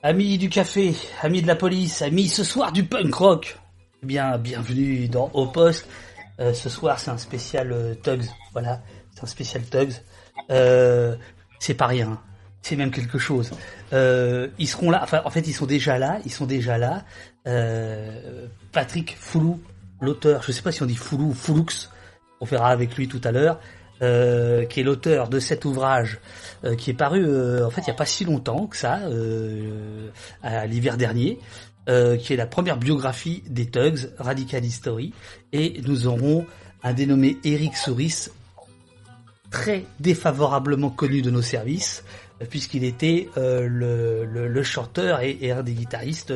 Amis du café, amis de la police, amis ce soir du punk rock. Eh bien, bienvenue dans Au Poste. Euh, ce soir, c'est un spécial euh, Tugs. Voilà, c'est un spécial Tugs. Euh, c'est pas rien. C'est même quelque chose. Ils seront là. Enfin, en fait, ils sont déjà là. Ils sont déjà là. Patrick Foulou, l'auteur. Je sais pas si on dit Foulou ou Foulux. On verra avec lui tout à l'heure. Euh, qui est l'auteur de cet ouvrage euh, qui est paru euh, en fait il n'y a pas si longtemps que ça, euh, à l'hiver dernier, euh, qui est la première biographie des Tugs, Radical History, et nous aurons un dénommé Eric Souris, très défavorablement connu de nos services, puisqu'il était le, le, le chanteur et, et un des guitaristes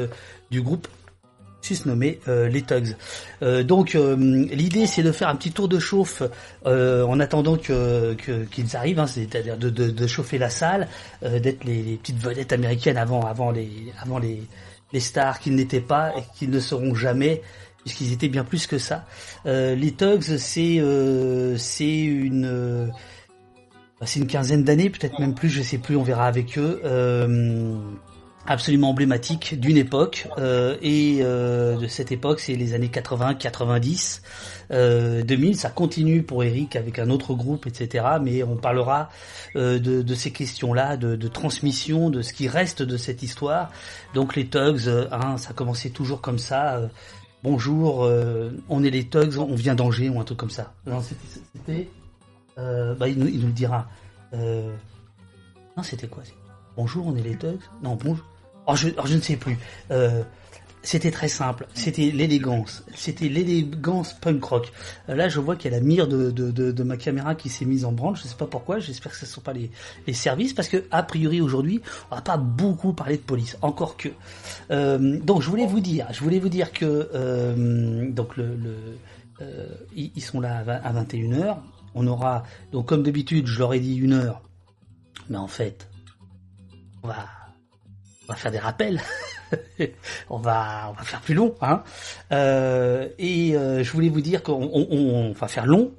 du groupe susnommé euh, les Tugs. Euh, donc euh, l'idée c'est de faire un petit tour de chauffe euh, en attendant que qu'ils arrivent, hein, c'est-à-dire de, de, de chauffer la salle, euh, d'être les, les petites vedettes américaines avant avant les avant les les stars qu'ils n'étaient pas et qu'ils ne seront jamais puisqu'ils étaient bien plus que ça. Euh, les Tugs c'est c'est une c'est une quinzaine d'années, peut-être même plus, je sais plus, on verra avec eux. Absolument emblématique d'une époque euh, et euh, de cette époque c'est les années 80 90 euh, 2000 ça continue pour Eric avec un autre groupe etc mais on parlera euh, de, de ces questions là de, de transmission de ce qui reste de cette histoire. Donc les Tugs euh, hein, ça commençait toujours comme ça euh, bonjour on est les Tugs on vient d'Angers ou un truc comme ça. Non c'était bah, il, nous, le dira. Non c'était quoi? Bonjour on est les Tugs non bonjour Oh, je, oh, je ne sais plus. Euh, c'était très simple. C'était l'élégance. C'était l'élégance punk rock. Euh, là, je vois qu'il y a la mire de, de, de, de ma caméra qui s'est mise en branle. Je ne sais pas pourquoi. J'espère que ce ne sont pas les, les services parce que a priori aujourd'hui, on va pas beaucoup parler de police. Encore que. Euh, donc, je voulais vous dire, je voulais vous dire que euh, donc le, le euh, ils, sont là à, 20 à 21 h On aura donc comme d'habitude, je leur ai dit une heure, mais en fait, on va va faire des rappels. on va on va faire plus long, hein. Euh, et euh, je voulais vous dire qu'on on, on- on va faire long.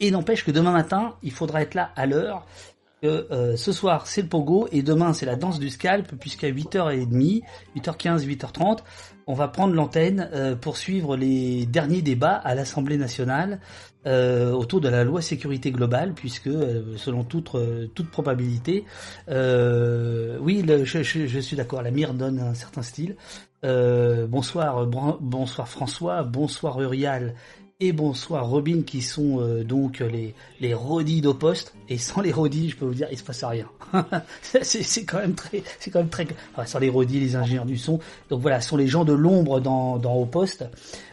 Et n'empêche que demain matin, il faudra être là à l'heure. Que euh, ce soir c'est le pogo et demain c'est la danse du scalp puisqu'à 8h30, 8h15, 8h30, on va prendre l'antenne euh, pour suivre les derniers débats à l'Assemblée nationale euh, autour de la loi sécurité globale puisque euh, selon toute euh, toute probabilité euh, oui je, je- je suis d'accord la mire donne un certain style. Bonsoir bonsoir François bonsoir Urial et bonsoir Robin qui sont euh, donc les les rodis d'au poste et sans les rodis je peux vous dire il se passe rien. C'est quand même très c'est quand même très sans les rodis les ingénieurs du son. Donc voilà sont les gens de l'ombre dans dans au poste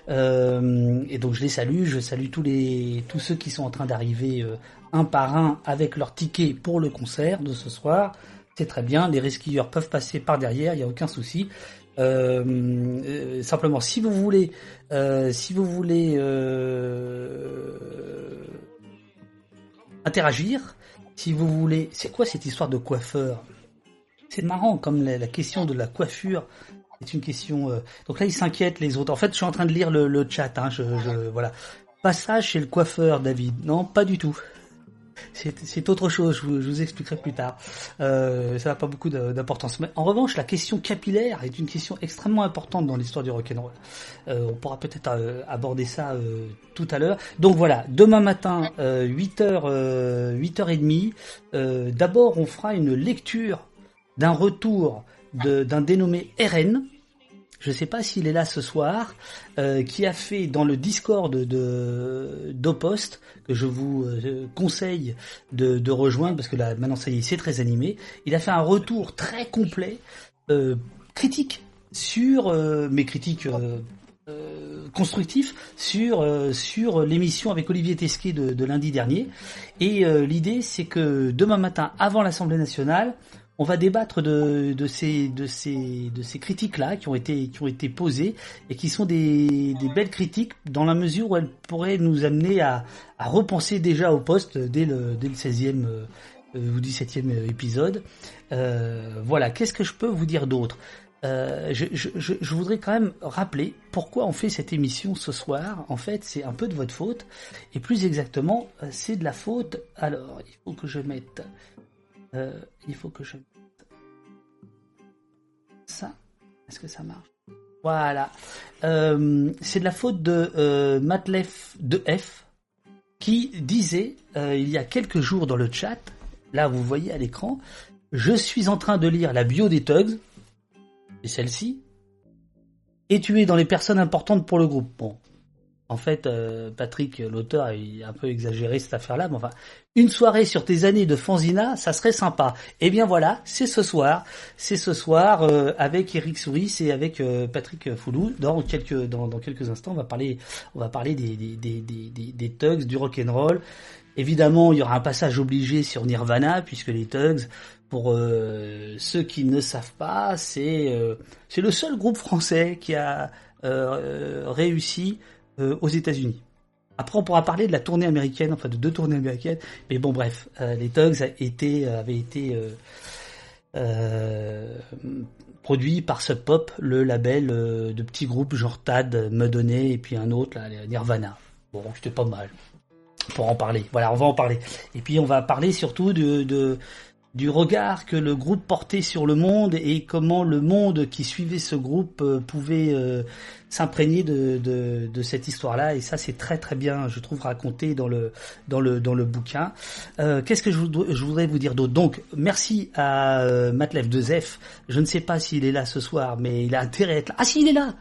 euh, et donc je les salue. Je salue tous les tous ceux qui sont en train d'arriver euh, un par un avec leur ticket pour le concert de ce soir. C'est très bien. Les resquilleurs peuvent passer par derrière il n'y a aucun souci euh, simplement si vous voulez euh, si vous voulez euh, interagir, si vous voulez, c'est quoi cette histoire de coiffeur? C'est marrant comme la, question de la coiffure. C'est une question. Donc là, ils s'inquiètent les autres. En fait, je suis en train de lire le, le chat. Hein, je- voilà. Passage chez le coiffeur, David. Non, pas du tout. C'est autre chose, je vous, je vous expliquerai plus tard. Euh, ça n'a pas beaucoup d'importance. Mais en revanche, la question capillaire est une question extrêmement importante dans l'histoire du rock'n'roll. Euh, on pourra peut-être euh, aborder ça euh, tout à l'heure. Donc voilà, demain matin, euh, 8h, euh, 8h30, euh, d'abord on fera une lecture d'un retour d'un dénommé RN, je ne sais pas s'il est là ce soir, euh, qui a fait dans le Discord de d'Opost, que je vous euh, conseille de, rejoindre, parce que là, maintenant, ça y est, c'est très animé, il a fait un retour très complet, euh, critique, sur, mes critiques constructifs, sur, sur l'émission avec Olivier Tesquet de, de lundi dernier. Et l'idée, c'est que demain matin, avant l'Assemblée nationale, on va débattre de, ces critiques là qui ont été posées et qui sont des, belles critiques dans la mesure où elles pourraient nous amener à, repenser déjà au poste dès le dès le 16e euh, ou 17e épisode. Euh, voilà, qu'est-ce que je peux vous dire d'autre? Euh, je, voudrais quand même rappeler pourquoi on fait cette émission ce soir. En fait, c'est un peu de votre faute, et plus exactement, euh, c'est de la faute. Alors, il faut que je mette, euh, il faut que je Est-ce que ça marche? Voilà. Euh, c'est de la faute de euh, Matlef de F qui disait euh, il y a quelques jours dans le chat, là vous voyez à l'écran, je suis en train de lire la bio des Tugs, et celle-ci, et tu es dans les personnes importantes pour le groupe. Bon, en fait, euh, Patrick, l'auteur, a un peu exagéré cette affaire-là, mais enfin, une soirée sur tes années de Fanzina, ça serait sympa. Eh bien voilà, c'est ce soir, c'est ce soir euh, avec Eric Souris et avec euh, Patrick Foulou. Dans quelques instants, on va parler des thugs, du rock and roll. Évidemment, il y aura un passage obligé sur Nirvana puisque les thugs, pour ceux qui ne savent pas, c'est c'est le seul groupe français qui a réussi euh, aux États-Unis. Après, on pourra parler de la tournée américaine, enfin de deux tournées américaines. Mais bon, bref, euh, les Tugs été, avaient été euh, produits par Sub Pop, le label de petits groupes genre Tad, Mudhoney et puis un autre, là, Nirvana. Bon, c'était pas mal pour en parler. Voilà, on va en parler. Et puis on va parler surtout de du regard que le groupe portait sur le monde et comment le monde qui suivait ce groupe euh, pouvait euh, s'imprégner de, de, cette histoire-là. Et ça, c'est très très bien, je trouve, raconté dans le dans le dans le bouquin. Euh, Qu'est-ce que je, je, voudrais vous dire d'autre? Donc, merci à euh, Matlev de Zef. Je ne sais pas s'il est là ce soir, mais il a intérêt à être là. Ah, si, il est là.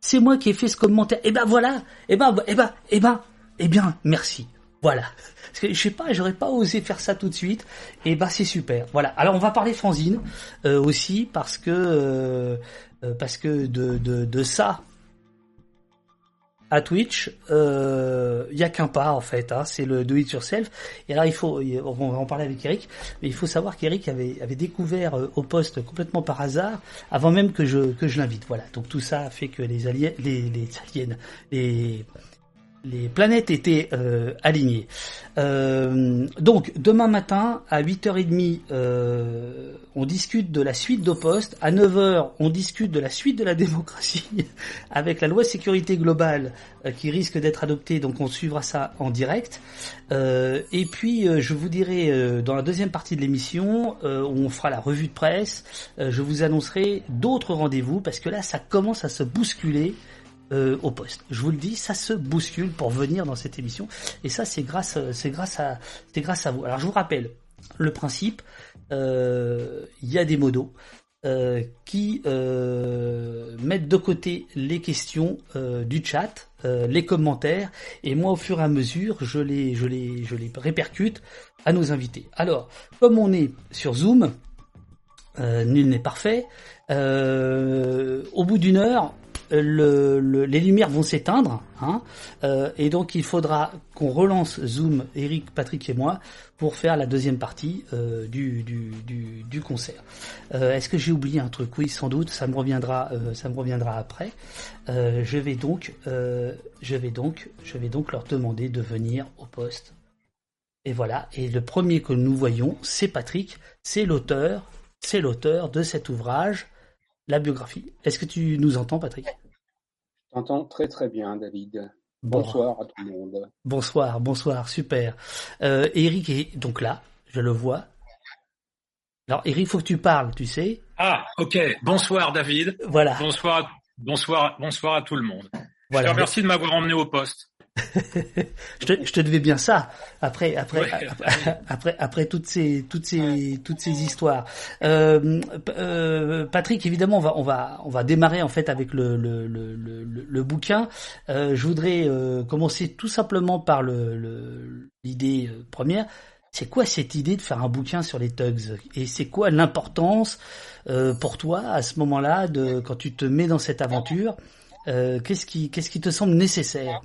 C'est moi qui ai fait ce commentaire. Eh ben voilà. Eh ben, eh ben, eh ben, eh bien, merci. Voilà. Parce que je sais pas, j'aurais pas osé faire ça tout de suite. Et bah c'est super. Voilà. Alors on va parler fanzine euh, aussi parce que euh, euh, parce que de, de, ça à Twitch, il euh, y a qu'un pas en fait. Hein, c'est le do it yourself. Et là il faut, on va en parler avec Eric, mais il faut savoir qu'Eric avait avait découvert au poste complètement par hasard avant même que je que je l'invite. Voilà. Donc tout ça fait que les aliens, les les les les planètes étaient euh, alignées. Euh, donc demain matin à 8h30 euh, on discute de la suite d'Opost, à 9h on discute de la suite de la démocratie avec la loi sécurité globale qui risque d'être adoptée, donc on suivra ça en direct. et puis je vous dirai dans la deuxième partie de l'émission où on fera la revue de presse, je vous annoncerai d'autres rendez-vous parce que là ça commence à se bousculer. Euh, au poste. Je vous le dis, ça se bouscule pour venir dans cette émission, et ça c'est grâce, grâce à, vous. Alors je vous rappelle le principe. Euh, il y a des modos euh, qui mettent de côté les questions du chat, les commentaires, et moi au fur et à mesure, je les, je je les répercute à nos invités. Alors, comme on est sur Zoom, nul n'est parfait. au bout d'une heure, le, les lumières vont s'éteindre, hein, euh, et donc il faudra qu'on relance Zoom, Eric, Patrick et moi, pour faire la deuxième partie euh, du, concert. Euh, Est-ce que j'ai oublié un truc? Oui, sans doute, ça me reviendra, euh, ça me reviendra après. Euh, je vais donc, leur demander de venir au poste. Et voilà. Et le premier que nous voyons, c'est Patrick, c'est l'auteur de cet ouvrage la biographie. Est-ce que tu nous entends, Patrick? Je t'entends très très bien, David. Bonsoir à tout le monde. Bonsoir, bonsoir, super. Euh, Eric est donc là, je le vois. Alors, Eric, il faut que tu parles, tu sais. Ah, ok. Bonsoir, David. Voilà. Bonsoir, bonsoir, bonsoir à tout le monde. Je te remercie de m'avoir emmené au poste. Je, te, je, te, devais bien ça après après après, après, toutes ces toutes ces toutes ces histoires. Euh, euh, Patrick, évidemment, on va on va on va démarrer en fait avec le le le, le, le bouquin. Euh, je voudrais euh, commencer tout simplement par le l'idée euh, première. C'est quoi cette idée de faire un bouquin sur les thugs? Et c'est quoi l'importance euh, pour toi à ce moment-là de quand tu te mets dans cette aventure? Qu'est-ce qui qu'est-ce qui te semble nécessaire?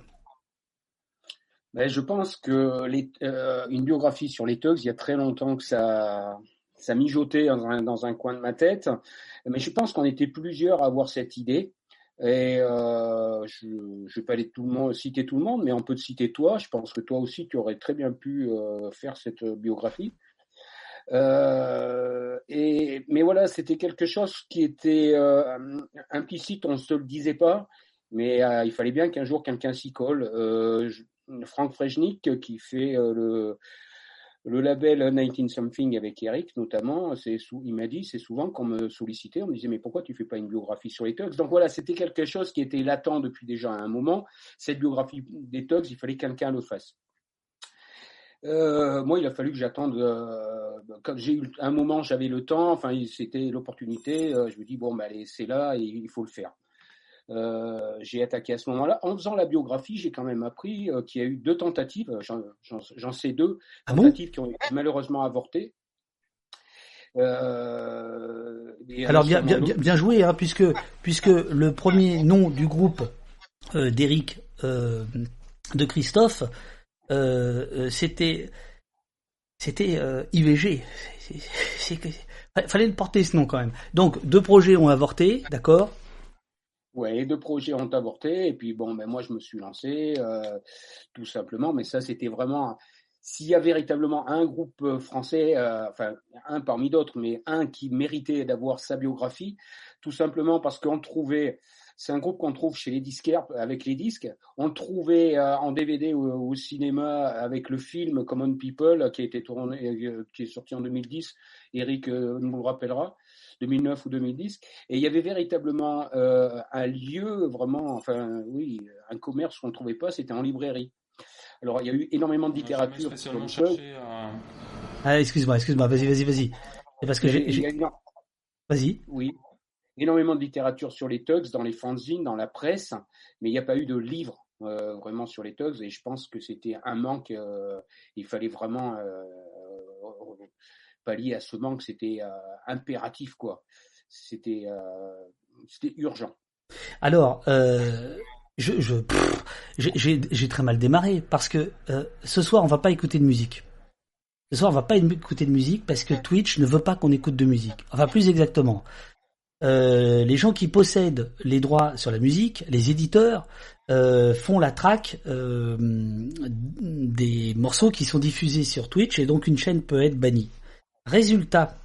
Ben, je pense que les, euh, une biographie sur les Tugs, il y a très longtemps que ça, ça mijotait dans un, dans un coin de ma tête. Mais je pense qu'on était plusieurs à avoir cette idée. Et euh, je ne vais pas aller tout le monde, citer tout le monde, mais on peut te citer toi. Je pense que toi aussi, tu aurais très bien pu euh, faire cette biographie. Euh, et, mais voilà, c'était quelque chose qui était euh, implicite, on ne se le disait pas, mais euh, il fallait bien qu'un jour quelqu'un s'y colle. Euh, Franck Frejnik qui fait euh, le label 19 Something avec Eric notamment, il m'a dit, c'est souvent qu'on me sollicitait, on me disait mais pourquoi tu fais pas une biographie sur les Tugs? Donc voilà, c'était quelque chose qui était latent depuis déjà un moment. Cette biographie des Tugs, il fallait que quelqu'un le fasse. Euh, moi, il a fallu que j'attende. Euh, quand j'ai eu un moment, j'avais le temps. Enfin, c'était l'opportunité. Euh, je me dis bon, ben allez, c'est là, et il faut le faire. Euh, j'ai attaqué à ce moment-là. En faisant la biographie, j'ai quand même appris euh, qu'il y a eu deux tentatives, j'en sais deux, ah tentatives qui ont malheureusement avorté. Euh, Alors bien, bien, bien, joué, hein, puisque, puisque le premier nom du groupe d'Eric, de Christophe, c'était c'était IVG. Il fallait le porter ce nom quand même. Donc deux projets ont avorté, d'accord? Ouais, deux projets ont avorté et puis bon, ben moi je me suis lancé euh, tout simplement, mais ça c'était vraiment s'il y a véritablement un groupe euh, français, euh, enfin un parmi d'autres, mais un qui méritait d'avoir sa biographie, tout simplement parce qu'on trouvait, c'est un groupe qu'on trouve chez les disquaires avec les disques, on trouvait en DVD ou au cinéma avec le film Common People qui a été tourné, qui est sorti en 2010. Eric nous le rappellera. 2009 ou 2010. Et il y avait véritablement euh, un lieu, vraiment, enfin, oui, un commerce qu'on ne trouvait pas, c'était en librairie. Alors, il y a eu énormément de littérature. Ah, excuse-moi, excuse-moi, vas-y, vas-y, vas-y. Parce que j'ai. Vas-y. Oui. Énormément de littérature sur les tugs, dans les fanzines, dans la presse, mais il n'y a pas eu de livre euh, vraiment sur les tugs, et je pense que c'était un manque. Euh, il fallait vraiment pallier à ce manque, c'était euh, impératif, quoi. C'était euh, c'était urgent. Alors, euh, je, j'ai très mal démarré parce que ce soir on va pas écouter de musique. Ce soir on va pas écouter de musique parce que Twitch ne veut pas qu'on écoute de musique. Enfin plus exactement, les gens qui possèdent les droits sur la musique, les éditeurs, font la traque des morceaux qui sont diffusés sur Twitch et donc une chaîne peut être bannie. Résultat,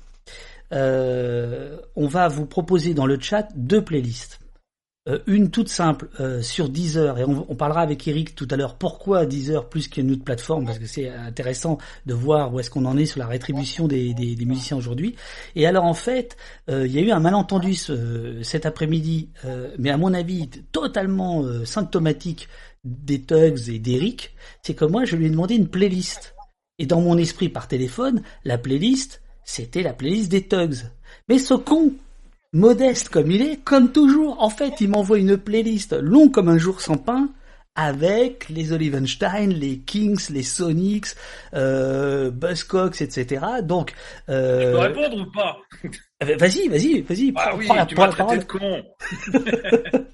euh, on va vous proposer dans le chat deux playlists. Euh, une toute simple euh, sur Deezer, et on, parlera avec Eric tout à l'heure pourquoi Deezer plus qu'une autre plateforme, parce que c'est intéressant de voir où est-ce qu'on en est sur la rétribution des, musiciens aujourd'hui. Et alors en fait, il y a eu un malentendu cet après-midi, mais à mon avis totalement symptomatique des Tugs et d'Eric, c'est que moi je lui ai demandé une playlist. Et dans mon esprit par téléphone, la playlist, c'était la playlist des Tugs. Mais ce con, modeste comme il est, comme toujours, en fait, il m'envoie une playlist longue comme un jour sans pain, avec les Olivenstein, les Kings, les Sonics, euh, Buzzcocks, etc. Donc, euh... peux répondre ou pas? Ben, Vas-y, vas-y, vas-y. Ah oui, tu m'as traité de con.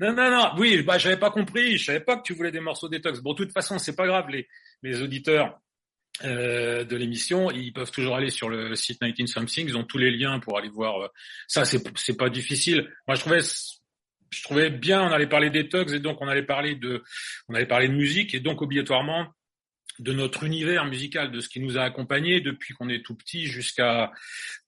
Non, non, non. Oui, bah, j'avais pas compris. Je savais pas que tu voulais des morceaux détox. Bon, de toute façon, c'est pas grave. Les, auditeurs euh, de l'émission, ils peuvent toujours aller sur le site 19 Something. Ils ont tous les liens pour aller voir. Euh, ça, c'est, c'est pas difficile. Moi, je trouvais, je trouvais bien. On allait parler détox et donc on allait parler de, on allait parler de musique et donc obligatoirement de notre univers musical, de ce qui nous a accompagnés depuis qu'on est tout petit jusqu'à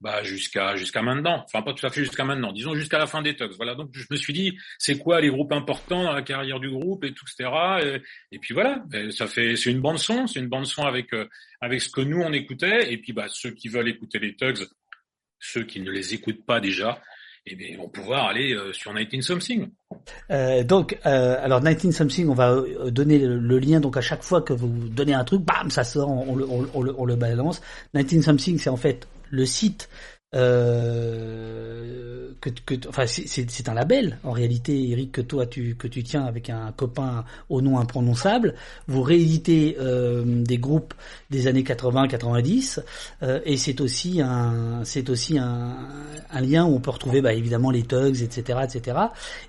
bah, jusqu'à jusqu'à maintenant. Enfin pas tout à fait jusqu'à maintenant, disons jusqu'à la fin des Tugs. Voilà, donc je me suis dit c'est quoi les groupes importants dans la carrière du groupe et tout etc. Et, puis voilà, ça fait c'est une bande son, c'est une bande son avec euh, avec ce que nous on écoutait et puis bah ceux qui veulent écouter les Tugs, ceux qui ne les écoutent pas déjà, eh bien, vont pouvoir aller euh, sur 19 Something. Euh, donc, euh, alors 19 Something, on va euh, donner le, lien. Donc, à chaque fois que vous donnez un truc, bam, ça sort, on, le, balance. 19 Something, c'est en fait le site euh, que, que, enfin, c'est un label en réalité, Eric, que toi tu que tu tiens avec un copain au nom imprononçable. Vous rééditez euh, des groupes des années 80-90 euh, et c'est aussi un c'est aussi un, un, lien où on peut retrouver bah, évidemment les Tugs, etc., etc.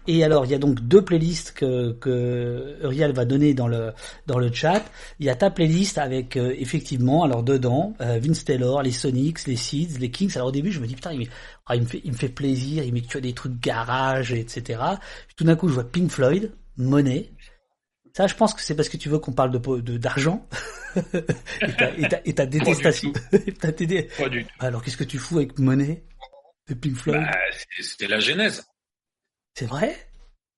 Et alors il y a donc deux playlists que que Uriel va donner dans le dans le chat. Il y a ta playlist avec euh, effectivement alors dedans euh, Vince Taylor, les Sonics, les Seeds, les Kings. Alors au début je me dis putain il, ah, il, me fait il me fait plaisir, il met tu des trucs garage etc. tout d'un coup je vois Pink Floyd, Monet. Ça je pense que c'est parce que tu veux qu'on parle de d'argent et ta détestation. Pas du tout. Alors qu'est-ce que tu fous avec Monet? De Pink Floyd bah, C'était la genèse. C'est vrai?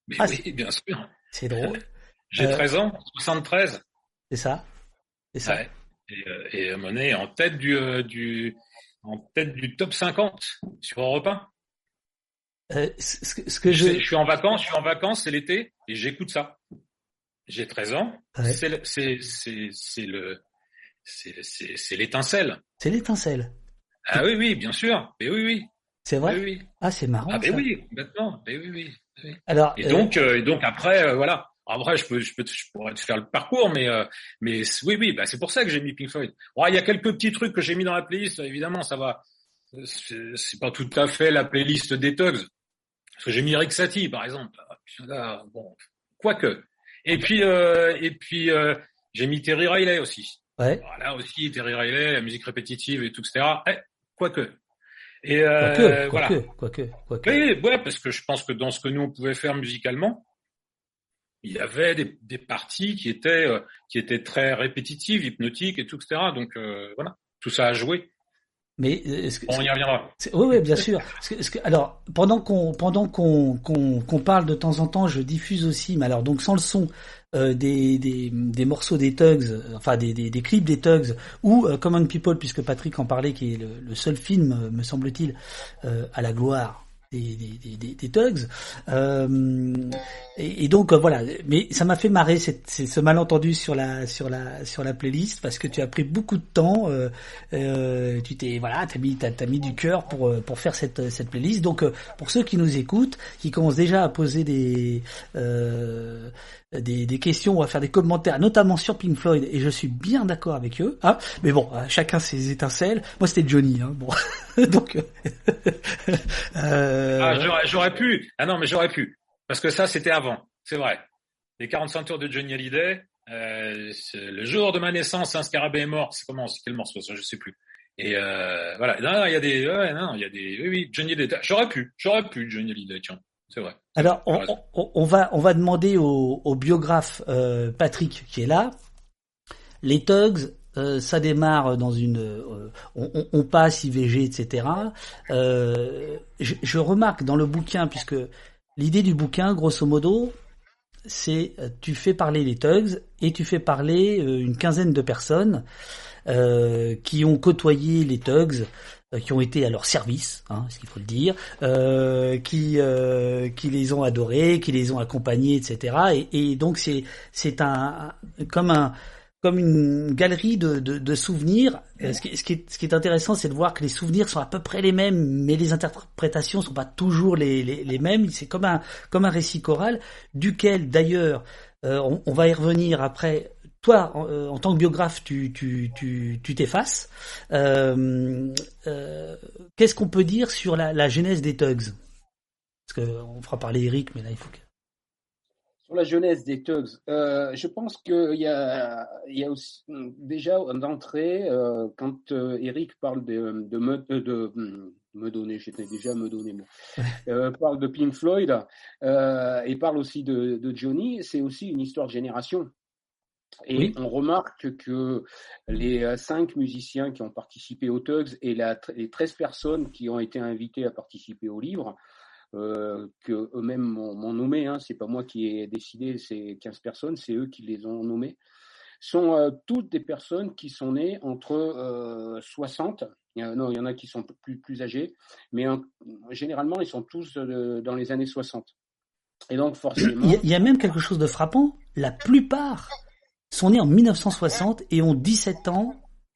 Mais ah, oui, bien sûr. C'est drôle. J'ai 13 euh, ans, 73. C'est ça. C'est ça. Et, et Monet en tête du, du, en tête du top 50 sur Europe 1. Euh, ce, ce, que je... je... suis en vacances, je suis en vacances, c'est l'été, et j'écoute ça. J'ai 13 ans. Ouais. C'est c'est le c'est l'étincelle. C'est l'étincelle. Ah oui oui bien sûr. Mais oui oui. C'est vrai? Oui, oui. Ah c'est marrant. Ah ça. oui maintenant. Mais oui oui. oui. Alors et donc euh... et donc après euh, voilà. Après, je peux, je peux, je pourrais te faire le parcours, mais, euh, mais oui, oui, bah c'est pour ça que j'ai mis Pink Floyd. Bon, il y a quelques petits trucs que j'ai mis dans la playlist. Évidemment, ça va. C'est pas tout à fait la playlist des Tugs. Parce que j'ai mis Rick Satie, par exemple. Là, bon, quoique. Et puis, euh, et puis, euh, j'ai mis Terry Riley aussi. Ouais. Là aussi, Terry Riley, la musique répétitive et tout, etc. Eh, quoique. Et euh, quoique, voilà. quoique, quoique. Oui, ouais, parce que je pense que dans ce que nous on pouvait faire musicalement, il y avait des, des parties qui étaient euh, qui étaient très répétitives, hypnotiques et tout, etc. Donc euh, voilà, tout ça a joué. Mais est-ce que, on y reviendra. Oui, oui, bien sûr. Que, que, alors, pendant qu'on pendant qu'on qu'on parle de temps en temps, je diffuse aussi, mais alors donc sans le son, euh, des, des des morceaux des Tugs, enfin des des, des clips des Tugs ou euh, Common People, puisque Patrick en parlait, qui est le, le seul film, me semble-t-il, euh, à la gloire des, des, des, des. Euh, et, donc euh, voilà, mais ça m'a fait marrer cette, ce malentendu sur la sur la sur la playlist parce que tu as pris beaucoup de temps. Euh, tu t'es voilà, t'as mis t'as, as mis du cœur pour pour faire cette cette playlist. Donc pour ceux qui nous écoutent, qui commencent déjà à poser des des, des questions, on va faire des commentaires, notamment sur Pink Floyd, et je suis bien d'accord avec eux. Hein mais bon, chacun ses étincelles. Moi, c'était Johnny. Hein, bon, donc. euh... ah, j'aurais, j'aurais pu. Ah non, mais j'aurais pu, parce que ça, c'était avant. C'est vrai. Les 45 tours de Johnny Hallyday. Euh, le jour de ma naissance, un scarabée est mort. C'est comment C'est quel morceau ça Je sais plus. Et euh, voilà. Non, il y a des. Ouais, non, il y a des. Oui, oui. Johnny Hallyday. J'aurais pu. J'aurais pu Johnny Hallyday. Tiens. C'est vrai. Alors, on, on, on, va on va demander au, au biographe euh, Patrick qui est là. Les Tugs, euh, ça démarre dans une, euh, on, on, passe IVG, etc. Euh, je, je, remarque dans le bouquin, puisque l'idée du bouquin, grosso modo, c'est tu fais parler les Tugs et tu fais parler une quinzaine de personnes qui ont côtoyé les Tugs qui ont été à leur service, hein, ce qu'il faut le dire, euh, qui euh, qui les ont adorés, qui les ont accompagnés, etc. Et, donc c'est c'est un comme un comme une galerie de, de, de souvenirs. Ce qui, ce, qui est, ce qui est intéressant, c'est de voir que les souvenirs sont à peu près les mêmes, mais les interprétations sont pas toujours les, les, les mêmes. C'est comme un comme un récit choral, duquel d'ailleurs euh, on, on, va y revenir après toi, en, euh, en, tant que biographe, tu tu tu tu t'effaces. Euh, euh, Qu'est-ce qu'on peut dire sur la, la genèse des Tugs Parce que on fera parler Eric, mais là il faut que sur la jeunesse des Tugs, euh, je pense qu'il y a, il y a aussi, déjà d'entrée, quand Eric parle de, de, me, de, de me donner, j'étais déjà me donner moi, euh, parle de Pink Floyd et parle aussi de, de Johnny, c'est aussi une histoire de génération. Et oui. on remarque que les cinq musiciens qui ont participé aux Tugs et la, les 13 personnes qui ont été invitées à participer au livre, euh, que eux-mêmes m'ont nommé, hein, c'est pas moi qui ai décidé ces 15 personnes, c'est eux qui les ont nommés, sont euh, toutes des personnes qui sont nées entre euh, 60, il y a, non, il y en a qui sont plus, plus âgés, mais en, généralement ils sont tous euh, dans les années 60. Et donc forcément... Il y, a, il y a même quelque chose de frappant, la plupart sont nés en 1960 et ont 17 ans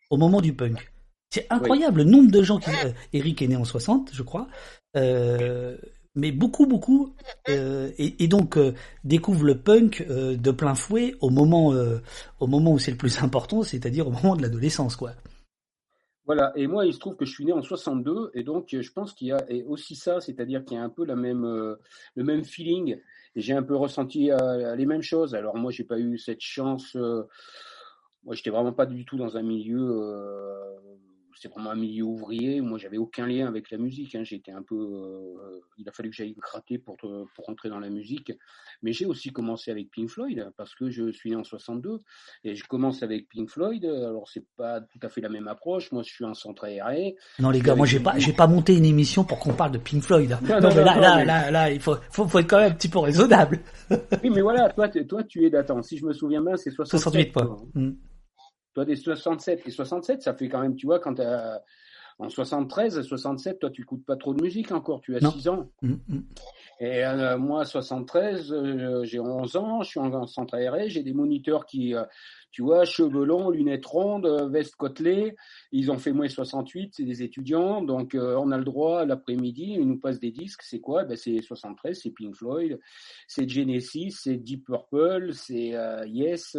au moment du punk. C'est incroyable oui. le nombre de gens qui... Euh, Eric est né en 60, je crois. Euh, mais beaucoup, beaucoup, euh, et, et, donc euh, découvrent le punk euh, de plein fouet au moment, au moment où c'est le plus important, c'est-à-dire au moment de l'adolescence, quoi. Voilà, et moi, il se trouve que je suis né en 62, et donc je pense qu'il y a aussi ça, c'est-à-dire qu'il y a un peu la même, le même feeling, j'ai un peu ressenti les mêmes choses. Alors moi, j'ai pas eu cette chance. moi, j'étais vraiment pas du tout dans un milieu c'était vraiment un milieu ouvrier. Moi, j'avais aucun lien avec la musique. Hein. J'étais un peu, euh, il a fallu que j'aille gratter pour pour rentrer dans la musique. Mais j'ai aussi commencé avec Pink Floyd parce que je suis né en 62 et je commence avec Pink Floyd. Alors c'est pas tout à fait la même approche. Moi, je suis un centre aéré. Non les gars, moi j'ai pas, j'ai pas monté une émission pour qu'on parle de Pink Floyd. Hein. Non, non, non, mais là, là, mais... là, là, il faut, faut, faut, être quand même un petit peu raisonnable. oui, mais voilà, toi, toi, tu es datant. Si je me souviens bien, c'est 68. 68 quoi. Toi, Toi, des 67, les 67, ça fait quand même, tu vois, quand en 73, 67, toi, tu écoutes pas trop de musique encore, tu as 6 ans. Mm, mm. Et euh, moi, 73, euh, j'ai 11 ans, je suis en, centre aéré, j'ai des moniteurs qui, euh, tu vois, cheveux longs, lunettes rondes, veste côtelée. Ils ont fait moins 68, c'est des étudiants, donc on a le droit l'après-midi, ils nous passent des disques. C'est quoi? Ben, C'est 73, c'est Pink Floyd, c'est Genesis, c'est Deep Purple, c'est Yes.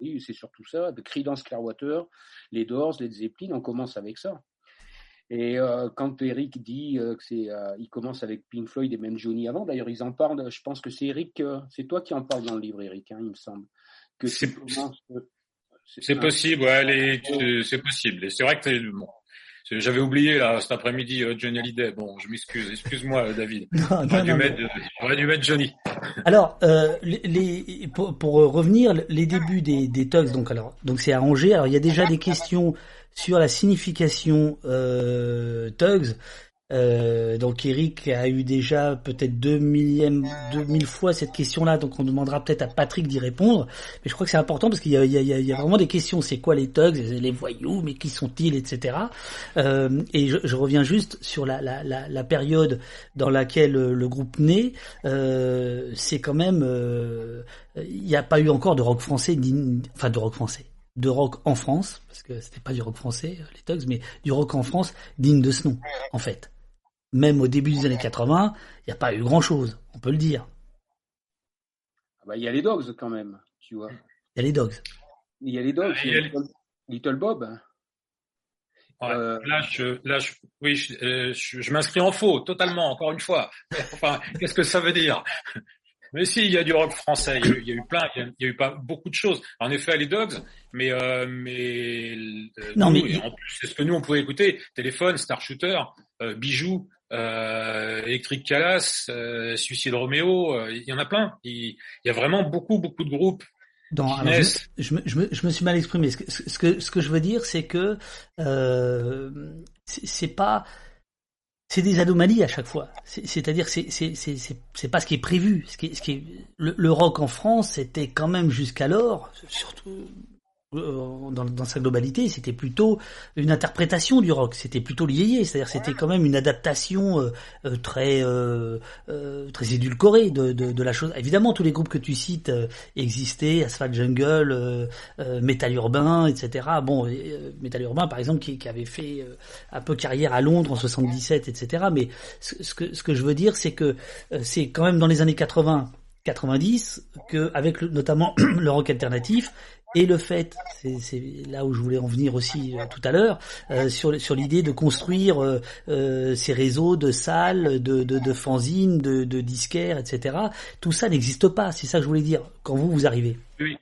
Oui, c'est surtout ça. De Creedence Clearwater, les Doors, les Zeppelin, on commence avec ça. Et euh, quand Eric dit euh, que c'est, euh, il commence avec Pink Floyd et même Johnny avant, d'ailleurs ils en parlent. Je pense que c'est Eric, c'est toi qui en parles dans le livre, Eric, hein, il me semble. Que c'est c'est possible, ouais, c'est possible. Et c'est vrai que bon, j'avais oublié là cet après-midi Johnny Hallyday. Bon, je m'excuse, excuse-moi David. J'aurais dû, dû, mettre Johnny. Alors, les, pour, pour, revenir, les débuts des, des Tugs, donc alors, donc c'est arrangé. Alors il y a déjà des questions sur la signification euh, Tugs. Euh, donc Eric a eu déjà peut-être deux millième, deux mille fois cette question-là, donc on demandera peut-être à Patrick d'y répondre. Mais je crois que c'est important parce qu'il y, y, a, vraiment des questions. C'est quoi les thugs, les voyous, mais qui sont-ils, etc. Euh, et je, reviens juste sur la, période dans laquelle le groupe naît. Euh, c'est quand même, euh, il n'y a pas eu encore de rock français, enfin de rock français de rock en France, parce que c'était pas du rock français, euh, les Tugs, mais du rock en France digne de ce nom, en fait. Même au début des années 80, il n'y a pas eu grand chose, on peut le dire. Ah bah, il y a les Dogs quand même, tu vois. Il y a les Dogs. Il y a les Dogs, Little, Bob. Euh, là, je, là, oui, euh, je, je m'inscris en faux, totalement, encore une fois. Enfin, qu'est-ce que ça veut dire? Mais si, il y a du rock français. Il y a eu, plein. Il y a, eu pas beaucoup de choses. En effet, les Dogs, mais euh, mais, euh, non, mais en plus, c'est ce que nous on pouvait écouter. Téléphone, Star Shooter, euh, Bijoux, euh, Electric Calas, euh, Suicide Romeo. Euh, il y en a plein. Il, y a vraiment beaucoup beaucoup de groupes. Dans, alors, je, me, je, me, je, me, suis mal exprimé. Ce que, ce que, ce que je veux dire, c'est que c'est pas c'est des anomalies à chaque fois. C'est-à-dire c'est c'est pas ce qui est prévu. Ce qui ce qui le, le rock en France c'était quand même jusqu'alors, surtout euh, dans, dans, sa globalité, c'était plutôt une interprétation du rock. C'était plutôt lié, c'est-à-dire c'était quand même une adaptation euh, euh, très euh, très édulcorée de, de, de, la chose. Évidemment, tous les groupes que tu cites existaient, Asphalt Jungle, Metal Urbain, etc. Bon, Metal Urbain, par exemple, qui, qui avait fait un peu carrière à Londres en 77, etc. Mais ce, ce que ce que je veux dire, c'est que c'est quand même dans les années 80 90 que avec notamment le rock alternatif et le fait, c'est là où je voulais en venir aussi euh, tout à l'heure, euh, sur, sur l'idée de construire euh, ces réseaux de salles, de, de, de fanzines, de, de disquaires, etc. Tout ça n'existe pas, c'est ça que je voulais dire, quand vous, vous arrivez. Oui,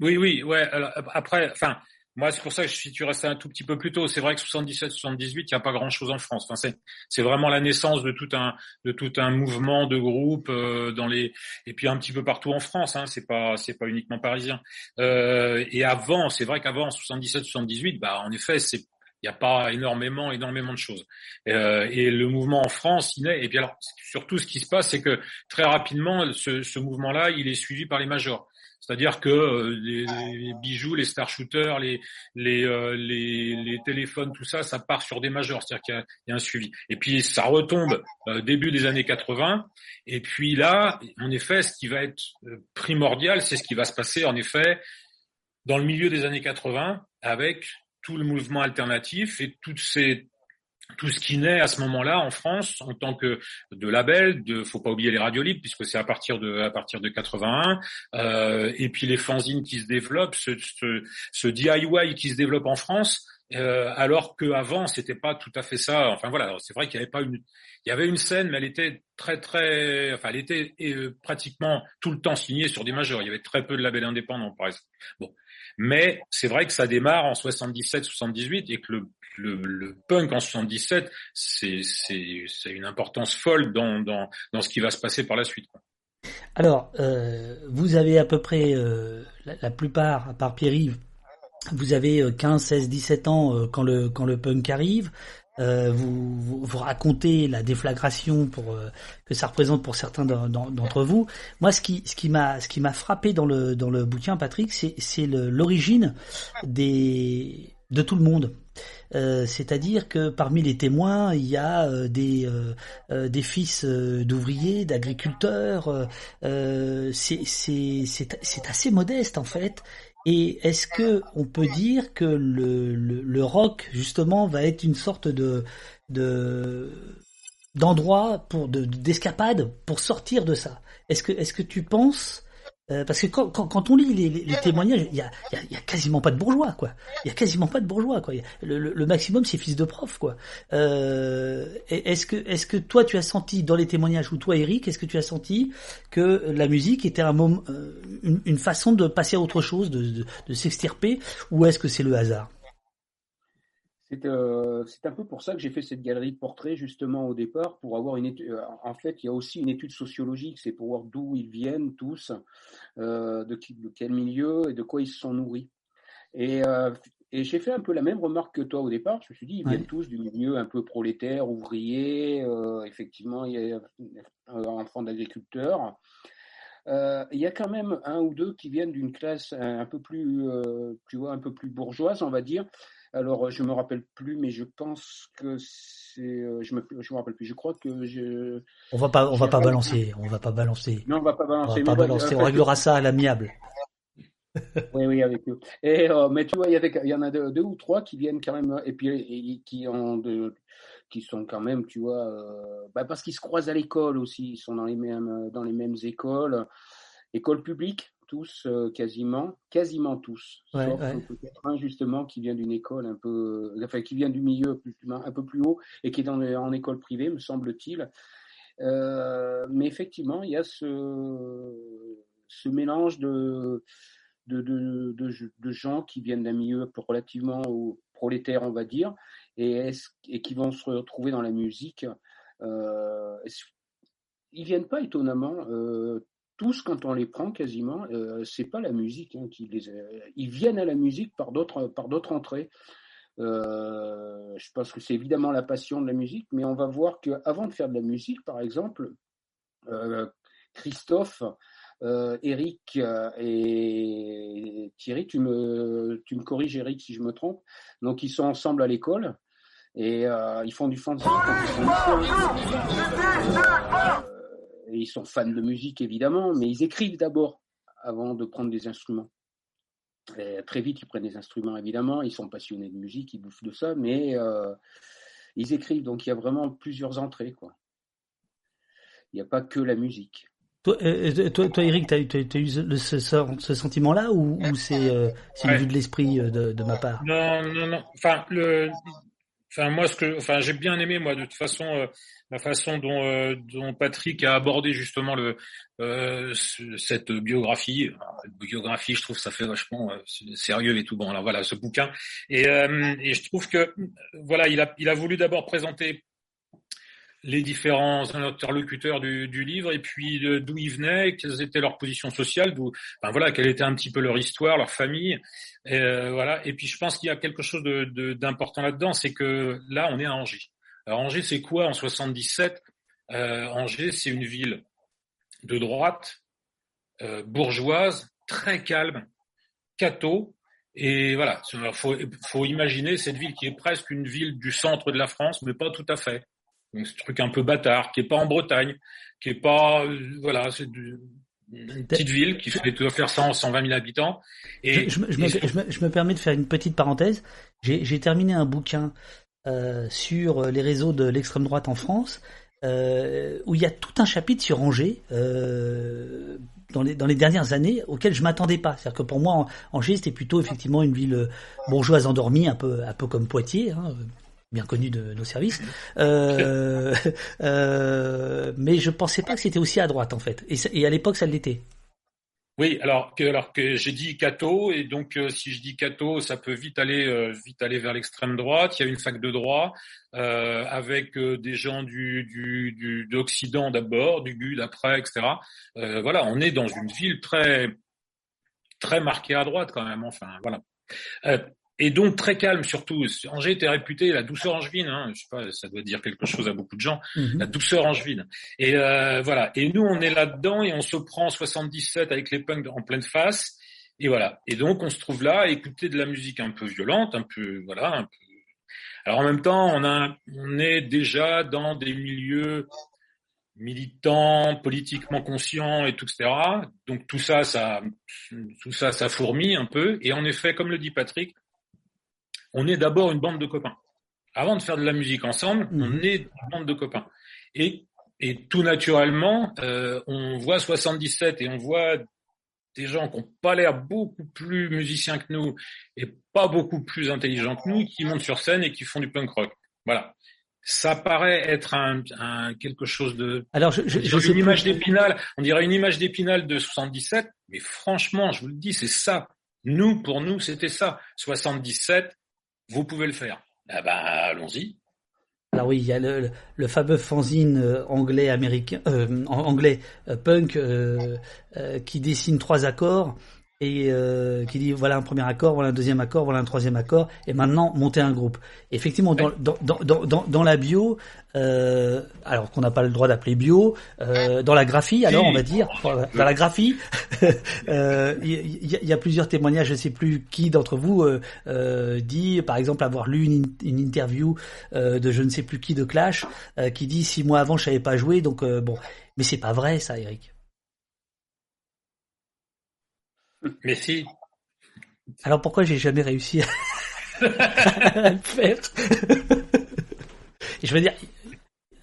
oui, oui, ouais. Alors, après, enfin, moi, c'est pour ça que suis tu resté un tout petit peu plus tôt. C'est vrai que 77, 78, il n'y a pas grand-chose en France. Enfin, c'est, c'est vraiment la naissance de tout un, de tout un mouvement de groupe euh, dans les, et puis un petit peu partout en France. Hein, c'est pas, c'est pas uniquement parisien. Euh, et avant, c'est vrai qu'avant 77, 78, bah, en effet, c'est, il n'y a pas énormément, énormément de choses. Euh, et le mouvement en France, il est. Et puis alors, surtout, ce qui se passe, c'est que très rapidement, ce mouvement-là, il est suivi par les majors. C'est-à-dire que euh, les, bijoux, les star shooters, les, euh, les, les, téléphones, tout ça, ça part sur des majors, c'est-à-dire qu'il y, a un suivi. Et puis ça retombe euh, début des années 80. Et puis là, en effet, ce qui va être primordial, c'est ce qui va se passer, en effet, dans le milieu des années 80, avec tout le mouvement alternatif et toutes ces tout ce qui naît à ce moment-là en France en tant que de label, de faut pas oublier les radios libres puisque c'est à partir de à partir de 81 euh, et puis les fanzines qui se développent, ce, ce, ce DIY qui se développe en France. Euh, alors qu'avant c'était pas tout à fait ça. Enfin voilà, c'est vrai qu'il y avait pas une, il y avait une scène, mais elle était très très, enfin elle était euh, pratiquement tout le temps signée sur des majeurs. Il y avait très peu de labels indépendants par exemple. Bon, mais c'est vrai que ça démarre en 77-78 et que le, le, le, punk en 77, c'est une importance folle dans, dans, dans ce qui va se passer par la suite. Alors, euh, vous avez à peu près euh, la, plupart, à part Pierre-Yves, vous avez 15, 16, 17 ans euh, quand le quand le punk arrive. Euh, vous, vous, racontez la déflagration pour euh, que ça représente pour certains d'entre vous. Moi, ce qui ce qui m'a ce qui m'a frappé dans le dans le bouquin, Patrick, c'est c'est l'origine des de tout le monde. Euh, c'est-à-dire que parmi les témoins, il y a euh, des euh, des fils d'ouvriers, d'agriculteurs. c'est assez modeste en fait. Et est-ce que on peut dire que le, le, rock justement va être une sorte de de d'endroit de d'escapade pour sortir de ça? Est-ce que est-ce que tu penses euh, parce que quand, quand, on lit les, témoignages, il y a, quasiment pas de bourgeois, quoi. Il y a quasiment pas de bourgeois, quoi. Le, le, maximum, c'est fils de prof, quoi. Euh, est-ce que, est-ce que toi, tu as senti dans les témoignages ou toi, Eric, est-ce que tu as senti que la musique était un moment, euh, une, façon de passer à autre chose, de s'extirper, ou est-ce que c'est le hasard? Euh, c'est un peu pour ça que j'ai fait cette galerie de portraits justement au départ pour avoir une étude. Euh, en fait, il y a aussi une étude sociologique, c'est pour voir d'où ils viennent tous, euh, de, quel milieu et de quoi ils se sont nourris. Et, j'ai fait un peu la même remarque que toi au départ. Je me suis dit, ils viennent tous du milieu un peu prolétaire, ouvrier. effectivement, il y a enfants d'agriculteurs. il y a quand même un ou deux qui viennent d'une classe un peu plus, tu vois, un peu plus bourgeoise, on va dire, alors, je me rappelle plus, mais je pense que c'est, euh, je me, je me rappelle plus. Je crois que je. On va pas, on va pas balancer. On va pas balancer. Non, on va pas balancer. On va pas balancer. On réglera ça à l'amiable. oui, oui, avec eux. Et euh, mais tu vois, il y, y en a deux, ou trois qui viennent quand même, et puis qui ont de, qui sont quand même, tu vois, euh, bah parce qu'ils se croisent à l'école aussi. Ils sont dans les mêmes, dans les mêmes écoles, écoles publiques tous, euh, quasiment, quasiment tous, sauf peut-être un justement qui vient d'une école un peu, enfin qui vient du milieu un peu plus haut et qui est dans, en école privée, me semble-t-il. Euh, mais effectivement, il y a ce, ce mélange de, de, de, de, gens qui viennent d'un milieu relativement prolétaire, on va dire, et, et qui vont se retrouver dans la musique. Euh, ils viennent pas étonnamment euh, tous, quand on les prend quasiment, euh, c'est pas la musique hein, qui les. Ils viennent à la musique par d'autres par d'autres entrées. Euh, je pense que c'est évidemment la passion de la musique, mais on va voir qu'avant de faire de la musique, par exemple, euh, Christophe, euh, Eric et Thierry, tu me, tu me corriges Eric si je me trompe, donc ils sont ensemble à l'école et ils font du fanzine ils sont fans de musique évidemment, mais ils écrivent d'abord avant de prendre des instruments. très vite, ils prennent des instruments évidemment, ils sont passionnés de musique, ils bouffent de ça, mais euh, ils écrivent. Donc il y a vraiment plusieurs entrées. Quoi. Il n'y a pas que la musique. Toi, euh, toi, toi Eric, tu as, eu ce, ce sentiment-là ou, c'est euh, une vue de l'esprit de, de, ma part? Non, non, non. Enfin, le, Enfin, moi, ce que, enfin, j'ai bien aimé moi de toute façon euh, la façon dont, euh, dont Patrick a abordé justement le euh, cette biographie. biographie, je trouve ça fait vachement sérieux et tout. Bon, alors voilà, ce bouquin. Et, et je trouve que voilà, il a il a voulu d'abord présenter les différents interlocuteurs du, du livre et puis d'où ils venaient, quelles étaient leurs positions sociales, d'où, enfin voilà, quelle était un petit peu leur histoire, leur famille, et, euh, voilà. Et puis je pense qu'il y a quelque chose d'important de, là-dedans, c'est que là on est à Angers. Alors Angers, c'est quoi en 77 euh, Angers, c'est une ville de droite, euh, bourgeoise, très calme, catho, et voilà. Il faut, faut imaginer cette ville qui est presque une ville du centre de la France, mais pas tout à fait. Donc, ce truc un peu bâtard, qui est pas en Bretagne, qui est pas, euh, voilà, c'est une petite ville qui fait, doit faire 100, 120 000 habitants. Et, je, me, je, me, permets de faire une petite parenthèse. J'ai terminé un bouquin euh, sur les réseaux de l'extrême droite en France, euh, où il y a tout un chapitre sur Angers. Euh, dans les, dans les dernières années auquel je m'attendais pas. C'est-à-dire que pour moi, Angers, c'était plutôt effectivement une ville bourgeoise endormie, un peu, un peu comme Poitiers, hein, bien connu de nos services. Euh, euh, mais je pensais pas que c'était aussi à droite en fait. Et, à l'époque, ça l'était. Oui, alors que alors que j'ai dit Cato et donc euh, si je dis Cato, ça peut vite aller vite aller vers l'extrême droite. Il y a une fac de droit avec des gens du du, du d'Occident d'abord, du GUD après, etc. voilà, on est dans une ville très très marquée à droite quand même. Enfin voilà. Et donc très calme surtout. Angers était réputé la douceur angevine, hein, je sais pas, ça doit dire quelque chose à beaucoup de gens, mhm. la douceur angevine. Et euh, voilà. Et nous, on est là-dedans et on se prend 77 avec les punks en pleine face. Et voilà. Et donc on se trouve là à écouter de la musique un peu violente, un peu voilà, un peu. Alors en même temps, on a, on est déjà dans des milieux militants, politiquement conscients et tout, etc. Donc tout ça, ça, tout ça, ça fourmille un peu. Et en effet, comme le dit Patrick, on est d'abord une bande de copains. Avant de faire de la musique ensemble, on mhm. est une bande de copains. Et, et tout naturellement, euh, on voit 77 et on voit des gens qui n'ont pas l'air beaucoup plus musiciens que nous et pas beaucoup plus intelligents que nous qui montent sur scène et qui font du punk rock. Voilà. Ça paraît être un, quelque chose de. Alors, je, je, une image d'épinal. On dirait une image d'épinal de 77, mais franchement, je vous le dis, c'est ça. Nous, pour nous, c'était ça. 77, vous pouvez le faire. Ah ben, allons-y. Alors oui, il y a le, le fameux fanzine euh, anglais américain, euh, anglais euh, punk qui dessine trois accords et euh, qui dit voilà un premier accord, voilà un deuxième accord, voilà un troisième accord, et maintenant monter un groupe. effectivement, dans, dans, dans, dans, dans la bio, euh, alors qu'on n'a pas le droit d'appeler bio, euh, dans la graphie, alors on va dire, dans la graphie, il y, y, a plusieurs témoignages, je ne sais plus qui d'entre vous dit, par exemple, avoir lu une, une interview de je ne sais plus qui de Clash, qui dit six mois avant je savais pas jouer, donc bon, mais c'est pas vrai ça, Eric. Mais si. Alors pourquoi j'ai jamais réussi à, le faire? Je veux dire.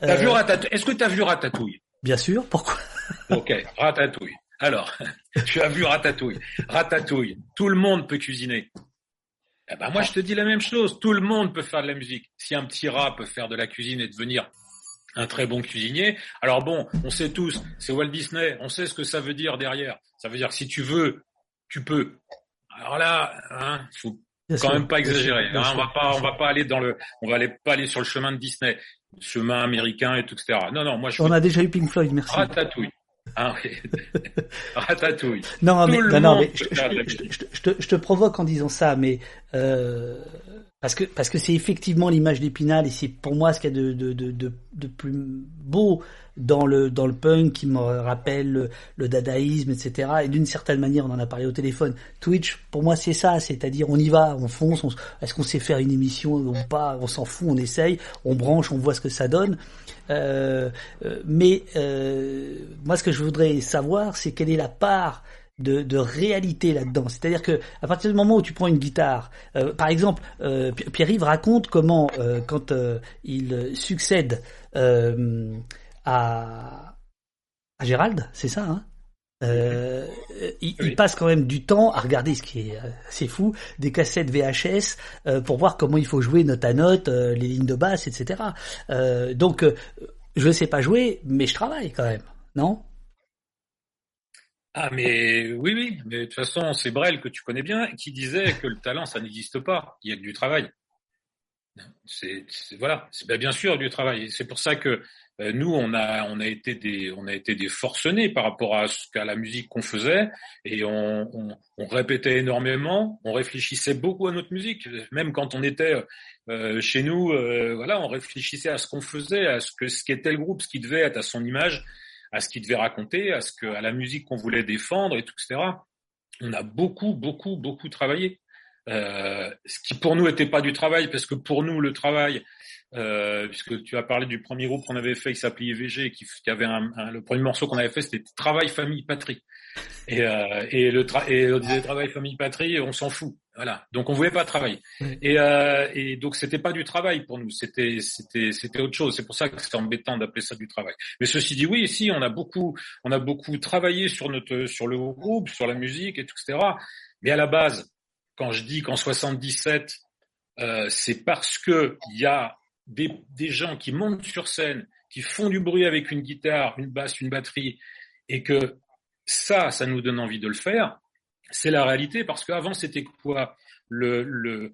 Euh, est-ce que tu as vu Ratatouille? Bien sûr. Pourquoi? Ok, Ratatouille. Alors, tu as vu Ratatouille. Ratatouille. Tout le monde peut cuisiner. Eh ben moi, je te dis la même chose. Tout le monde peut faire de la musique. Si un petit rat peut faire de la cuisine et devenir un très bon cuisinier. Alors bon, on sait tous, c'est Walt Disney, on sait ce que ça veut dire derrière. Ça veut dire que si tu veux tu peux. Alors là, hein, faut quand même pas exagérer. Hein, on va pas, on va pas aller dans le, on va aller pas aller sur le chemin de Disney, le chemin américain et tout, etc. Non, non, moi je. On a déjà eu Pink Floyd, merci. Ratatouille. Ah oui. Ratatouille. Non, mais, non, mais je, je, te, je, te, provoque en disant ça, mais euh, parce que parce que c'est effectivement l'image d'Épinal et c'est pour moi ce qu'il y a de, de, de, de, plus beau dans le dans le punk qui me rappelle le, dadaïsme etc et d'une certaine manière on en a parlé au téléphone. Twitch pour moi c'est ça. C'est-à-dire on y va on fonce est-ce qu'on sait faire une émission ou pas? On s'en fout on essaye on branche on voit ce que ça donne. Euh, euh mais euh, moi ce que je voudrais savoir c'est quelle est la part de, de réalité là-dedans. C'est-à-dire que à partir du moment où tu prends une guitare, euh, par exemple, euh, Pierre-Yves raconte comment euh, quand euh, il succède euh, à, à Gérald, c'est ça, hein euh, il, il, passe quand même du temps à regarder ce qui est assez fou, des cassettes VHS pour voir comment il faut jouer note à note, les lignes de basse, etc. donc, je ne sais pas jouer, mais je travaille quand même, non? Ah mais oui oui, mais de toute façon c'est Brel que tu connais bien qui disait que le talent ça n'existe pas, il y a que du travail. C'est voilà, c'est ben, bien sûr du travail. C'est pour ça que euh, nous on a on a été des on a été des forcenés par rapport à ce qu'à la musique qu'on faisait. Et on, on, répétait énormément, on réfléchissait beaucoup à notre musique, même quand on était euh, chez nous, euh, voilà, on réfléchissait à ce qu'on faisait, à ce que ce qu'était le groupe, ce qui devait être à son image à ce qu'il devait raconter, à ce que, à la musique qu'on voulait défendre et tout, etc. On a beaucoup, beaucoup, beaucoup travaillé. Euh, ce qui pour nous n'était pas du travail, parce que pour nous le travail, euh, puisque tu as parlé du premier groupe qu'on avait fait, qui s'appelait IVG, qui, qui avait un, le premier morceau qu'on avait fait, c'était Travail, Famille, Patrie. Et, euh, et le tra et on disait Travail, Famille, Patrie, on s'en fout. Voilà. Donc on voulait pas travailler. Et, euh, et donc c'était pas du travail pour nous. C'était c'était c'était autre chose. C'est pour ça que c'est embêtant d'appeler ça du travail. Mais ceci dit, oui, si on a beaucoup on a beaucoup travaillé sur notre sur le groupe, sur la musique et tout, etc. Mais à la base, quand je dis qu'en 77, euh, c'est parce que il y a des, gens qui montent sur scène, qui font du bruit avec une guitare, une basse, une batterie, et que ça, ça nous donne envie de le faire, c'est la réalité, parce qu'avant, c'était quoi? Le, le,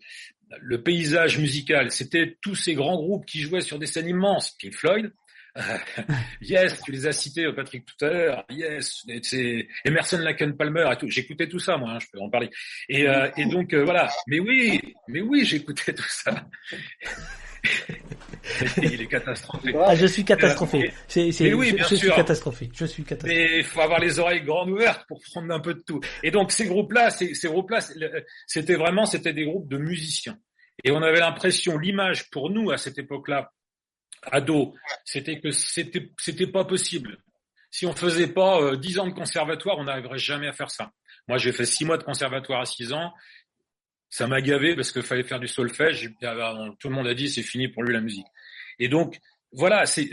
le paysage musical C'était tous ces grands groupes qui jouaient sur des scènes immenses, Pink Floyd, yes, tu les as cités, Patrick, tout à l'heure. Yes, c'est Emerson, Laken, Palmer et tout. J'écoutais tout ça, moi, hein, je peux en parler. Et, euh, et donc euh, voilà. Mais oui, mais oui, j'écoutais tout ça. il est catastrophé. Ah, je suis catastrophé. C'est, c'est, oui, je, je suis catastrophé. Je suis catastrophé. Mais il faut avoir les oreilles grandes ouvertes pour prendre un peu de tout. Et donc ces groupes-là, ces, ces groupes-là, c'était vraiment, c'était des groupes de musiciens. Et on avait l'impression, l'image pour nous à cette époque-là, ado, c'était que c'était c'était pas possible. Si on faisait pas euh, dix ans de conservatoire, on n'arriverait jamais à faire ça. Moi, j'ai fait six mois de conservatoire à six ans. Ça m'a gavé parce qu'il fallait faire du solfège. Tout le monde a dit c'est fini pour lui la musique. Et donc voilà, c'est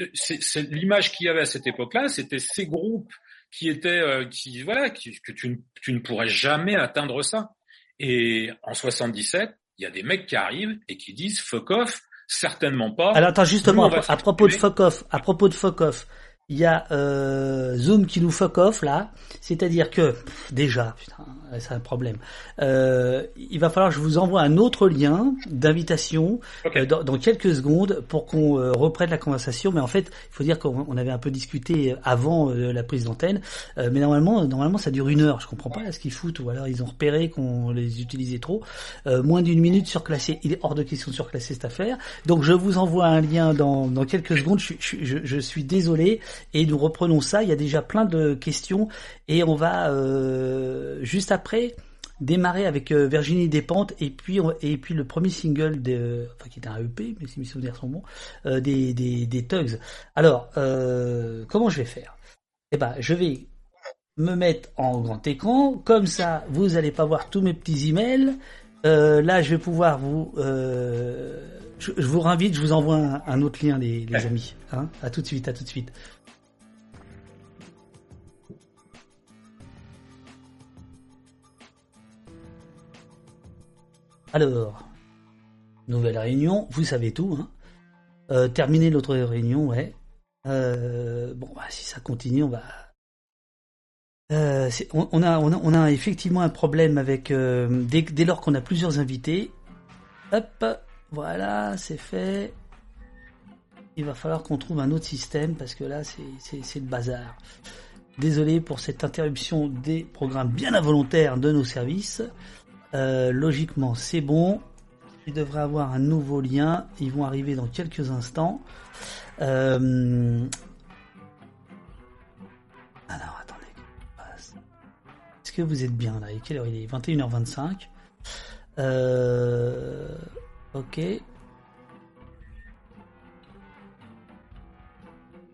l'image qu'il y avait à cette époque-là. C'était ces groupes qui étaient euh, qui voilà que tu, tu ne pourrais jamais atteindre ça. Et en 77, il y a des mecs qui arrivent et qui disent fuck off, certainement pas. Alors attends justement à, propos de fuck off, à propos de fuck off, il y a euh, Zoom qui nous fuck off là, c'est-à-dire que déjà, putain, c'est un problème. Euh, il va falloir que je vous envoie un autre lien d'invitation euh, dans, quelques secondes pour qu'on euh, reprenne la conversation. Mais en fait, il faut dire qu'on avait un peu discuté avant la prise d'antenne, mais normalement, normalement, ça dure une heure. Je comprends pas ce qu'ils foutent ou alors ils ont repéré qu'on les utilisait trop. moins d'une minute surclassé. Il est hors de question de surclasser cette affaire. Donc je vous envoie un lien dans, dans quelques secondes. Je, je, je suis désolé et nous reprenons ça. Il y a déjà plein de questions et on va euh, juste après démarrer avec euh, Virginie Despentes et puis et puis le premier single de enfin qui était un EP mais si mes souvenirs sont bons euh, des, des, des Tugs. Alors euh, comment je vais faire? Eh ben je vais me mettre en grand écran comme ça vous allez pas voir tous mes petits emails. Euh, là je vais pouvoir vous euh, je, vous invite, je vous envoie un, un autre lien les, les amis. Hein à tout de suite, à tout de suite. Alors, nouvelle réunion, vous savez tout. Hein. Euh, terminer notre réunion, ouais. Euh, bon, bah, si ça continue, on va. Euh, on, a, on, a, effectivement un problème avec dès, dès, lors qu'on a plusieurs invités. Hop, voilà, c'est fait. Il va falloir qu'on trouve un autre système parce que là, c'est le bazar. Désolé pour cette interruption des programmes bien involontaires de nos services. Euh, logiquement, c'est bon. Il devrait avoir un nouveau lien. Ils vont arriver dans quelques instants. Euh, alors, attendez. Est-ce que vous êtes bien là? Quelle heure il est? 21h25. Euh, ok.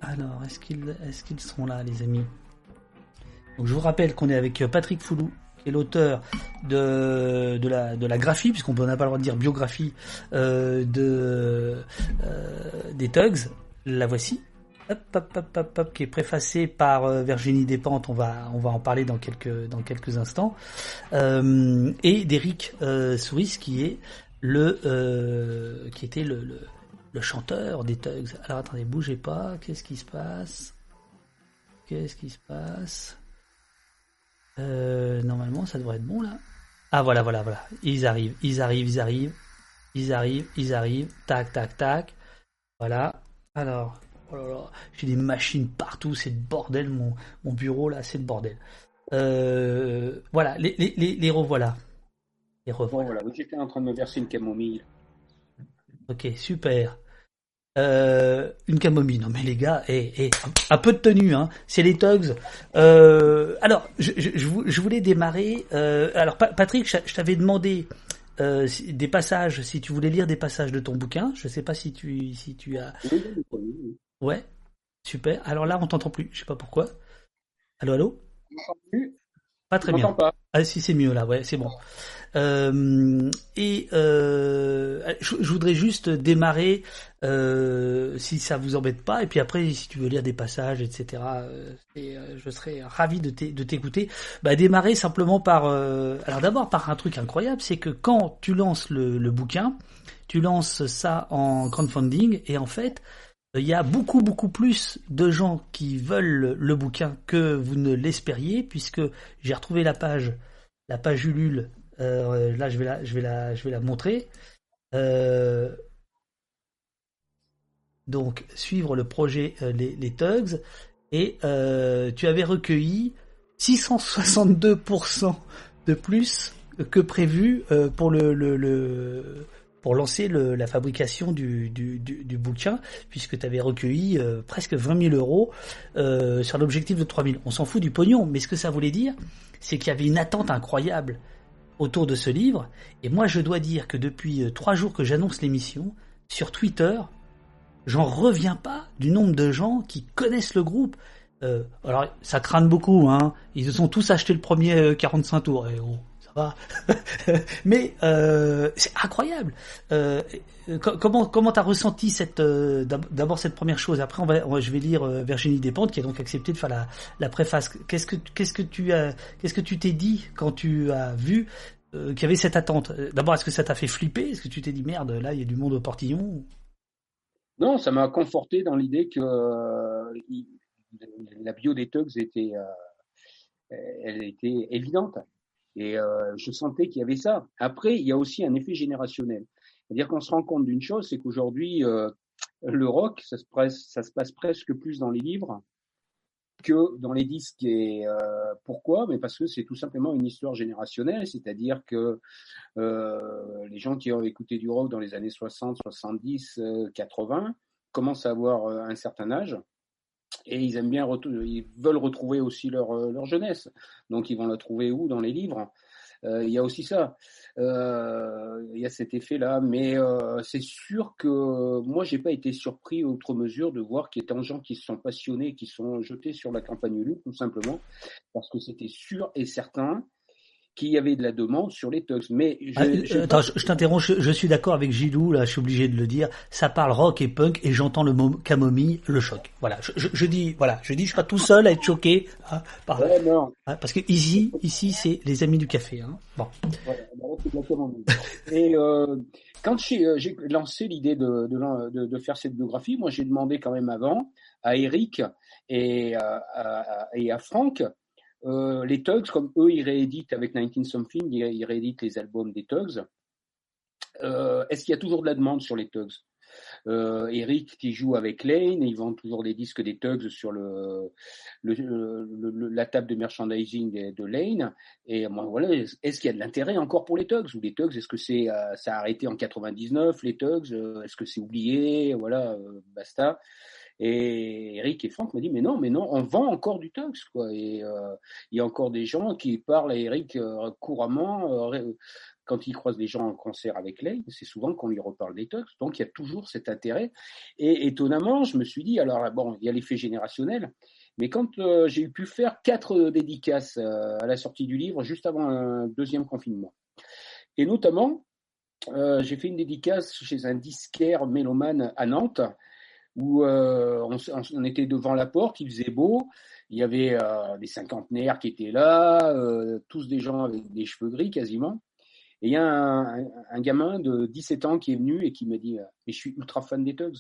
Alors, est-ce qu'ils est qu'ils sont là, les amis? Donc, je vous rappelle qu'on est avec Patrick Foulou, est l'auteur de, de, la, de la graphie, puisqu'on n'a pas le droit de dire biographie, euh, de, euh, des Tugs. La voici. Hop, hop, hop, hop, qui est préfacée par euh, Virginie Despentes, on va, on va en parler dans quelques, dans quelques instants, et d'Eric Souris, qui est le, qui était le, le, le, chanteur des Tugs. Alors attendez, bougez pas, qu'est-ce qui se passe? Qu'est-ce qui se passe? Euh, normalement, ça devrait être bon là. Ah voilà, voilà, voilà. Ils arrivent, ils arrivent, ils arrivent, ils arrivent, ils arrivent. Tac, tac, tac. Voilà. Alors, oh là là, j'ai des machines partout, c'est le bordel. Mon, mon bureau là, c'est le bordel. Euh, voilà, les, les, les, les revoilà. Les revoilà. Voilà, j'étais en train de me verser une camomille. Ok, super. Euh, une camomille. Non mais les gars, eh, eh, un peu de tenue, hein. C'est les Tugs. Euh, alors, je, je, je, voulais démarrer. Euh, alors, Patrick, je, t'avais demandé euh, des passages, si tu voulais lire des passages de ton bouquin. Je sais pas si tu, si tu as. Ouais, super. Alors là, on t'entend plus. Je sais pas pourquoi. Allô, allô? Pas très bien. Pas. Ah si, c'est mieux là. Ouais, c'est bon. Euh, et euh, je, voudrais juste démarrer, euh, si ça vous embête pas, et puis après, si tu veux lire des passages, etc., et, je serais ravi de t'écouter. Bah, démarrer simplement par, alors d'abord par un truc incroyable, c'est que quand tu lances le, le bouquin, tu lances ça en crowdfunding, et en fait, il y a beaucoup beaucoup plus de gens qui veulent le bouquin que vous ne l'espériez puisque j'ai retrouvé la page la page Ulule euh, là, je vais la, je vais la, je vais la montrer. Euh, donc suivre le projet les, les, Tugs et tu avais recueilli 662% de plus que prévu le pour lancer la fabrication du, bouquin, puisque tu avais recueilli euh, presque 20 000 euros euh, sur l'objectif de 3 000. On s'en fout du pognon, mais ce que ça voulait dire, c'est qu'il y avait une attente incroyable autour de ce livre. Et moi, je dois dire que depuis euh, trois jours que j'annonce l'émission, sur Twitter, j'en reviens pas du nombre de gens qui connaissent le groupe. Euh, alors, ça crâne beaucoup, hein. Ils se sont tous achetés le premier 45 tours. Et oh, Mais euh, c'est incroyable. Euh, comment comment t'as ressenti cette euh, d'abord cette première chose? Après, va, je vais lire euh, Virginie Despentes qui a donc accepté de faire la, la préface. Qu'est-ce que qu'est-ce que tu as qu'est-ce que tu t'es dit quand tu as vu euh, qu'il y avait cette attente? D'abord, est-ce que ça t'a fait flipper? Est-ce que tu t'es dit merde, là, il y a du monde au portillon? Non, ça m'a conforté dans l'idée que la bio des était elle était évidente. Et euh, je sentais qu'il y avait ça. Après, il y a aussi un effet générationnel. C'est-à-dire qu'on se rend compte d'une chose, c'est qu'aujourd'hui, euh, le rock, ça se passe presque plus dans les livres que dans les disques. Et euh, pourquoi Mais parce que c'est tout simplement une histoire générationnelle, c'est-à-dire que euh, les gens qui ont écouté du rock dans les années 60, 70, 80 commencent à avoir un certain âge et ils aiment bien, ils veulent retrouver aussi leur, euh, leur jeunesse. Donc ils vont la trouver où? Dans les livres. Euh, il y a aussi ça. Euh, il y a cet effet-là, mais euh, c'est sûr que moi j'ai pas été surpris outre mesure de voir qu'il y a tant de gens qui se sont passionnés, qui sont jetés sur la campagne Ulu, tout simplement, parce que c'était sûr et certain qu'il y avait de la demande sur les Tugs. Mais je, ah, je, euh, attends, je, t'interromps, je, suis d'accord avec Gilou, là, je suis obligé de le dire. Ça parle rock et punk et j'entends le mot camomille, le choc. Voilà, je, dis, voilà, je dis, je serai tout seul à être choqué hein, par, ouais, non. Hein, parce que ici, ici, c'est les amis du café. Hein. Bon. Voilà, la et euh, quand euh, j'ai lancé l'idée de, de, de, faire cette biographie, moi j'ai demandé quand même avant à Eric et à, à, et à Franck euh, les Tugs, comme eux, ils rééditent avec 19 Something, ils rééditent les albums des Tugs. Euh, Est-ce qu'il y a toujours de la demande sur les Tugs euh, Eric qui joue avec Lane, ils vendent toujours des disques des Tugs sur le, le, le, la table de merchandising de, Lane. Et moi, voilà, est-ce qu'il y a de l'intérêt encore pour les Tugs ou les Tugs Est-ce que c'est euh, ça a arrêté en 99 les Tugs euh, Est-ce que c'est oublié? Voilà, euh, basta. Et Eric et Franck m'ont dit mais non, mais non, on vend encore du Tux quoi. Et euh, il y a encore des gens qui parlent à Eric euh, couramment euh, quand ils croisent des gens en concert avec Lane, c'est souvent qu'on lui reparle des Tux. Donc il y a toujours cet intérêt. Et étonnamment, je me suis dit alors bon, il y a l'effet générationnel. Mais quand j'ai pu faire quatre dédicaces à la sortie du livre, juste avant un deuxième confinement, et notamment, j'ai fait une dédicace chez un disquaire mélomane à Nantes, où euh, on, on, était devant la porte, il faisait beau, il y avait euh, des cinquantenaires qui étaient là, euh, tous des gens avec des cheveux gris quasiment. Et il y a un, un, gamin de 17 ans qui est venu et qui m'a dit Mais je suis ultra fan des Tugs.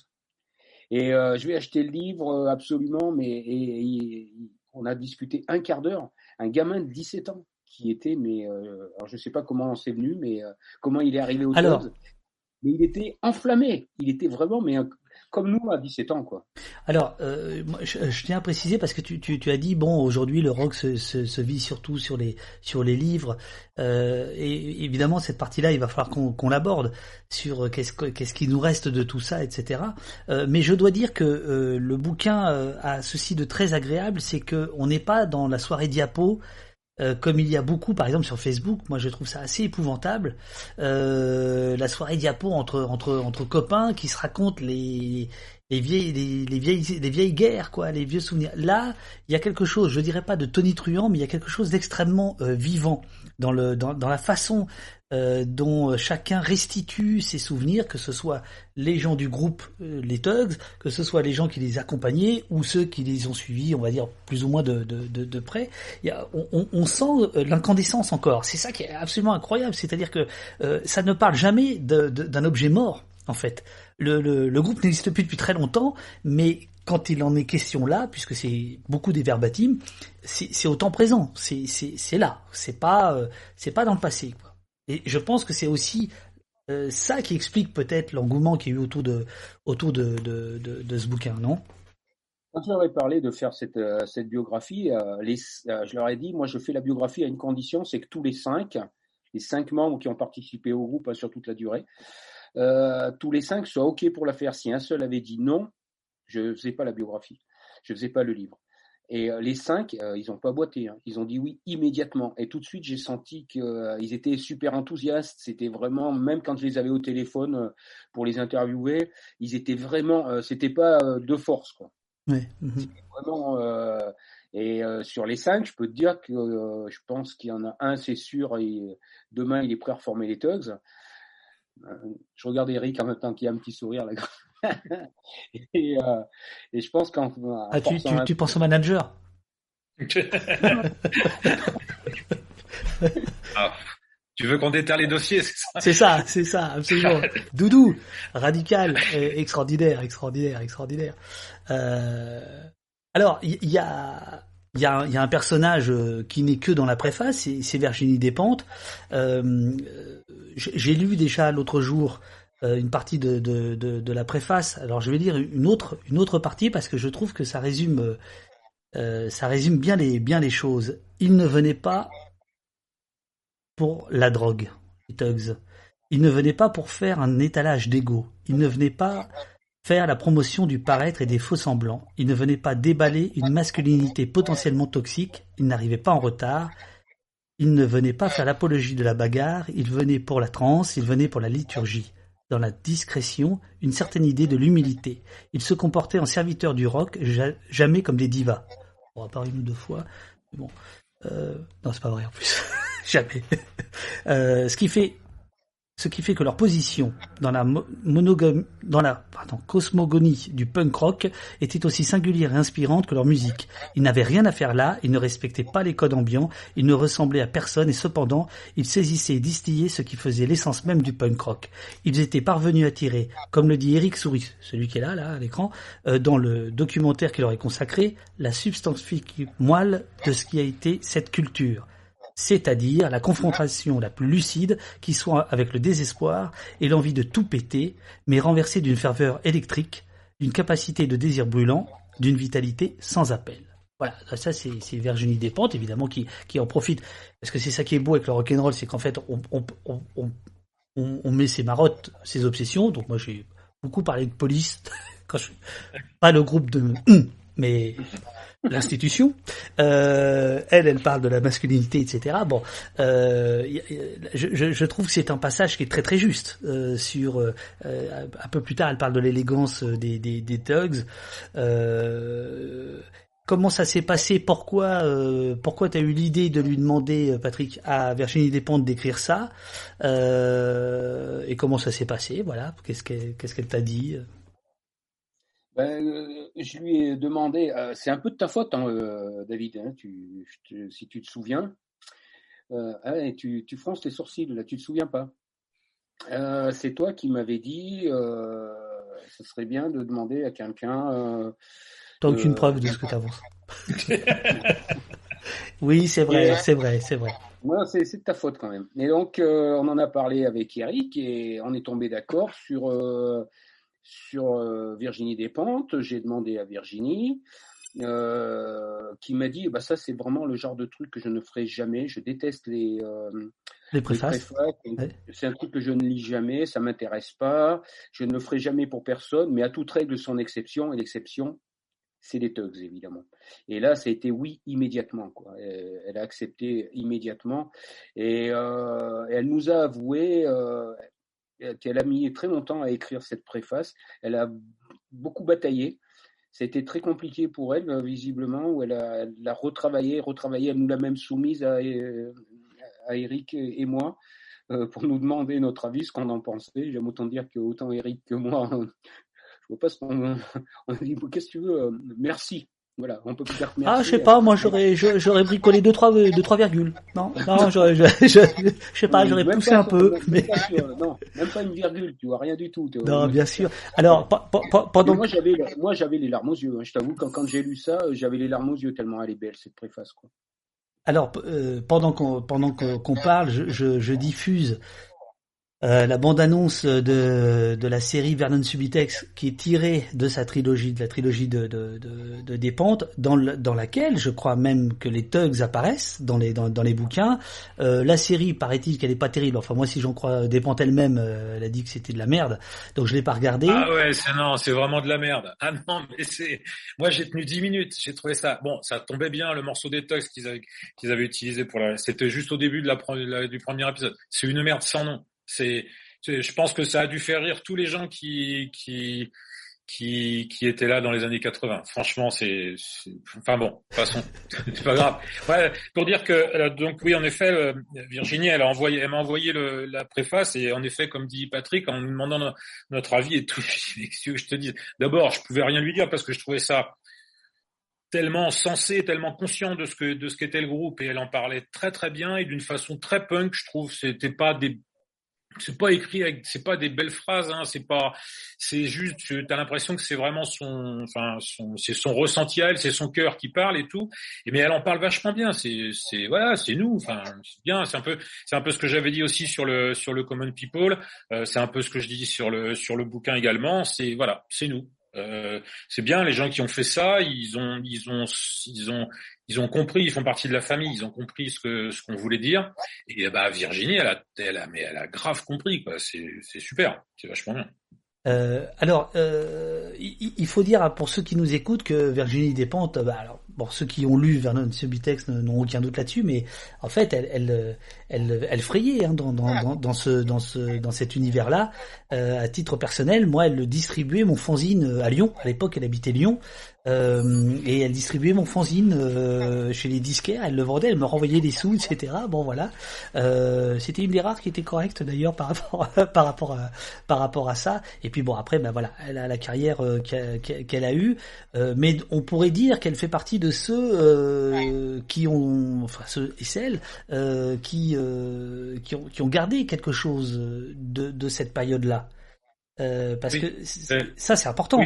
Et je vais acheter le livre absolument, mais et, on a discuté un quart d'heure. Un gamin de 17 ans qui était, mais alors je sais pas comment c'est venu, mais comment il est arrivé aux Tugs. Mais il était enflammé. Il était vraiment, mais comme nous à 17 ans, quoi. Alors, euh, je, tiens à préciser parce que tu, tu, tu as dit bon, aujourd'hui le rock se, se, se, vit surtout sur les sur les livres euh, et évidemment cette partie-là, il va falloir qu'on l'aborde sur qu'est-ce qu'est-ce qui nous reste de tout ça, etc. Euh, mais je dois dire que euh, le bouquin euh, a ceci de très agréable, c'est que on n'est pas dans la soirée diapo euh, comme il y a beaucoup, par exemple sur Facebook, moi je trouve ça assez épouvantable. Euh, la soirée diapo entre entre entre copains qui se racontent les les vieilles les, vieilles les vieilles guerres quoi, les vieux souvenirs. Là, il y a quelque chose, je dirais pas de tonitruant, mais il y a quelque chose d'extrêmement euh, vivant dans le dans, la façon euh, dont chacun restitue ses souvenirs, que ce soit les gens du groupe, euh, les Tugs, que ce soit les gens qui les accompagnaient ou ceux qui les ont suivis, on va dire plus ou moins de, de, de, de près. Il y a, on, on, sent euh, l'incandescence encore. C'est ça qui est absolument incroyable. C'est-à-dire que ça ne parle jamais d'un objet mort, en fait. Le, groupe n'existe plus depuis très longtemps, mais quand il en est question là, puisque c'est beaucoup des verbatims, c'est autant présent, c'est là, c'est pas c'est pas dans le passé. Et je pense que c'est aussi ça qui explique peut-être l'engouement qu'il y a eu autour de, autour de, ce bouquin, non? Quand je leur ai parlé de faire cette, cette biographie, je leur ai dit, moi je fais la biographie à une condition, c'est que tous les cinq, les cinq membres qui ont participé au groupe hein, sur toute la durée, euh, tous les cinq soient OK pour la faire. Si un seul avait dit non, je ne faisais pas la biographie, je ne faisais pas le livre. Et euh, les cinq, euh, ils n'ont pas boité, hein. ils ont dit oui immédiatement. Et tout de suite, j'ai senti qu'ils étaient super enthousiastes. C'était vraiment, même quand je les avais au téléphone pour les interviewer, ils étaient vraiment, c'était pas de force, quoi. Oui. Vraiment. et sur les cinq, je peux te dire que je pense qu'il y en a un, c'est sûr, et demain il est prêt à reformer les Tugs. Euh, je regarde Eric en même temps qu'il a un petit sourire là. et, euh, et, je pense qu'en ah, tu, tu, tu, penses au manager ah, Tu veux qu'on déterre les dossiers, c'est ça? C'est ça, c'est ça, absolument. Doudou, radical, extraordinaire, extraordinaire, extraordinaire. Euh, alors, il y, y, a il y a, y a, un personnage euh, qui n'est que dans la préface, c'est Virginie Despentes. Euh, J'ai lu déjà l'autre jour euh, une partie de, de, de, de, la préface. Alors je vais lire une autre, une autre partie parce que je trouve que ça résume, euh, ça résume bien les, bien les choses. Il ne venait pas pour la drogue, les thugs. Il ne venait pas pour faire un étalage d'ego. Il ne venait pas faire la promotion du paraître et des faux semblants. Il ne venait pas déballer une masculinité potentiellement toxique, il n'arrivait pas en retard, il ne venait pas faire l'apologie de la bagarre, il venait pour la transe, il venait pour la liturgie. Dans la discrétion, une certaine idée de l'humilité. Il se comportait en serviteur du rock, jamais comme des divas. On va parler une ou deux fois. bon, euh, non, c'est pas vrai en plus. jamais. Euh, ce qui fait ce qui fait que leur position dans la, dans la cosmogonie du punk rock était aussi singulière et inspirante que leur musique. Ils n'avaient rien à faire là, ils ne respectaient pas les codes ambiants, ils ne ressemblaient à personne et cependant, ils saisissaient et distillaient ce qui faisait l'essence même du punk rock. Ils étaient parvenus à tirer, comme le dit Eric Souris, celui qui est là, là, à l'écran, euh, dans le documentaire qu'il leur est consacré, la substance moelle de ce qui a été cette culture c'est-à-dire la confrontation la plus lucide qui soit avec le désespoir et l'envie de tout péter, mais renversée d'une ferveur électrique, d'une capacité de désir brûlant, d'une vitalité sans appel. Voilà, ça c'est Virginie Despentes évidemment qui, en profite, parce que c'est ça qui est beau avec le rock'n'roll, c'est qu'en fait on, met ses marottes, ses obsessions, donc moi j'ai beaucoup parlé de police, quand je, pas le groupe de... mais l'institution. Euh, elle, elle parle de la masculinité, etc. Bon, euh, je, je, trouve que c'est un passage qui est très très juste. Euh, sur euh, un peu plus tard, elle parle de l'élégance des, des, des thugs. comment ça s'est passé? Pourquoi pourquoi t'as eu l'idée de lui demander, Patrick, à Virginie Despentes d'écrire ça? Et comment ça s'est passé? Voilà, qu'est-ce qu'elle qu'est-ce qu'elle t'a dit? Ben, euh, je lui ai demandé, euh, c'est un peu de ta faute, hein, euh, David, hein, tu, si tu te souviens. Ah, tu, tu fronces tes sourcils, là, tu te souviens pas. c'est toi qui m'avais dit, ce serait bien de demander à quelqu'un. T'as aucune preuve de ce que tu avances. oui, c'est vrai, c'est vrai, c'est vrai. Moi, c'est de ta faute quand même. Et donc, on en a parlé avec Eric et on est tombé d'accord sur sur euh, Virginie Despentes. J'ai demandé à Virginie, euh, qui m'a dit bah ça c'est vraiment le genre de truc que je ne ferai jamais. Je déteste les euh, les préfaces. C'est un truc que je ne lis jamais, ça m'intéresse pas. Je ne le ferai jamais pour personne, mais à toute règle son exception et l'exception c'est les thugs évidemment. Et là, ça a été oui immédiatement. Quoi. Elle, a accepté immédiatement et elle nous a avoué, qu'elle a mis très longtemps à écrire cette préface. Elle a beaucoup bataillé. C'était très compliqué pour elle, euh, visiblement, où elle a, elle a retravaillé, retravaillé. Elle nous l'a même soumise à, euh, à Eric et moi euh, pour nous demander notre avis, ce qu'on en pensait. J'aime autant dire que autant Eric que moi, je vois pas ce qu'on on dit. Qu'est-ce que tu veux Merci. Voilà, on peut plus Ah, je sais pas, moi j'aurais j'aurais bricolé deux trois deux trois virgules. Non, non, j'aurais je, je, sais pas, j'aurais poussé un peu, mais non, même pas une virgule, tu vois, rien du tout. Non, bien sûr. Alors pendant moi j'avais moi j'avais les larmes aux yeux. Hein. Je t'avoue quand quand j'ai lu ça, j'avais les larmes aux yeux tellement elle est belle cette préface quoi. Alors euh, pendant qu'on pendant qu'on parle, je diffuse euh, la bande-annonce de, de la série Vernon Subitex qui est tirée de sa trilogie, de la trilogie de, de, de, de Despentes, dans, dans laquelle je crois même que les thugs apparaissent dans les, dans, les bouquins. Euh, la série, paraît-il qu'elle est pas terrible. Enfin moi si j'en crois Despentes elle-même, euh, elle a dit que c'était de la merde. Donc je l'ai pas regardé. Ah ouais, c'est non, c'est vraiment de la merde. Ah non, mais c'est... Moi j'ai tenu 10 minutes, j'ai trouvé ça... Bon, ça tombait bien le morceau des thugs qu'ils avaient, qu'ils avaient utilisé pour la... C'était juste au début du premier épisode. C'est une merde sans nom. C'est, je pense que ça a dû faire rire tous les gens qui qui qui, qui étaient là dans les années 80. Franchement, c'est, enfin bon, façon, c'est pas grave. Ouais, pour dire que euh, donc oui, en effet, euh, Virginie, elle a envoyé, elle m'a envoyé le, la préface et en effet, comme dit Patrick, en nous demandant notre avis et tout, je te dis, d'abord, je pouvais rien lui dire parce que je trouvais ça tellement sensé, tellement conscient de ce que de ce qu'était le groupe et elle en parlait très très bien et d'une façon très punk, je trouve. C'était pas des c'est pas écrit avec, c'est pas des belles phrases, hein, c'est pas, c'est juste, t'as l'impression que c'est vraiment son, enfin, son, c'est son ressenti à elle, c'est son cœur qui parle et tout. Et mais elle en parle vachement bien. C'est, c'est, voilà, c'est nous. Enfin, c'est bien. C'est un peu, c'est un peu ce que j'avais dit aussi sur le, sur le Common People. Euh, c'est un peu ce que je dis sur le, sur le bouquin également. C'est, voilà, c'est nous. Euh, c'est bien les gens qui ont fait ça, ils ont, ils ont, ils ont, ils ont compris, ils font partie de la famille, ils ont compris ce que ce qu'on voulait dire. Et bah Virginie, elle a, elle a, mais elle a grave compris quoi. C'est, c'est super, c'est vachement bien. Euh, alors, euh, il, faut dire pour ceux qui nous écoutent que Virginie Despentes, bah alors, bon, ceux qui ont lu Vernon Subitex n'ont aucun doute là-dessus, mais en fait, elle, elle, elle, elle frayait hein, dans, dans, dans, ce, dans, ce, dans cet univers-là. Euh, à titre personnel, moi, elle le distribuait mon fanzine à Lyon. À l'époque, elle habitait Lyon. Euh, et elle distribuait mon fanzine euh, chez les disquaires, elle le vendait, elle me renvoyait des sous, etc. Bon voilà, euh, c'était une des rares qui était correcte d'ailleurs par rapport à, par rapport à, par rapport à ça. Et puis bon après, ben voilà, elle a la carrière euh, qu'elle a eue, euh, mais on pourrait dire qu'elle fait partie de ceux qui ont, enfin ceux et celles qui qui ont, qui ont gardé quelque chose de, de cette période-là, parce que ça c'est important.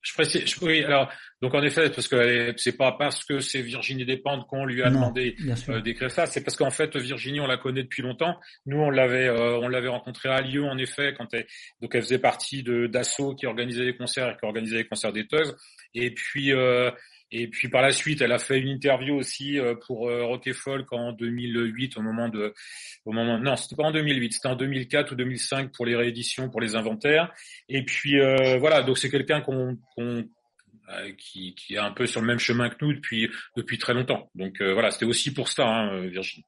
Je précise, oui, alors, donc en effet, parce que c'est pas parce que c'est Virginie Despentes qu'on lui a demandé euh, d'écrire ça, c'est parce qu'en fait Virginie on la connaît depuis longtemps. Nous on l'avait euh, on l'avait rencontrée à Lyon en effet quand elle donc elle faisait partie de d'Asso qui organisait les concerts et qui organisait les concerts des Teuses. Et puis euh, et puis par la suite, elle a fait une interview aussi euh, pour euh, Folk en 2008 au moment de, au moment non, c'était pas en 2008, c'était en 2004 ou 2005 pour les rééditions, pour les inventaires. Et puis euh, voilà, donc c'est quelqu'un qu'on, qui, qui est un peu sur le même chemin que nous depuis depuis très longtemps. Donc voilà, c'était aussi pour ça, hein, Virginie.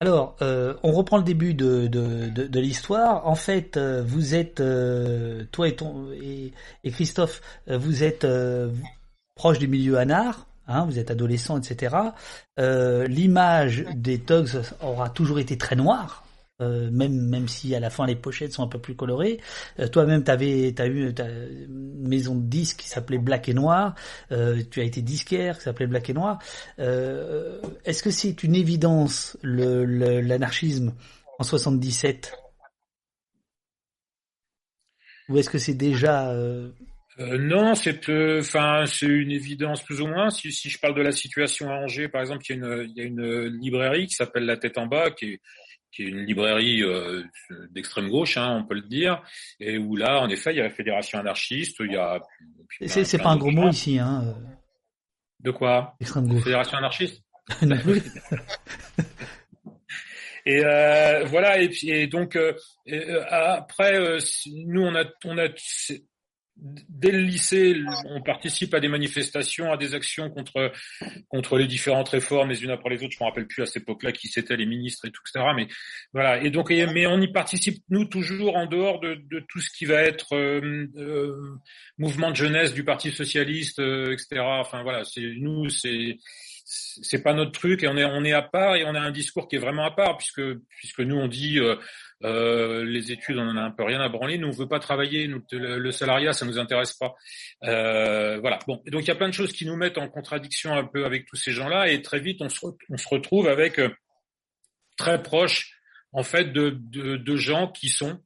Alors, euh, on reprend le début de, de, de, l'histoire. En fait, euh, vous êtes, euh, toi et, ton, et, et Christophe, vous êtes proche du milieu anard, hein, vous êtes adolescent, etc. L'image des thugs aura toujours été très noire, euh, même même si à la fin les pochettes sont un peu plus colorées. Euh, Toi-même, t'avais t'as eu une maison de disques qui s'appelait Black et Noir. Euh, tu as été disquaire qui s'appelait Black et Noir. Euh, est-ce que c'est une évidence l'anarchisme en 77 ou est-ce que c'est déjà non, c'est enfin c'est une évidence plus ou moins. Si, si je parle de la situation à Angers, par exemple, il y a une, il y a une librairie qui s'appelle La Tête en bas, qui est, qui est une librairie euh, d'extrême gauche, hein, on peut le dire, et où là, en effet, il y a la fédération anarchiste, il y a. C'est pas un gros mot ici, hein. Euh. De quoi? Extrême gauche. Fédération anarchiste? et euh, voilà, et puis et donc euh, après, nous on a on a dès le lycée, on participe à des manifestations, à des actions contre contre les différentes réformes les unes après les autres. Je me rappelle plus à cette époque-là qui c'était les ministres et tout, etc. Mais voilà. Et donc, mais on y participe nous toujours en dehors de, tout ce qui va être euh, euh, mouvement de jeunesse du Parti socialiste, euh, etc. Enfin voilà, c'est nous, c'est c'est pas notre truc et on est on est à part et on a un discours qui est vraiment à part puisque puisque nous on dit euh, les études, on en a un peu rien à branler. Nous, on veut pas travailler. Le, salariat, ça nous intéresse pas. Euh, voilà. Bon. donc, il y a plein de choses qui nous mettent en contradiction un peu avec tous ces gens-là, et très vite, on se, on se retrouve avec euh, très proche, en fait, de, de, de gens qui sont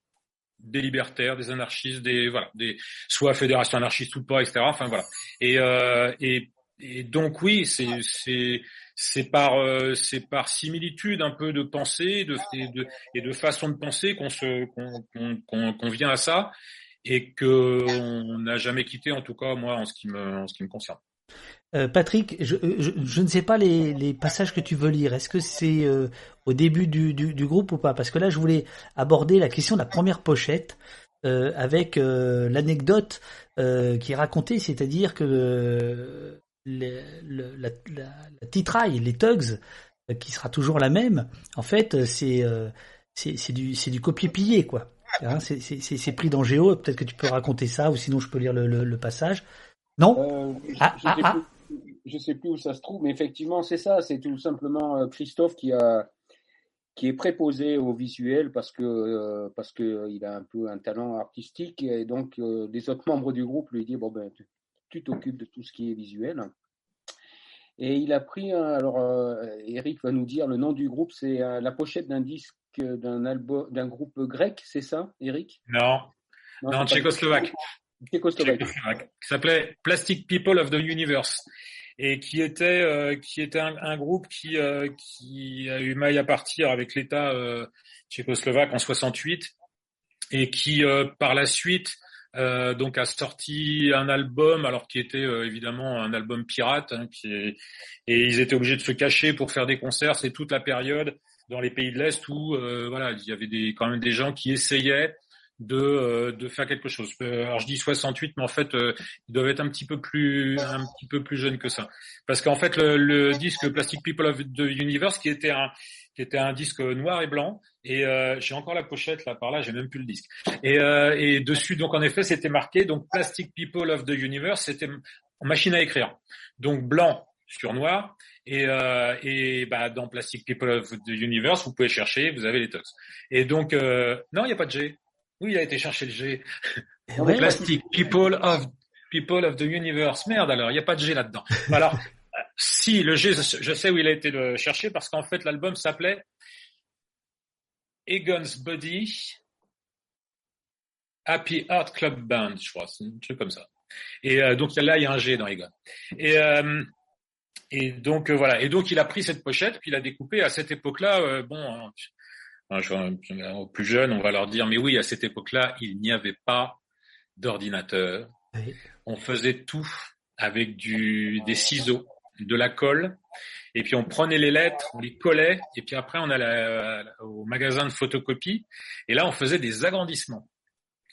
des libertaires, des anarchistes, des voilà, des soit fédération anarchiste ou pas, etc. Enfin voilà. Et, euh, et et donc oui, c'est c'est c'est par euh, c'est par similitude un peu de pensée, de, et de et de façon de penser qu'on se qu'on qu'on vient à ça et que on n'a jamais quitté en tout cas moi en ce qui me en ce qui me concerne. Euh, Patrick, je, je, je, ne sais pas les, les, passages que tu veux lire. Est-ce que c'est euh, au début du, du, du, groupe ou pas? Parce que là, je voulais aborder la question de la première pochette euh, avec euh, l'anecdote qui est racontée, c'est-à-dire que les, le, la, la, la, titraille, les tugs, qui sera toujours la même, en fait, c'est c'est du, du copier-piller, quoi. Hein, c'est pris dans Géo. Peut-être que tu peux raconter ça, ou sinon je peux lire le, le, le passage. Non? Ah, ah, ah je sais plus où ça se trouve, mais effectivement, c'est ça. C'est tout simplement euh, Christophe qui a qui est préposé au visuel parce que euh, parce que euh, il a un peu un talent artistique et donc euh, les autres membres du groupe lui disent bon ben tu t'occupes de tout ce qui est visuel. Et il a pris alors Eric va nous dire le nom du groupe, c'est la pochette d'un disque d'un album d'un groupe grec, c'est ça, Eric? Non, non, non tchécoslovaque. Tchécoslovaque. Qui s'appelait Plastic People of the Universe et qui était euh, qui était un, un groupe qui euh, qui a eu maille à partir avec l'État euh, tchécoslovaque en 68 et qui par la suite donc a sorti un album alors qui était évidemment un album pirate hein, qui est, et ils étaient obligés de se cacher pour faire des concerts c'est toute la période dans les pays de l'est où voilà il y avait des quand même des gens qui essayaient de, euh, de faire quelque chose. Euh, alors je dis 68, mais en fait, euh, ils doivent être un petit peu plus un petit peu plus jeunes que ça. Parce qu'en fait, le, le, disque Plastic People of the Universe, qui était un qui était un disque noir et blanc, et j'ai encore la pochette là par là, j'ai même plus le disque. Et, et dessus, donc en effet, c'était marqué donc Plastic People of the Universe, c'était en machine à écrire. Donc blanc sur noir. Et, euh, et bah, dans Plastic People of the Universe, vous pouvez chercher, vous avez les tox. Et donc, euh, non, il n'y a pas de G. Oui, il a été chercher le G. Plastic, people of, people of the universe. Merde alors, il n'y a pas de G là-dedans. Alors, si, le G, je sais où il a été le chercher parce qu'en fait, l'album s'appelait Egon's Body Happy Art Club Band, je crois, c'est un truc comme ça. Et euh, donc là, il y a un G dans Egon. Et, euh, et donc euh, voilà. Et donc il a pris cette pochette, puis il a découpé. À cette époque-là, euh, bon, aux plus jeunes, on va leur dire, mais oui, à cette époque-là, il n'y avait pas d'ordinateur. On faisait tout avec du, des ciseaux, de la colle, et puis on prenait les lettres, on les collait, et puis après on allait au magasin de photocopie, et là on faisait des agrandissements.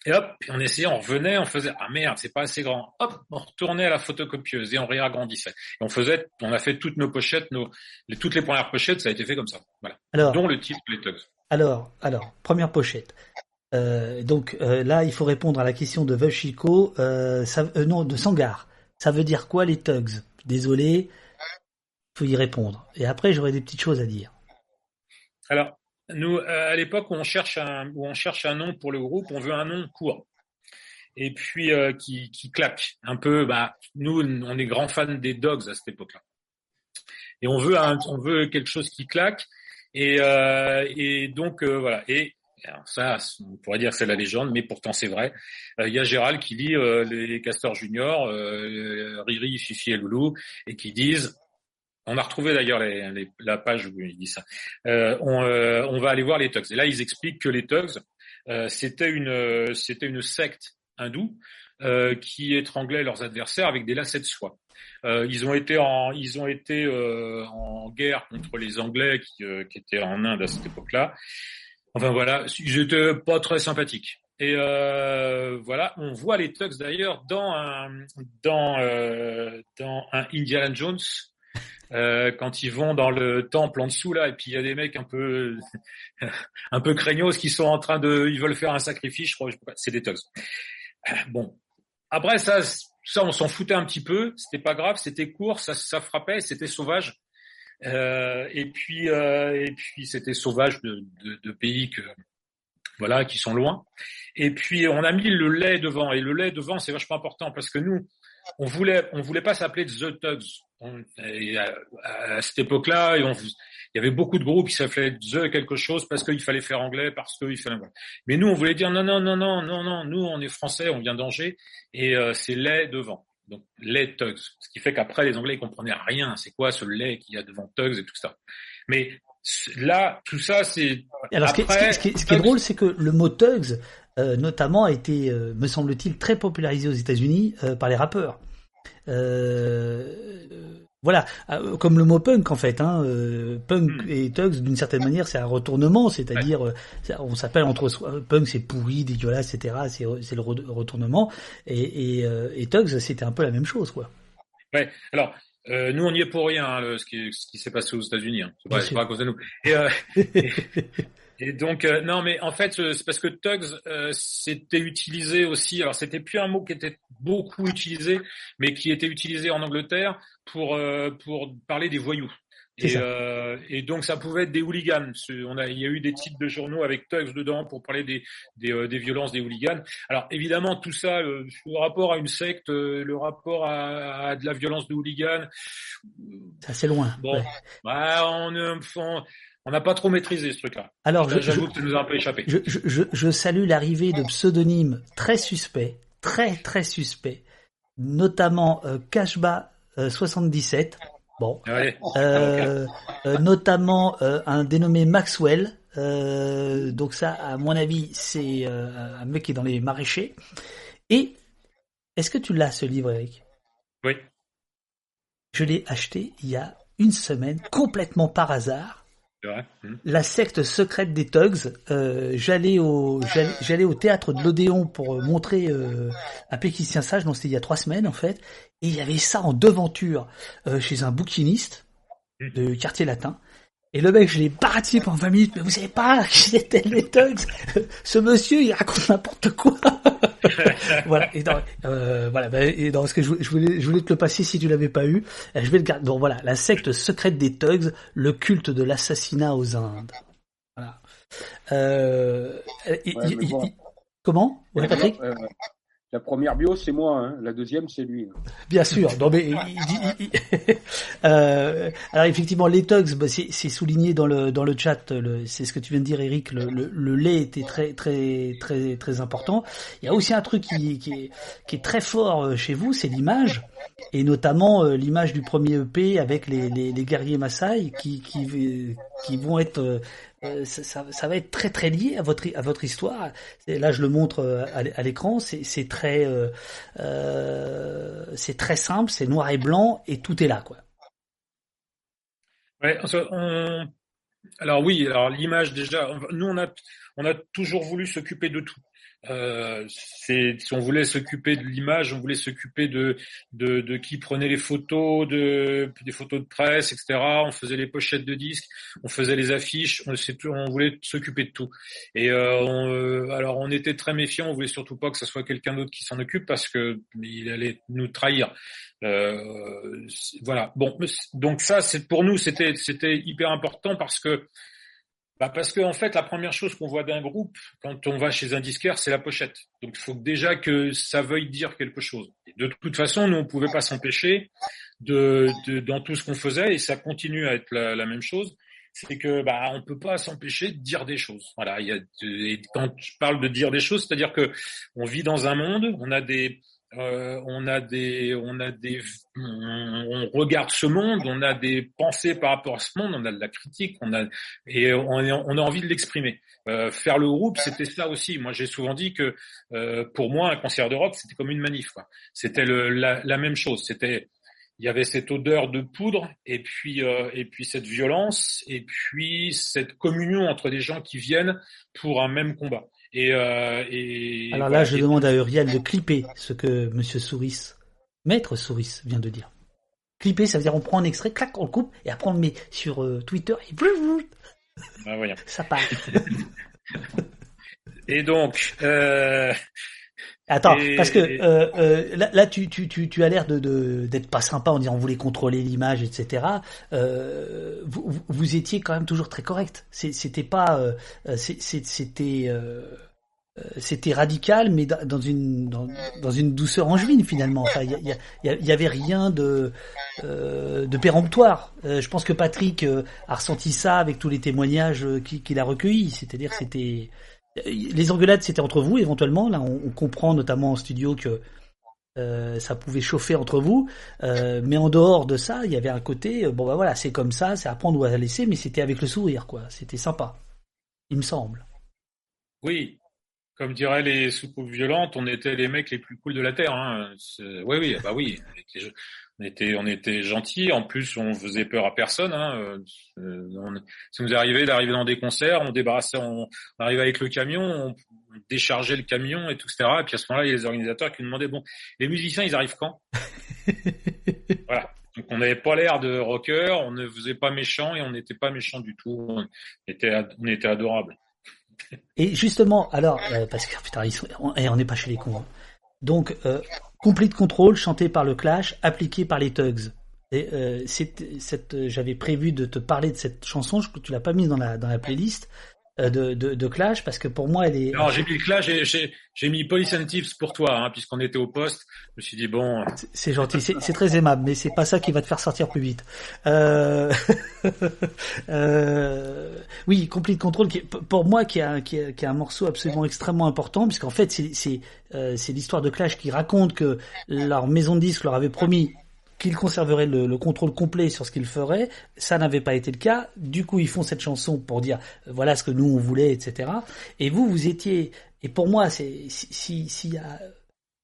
Et hop, on essayait, on revenait, on faisait ah merde, c'est pas assez grand. Hop, on retournait à la photocopieuse et on réagrandissait. Et on faisait, on a fait toutes nos pochettes, nos, les, toutes les premières pochettes, ça a été fait comme ça. Voilà. Alors, dont le titre les Tugs. Alors, alors, première pochette. Euh, donc euh, là, il faut répondre à la question de Vachiko, euh, euh, non, de Sangar. Ça veut dire quoi les Tugs Désolé, faut y répondre. Et après, j'aurai des petites choses à dire. Alors, nous, à l'époque on cherche un, où on cherche un nom pour le groupe, on veut un nom court et puis qui, qui claque un peu. Bah, nous, on est grands fans des Dogs à cette époque-là, et on veut on veut quelque chose qui claque et, euh, et donc euh, voilà. Et ça, on pourrait dire que c'est la légende, mais pourtant c'est vrai. Euh, il y a Gérald qui lit les Castors Junior, Riri, Fifi et Loulou, et qui disent on a retrouvé d'ailleurs la page où il dit ça. Euh, on, euh, va aller voir les Tugs. Et là, ils expliquent que les Tugs, euh, c'était une, secte hindoue qui étranglait leurs adversaires avec des lacets de soie. Euh, ils ont été en, euh, guerre contre les Anglais euh, qui étaient en Inde à cette époque-là. Enfin voilà, étaient pas très sympathiques. Et euh, voilà, on voit les Tugs d'ailleurs dans un dans euh, dans un Indiana Jones euh, quand ils vont dans le temple en dessous là, et puis il y a des mecs un peu un peu craignos qui sont en train de, ils veulent faire un sacrifice, je crois, c'est des Tugs. Bon, après ça, ça, on s'en foutait un petit peu. C'était pas grave, c'était court, ça, ça frappait, c'était sauvage. Euh, et puis, euh, et puis, c'était sauvage de, de, de, pays que voilà qui sont loin. Et puis, on a mis le lait devant. Et le lait devant, c'est vachement important parce que nous, on voulait, on voulait pas s'appeler The Tugs. On, à, à, cette époque-là, il y avait beaucoup de groupes qui s'appelaient The quelque chose parce qu'il fallait faire anglais, parce qu'il fallait. Mais nous, on voulait dire non, non, non, non, non, non. Nous, on est français, on vient d'Angers et euh, c'est lait devant. Donc les Tugs. Ce qui fait qu'après les Anglais ils comprenaient rien. C'est quoi ce lait qu'il y a devant Tugs et tout ça. Mais là, tout ça, c'est. Alors, après, ce, qui, est, ce, qui est, drôle, c'est que le mot Tugs, euh, notamment, a été, euh, me semble-t-il, très popularisé aux États-Unis euh, par les rappeurs. Voilà, comme le mot punk en fait. Hein, punk hmm. et Tugs, d'une certaine manière, c'est un retournement, c'est-à-dire, on s'appelle entre punk, c'est pourri, dégueulasse, etc. C'est le retournement. Et, et, et Tugs, c'était un peu la même chose, quoi. Ouais. Alors, euh, nous, on n'y est pour rien, hein, ce qui, ce qui s'est passé aux États-Unis. Hein. C'est pas, à cause de nous. Et, euh, et, donc, euh, non, mais en fait, c'est parce que Tugs, c'était utilisé aussi. Alors, c'était plus un mot qui était beaucoup utilisé, mais qui était utilisé en Angleterre pour pour parler des voyous. Et, euh, et, donc ça pouvait être des hooligans. On a, il y a eu des titres de journaux avec Tugs dedans pour parler des, des, euh, des violences des hooligans. Alors évidemment tout ça, le, rapport à une secte, euh, le rapport à, à, de la violence de hooligans. C'est loin. Bon, bah, on, on on n'a pas trop maîtrisé ce truc-là. Alors, j'avoue que ça nous a un peu échappé. Je, je, je salue l'arrivée de pseudonymes très suspects, très très suspects, notamment euh, Kashba 77 Bon, ah euh, euh, notamment euh, un dénommé Maxwell. Euh, donc ça, à mon avis, c'est un mec qui est dans les maraîchers. Et est-ce que tu l'as ce livre, Eric? Oui. Je l'ai acheté il y a une semaine, complètement par hasard. Hmm. La secte secrète des Tugs. Euh, j'allais au j'allais au théâtre de l'Odéon pour montrer euh, un péquicien sage. Non, c'était il y a trois semaines en fait. Et il y avait ça en devanture euh, chez un bouquiniste hmm. de quartier latin. Et le mec, je l'ai baraté pendant 20 minutes, mais vous savez pas qui étaient les thugs Ce monsieur, il raconte n'importe quoi Voilà, et dans, euh, voilà, bah, et dans ce que je, voulais, je voulais te le passer si tu l'avais pas eu. Euh, je vais le garder. Donc voilà, la secte secrète des thugs, le culte de l'assassinat aux Indes. Voilà. Euh, comment? Ouais, Patrick? La première bio, c'est moi. Hein. La deuxième, c'est lui. Bien sûr. Non, mais euh, alors effectivement, les tugs, bah, c'est souligné dans le dans le chat. C'est ce que tu viens de dire, Eric. Le, le, lait était très très très très important. Il y a aussi un truc qui, qui, est, qui est très fort euh, chez vous, c'est l'image, et notamment euh, l'image du premier EP avec les, les, les guerriers Maasai qui qui qui vont être euh, euh, ça, ça, va être très très lié à votre à votre histoire. Là, je le montre euh, à l'écran. C'est très euh, c'est très simple, c'est noir et blanc et tout est là, quoi. Ouais, alors oui, alors l'image déjà, nous on a on a toujours voulu s'occuper de tout. Euh, si on voulait s'occuper de l'image, on voulait s'occuper de, de, de qui prenait les photos, de des photos de presse, etc. On faisait les pochettes de disques, on faisait les affiches, on, voulait s'occuper de tout. Et euh, euh, alors on était très méfiants, on voulait surtout pas que ce soit quelqu'un d'autre qui s'en occupe parce que il allait nous trahir. Euh, voilà. Bon, donc ça, pour nous, c'était c'était hyper important parce que bah parce que en fait, la première chose qu'on voit d'un groupe quand on va chez un disquaire, c'est la pochette. Donc il faut déjà que ça veuille dire quelque chose. de toute façon, nous on pouvait pas s'empêcher de, de, dans tout ce qu'on faisait, et ça continue à être la, la même chose. C'est que bah on peut pas s'empêcher de dire des choses. Voilà. Il y a, et quand je parle de dire des choses, c'est-à-dire que on vit dans un monde, on a des euh, on a des, on a des, on, regarde ce monde, on a des pensées par rapport à ce monde, on a de la critique, on a et on, a envie de l'exprimer. Euh, faire le groupe, c'était ça aussi. Moi, j'ai souvent dit que euh, pour moi, un concert de rock, c'était comme une manif. C'était la, la, même chose. C'était, il y avait cette odeur de poudre et puis euh, et puis cette violence et puis cette communion entre des gens qui viennent pour un même combat. Et, euh, et Alors là, je demande à Uriel de clipper ce que Monsieur Souris, Maître Souris, vient de dire. Clipper, ça veut dire on prend un extrait, clac, on le coupe, et après on le met sur euh, Twitter, et ah, ça part. et donc, euh... Attends, parce que euh, euh, là, là, tu, tu, tu, tu as l'air de d'être pas sympa en disant on voulait contrôler l'image, etc. Euh, vous, vous étiez quand même toujours très correct. C'était pas, euh, c'était euh, c'était radical, mais dans une dans, dans une douceur angevine finalement. Enfin, il y, y, y, avait rien de de péremptoire. je pense que Patrick a ressenti ça avec tous les témoignages qu'il a recueillis. C'est-à-dire, c'était les engueulades, c'était entre vous éventuellement. Là, on, comprend notamment en studio que ça pouvait chauffer entre vous, mais en dehors de ça, il y avait un côté, bon bah voilà, c'est comme ça, c'est à prendre ou à laisser, mais c'était avec le sourire, quoi. C'était sympa, il me semble. Oui, comme diraient les soucoupes violentes, on était les mecs les plus cools de la terre. Hein. Oui, oui, bah oui. On était, on était gentils. En plus, on faisait peur à personne. Hein. Euh, on, ça nous est arrivé d'arriver dans des concerts, on débarrassait, on, arrivait avec le camion, on, déchargeait le camion et tout, etc. Et puis à ce moment-là, il y a les organisateurs qui nous demandaient bon, les musiciens, ils arrivent quand? Voilà. Donc on n'avait pas l'air de rocker, on ne faisait pas méchant et on n'était pas méchant du tout. On était, on était adorable. Et justement, alors, euh, parce que putain, eh, on n'est pas chez les cons. Hein. Donc, euh, Complete Control, chanté par le Clash, appliqué par les Tugs. Et euh, j'avais prévu de te parler de cette chanson, je, tu l'as pas mise dans la dans la playlist. Euh, de, de, de, Clash parce que pour moi elle est. Non, j'ai mis Clash, j'ai mis Police and Tips pour toi, hein, puisqu'on était au poste. Je me suis dit bon. C'est gentil, c'est très aimable, mais c'est pas ça qui va te faire sortir plus vite. Euh... euh... Oui, Complete Control, qui, pour moi, qui est, qui, est, qui est un morceau absolument extrêmement important, puisqu'en fait c'est euh, c'est l'histoire de Clash qui raconte que leur maison de disque leur avait promis qu'il conserverait le, contrôle complet sur ce qu'il ferait. Ça n'avait pas été le cas. Du coup, ils font cette chanson pour dire euh, voilà ce que nous on voulait, etc. Et vous, vous étiez. Et pour moi, c'est si s'il y a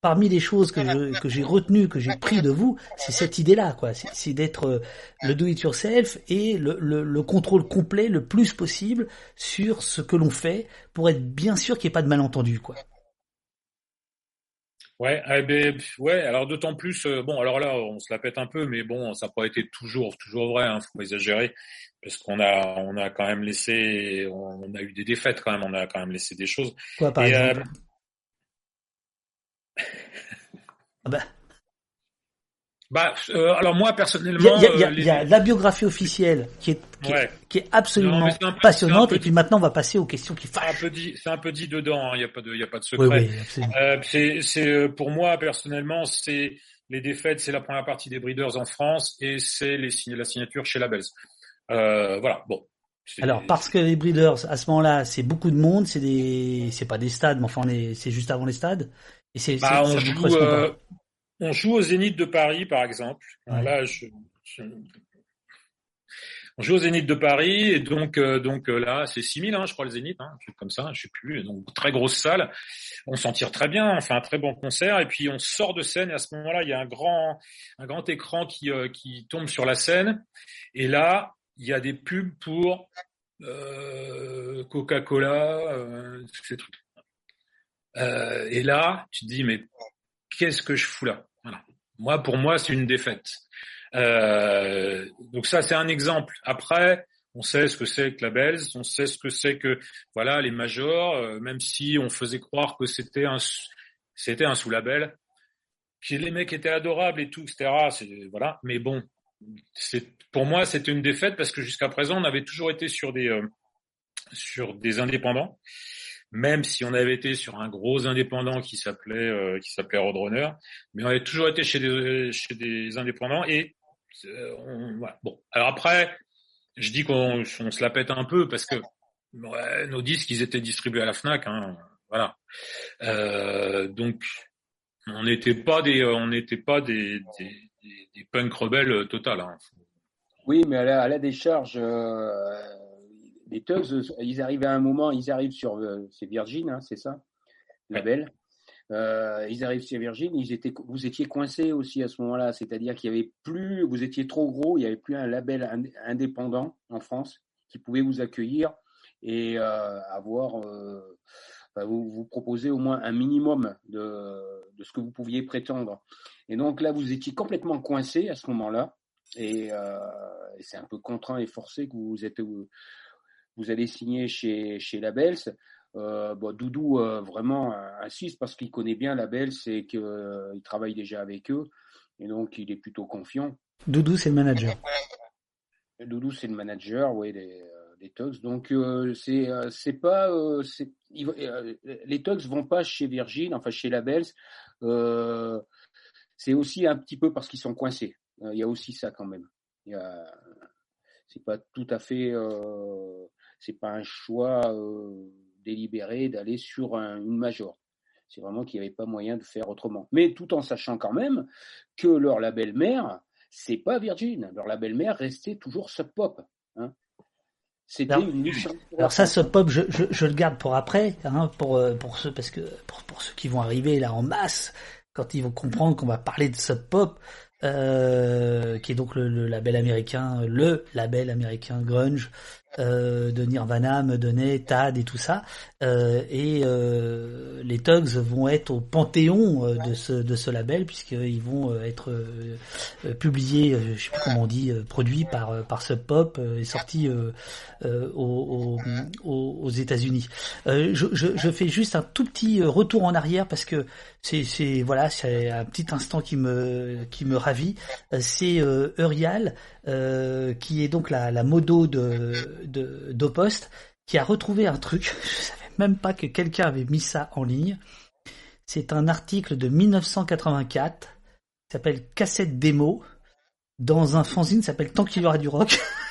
parmi les choses que je, que j'ai retenues, que j'ai pris de vous, c'est cette idée-là, quoi. C'est d'être euh, le do it yourself et le, le, le, contrôle complet le plus possible sur ce que l'on fait pour être bien sûr qu'il n'y ait pas de malentendu, quoi. Ouais, eh ouais. Alors d'autant plus, euh, bon, alors là, on se la pète un peu, mais bon, ça n'a pas été toujours, toujours vrai. Hein, faut pas exagérer, parce qu'on a, on a quand même laissé, on, a eu des défaites quand même, on a quand même laissé des choses. Quoi, par exemple? euh... ah bah. Bah, euh, alors moi personnellement, il y a, y a, la biographie officielle qui est qui, est, absolument passionnante et puis maintenant on va passer aux questions qui fâchent. C'est un peu dit dedans, il hein, n'y a pas de il y a pas de secret. euh, c'est c'est euh, pour moi personnellement c'est les défaites, c'est la première partie des Breeders en France et c'est les la signature chez Labels. Euh, voilà, bon. Alors parce que les Breeders à ce moment-là, c'est beaucoup de monde, c'est des c'est pas des stades mais enfin c'est juste avant les stades et c'est bah, on joue on joue au Zénith de Paris, par exemple. Là, on joue au Zénith de Paris et donc euh, donc euh, là c'est 6000 hein, je crois le Zénith hein, comme ça je sais plus donc très grosse salle. On s'en tire très bien on fait un très bon concert et puis on sort de scène et à ce moment-là il y a un grand un grand écran qui euh, qui tombe sur la scène et là il y a des pubs pour Coca-Cola ces trucs. Et là tu te dis mais qu'est-ce que je fous là? Voilà. Moi, pour moi, c'est une défaite. Euh, donc ça, c'est un exemple. Après, on sait ce que c'est que la Belze, on sait ce que c'est que voilà les majors, euh, même si on faisait croire que c'était un c'était un sous-label, que les mecs étaient adorables et tout, etc. Voilà. Mais bon, pour moi, c'était une défaite parce que jusqu'à présent, on avait toujours été sur des euh, sur des indépendants même si on avait été sur un gros indépendant qui s'appelait euh, qui s'appelait Roadrunner, mais on avait toujours été chez des chez des indépendants et euh, on, voilà. bon. Alors après, je dis qu'on on se la pète un peu parce que ouais, nos disques ils étaient distribués à la Fnac, hein, voilà. Euh, donc on n'était pas des on n'était pas des, des, des, punk rebelles total. Hein. Oui, mais à la, à la décharge. Euh les Tugs, ils arrivent à un moment, ils arrivent sur, euh, c'est Virgin, hein, c'est ça, label. Euh, ils arrivent sur Virgin, ils étaient, vous étiez coincés aussi à ce moment-là, c'est-à-dire qu'il y avait plus, vous étiez trop gros, il n'y avait plus un label indépendant en France qui pouvait vous accueillir et euh, avoir, vous, vous proposer au moins un minimum de, de ce que vous pouviez prétendre. Et donc là, vous étiez complètement coincé à ce moment-là. Et, c'est un peu contraint et forcé que vous êtes vous allez signer chez, chez Labels. Euh, bon, Doudou euh, vraiment insiste parce qu'il connaît bien Labels et qu'il euh, travaille déjà avec eux. Et donc, il est plutôt confiant. Doudou, c'est le manager. Doudou, c'est le manager, oui, des, des Tugs. Donc, euh, c'est euh, c'est pas. Euh, les Tugs vont pas chez Virgin, enfin chez Labels. c'est aussi un petit peu parce qu'ils sont coincés. Il y a aussi ça quand même. Il y a, c'est pas tout à fait c'est pas un choix euh, délibéré d'aller sur un, une major. C'est vraiment qu'il n'y avait pas moyen de faire autrement. Mais tout en sachant quand même que leur label mère, c'est pas Virgin. Leur label mère restait toujours Sub Pop. Hein. C'était une. Alors ça, Sub Pop, je, je, je, le garde pour après, hein, pour euh, pour ceux parce que pour, pour ceux qui vont arriver là en masse, quand ils vont comprendre qu'on va parler de Sub Pop, euh, qui est donc le, le, label américain, le label américain grunge, euh, de Nirvana me donnait Tad et tout ça. Euh, et euh, les Tugs vont être au panthéon euh, de ce de ce label puisqu'ils vont euh, être publiés, je sais plus comment on dit, produits par par Sub Pop et sortis aux, aux, aux États-Unis. Je, je, je, fais juste un tout petit retour en arrière parce que c'est c'est voilà c'est un petit instant qui me qui me ravit. C'est Urial qui est donc la, la modo de de d'Opost qui a retrouvé un truc. Je savais même pas que quelqu'un avait mis ça en ligne. C'est un article de 1984 qui s'appelle Cassette démo dans un fanzine s'appelle Tant qu'il y aura du rock.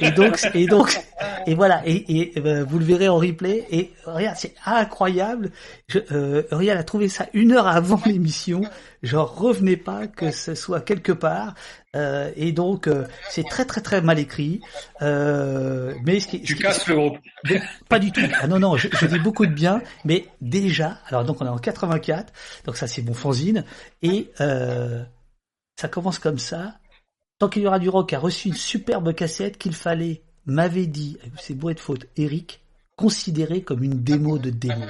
et donc, et donc, et voilà, et, et ben, vous le verrez en replay. Et regarde, c'est incroyable. Je, euh, a trouvé ça une heure avant l'émission. Genre, revenez pas que ce soit quelque part. Euh, et donc, euh, c'est très très très mal écrit. Euh, mais ce qui, tu casses le groupe. Pas du tout. Ah non non, je, je, dis beaucoup de bien, mais déjà. Alors donc on est en 84, donc ça c'est bon fanzine, et euh, ça commence comme ça. Tant qu'il y aura du rock a reçu une superbe cassette qu'il fallait, m'avait dit, c'est beau être faute, Eric, considérer comme une démo de démo.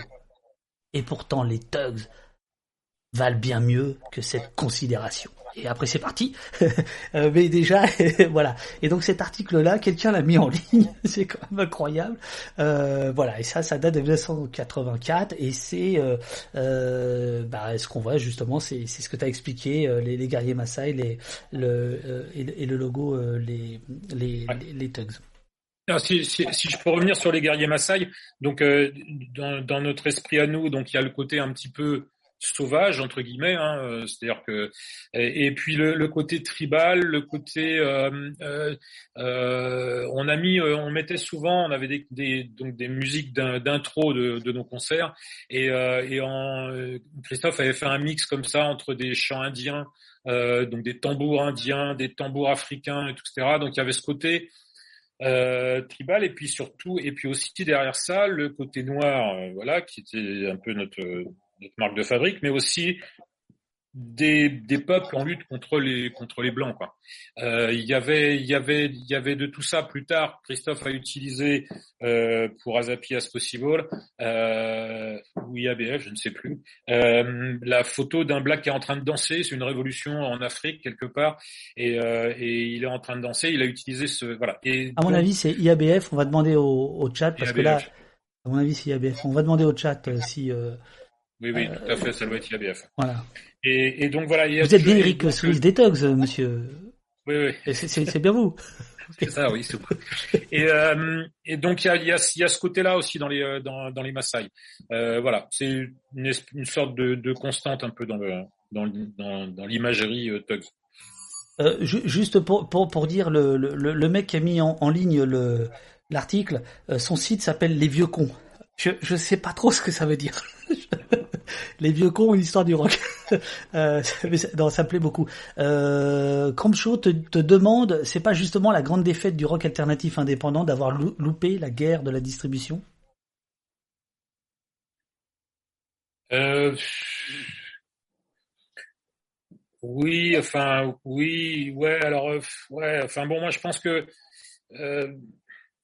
Et pourtant, les Tugs valent bien mieux que cette considération et après c'est parti. Euh, mais déjà, voilà. Et donc cet article-là, quelqu'un l'a mis en ligne, c'est quand même incroyable. Euh, voilà, et ça, ça date de 1984, et c'est euh, euh, bah, ce qu'on voit justement, c'est ce que tu as expliqué, euh, les, les, guerriers Maasai, les, le, et, le logo, les, les, les, Tugs. Alors, si, si, si, je peux revenir sur les guerriers Maasai, donc dans, dans, notre esprit à nous, donc il y a le côté un petit peu sauvage entre guillemets hein, euh, c'est-à-dire que et, puis le, le, côté tribal le côté euh, euh, euh on a mis on mettait souvent on avait des, des donc des musiques d'intro de, de, nos concerts et, et en Christophe avait fait un mix comme ça entre des chants indiens donc des tambours indiens des tambours africains etc donc il y avait ce côté euh, tribal et puis surtout et puis aussi derrière ça le côté noir voilà qui était un peu notre notre marque de fabrique, mais aussi des, des peuples en lutte contre les contre les blancs quoi. Euh, il y avait il y avait il y avait de tout ça plus tard. Christophe a utilisé euh, pour As Happy as Possible euh, ou IABF, je ne sais plus, euh, la photo d'un black qui est en train de danser. C'est une révolution en Afrique quelque part et, et il est en train de danser. Il a utilisé ce voilà. Et à mon avis, c'est IABF. On va demander au, au chat parce que là, à mon avis, c'est IABF. On va demander au chat si oui, oui, tout à fait, ça doit être IABF. Voilà. Et, et donc voilà. Il y a vous êtes bien Eric Souris Detox, monsieur. Oui, oui. C'est bien vous. C'est ça, oui, c'est Et, euh, et donc il y a, il y a, il y a ce côté-là aussi dans les dans, dans les Maasai. Euh, voilà, c'est une, une, sorte de, de, constante un peu dans le dans, dans, dans l'imagerie euh, Tugs. Euh, juste pour, pour, pour dire le, le, le mec qui a mis en, en ligne le l'article, euh, son site s'appelle Les Vieux Cons. Je je sais pas trop ce que ça veut dire. les vieux cons, l'histoire du rock. euh, ça me plaît beaucoup. Euh, te, te demande, c'est pas justement la grande défaite du rock alternatif indépendant d'avoir loupé la guerre de la distribution? Euh... Oui, enfin, oui, ouais, alors, euh, ouais, enfin, bon, moi, je pense que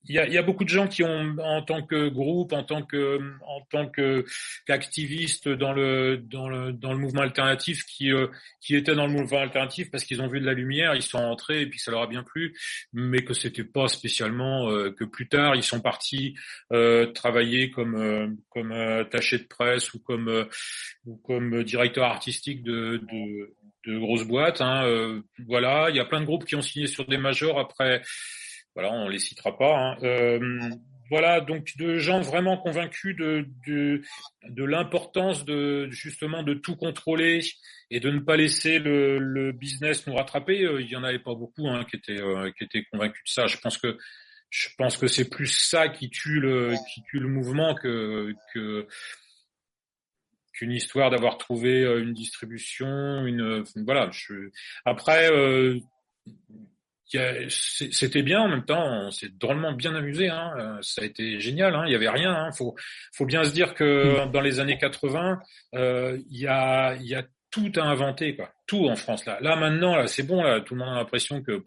il y a, beaucoup de gens qui ont, en tant que groupe, en tant que, en tant que qu'activistes dans le, dans le, dans le mouvement alternatif, qui, euh, qui étaient dans le mouvement alternatif parce qu'ils ont vu de la lumière, ils sont entrés et puis ça leur a bien plu, mais que c'était pas spécialement euh, que plus tard ils sont partis euh, travailler comme, euh, comme attaché de presse ou comme, ou comme directeur artistique de, de, de grosses boîtes. Hein, voilà, il y a plein de groupes qui ont signé sur des majors après voilà, on les citera pas. Hein. Euh, voilà, donc de gens vraiment convaincus de de, de l'importance de justement de tout contrôler et de ne pas laisser le, le business nous rattraper. Euh, il y en avait pas beaucoup hein, qui étaient euh, qui étaient convaincus de ça. Je pense que je pense que c'est plus ça qui tue le qui tue le mouvement que que qu'une histoire d'avoir trouvé une distribution, une voilà. Je, après, c'était bien en même temps, on s'est drôlement bien amusé. Hein. Euh, ça a été génial. Hein. Il y avait rien. Hein. Faut, faut bien se dire que mm. dans les années 80, euh, il y a, il y a tout à inventer, quoi. Tout en France là. Là maintenant, là, c'est bon. Là, tout le monde a l'impression que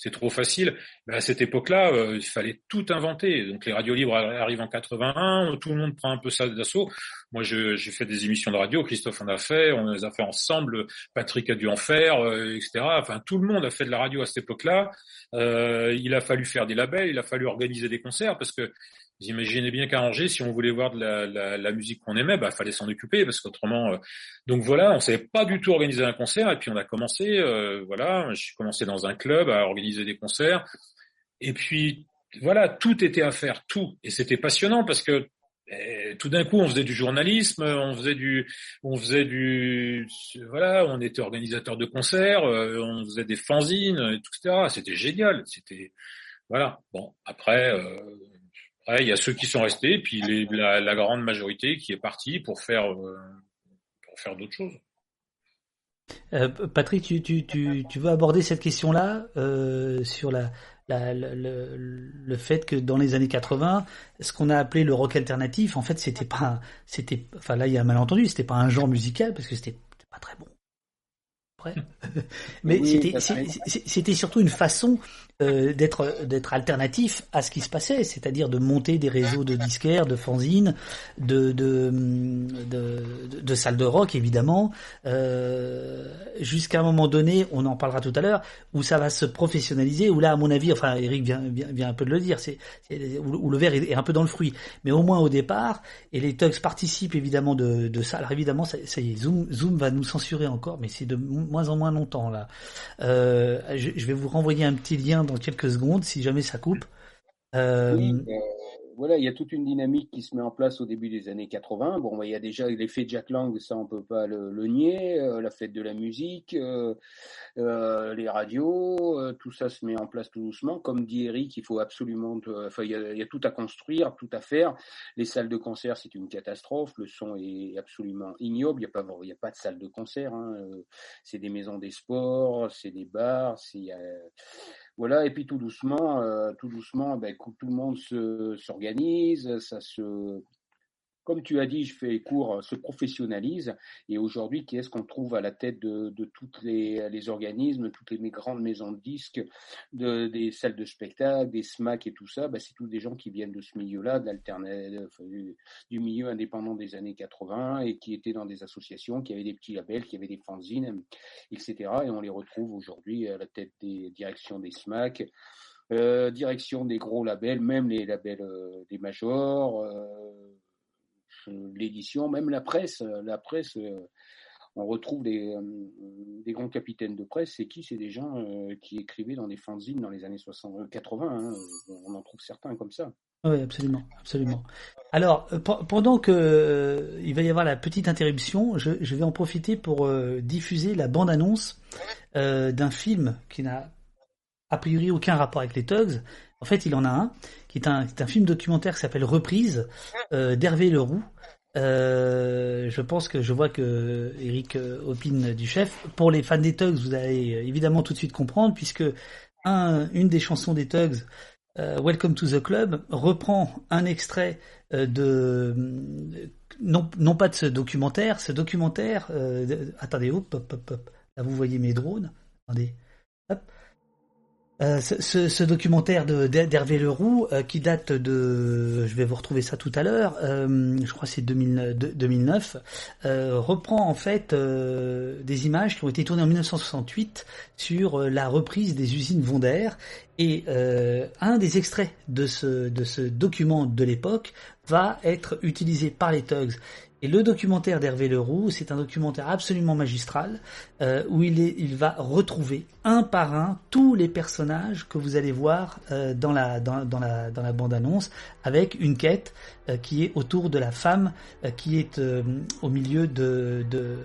c'est trop facile. Mais à cette époque-là, euh, il fallait tout inventer. Donc les radios libres arrivent en 81, tout le monde prend un peu ça d'assaut. Moi, j'ai fait des émissions de radio, Christophe en a fait, on les a fait ensemble, Patrick a dû en faire, euh, etc. Enfin, tout le monde a fait de la radio à cette époque-là. Euh, il a fallu faire des labels, il a fallu organiser des concerts parce que vous imaginez bien qu'à Angers, si on voulait voir de la, musique qu'on aimait, bah fallait s'en occuper parce qu'autrement. Euh, donc voilà, on savait pas du tout organiser un concert et puis on a commencé. Euh, voilà, j'ai commencé dans un club à organiser des concerts et puis voilà, tout était à faire, tout et c'était passionnant parce que eh, tout d'un coup, on faisait du journalisme, on faisait du, on faisait du, voilà, on était organisateur de concerts, euh, on faisait des fanzines, etc. C'était génial, c'était, voilà. Bon, après. Euh, il y a ceux qui sont restés, puis la, grande majorité qui est partie pour faire, euh, pour faire d'autres choses. Euh, Patrick, tu, tu, tu, tu, veux aborder cette question-là euh, sur la, la, le, le, fait que dans les années 80, ce qu'on a appelé le rock alternatif, en fait, c'était pas, c'était, enfin là, il y a un malentendu, c'était pas un genre musical parce que c'était pas très bon. Mais c'était surtout une façon euh, d'être d'être alternatif à ce qui se passait, c'est-à-dire de monter des réseaux de disquaires, de fanzines, de de, de, de salles de rock évidemment, euh, jusqu'à un moment donné, on en parlera tout à l'heure, où ça va se professionnaliser, où là à mon avis, enfin Eric vient, vient, un peu de le dire, c'est où, le verre est, un peu dans le fruit, mais au moins au départ, et les Tugs participent évidemment de, de ça. Alors évidemment, ça, ça, y est, Zoom, Zoom va nous censurer encore, mais c'est de moins en moins longtemps là. Euh, je, vais vous renvoyer un petit lien dans quelques secondes si jamais ça coupe. Euh, euh, voilà, il y a toute une dynamique qui se met en place au début des années 80. Bon, il y a déjà l'effet Jack Lang, ça on peut pas le, nier, la fête de la musique, les radios, tout ça se met en place tout doucement. Comme dit Eric, il faut absolument, enfin, il y, a, tout à construire, tout à faire. Les salles de concert, c'est une catastrophe. Le son est absolument ignoble. Il n'y a pas, il y a pas de salle de concert. Hein. C'est des maisons des sports, c'est des bars, c'est voilà, et puis tout doucement, euh, tout doucement, ben, tout le monde s'organise, ça se comme tu as dit, je fais cours, euh, se professionnalise. Et aujourd'hui, qui est-ce qu'on trouve à la tête de, de tous les, les, organismes, toutes les grandes maisons de disques, de, des salles de spectacle, des SMAC et tout ça? Ben, C'est tous des gens qui viennent de ce milieu-là, du, milieu indépendant des années 80 et qui étaient dans des associations, qui avaient des petits labels, qui avaient des fanzines, etc. Et on les retrouve aujourd'hui à la tête des directions des SMAC. Euh, direction des gros labels, même les labels euh, des majors, euh, l'édition, même la presse, la presse, euh, on retrouve des, euh, des grands capitaines de presse. C'est qui? C'est des gens euh, qui écrivaient dans des fanzines dans les années 60, 80. Hein. on en trouve certains comme ça. Oui, absolument, absolument. Alors, pendant que il va y avoir la petite interruption, je, vais en profiter pour diffuser la bande-annonce d'un film qui n'a a priori aucun rapport avec les Tugs. En fait, il en a un, qui est un, film documentaire qui s'appelle Reprise, d'Hervé Leroux, euh, je pense que je vois que Eric euh, opine du chef. Pour les fans des Tugs, vous allez euh, évidemment tout de suite comprendre, puisque un, une des chansons des Tugs, Welcome to the Club, reprend un extrait de non, non pas de ce documentaire, ce documentaire. attendez, hop, hop, hop, hop. Là, vous voyez mes drones. Attendez, hop. Euh, ce, documentaire d'Hervé Leroux euh, qui date de, je vais vous retrouver ça tout à l'heure, euh, je crois c'est 2009, reprend en fait des images qui ont été tournées en 1968 sur la reprise des usines Vonder. Et un des extraits de ce, de ce document de l'époque va être utilisé par les Tugs et le documentaire d'Hervé Leroux, c'est un documentaire absolument magistral euh, où il, est, il va retrouver un par un tous les personnages que vous allez voir euh, dans la dans, la dans la bande annonce avec une quête euh, qui est autour de la femme qui est au milieu de, de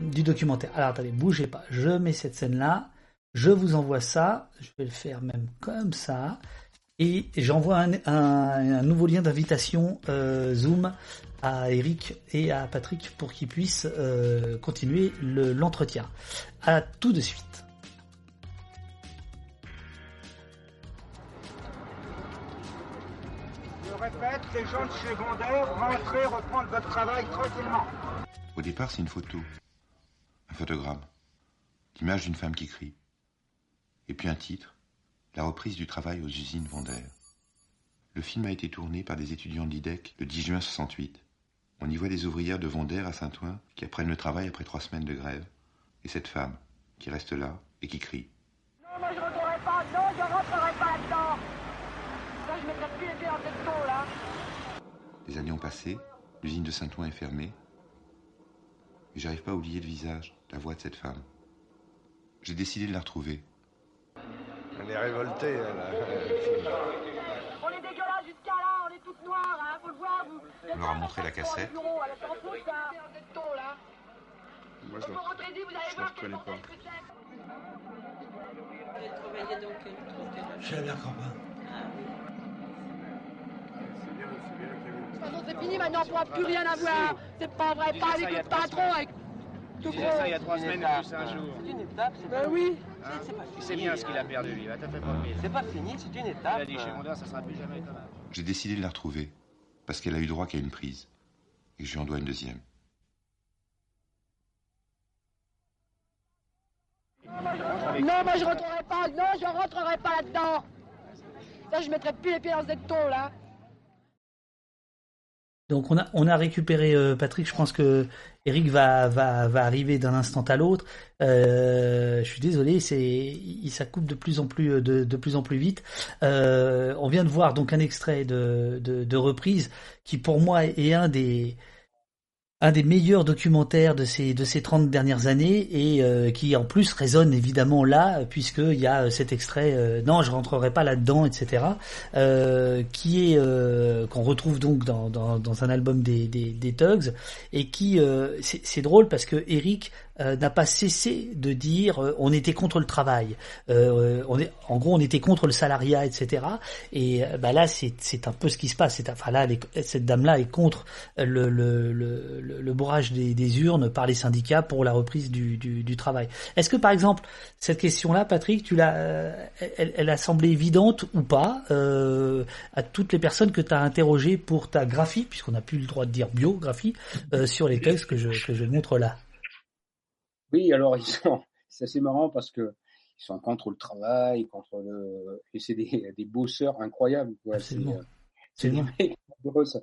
du documentaire. Alors attendez, bougez pas, je mets cette scène là, je vous envoie ça, je vais le faire même comme ça. Et j'envoie un, un, nouveau lien d'invitation euh, Zoom à Eric et à Patrick pour qu'ils puissent euh, continuer l'entretien. à tout de suite. Je répète, les gens de chez Vendeur, rentrez reprendre votre travail tranquillement. Au départ, c'est une photo, un photogramme, l'image d'une femme qui crie. Et puis un titre, la reprise du travail aux usines Vendeur. Le film a été tourné par des étudiants de l'IDEC le 10 juin 68. On y voit des ouvrières de Vendeur à Saint-Ouen qui apprennent le travail après trois semaines de grève. Et cette femme qui reste là et qui crie. Non, moi je rentrerai pas, non, je rentrerai pas là-dedans. Ça, je mettrai plus les pieds dans cette là. Les années ont passé, l'usine de Saint-Ouen est fermée. Et j'arrive pas à oublier le visage, la voix de cette femme. J'ai décidé de la retrouver. Elle est révoltée, elle. On est dégueulasse jusqu'à là, on est toutes noires, hein, faut le voir. Vous, On leur a montré la cassette. Moi, je Vous la, la reconnais pas. Chez. Ah oui. C'est bien, c'est bien qu'il y ait De toute façon, c'est fini, maintenant on pourra plus rien avoir. C'est pas vrai, pas avec le patron, avec tout gros. ça il y a trois semaines ou cinq jours. C'est une étape, c'est Ben oui. Hein c'est bien ce qu'il a perdu, lui. Va te faire promener. C'est pas fini, c'est une Il étape. a dit chez Mondeur, ça sera plus jamais comme avant. J'ai décidé de la retrouver parce qu'elle a eu droit qu'à une prise et je lui en dois une deuxième. Non, moi je rentrerai pas, non, je rentrerai pas là-dedans. Ça, je mettrai plus les pieds dans cette ton là. Donc on a on a récupéré euh, Patrick. Je pense que Eric va va va arriver d'un instant à l'autre. Euh, je suis désolé, c'est il ça coupe de plus en plus euh, de, de plus en plus vite. On vient de voir donc un extrait de, de reprise qui pour moi est un des un des meilleurs documentaires de ces de ces 30 dernières années et euh, qui en plus résonne évidemment là puisqu'il y a euh, cet extrait euh, non je rentrerai pas là-dedans etc qui est qu'on retrouve donc dans, un album des, des, des Tugs et qui c'est c'est drôle parce que Eric euh, n'a pas cessé de dire euh, on était contre le travail euh, on est en gros on était contre le salariat etc et euh, bah là c'est un peu ce qui se passe enfin là cette dame là est contre le le, le, le- bourrage des, urnes par les syndicats pour la reprise du, du, du travail. Est-ce que par exemple cette question-là, Patrick, tu l'as, euh, elle, elle a semblé évidente ou pas euh, à toutes les personnes que tu as interrogées pour ta graphie, puisqu'on n'a plus le droit de dire biographie, euh, sur les textes que je que je montre là? Oui, alors ils sont, c'est assez marrant parce que ils sont contre le travail, contre le, et c'est des, des bosseurs incroyables, quoi. C'est, euh, c'est des Absolument. mecs qui bossent.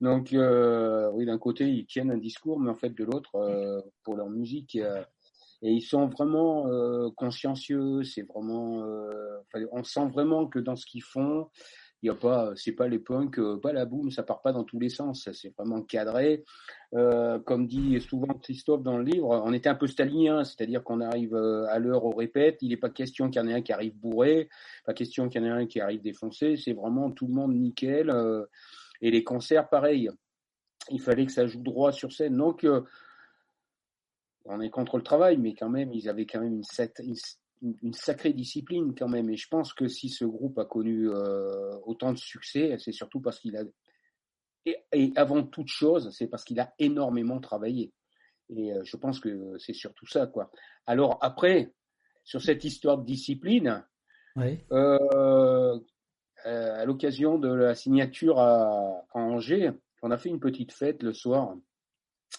Donc, euh, oui, d'un côté, ils tiennent un discours, mais en fait, de l'autre, euh, pour leur musique, euh, et ils sont vraiment consciencieux. C'est vraiment, on sent vraiment que dans ce qu'ils font, il y pas, c'est pas les punks, euh, pas la boum, ça part pas dans tous les sens. C'est vraiment cadré. Euh, comme dit souvent Christophe dans le livre, on était un peu stalinien, c'est-à-dire qu'on arrive euh, à l'heure au répète. Il n'est pas question qu'il y en ait un qui arrive bourré, pas question qu'il y en ait un qui arrive défoncé. C'est vraiment tout le monde nickel. et les concerts, pareil. Il fallait que ça joue droit sur scène. Donc, on est contre le travail, mais quand même, ils avaient quand même une, une- une sacrée discipline quand même. Et je pense que si ce groupe a connu euh, autant de succès, c'est surtout parce qu'il a et, et avant toute chose, c'est parce qu'il a énormément travaillé. Et euh, je pense que c'est surtout ça, quoi. Alors après, sur cette histoire de discipline, euh, à l'occasion de la signature à, à Angers, on a fait une petite fête le soir,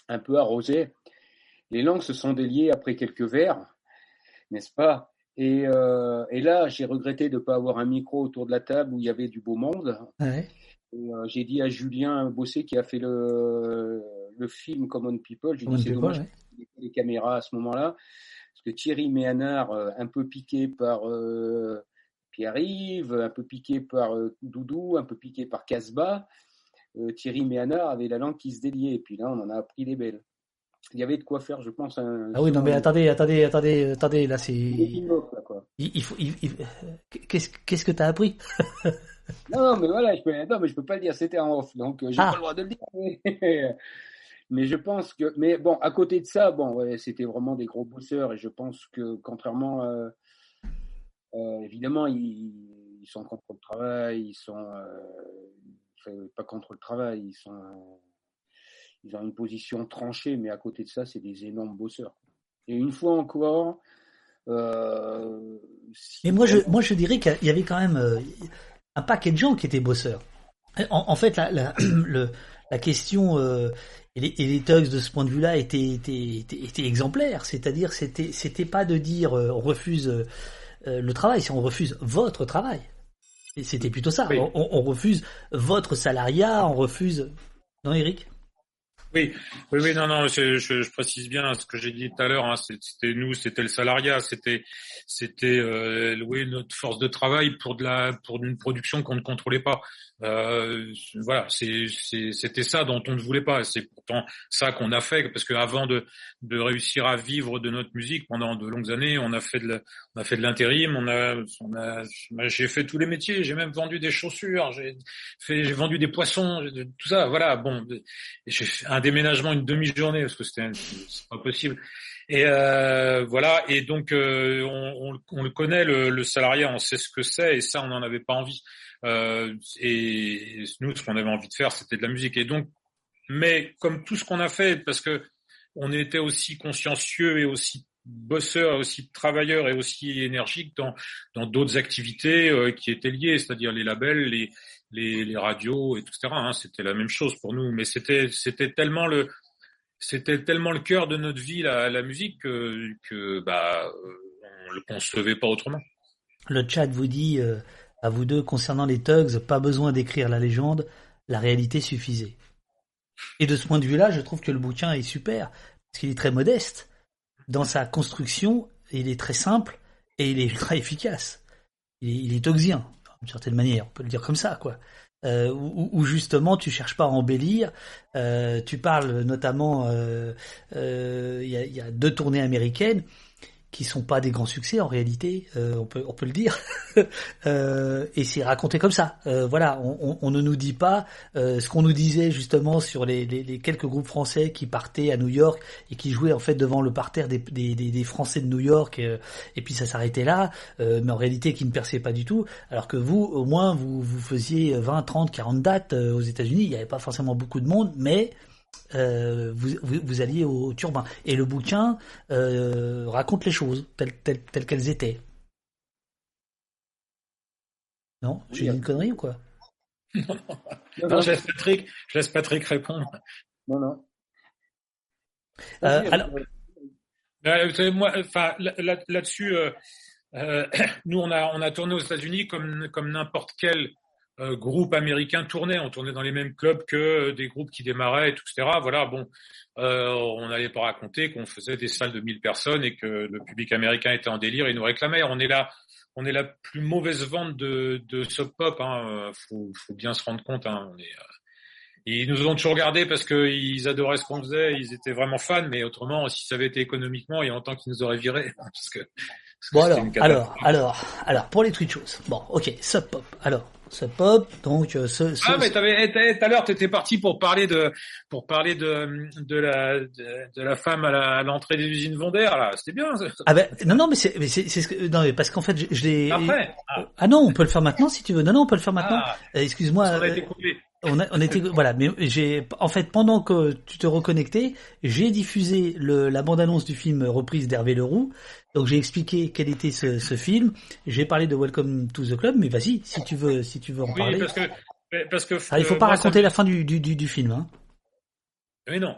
un peu arrosée. Les langues se sont déliées après quelques verres, n'est-ce pas? Et, euh, et là, j'ai regretté de ne pas avoir un micro autour de la table où il y avait du beau monde. Ouais. Euh, j'ai dit à Julien Bossé qui a fait le, le film Common People, j'ai dit c'est dommage ouais. les caméras à ce moment-là, parce que Thierry Méhanard, euh, un peu piqué par euh, Pierre-Yves, un peu piqué par euh, Doudou, un peu piqué par Casbah, Thierry Méhanard avait la langue qui se déliait, et puis là on en a appris des belles. Il y avait de quoi faire, je pense, un... Ah oui non mais attendez attendez attendez attendez là c'est Il, il, il faut il- il- qu'est-ce qu'est-ce que t'as appris? Non, mais voilà, je peux, non, mais je peux pas le dire, c'était en off, donc euh, j'ai Ah. pas le droit de le dire. Mais, je pense que, mais bon, à côté de ça, bon, ouais, c'était vraiment des gros bosseurs et je pense que, contrairement, euh, euh, évidemment, ils, ils sont contre le travail, ils sont euh, pas contre le travail, ils sont ils ont une position tranchée, mais à côté de ça, c'est des énormes bosseurs. Et une fois encore, euh, mais moi je moi je dirais qu'il y avait quand même euh, un paquet de gens qui étaient bosseurs. En, en fait, la, la, le, la question euh, et, les, et les thugs de ce point de vue-là étaient, étaient, étaient, étaient exemplaires. C'est-à-dire, c'était c'était pas de dire euh, on refuse euh, le travail, c'est on refuse votre travail. C'était plutôt ça. Oui. On, on refuse votre salariat, on refuse. Non, Eric? Oui, oui, oui, non, non, je, précise bien ce que j'ai dit tout à l'heure. Hein, c'était nous, c'était le salariat, c'était, c'était euh, louer notre force de travail pour de la, pour une production qu'on ne contrôlait pas. Euh, voilà, c'était ça dont on ne voulait pas. C'est pourtant ça qu'on a fait, parce qu'avant de, de réussir à vivre de notre musique pendant de longues années, on a fait de, on a l'intérim, on a, j'ai fait tous les métiers, j'ai même vendu des chaussures, j'ai vendu des poissons, tout ça. Voilà, bon, j'ai un déménagement une demi-journée parce que c'était, pas possible. Et euh, voilà, et donc euh, on, le connaît le, le, salariat, on sait ce que c'est, et ça on n'en avait pas envie. Euh, et nous, ce qu'on avait envie de faire, c'était de la musique. Et donc, mais comme tout ce qu'on a fait, parce que on était aussi consciencieux et aussi bosseurs, aussi travailleurs et aussi énergiques dans dans d'autres activités euh, qui étaient liées, c'est-à-dire les labels, les les, les radios, etc. Hein, c'était la même chose pour nous, mais c'était c'était tellement le c'était tellement le cœur de notre vie la, la musique que, bah on le concevait pas autrement. Le chat vous dit euh, à vous deux concernant les Tugs, pas besoin d'écrire la légende, la réalité suffisait. Et de ce point de vue-là, je trouve que le bouquin est super parce qu'il est très modeste dans sa construction, il est très simple et il est ultra efficace. Il est, il est tugsien, d'une certaine manière, on peut le dire comme ça, quoi. Euh, où, justement tu cherches pas à embellir. Euh, tu parles notamment, il euh, y, a, y, a, deux tournées américaines qui sont pas des grands succès en réalité, on peut on peut le dire. et c'est raconté comme ça. voilà, on, on, ne nous dit pas ce qu'on nous disait justement sur les, les, les, quelques groupes français qui partaient à New York et qui jouaient en fait devant le parterre des, des, des Français de New York et, et puis ça s'arrêtait là, mais en réalité qui ne perçaient pas du tout. Alors que vous, au moins, vous vous faisiez 20, 30, 40 dates aux États-Unis. Il n'y avait pas forcément beaucoup de monde, mais euh, vous, vous, vous, alliez au turbin. Et le bouquin euh, raconte les choses telles, telles, telles qu'elles étaient. Non? J'ai oui, une connerie ou quoi? Non, non. non, je, laisse Patrick, je laisse Patrick répondre. Non, non. Euh, alors... Euh, moi, enfin, là-dessus, là nous, on a, on a tourné aux États-Unis comme, comme n'importe quel euh, groupes américains tournaient. On tournait dans les mêmes clubs que des groupes qui démarraient, etc. Voilà, bon, euh, on n'allait pas raconter qu'on faisait des salles de 1000 personnes et que le public américain était en délire et nous réclamait. On est là, on est la plus mauvaise vente de, de sub pop. Hein. Faut, faut bien se rendre compte. Hein. On est, euh... Ils nous ont toujours gardé parce qu'ils adoraient ce qu'on faisait, ils étaient vraiment fans, mais autrement, si ça avait été économiquement, il y a longtemps qu'ils nous auraient virés. Parce que, parce bon alors, alors, alors, alors, pour les tweet choses. Bon, ok, sub pop. Alors, Pop. Donc euh, ce, ce, ah mais t'avais tout à l'heure t'étais parti pour parler de pour parler de de la de, de la femme à l'entrée des usines Vondaire là c'était bien. Ah ben non non mais c'est c'est ce que non mais parce qu'en fait je, je l'ai après ah. ah. non on peut le faire maintenant si tu veux non non on peut le faire maintenant ah. euh, excuse-moi on a été coupé on, a, on était voilà mais j'ai en fait pendant que tu te reconnectais j'ai diffusé le, la bande annonce du film reprise d'Hervé Leroux donc j'ai expliqué quel était ce, ce film j'ai parlé de Welcome to the Club mais vas-y si tu veux si tu veux en oui, parler parce que parce que ah, il faut pas moi, raconter la fin du, du, du, du film hein. mais non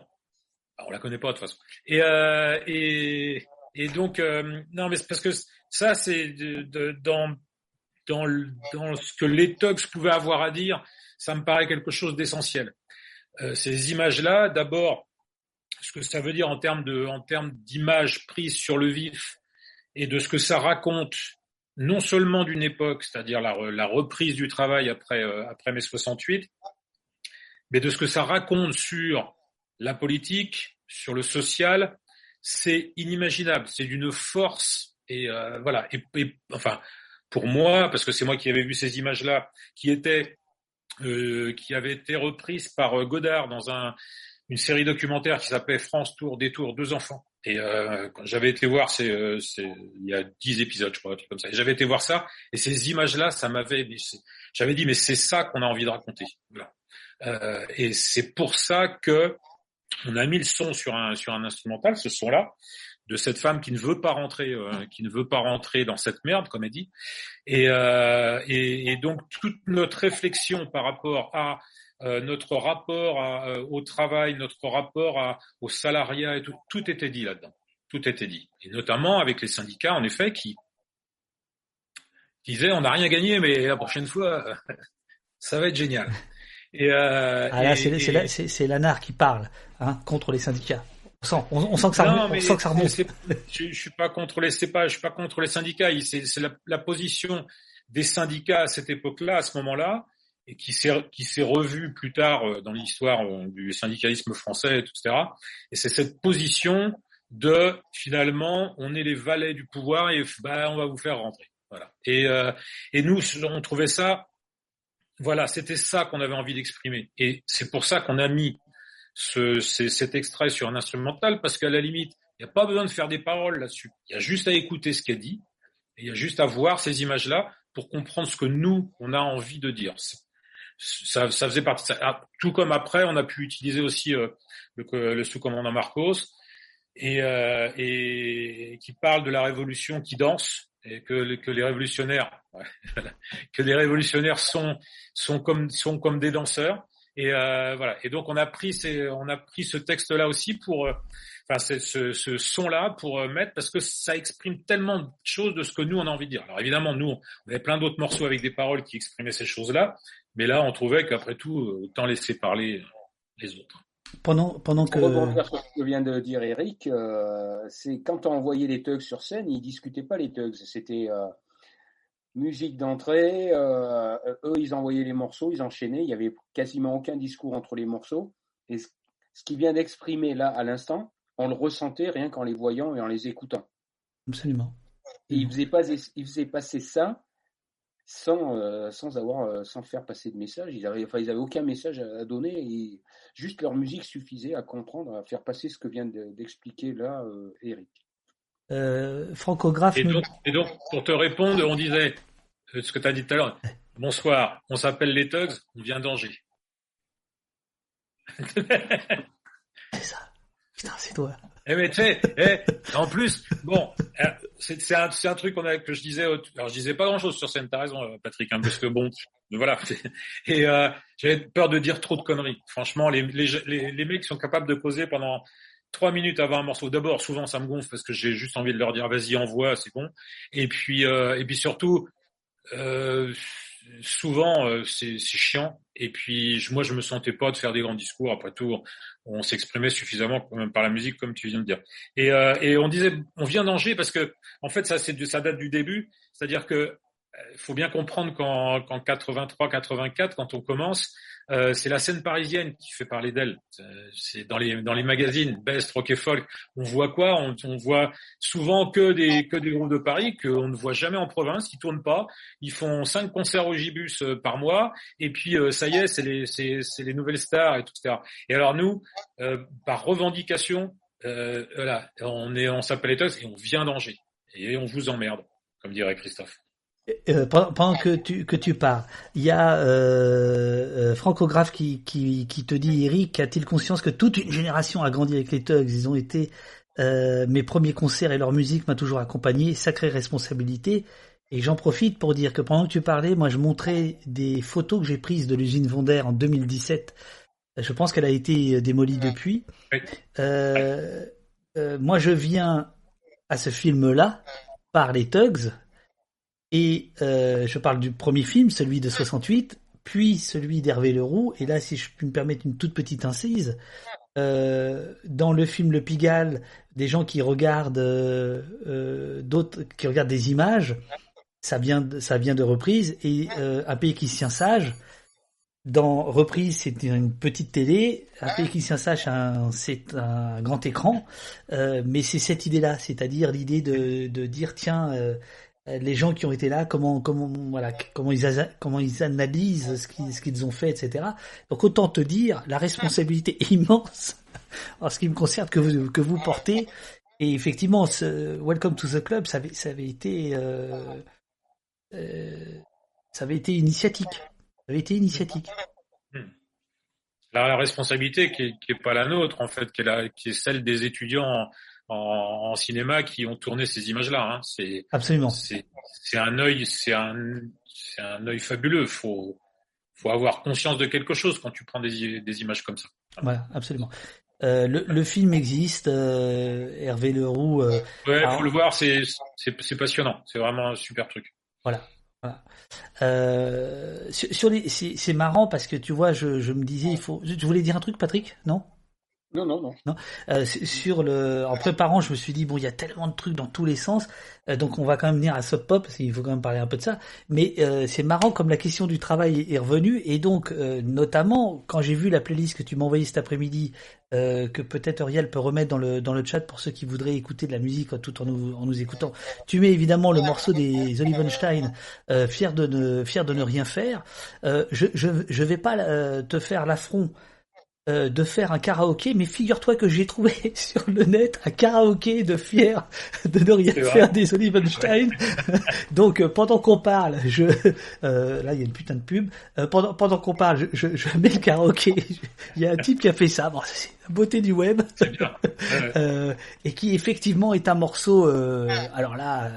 on la connaît pas de toute façon et euh, et et donc euh, non mais c'est parce que ça c'est de, de, dans dans, dans ce que les Tugs pouvaient avoir à dire ça me paraît quelque chose d'essentiel. Euh, ces images-là, d'abord, ce que ça veut dire en termes de, en termes d'images prises sur le vif et de ce que ça raconte, non seulement d'une époque, c'est-à-dire la, reprise du travail après euh, après mai 68, mais de ce que ça raconte sur la politique, sur le social, c'est inimaginable. C'est d'une force et euh, voilà. Et, enfin, pour moi, parce que c'est moi qui avais vu ces images-là, qui étaient euh, qui avait été reprise par Godard dans un, une série documentaire qui s'appelait France Tour, Détour, deux enfants. Et euh, quand j'avais été voir, c'est, euh, il y a dix épisodes, je crois, un truc comme ça. Et j'avais été voir ça, et ces images-là, ça m'avait, j'avais dit, mais c'est ça qu'on a envie de raconter. Voilà. Euh, et c'est pour ça que on a mis le son sur un sur un instrumental, ce son-là, de cette femme qui ne veut pas rentrer, euh, qui ne veut pas rentrer dans cette merde, comme elle dit. Et, euh, et, et donc toute notre réflexion par rapport à euh, notre rapport à, euh, au travail, notre rapport à, au salariat et tout, tout était dit là-dedans. Tout était dit. Et notamment avec les syndicats, en effet, qui disaient on n'a rien gagné, mais la prochaine fois, ça va être génial. Et, euh, ah là, c'est, c'est, c'est l'ANAR qui parle hein, contre les syndicats. On sent, on, on sent que ça remonte. on sent que ça remonte. Je, je suis pas contre les, c'est pas, je suis pas contre les syndicats. C'est, c'est la, la, position des syndicats à cette époque-là, à ce moment-là, et qui s'est qui revue plus tard euh, dans l'histoire euh, du syndicalisme français, etc. Et c'est cette position de finalement, on est les valets du pouvoir et bah, on va vous faire rentrer. Voilà. Et, euh, et nous, on trouvait ça voilà, c'était ça qu'on avait envie d'exprimer. Et c'est pour ça qu'on a mis ce, cet extrait sur un instrumental, parce qu'à la limite, il n'y a pas besoin de faire des paroles là-dessus. Il y a juste à écouter ce qu'elle dit, il y a juste à voir ces images-là pour comprendre ce que nous, on a envie de dire. Ça, faisait partie de ça. Ah, tout comme après, on a pu utiliser aussi euh, le, sous-commandant Marcos, et, euh, et qui parle de la révolution qui danse, et que, les révolutionnaires, que les révolutionnaires sont comme sont comme des danseurs. Et euh, voilà. Et donc on a pris on a pris ce texte-là aussi pour, enfin ce, ce son-là pour mettre parce que ça exprime tellement de choses de ce que nous on a envie de dire. Alors évidemment nous on avait plein d'autres morceaux avec des paroles qui exprimaient ces choses-là, mais là on trouvait qu'après tout autant laisser parler les autres. Pendant, pendant que. Pour rebondir sur ce que vient de dire Eric, euh, c'est quand on envoyait les thugs sur scène, ils discutaient pas les thugs. C'était euh, musique d'entrée, euh, eux ils envoyaient les morceaux, ils enchaînaient, il y avait quasiment aucun discours entre les morceaux. Et ce, ce qui vient d'exprimer là à l'instant, on le ressentait rien qu'en les voyant et en les écoutant. Absolument. Et ils faisaient, pas, ils faisaient passer ça sans, euh, sans avoir, euh, sans faire passer de message. Ils avaient, enfin, ils avaient aucun message à, à donner et juste leur musique suffisait à comprendre, à faire passer ce que vient d'expliquer de, là euh, Eric. francographe. Et donc, et donc, pour te répondre, on disait ce que tu as dit tout à l'heure. Bonsoir, on s'appelle les Tugs, on vient d'Angers. c'est ça. Putain, c'est toi. Eh mais tu sais, eh, en plus, bon, euh, c'est un, truc que je disais. Alors je disais pas grand chose sur scène. T'as raison, euh, Patrick, hein, parce que bon, voilà. Et euh, j'avais peur de dire trop de conneries. Franchement, les, mecs sont capables de causer pendant trois minutes avant un morceau. D'abord, souvent ça me gonfle parce que j'ai juste envie de leur dire vas-y envoie, c'est bon. Et puis euh, et puis surtout. Euh, souvent c'est chiant et puis je, moi je me sentais pas de faire des grands discours. Après tout on s'exprimait suffisamment par la musique comme tu viens de dire. Et, euh, et on disait on vient d'Angers parce que en fait ça c'est ça date du début. C'est-à-dire que il faut bien comprendre qu'en qu 83 84 quand on commence euh, c'est la scène parisienne qui fait parler d'elle. C'est dans les magazines Best, Rock et Folk. On voit quoi? On, voit souvent que des groupes de Paris qu'on ne voit jamais en province. Ils tournent pas. Ils font cinq concerts au Gibus euh, par mois. Et puis euh, ça y est, c'est les nouvelles stars et tout ça. Et alors nous, euh, par revendication, euh, voilà, on est on s'appelle et on vient d'Angers et on vous emmerde, comme dirait Christophe. Euh, pendant que tu que tu parles, il y a euh, euh, Francographe qui, qui, qui te dit Eric, a-t-il conscience que toute une génération a grandi avec les Tugs Ils ont été euh, mes premiers concerts et leur musique m'a toujours accompagné, sacrée responsabilité. Et j'en profite pour dire que pendant que tu parlais, moi je montrais des photos que j'ai prises de l'usine Vonder en 2017. Je pense qu'elle a été démolie depuis. Euh, moi je viens à ce film-là par les Tugs et euh, je parle du premier film, celui de 68, puis celui d'Hervé Leroux. Et là, si je puis me permettre une toute petite incise, euh, dans le film Le Pigalle, des gens qui regardent euh, d'autres, qui regardent des images, ça vient, de, ça vient de reprise. Et un pays qui se tient sage, dans reprise, c'est une petite télé. Un pays qui se sage, c'est un grand écran. Mais c'est cette idée-là, c'est-à-dire l'idée de, dire tiens les gens qui ont été là, comment comment voilà comment ils comment ils analysent ce qu'ils ce qu'ils ont fait, etc. Donc autant te dire la responsabilité immense en ce qui me concerne que vous que vous portez Et effectivement, ce Welcome to the Club, ça avait, ça avait été, euh, euh, ça avait été initiatique. Ça avait été initiatique. La, la responsabilité qui est, qui est pas la nôtre, en fait, qui est, la, qui est celle des étudiants en, cinéma qui ont tourné ces images-là. Hein. C'est Absolument. c'est un œil, c'est un c'est un œil fabuleux. Faut faut avoir conscience de quelque chose quand tu prends des, des images comme ça. Voilà, absolument. Euh, le, le film existe, euh, Hervé Leroux. Euh, Ouais, alors- faut le voir, c'est c'est c'est passionnant. C'est vraiment un super truc. Voilà. voilà. Euh, sur, sur les, c'est c'est marrant parce que tu vois, je, je me disais, il faut. Tu voulais dire un truc, Patrick? Non? Non, non, non. Euh, c'est- sur le, en préparant, je me suis dit bon, il y a tellement de trucs dans tous les sens, euh, donc on va quand même venir à Sub Pop parce qu'il faut quand même parler un peu de ça. Mais euh, c'est marrant comme la question du travail est revenue et donc euh, notamment quand j'ai vu la playlist que tu m'as envoyée cet après-midi, euh, que peut-être Ariel peut remettre dans le dans le chat pour ceux qui voudraient écouter de la musique tout en nous en nous écoutant. Tu mets évidemment le morceau des Olivenstein, euh, fier de ne fier de ne rien faire. Euh, je je je vais pas euh, te faire l'affront euh, de faire un karaoké, mais figure-toi que j'ai trouvé sur le net un karaoké de fier de ne rien faire des Olivenstein. Donc euh, pendant qu'on parle, je euh, là il y a une putain de pub. Euh, pendant pendant qu'on parle, je, je, je mets le karaoké. Il y a un type qui a fait ça. Bon, c'est la beauté du web. C'est bien. Ouais. Euh, et qui effectivement est un morceau. euh, alors là.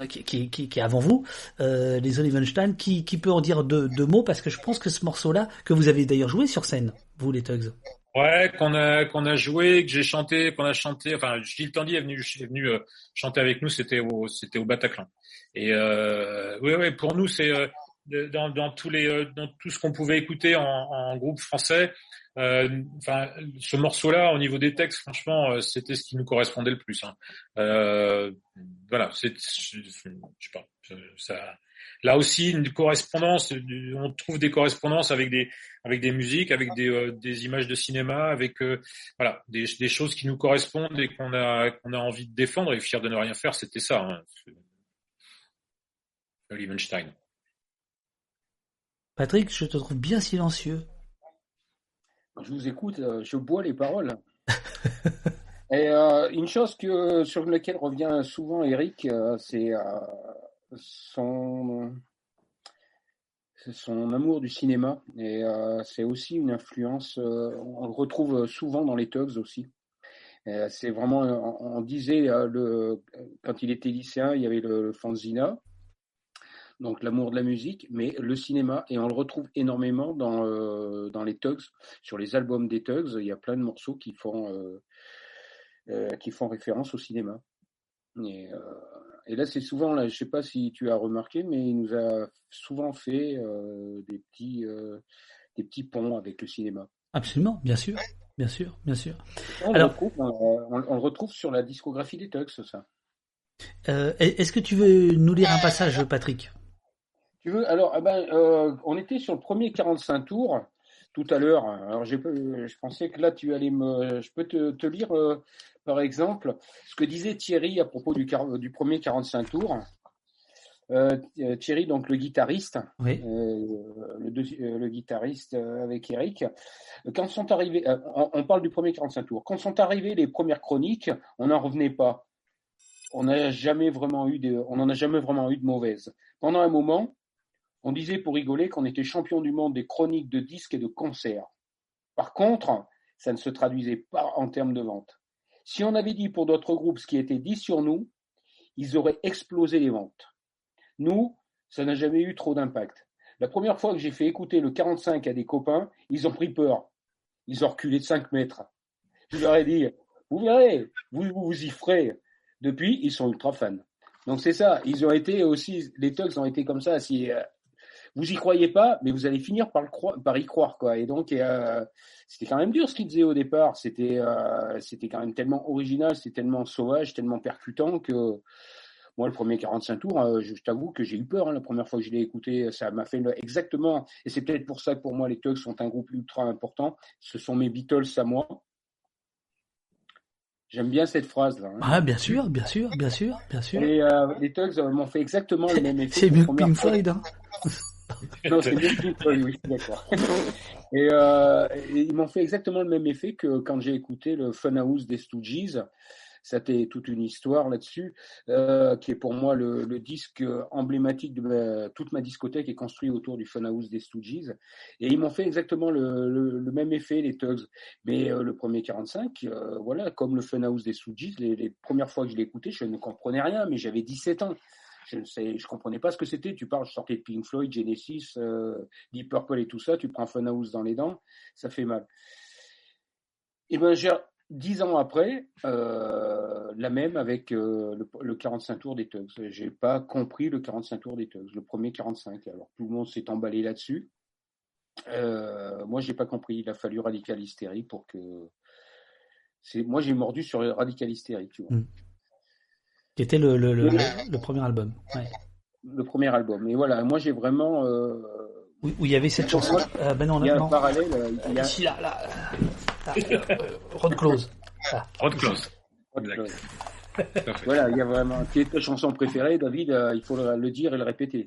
Euh, qui, qui, qui, est avant vous, euh, les Olivenstein, qui, qui peut en dire deux, deux mots parce que je pense que ce morceau-là, que vous avez d'ailleurs joué sur scène, vous les Tugs. Ouais, qu'on a qu'on a joué, que j'ai chanté, qu'on a chanté. Enfin, Gilles Tandy est venu est venu euh, chanter avec nous. C'était au c'était au Bataclan. Et euh, ouais, ouais, pour nous c'est euh, dans dans tous les euh, dans tout ce qu'on pouvait écouter en, en groupe français. Euh, Enfin, ce morceau-là, au niveau des textes, franchement, euh, c'était ce qui nous correspondait le plus. Hein. Euh, voilà, c'est je sais pas ça. Là aussi, une correspondance. On trouve des correspondances avec des avec des musiques, avec des, euh, images de cinéma, avec voilà des, choses qui nous correspondent et qu'on a qu'on a envie de défendre et fier de ne rien faire, c'était ça. Hein. Olivenstein. Patrick, je te trouve bien silencieux. Je vous écoute, euh, je bois les paroles. Et euh, une chose que sur laquelle revient souvent Eric, euh, c'est son amour du cinéma et c'est aussi une influence. on le retrouve souvent dans les Tugs aussi. C'est vraiment, on, disait quand il était lycéen, il y avait le fanzina, donc l'amour de la musique, mais le cinéma, et on le retrouve énormément dans, euh, dans les Tugs, sur les albums des Tugs, il y a plein de morceaux qui font, euh, euh, qui font référence au cinéma. Et, et là, c'est souvent, là, je sais pas si tu as remarqué, mais il nous a souvent fait des, petits, des petits ponts avec le cinéma. Absolument, bien sûr, bien sûr, bien sûr. On, Alors- le retrouve, on, on le retrouve sur la discographie des Tugs, ça. Euh, Est-ce que tu veux nous lire un passage, Patrick? Tu veux Alors, ah ben, euh, on était sur le premier 45 tours tout à l'heure. Alors, j'ai je pensais que là, tu allais me. Je peux te, te lire, euh, par exemple, ce que disait Thierry à propos du, du premier 45 tours. Euh, Thierry, donc le guitariste, Oui. euh, le, euh, le guitariste euh, avec Eric. Quand sont arrivés, euh, on, on parle du premier 45 tours. Quand sont arrivées les premières chroniques, on n'en revenait pas. On n'a jamais vraiment eu de, on n'en a jamais vraiment eu de mauvaises. Pendant un moment, on disait pour rigoler qu'on était champion du monde des chroniques de disques et de concerts. Par contre, ça ne se traduisait pas en termes de vente. Si on avait dit pour d'autres groupes ce qui était dit sur nous, ils auraient explosé les ventes. Nous, ça n'a jamais eu trop d'impact. La première fois que j'ai fait écouter le 45 à des copains, ils ont pris peur. Ils ont reculé de 5 mètres. Je leur ai dit, vous verrez, vous vous, y ferez. Depuis, ils sont ultra fans. Donc c'est ça, ils ont été aussi, les Tugs ont été comme ça. Si euh, vous y croyez pas, mais vous allez finir par, le croi- par y croire, quoi. Et donc, euh, c'était quand même dur ce qu'ils disaient au départ. C'était, euh, c'était quand même tellement original, c'était tellement sauvage, tellement percutant que moi, le premier 45 tours, euh, je, je t'avoue que j'ai eu peur hein, la première fois que je l'ai écouté. Ça m'a fait le- exactement, et c'est peut-être pour ça que pour moi, les Tugs sont un groupe ultra important. Ce sont mes Beatles à moi. J'aime bien cette phrase-là. hein. Ah, bien sûr, bien sûr, bien sûr, bien sûr. Et euh, les Tugs euh, m'ont fait exactement le même effet. C'est mieux que Pink. Floyd, hein Non, c'est oui, d'accord. Et, euh, et ils m'ont fait exactement le même effet que quand j'ai écouté le Funhouse des Stooges. C'était toute une histoire là-dessus, euh, qui est pour moi le, disque emblématique de toute ma discothèque est construit autour du Funhouse des Stooges. Et ils m'ont fait exactement le, même effet, les Tugs. Mais euh, le premier 45, euh, voilà, comme le Funhouse des Stooges, les, les premières fois que je l'ai écouté, je ne comprenais rien, mais j'avais 17 ans. Je ne sais, je comprenais pas ce que c'était. Tu parles, je sortais de Pink Floyd, Genesis, euh, Deep Purple et tout ça. Tu prends Funhouse dans les dents, ça fait mal. Et ben, j'ai dix ans après, euh, la même avec euh, le, le 45 tours des Tugs. J'ai pas compris le 45 tours des Tugs, le premier 45. Alors tout le monde s'est emballé là-dessus. Euh, moi, j'ai pas compris. Il a fallu Radical Hysterie pour que. Moi, j'ai mordu sur Radical Hysterie, tu vois. Mm. Qui était le, le, le, le premier album. Ouais. Le premier album. Et voilà, moi, j'ai vraiment. Euh, Où, où il y avait cette chanson. Euh, ben non, il y a non. un parallèle. euh, Il y a Ici, là, là. là, euh, Rod Close. Là. Rod Close. Rod Exact. Close. Voilà, il y a vraiment. Quelle est ta chanson préférée, David Euh, Il faut le, le dire et le répéter.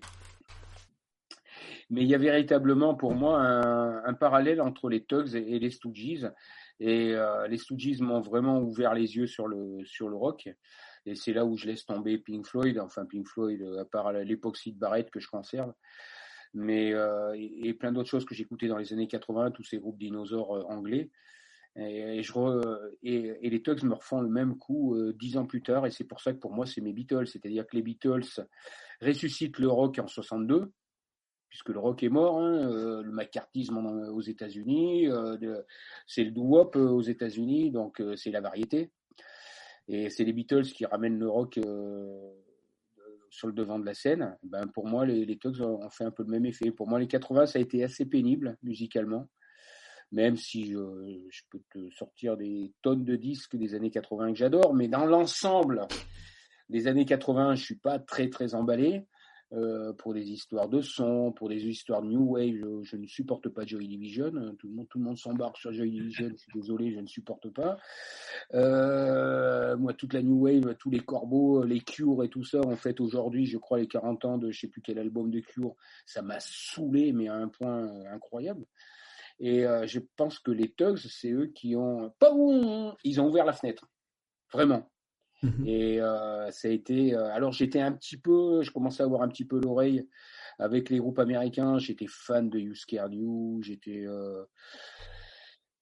Mais il y a véritablement pour moi un, un parallèle entre les Tugs et, et les Stooges. Et euh, les Stooges m'ont vraiment ouvert les yeux sur le, sur le rock. Et c'est là où je laisse tomber Pink Floyd, enfin Pink Floyd, euh, à part l'époxy de Barrett que je conserve. Mais euh, et, plein d'autres choses que j'écoutais dans les années 80, tous ces groupes dinosaures euh, anglais. Et, les Tugs me refont le même coup dix ans plus tard, et c'est pour ça que pour moi c'est mes Beatles, c'est-à-dire que les Beatles ressuscitent le rock en 62, puisque le rock est mort, hein, le McCarthyisme en- aux États-Unis, c'est le doo-wop aux États-Unis, donc c'est la variété, et c'est les Beatles qui ramènent le rock euh, sur le devant de la scène. Ben pour moi les, les Tugs ont fait un peu le même effet. Pour moi les 80 ça a été assez pénible musicalement même si je, peux te sortir des tonnes de disques des années 80 que j'adore, mais dans l'ensemble des années 80, je suis pas très très emballé euh, pour des histoires de son, pour des histoires de new wave. Je, ne supporte pas Joy Division. Tout le monde, tout le monde s'embarque sur Joy Division. Je suis désolé, je ne supporte pas. Euh, moi, toute la new wave, tous les corbeaux, les Cure et tout ça, en fait, aujourd'hui, je crois les 40 ans de je sais plus quel album de Cure, ça m'a saoulé, mais à un point euh, incroyable. Et euh, je pense que les Tugs, c'est eux qui ont, ils ont ouvert la fenêtre, vraiment. Mhm. Et euh, ça a été. euh, alors j'étais un petit peu, je commençais à avoir un petit peu l'oreille avec les groupes américains. J'étais fan de You Scared You, j'étais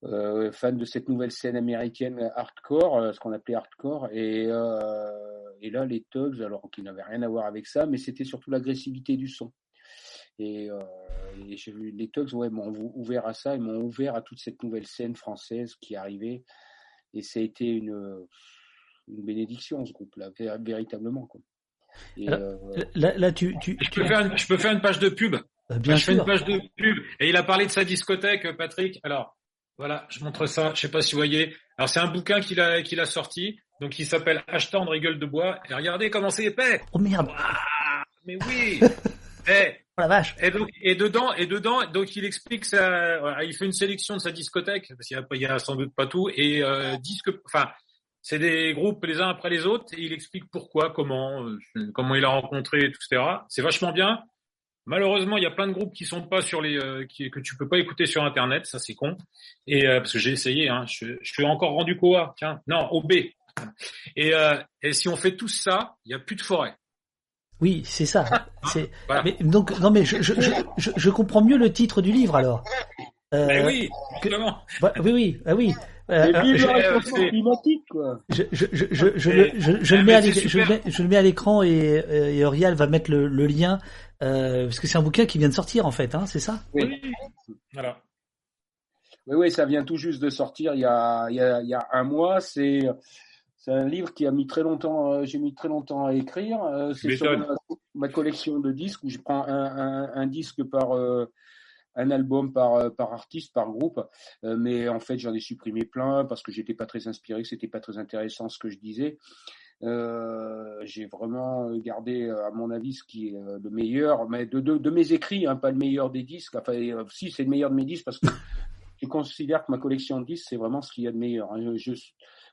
euh, fan de cette nouvelle scène américaine hardcore, ce qu'on appelait hardcore. Et, et là, les Tugs, alors qui n'avaient rien à voir avec ça, mais c'était surtout l'agressivité du son. Et, et les Tugs, ouais, m'ont ou- ouvert à ça, ils m'ont ouvert à toute cette nouvelle scène française qui arrivait. Et ça a été une, une bénédiction, ce groupe-là, vé- véritablement. Quoi. Et, Alors, euh, Là, là tu, tu, Je tu- peux, faire une, je peux faire une page de pub. euh, bien je fais une sûr. page de pub. Et il a parlé de sa discothèque, euh, Patrick. Alors, voilà, je montre ça. Je sais pas si vous voyez. Alors, c'est un bouquin qu'il a, qu'il a sorti. Donc, il s'appelle Ashton Rigole de Bois. Et regardez comment c'est épais. Oh merde, mais oui. Eh, oh la vache. et donc, et dedans, et dedans, donc il explique ça, voilà, il fait une sélection de sa discothèque, parce qu'il y a, il y a sans doute pas tout, et euh, disque, enfin, c'est des groupes les uns après les autres, et il explique pourquoi, comment, euh, comment il a rencontré, etc. C'est vachement bien. Malheureusement, il y a plein de groupes qui sont pas sur les, euh, qui, que tu peux pas écouter sur Internet, ça c'est con. Et euh, parce que j'ai essayé, hein, je, je suis encore rendu qu'au tiens, non, au B. Et, euh, et si on fait tout ça, il y a plus de forêt. Oui, c'est ça. C'est. Voilà. Mais donc non mais je, je, je, je, comprends mieux le titre du livre alors. Euh, Mais oui, que- bah, oui oui ah oui. Je, le mets à l'écran et, euh, et Aurial va mettre le, le lien euh, parce que c'est un bouquin qui vient de sortir en fait, hein, c'est ça? Oui. Voilà. Oui, oui, ça vient tout juste de sortir il y a, il y a, il y a un mois. C'est, c'est un livre qui a mis très longtemps, euh, j'ai mis très longtemps à écrire. Euh, c'est sur ma, ma collection de disques où je prends un, un, un disque par, euh, un album par, euh, par artiste, par groupe. Euh, mais en fait, j'en ai supprimé plein parce que j'étais pas très inspiré, que c'était pas très intéressant ce que je disais. Euh, j'ai vraiment gardé, à mon avis, ce qui est le meilleur, mais de, mes écrits, hein, pas le meilleur des disques. Enfin, si, c'est le meilleur de mes disques parce que je considère que ma collection de disques, c'est vraiment ce qu'il y a de meilleur. hein. Je,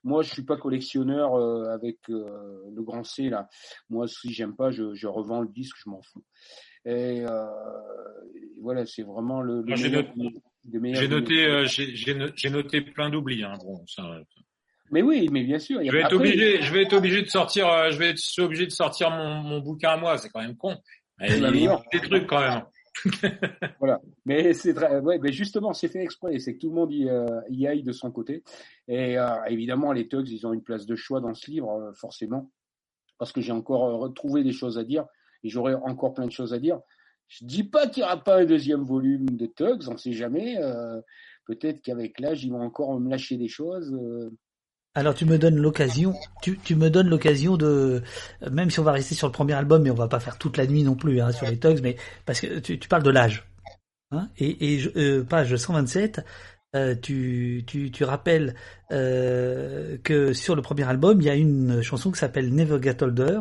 moi, je suis pas collectionneur avec le grand C là. Moi, si j'aime pas, je, je revends le disque, je m'en fous. Et, euh, et voilà, c'est vraiment le, le Moi, j'ai noté- J'ai euh, j'ai j'ai no- j'ai noté plein d'oublis. Hein. Bon, ça, Mais oui, mais bien sûr. Je vais être après- obligé, je vais être obligé de sortir, euh, je vais être obligé de sortir mon, mon bouquin à moi. C'est quand même con. Mais il y a des trucs quand même. Voilà. Mais c'est ouais, mais justement, c'est fait exprès. C'est que tout le monde y, euh, y aille de son côté. Et euh, évidemment, les thugs, ils ont une place de choix dans ce livre, euh, forcément, parce que j'ai encore euh, retrouvé des choses à dire et j'aurai encore plein de choses à dire. Je dis pas qu'il n'y aura pas un deuxième volume de thugs, on sait jamais. euh, Peut-être qu'avec l'âge, ils vont encore me lâcher des choses. euh. Alors tu me donnes l'occasion, tu, me donnes l'occasion de, même si on va rester sur le premier album, mais on va pas faire toute la nuit non plus hein, sur les Tugs, mais parce que tu, parles de l'âge, hein, et, euh, page 127, euh, tu, tu, rappelles que sur le premier album, il y a une chanson qui s'appelle Never Get Older,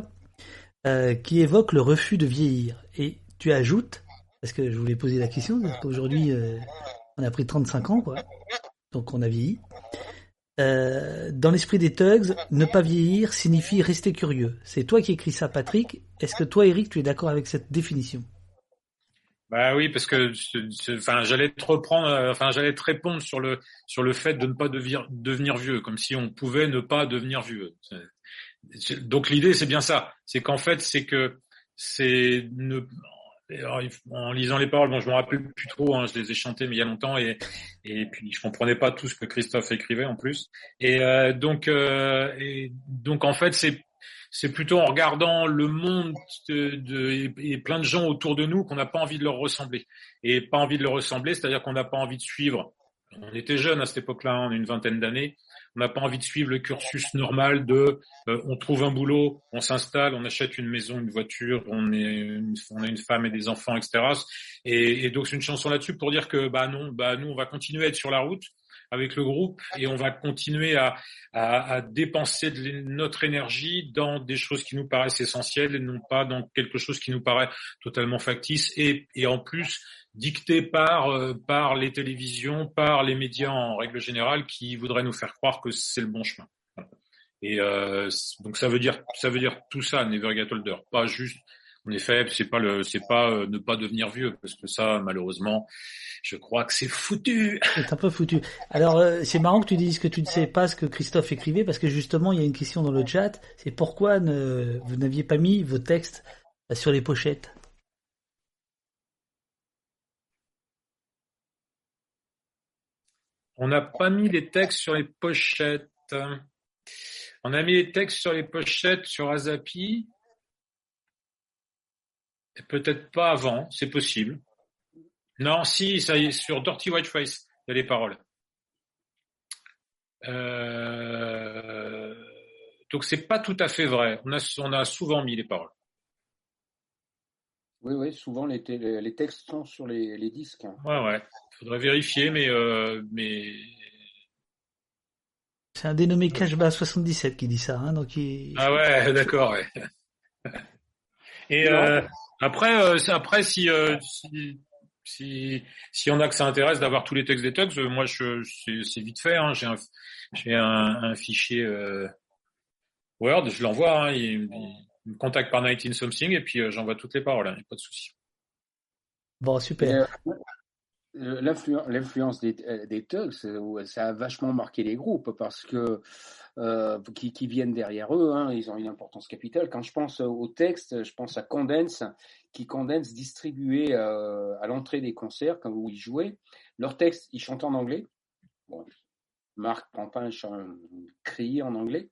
euh, qui évoque le refus de vieillir, et tu ajoutes, parce que je voulais poser la question, parce qu'aujourd'hui euh, on a pris 35 ans, donc on a vieilli. Euh, dans l'esprit des thugs, ne pas vieillir signifie rester curieux. C'est toi qui écris ça, Patrick. Est-ce que toi, Eric, tu es d'accord avec cette définition? Bah oui, parce que, enfin, j'allais te reprendre, enfin, j'allais te répondre sur le sur le fait de ne pas devenir vieux, comme si on pouvait ne pas devenir vieux. Donc l'idée, c'est bien ça. C'est qu'en fait, c'est que c'est ne en lisant les paroles, bon, je me rappelle plus trop, hein, je les ai chantées mais il y a longtemps et et puis je comprenais pas tout ce que Christophe écrivait en plus. Et euh, donc euh, et donc en fait c'est c'est plutôt en regardant le monde de, et, plein de gens autour de nous qu'on n'a pas envie de leur ressembler. Et pas envie de leur ressembler, c'est-à-dire qu'on n'a pas envie de suivre. On était jeunes à cette époque-là, on a une vingtaine d'années. On n'a pas envie de suivre le cursus normal de euh, on trouve un boulot, on s'installe, on achète une maison, une voiture, on est une, on a une femme et des enfants, etc. Et, et donc c'est une chanson là-dessus pour dire que bah non, bah nous on va continuer à être sur la route avec le groupe et on va continuer à, à, à dépenser notre énergie dans des choses qui nous paraissent essentielles et non pas dans quelque chose qui nous paraît totalement factice et, et en plus dicté par euh, par les télévisions, par les médias en règle générale qui voudraient nous faire croire que c'est le bon chemin. Et euh, donc ça veut dire ça veut dire tout ça, Never Get Older, pas juste en effet, c'est pas le, c'est pas euh, ne pas devenir vieux, parce que ça, malheureusement, je crois que c'est foutu. C'est un peu foutu. Alors, euh, c'est marrant que tu dises que tu ne sais pas ce que Christophe écrivait, parce que justement, il y a une question dans le chat, c'est pourquoi ne, vous n'aviez pas mis vos textes euh, sur les pochettes? On n'a pas mis les textes sur les pochettes. On a mis les textes sur les pochettes sur Azapi. Peut-être pas avant, c'est possible. Non, si, ça y est, sur Dirty White Face, il y a les paroles. Euh... Donc c'est pas tout à fait vrai. On a, on a souvent mis les paroles. Oui, oui, souvent les, textes sont sur les, les disques. hein. Ouais, ouais. Faudrait vérifier, mais, euh, mais C'est un dénommé Cashba77 qui dit ça, hein, donc il... Ah ouais, d'accord. Ouais. Et euh, après, euh, après si, euh, si si si on a que ça intéresse d'avoir tous les textes des tugs, euh, moi je c'est c'est vite fait. Hein, j'ai un j'ai un, un fichier euh, Word, je l'envoie. Hein, il, il me contacte par 19 something et puis euh, j'envoie toutes les paroles. Hein, y a pas de souci. Bon, super. l'influ- L'influence des, des thugs, ouais, ça a vachement marqué les groupes parce que euh, qui, qui viennent derrière eux, hein, ils ont une importance capitale. Quand je pense au texte, je pense à Condense, qui Condense distribuait euh, à l'entrée des concerts, quand où ils jouaient, leurs textes, ils chantaient en anglais. Bon, Marc Pampin criait en anglais.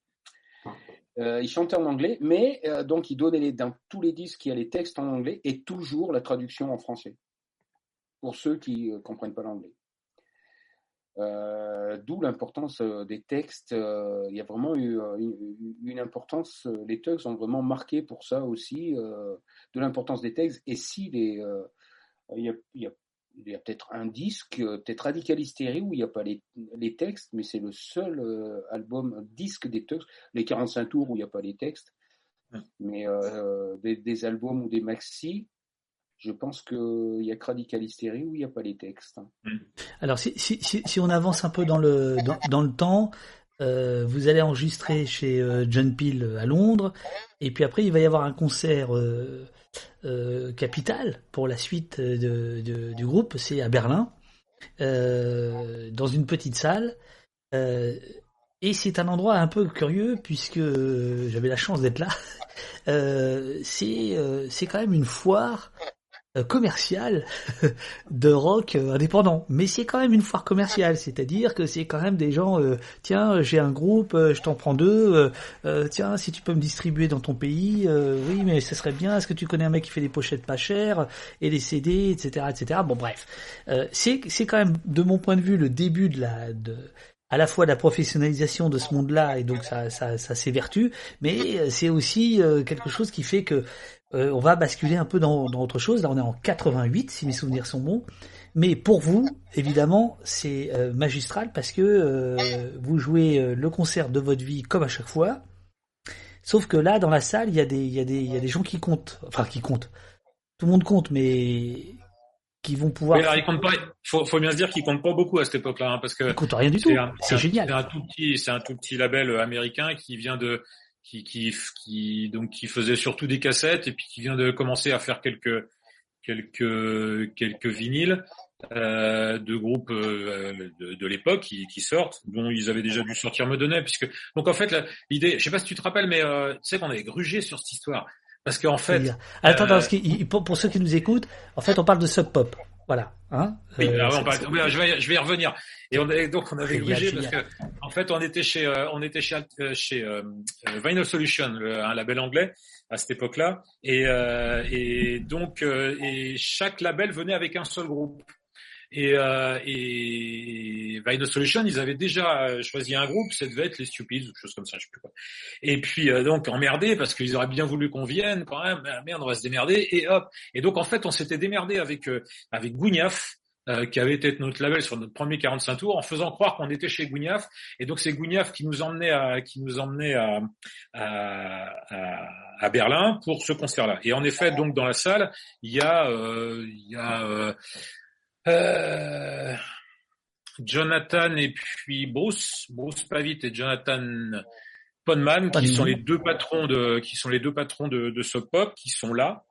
Euh, ils chantaient en anglais, mais euh, donc ils donnaient les, dans tous les disques, il y a les textes en anglais et toujours la traduction en français pour ceux qui ne comprennent pas l'anglais. Euh, D'où l'importance euh, des textes. euh, il y a vraiment eu une, une importance. les Tugs ont vraiment marqué pour ça aussi euh, de l'importance des textes. Et si les, il y a, il y a- peut-être un disque, peut-être Radical Hysteria où il n'y a pas les, les textes, mais c'est le seul album disque des Tugs. Les 45 tours où il n'y a pas les textes, mais euh, des, des albums ou des maxi. Je pense qu'il y a que Radical Hysteria où il n'y a pas les textes. hein. Alors, si, si, si, si on avance un peu dans le, dans, dans le temps, euh, vous allez enregistrer chez euh, John Peel à Londres, et puis après, il va y avoir un concert euh, euh, capital pour la suite de, de- du groupe, c'est à Berlin, euh, dans une petite salle. Euh, et c'est un endroit un peu curieux puisque euh, j'avais la chance d'être là. Euh, c'est euh, c'est quand même une foire euh, commerciale de rock euh, indépendant, mais c'est quand même une foire commerciale, c'est-à-dire que c'est quand même des gens, euh, tiens, j'ai un groupe, euh, je t'en prends deux, euh, euh, tiens, si tu peux me distribuer dans ton pays, euh, oui, mais ce serait bien, est-ce que tu connais un mec qui fait des pochettes pas chères, et les CD, etc., etc. Bon, bref, Euh, c'est c'est quand même, de mon point de vue, le début de la de à la fois la professionnalisation de ce monde-là et donc ça, ça, ça s'évertue, mais euh, c'est aussi euh, quelque chose qui fait que euh, on va basculer un peu dans, dans autre chose. Là, on est en 88, si mes souvenirs sont bons. Mais pour vous, évidemment, c'est euh, magistral parce que euh, vous jouez euh, le concert de votre vie comme à chaque fois. Sauf que là, dans la salle, il y a des, il y a des, il y a des gens qui comptent. Enfin, qui comptent. Tout le monde compte, mais qui vont pouvoir. Mais alors, il compte pas. Faut, faut bien se dire qu'il compte pas beaucoup à cette époque-là, hein, parce que Ils comptent rien du tout. c'est génial. C'est un tout petit, c'est un tout petit label euh, américain qui vient de, qui, qui, qui, donc qui faisait surtout des cassettes et puis qui vient de commencer à faire quelques, quelques, quelques vinyles euh, de groupes euh, de, de l'époque qui, qui sortent, dont ils avaient déjà dû sortir me puisque donc en fait l'idée, je sais pas si tu te rappelles, mais euh, tu sais qu'on avait grugé sur cette histoire, parce qu'en fait, Attends, euh, parce pour, pour ceux qui nous écoutent, en fait, on parle de Sub Pop. Voilà. Hein? Oui, Euh, on oui, je vais, je vais y revenir. Et on est, donc on avait grugé parce que, génial. en fait, on était chez, euh, on était chez, euh, chez euh, euh, Vinyl Solution, le- un label anglais à cette époque-là, et, euh, et donc euh, et chaque label venait avec un seul groupe. Et, euh, et Vinyl Solution, ils avaient déjà euh, choisi un groupe, ça devait être les Stupids ou quelque chose comme ça, je sais plus quoi. Et puis euh, donc emmerdé parce qu'ils auraient bien voulu qu'on vienne quand même. Ah, merde, on va se démerder et hop. Et donc en fait, on s'était démerdé avec euh, avec Gougnaf, euh, qui avait été notre label sur notre premier 45 tours, en faisant croire qu'on était chez Gougnaf. Et donc c'est Gougnaf qui nous emmenait à qui nous emmenait à, à, à, Berlin pour ce concert-là. Et en effet, donc dans la salle, il y a euh, il y a euh, Jonathan et puis Bruce, Bruce Pavitt et Jonathan Ponman, qui sont les deux patrons de, qui sont les deux patrons de, de Sub Pop, qui sont là.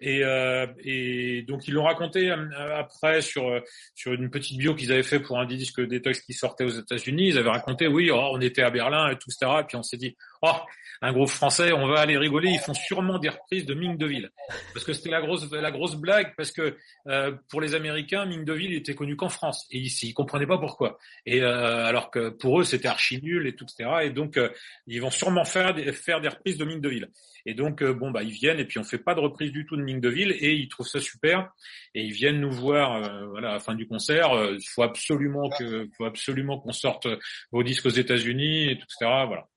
Et, euh, et donc ils l'ont raconté euh, après sur euh, sur une petite bio qu'ils avaient fait pour un disque Detox qui sortait aux États-Unis. Ils avaient raconté, oui, oh, on était à Berlin et tout, etc. Et puis on s'est dit, oh, un groupe français, on va aller rigoler. Ils font sûrement des reprises de Ming Deville, parce que c'était la grosse la grosse blague, parce que euh, pour les Américains, Ming Deville était connu qu'en France et ils, ils comprenaient pas pourquoi. Et euh, alors que pour eux, c'était archi nul et tout, etc. Et donc euh, ils vont sûrement faire des, faire des reprises de Ming Deville. Et donc, euh, bon, bah, ils viennent et puis on fait pas de reprise du tout de Ming Deville et ils trouvent ça super et ils viennent nous voir, euh, voilà, à la fin du concert. Euh, Il faut absolument que, faut absolument qu'on sorte vos disques aux États-Unis et tout, etc. Voilà.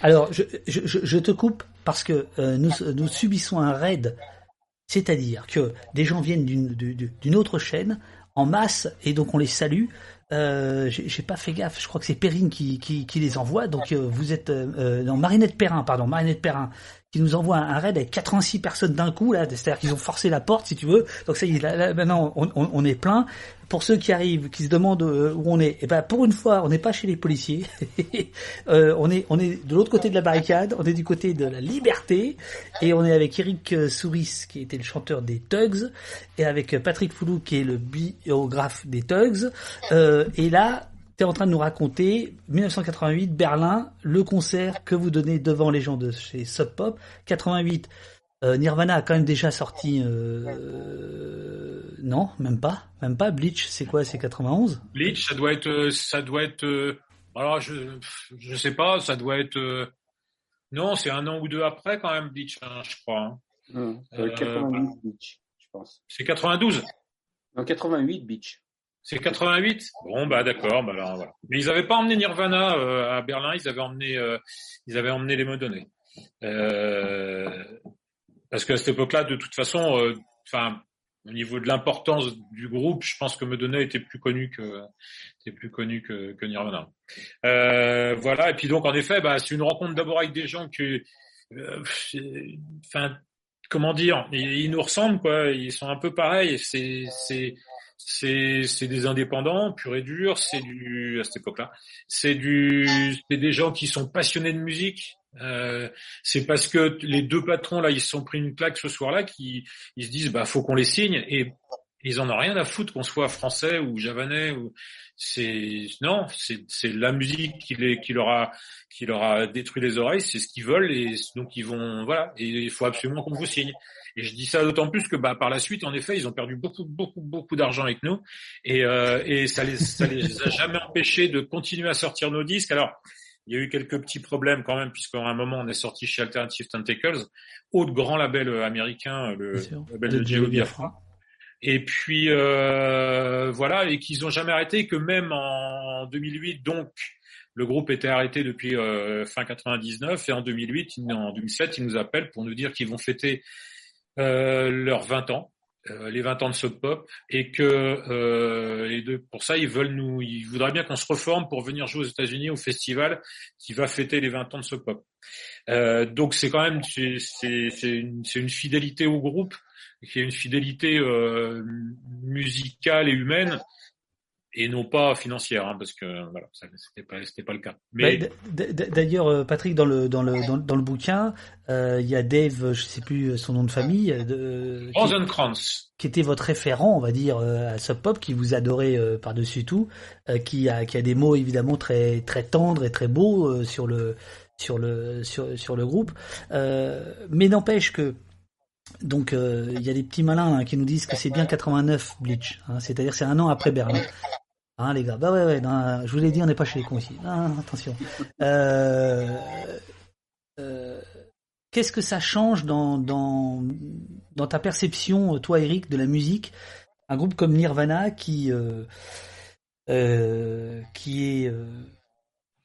Alors, je, te coupe parce que euh, nous, subissons un raid, c'est-à-dire que des gens viennent d'une autre chaîne en masse et donc on les salue. Euh, J'ai pas fait gaffe, je crois que c'est Perrine qui, les envoie. Donc euh, vous êtes non Marinette Perrin, pardon, Marinette Perrin, qui nous envoie un raid avec 86 personnes d'un coup là, c'est-à-dire qu'ils ont forcé la porte si tu veux. Donc ça là, là, maintenant on, on, est plein. Pour ceux qui arrivent, qui se demandent euh, où on est, eh ben pour une fois, on n'est pas chez les policiers. Euh, on est on est de l'autre côté de la barricade, on est du côté de la liberté et on est avec Eric euh, Souris qui était le chanteur des Tugs et avec Patrick Foulou qui est le biographe des Tugs. Et là, tu es en train de nous raconter 1988 Berlin, le concert que vous donnez devant les gens de chez Sub Pop. 88 euh, Nirvana a quand même déjà sorti euh, non, même pas, même pas Bleach, c'est quoi, c'est 91 Bleach, ça doit être, euh, ça doit être, euh, alors je, je sais pas, ça doit être, euh, non, c'est un an ou deux après quand même Bleach, hein, je crois. hein. 88 Beach, je pense. C'est 92. Non, 88 Beach. C'est 88 Bon bah d'accord, bah alors voilà. Mais ils avaient pas emmené Nirvana euh, à Berlin, ils avaient emmené euh, ils avaient emmené les Medonnées. Euh, parce qu'à cette époque-là, de toute façon, euh, enfin au niveau de l'importance du groupe, je pense que Medonné était plus connu que était plus connu que, que Nirvana. Euh, voilà, et puis donc en effet, bah, c'est une rencontre d'abord avec des gens que euh, enfin comment dire, ils, ils nous ressemblent quoi, ils sont un peu pareils, c'est c'est des indépendants pur et dur c'est du à cette époque-là c'est du c'est des gens qui sont passionnés de musique euh, c'est parce que les deux patrons là ils se sont pris une claque ce soir-là qui ils se disent bah faut qu'on les signe et Ils en ont rien à foutre qu'on soit français ou javanais ou c'est non, c'est c'est la musique qui les qui leur a qui leur a détruit les oreilles, c'est ce qu'ils veulent et donc ils vont voilà et il faut absolument qu'on vous signe. Et je dis ça d'autant plus que bah par la suite en effet ils ont perdu beaucoup beaucoup beaucoup d'argent avec nous et euh, et ça les ça les a jamais empêchés de continuer à sortir nos disques. Alors il y a eu quelques petits problèmes quand même, puisqu'à un moment, on est sorti chez Alternative Tentacles, autre grand label américain, le label de, Diego Biafra. Et puis euh, voilà, et qu'ils ont jamais arrêté, que même en 2008, donc le groupe était arrêté depuis euh, fin 99, et en 2008, en 2007, ils nous appellent pour nous dire qu'ils vont fêter euh, leurs 20 ans. Euh, les 20 ans de Sub Pop et que euh, et de, pour ça ils veulent nous ils voudraient bien qu'on se reforme pour venir jouer aux États-Unis au festival qui va fêter les 20 ans de Sub Pop. Euh, donc c'est quand même c'est une, une fidélité au groupe qui est une fidélité euh, musicale et humaine et non pas financière, hein, parce que voilà, c'était pas c'était pas le cas. Mais bah, d'ailleurs, euh, Patrick, dans le dans le dans, dans le bouquin, euh, il y a Dave, je sais plus son nom de famille, Rosenkrantz, qui, qui, était votre référent, on va dire, à Sub Pop, qui vous adorait euh, par dessus tout, qui a qui a des mots évidemment très très tendres et très beaux sur le sur le sur sur le groupe, mais n'empêche que donc il y a des petits malins hein, qui nous disent que c'est bien 89 Bleach, hein, c'est-à-dire c'est un an après Berlin. Hein, les gars, bah ouais, ouais, je vous l'ai dit, on n'est pas chez les cons ici. attention. Euh, euh, Qu'est-ce que ça change dans, ta perception, toi Eric, de la musique? Un groupe comme Nirvana qui, euh, euh est euh,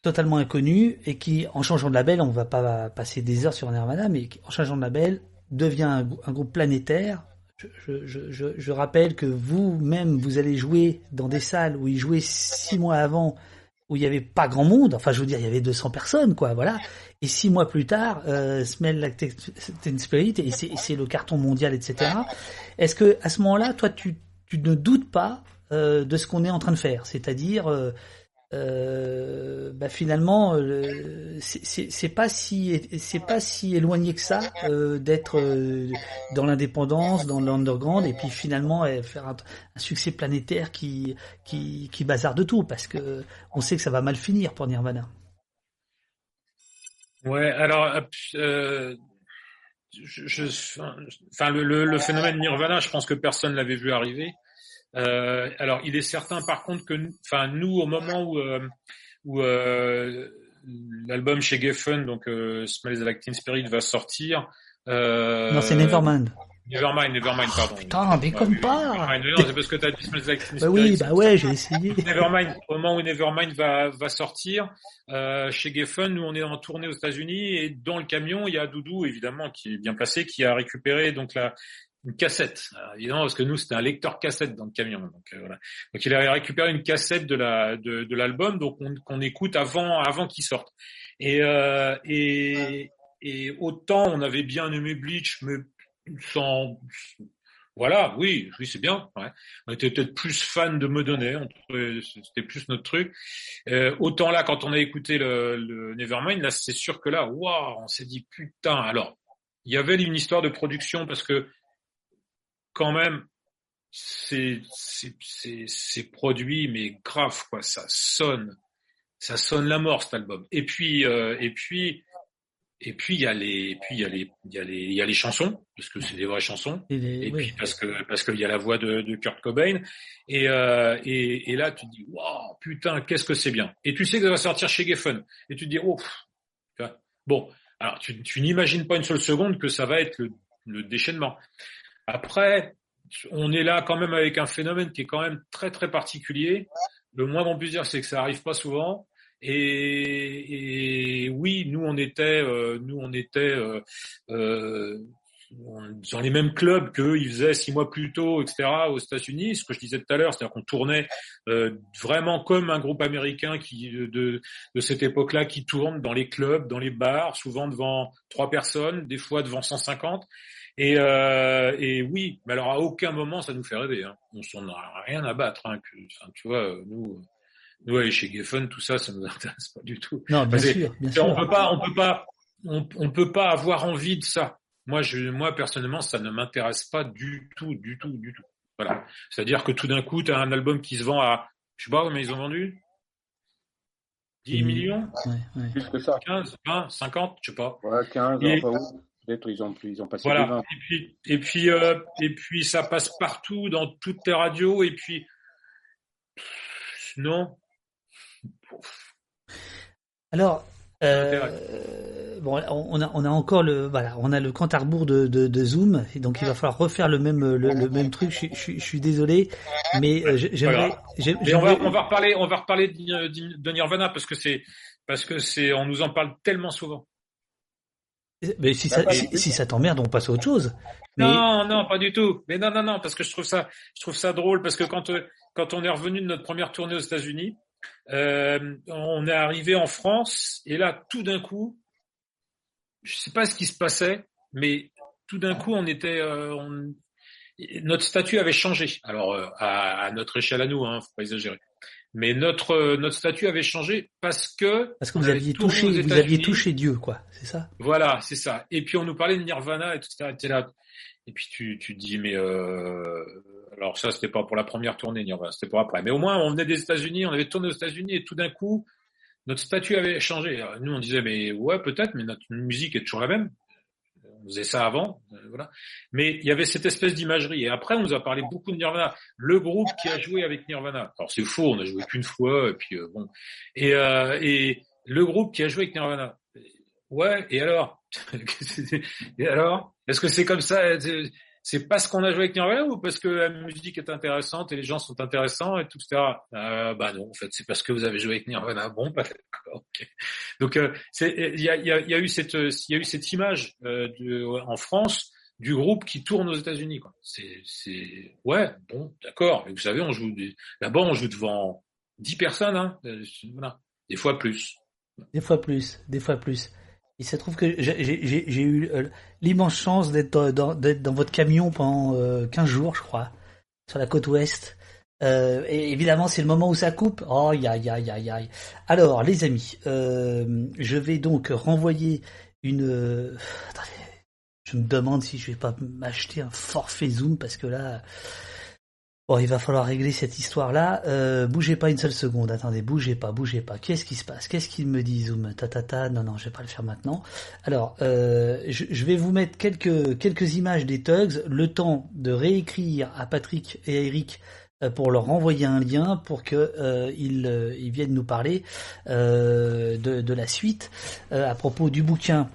totalement inconnu et qui, en changeant de label, on va pas passer des heures sur Nirvana, mais en changeant de label, devient un, groupe planétaire je, rappelle que vous-même, vous allez jouer dans des salles où ils jouaient six mois avant, où il n'y avait pas grand monde. Enfin, je veux dire, il y avait 200 personnes, quoi, voilà. Et six mois plus tard, euh, Smell Like Spirit, et c'est le carton mondial, etc. Est-ce que à ce moment-là, toi, tu, tu ne doutes pas euh, de ce qu'on est en train de faire? C'est-à-dire, euh, euh, bah finalement, euh, c'est pas si c'est pas si éloigné que ça euh, d'être euh, dans l'indépendance, dans l'underground, et puis finalement faire un, succès planétaire qui qui qui bazarde tout, parce que on sait que ça va mal finir pour Nirvana. Ouais, alors. Enfin, le, le, le, phénomène Nirvana, je pense que personne l'avait vu arriver. Euh, alors, il est certain, par contre, que, enfin, nous, au moment où, euh, où euh, l'album chez Geffen, donc euh, Smells Like Teen Spirit, va sortir. Euh, non, c'est Nevermind. Nevermind, Nevermind, pardon. Putain, mais comme pas. Non, c'est parce que t'as dit Smells Like Teen Spirit. Bah oui, bah ouais, j'ai essayé. Nevermind, au moment où Nevermind va, va sortir, euh, chez Geffen, nous on est en tournée aux États-Unis et dans le camion, il y a Doudou évidemment qui est bien placé, qui a récupéré donc la une cassette, évidemment parce que nous c'était un lecteur cassette dans le camion. Donc euh, voilà. Donc il a récupéré une cassette de la de, de l'album donc qu'on écoute avant avant qu'il sorte. Et, euh, et et autant on avait bien aimé Bleach mais sans voilà, oui, oui, c'est bien. Ouais. On était peut-être plus fan de Medonnet, c'était plus notre truc. Euh, autant là, quand on a écouté le, le Nevermind, là, c'est sûr que là, waouh, on s'est dit putain. Alors, il y avait une histoire de production parce que quand même, c'est produit mais grave quoi, ça sonne, ça sonne la mort cet album. Et puis euh, et puis et puis il y a les et puis il y a les il y a les il y a les chansons parce que c'est des vraies chansons. Et, puis parce que parce qu'il y a la voix de, de Kurt Cobain. Et, euh, et et là tu te dis waouh putain qu'est-ce que c'est bien. Et tu sais que ça va sortir chez Geffen. Et tu te dis oh bon alors tu, tu n'imagines pas une seule seconde que ça va être le, le déchaînement après, on est là quand même avec un phénomène qui est quand même très très particulier. Le moins qu'on puisse dire, c'est que ça arrive pas souvent. Et, oui, nous on était, euh, nous on était euh, euh, dans les mêmes clubs qu'eux, ils faisaient six mois plus tôt, etc. aux États-Unis. Ce que je disais tout à l'heure, c'est-à-dire qu'on tournait euh, vraiment comme un groupe américain de, de cette époque-là qui tourne dans les clubs, dans les bars, souvent devant trois personnes, des fois devant 150. Et, euh, et oui, mais alors à aucun moment ça nous fait rêver. Hein. On s'en a rien à battre. Hein, que, enfin, tu vois, nous, nous aller chez Geffen, tout ça, ça nous intéresse pas du tout. Non, bien sûr, bien sûr. On peut pas, on peut pas, on, on, peut pas avoir envie de ça. Moi, je, moi personnellement, ça ne m'intéresse pas du tout, du tout, du tout. Voilà. C'est-à-dire que tout d'un coup, tu as un album qui se vend à, je sais pas, mais ils ont vendu 10 Mmh. millions Ouais, ouais. Plus que ça. 15, 20, 50, je sais pas. Ouais, 15, Et- enfin. Peut-être ils ont, ils ont passé Voilà. 20. Et puis, et puis, euh, et puis, ça passe partout dans toutes les radios. Et puis, non. Alors, euh, bon, on a, on a encore le, voilà, on a le compte à rebours de, de, de Zoom, et donc il va falloir refaire le même, le, le même truc. Je, suis- je, suis- je suis désolé, mais euh, j'ai- j'aimerais, Mais on va, on va reparler, on va reparler de, de Nirvana parce que c'est, parce que c'est, on nous en parle tellement souvent. Mais si ça, si, si ça t'emmerde, on passe à autre chose. Mais Non, non, pas du tout. Mais non, non, non, parce que je trouve ça, je trouve ça drôle parce que quand quand on est revenu de notre première tournée aux États-Unis, euh, on est arrivé en France et là, tout d'un coup, je sais pas ce qui se passait, mais tout d'un coup, on était, euh, on- notre statut avait changé. Alors euh, à, à notre échelle à nous, hein, faut pas exagérer. Mais notre notre statut avait changé parce que parce que vous aviez touché, vous aviez touché Dieu, quoi. C'est ça? Voilà, c'est ça. Et puis on nous parlait de Nirvana et tout ça. T'es là. Et puis tu tu dis mais euh... alors ça c'était pas pour la première tournée Nirvana, c'était pour après. Mais au moins on venait des États-Unis, on avait tourné aux États-Unis et tout d'un coup notre statut avait changé. Nous on disait mais ouais peut-être, mais notre musique est toujours la même. On faisait ça avant, euh, voilà. Mais il y avait cette espèce d'imagerie. Et après on nous a parlé beaucoup de Nirvana. Le groupe qui a joué avec Nirvana. Alors c'est faux, on a joué qu'une fois et puis euh, bon. Et euh, et le groupe qui a joué avec Nirvana. Ouais, et alors? Et alors? Est-ce que c'est comme ça? C'est- parce qu'on a joué avec Nirvana ou parce que la musique est intéressante et les gens sont intéressants et tout ça euh, Bah non, en fait, c'est parce que vous avez joué avec Nirvana. Bon, bah d'accord. ok. Donc, il y a, eu cette, image euh, en France du groupe qui tourne aux États-Unis. C'est, ouais, bon, d'accord. Mais vous savez, on joue là-bas, on joue devant 10 personnes, hein. euh, des fois plus. Des fois plus, des fois plus. Il se trouve que j'ai- eu euh, l'immense chance d'être dans, votre camion pendant euh, 15 jours, je crois, sur la côte ouest. Euh, et évidemment, c'est le moment où ça coupe. Oh, aïe, aïe, aïe, aïe. Alors, les amis, euh, je vais donc renvoyer une... euh, Attendez, je me demande si je vais pas m'acheter un forfait Zoom, parce que là... Bon, il va falloir régler cette histoire-là. Euh, bougez pas une seule seconde. Attendez, bougez pas, bougez pas. Qu'est-ce qui se passe? Qu'est-ce qu'il me dit Zoom ta, ta. Non, non, je vais pas le faire maintenant. Alors, euh, je, vais vous mettre quelques quelques images des Tugs, le temps de réécrire à Patrick et à Eric euh, pour leur envoyer un lien pour que viennent nous parler de, de la suite à propos du bouquin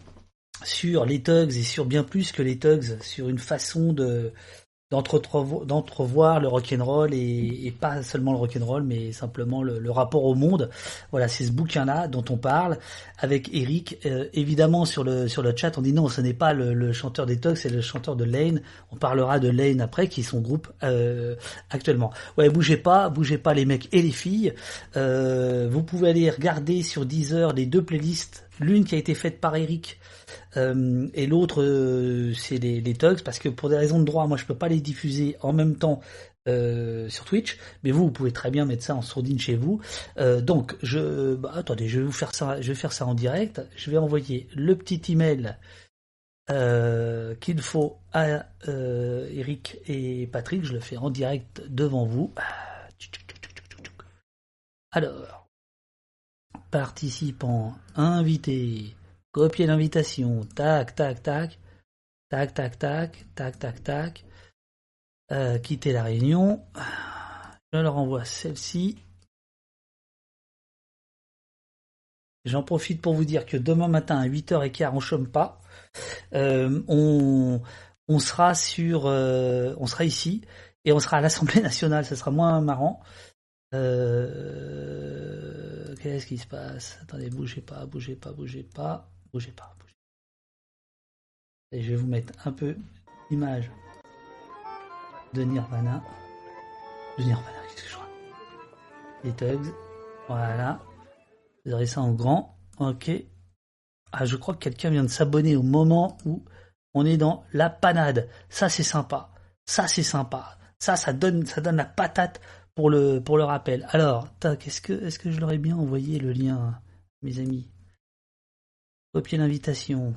sur les Tugs et sur bien plus que les Tugs, sur une façon de d'entrevoir le rock'n'roll et, pas seulement le rock'n'roll mais simplement le, rapport au monde. Voilà, c'est ce bouquin-là dont on parle avec Eric. Euh, évidemment sur le chat, on dit non, ce n'est pas le, chanteur des Tugs, c'est le chanteur de Lane. On parlera de Lane après, qui est son groupe euh, actuellement. Ouais, bougez pas, bougez pas les mecs et les filles. Euh, vous pouvez aller regarder sur Deezer les deux playlists, l'une qui a été faite par Eric euh, et l'autre euh, c'est les, les Tugs parce que pour des raisons de droit moi je peux pas les diffuser en même temps euh, sur Twitch mais vous vous pouvez très bien mettre ça en sourdine chez vous. Donc je bah, attendez je vais vous faire ça je vais faire ça en direct. Je vais envoyer le petit email qu'il faut à Eric et Patrick. Je le fais en direct devant vous. Alors participants invités Copier l'invitation. Tac, tac, tac. Tac, tac, tac. Tac, tac, tac. Euh, quitter la réunion. Je leur envoie celle-ci. J'en profite pour vous dire que demain matin à 8h15, on ne chôme pas. Euh, on, sera sur, euh, on sera ici et on sera à l'Assemblée nationale. Ça sera moins marrant. Qu'est-ce qui se passe? Attendez, bougez pas, bougez pas, bougez pas bougez pas. Bougez. Et je vais vous mettre un peu d'image de Nirvana. De Nirvana, qu'est-ce que je crois Les Tugs. Voilà. Vous aurez ça en grand. Ok. Ah, je crois que quelqu'un vient de s'abonner au moment où on est dans la panade. Ça, c'est sympa. Ça, c'est sympa. Ça, ça donne, ça donne la patate pour le, pour le rappel. Alors, tac, est-ce que, est-ce que je leur ai bien envoyé le lien, mes amis? Copier l'invitation.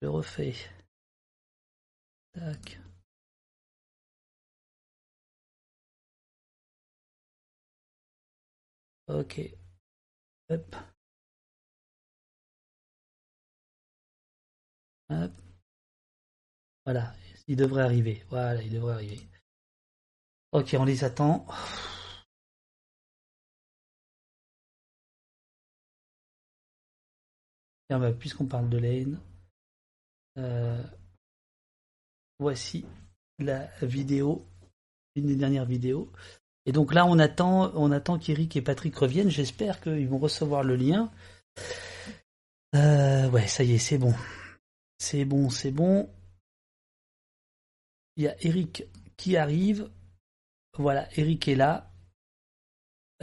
Je refais. Tac. Ok. Hop. Hop. Voilà, il devrait arriver. Voilà, il devrait arriver. Ok, on les attend. Bah, puisqu'on parle de Lane, euh, voici la vidéo, une des dernières vidéos. Et donc là, on attend, on attend qu'Eric et Patrick reviennent. J'espère qu'ils vont recevoir le lien. Euh, ouais, ça y est, c'est bon. C'est bon, c'est bon. Il y a Eric qui arrive. Voilà, Eric est là.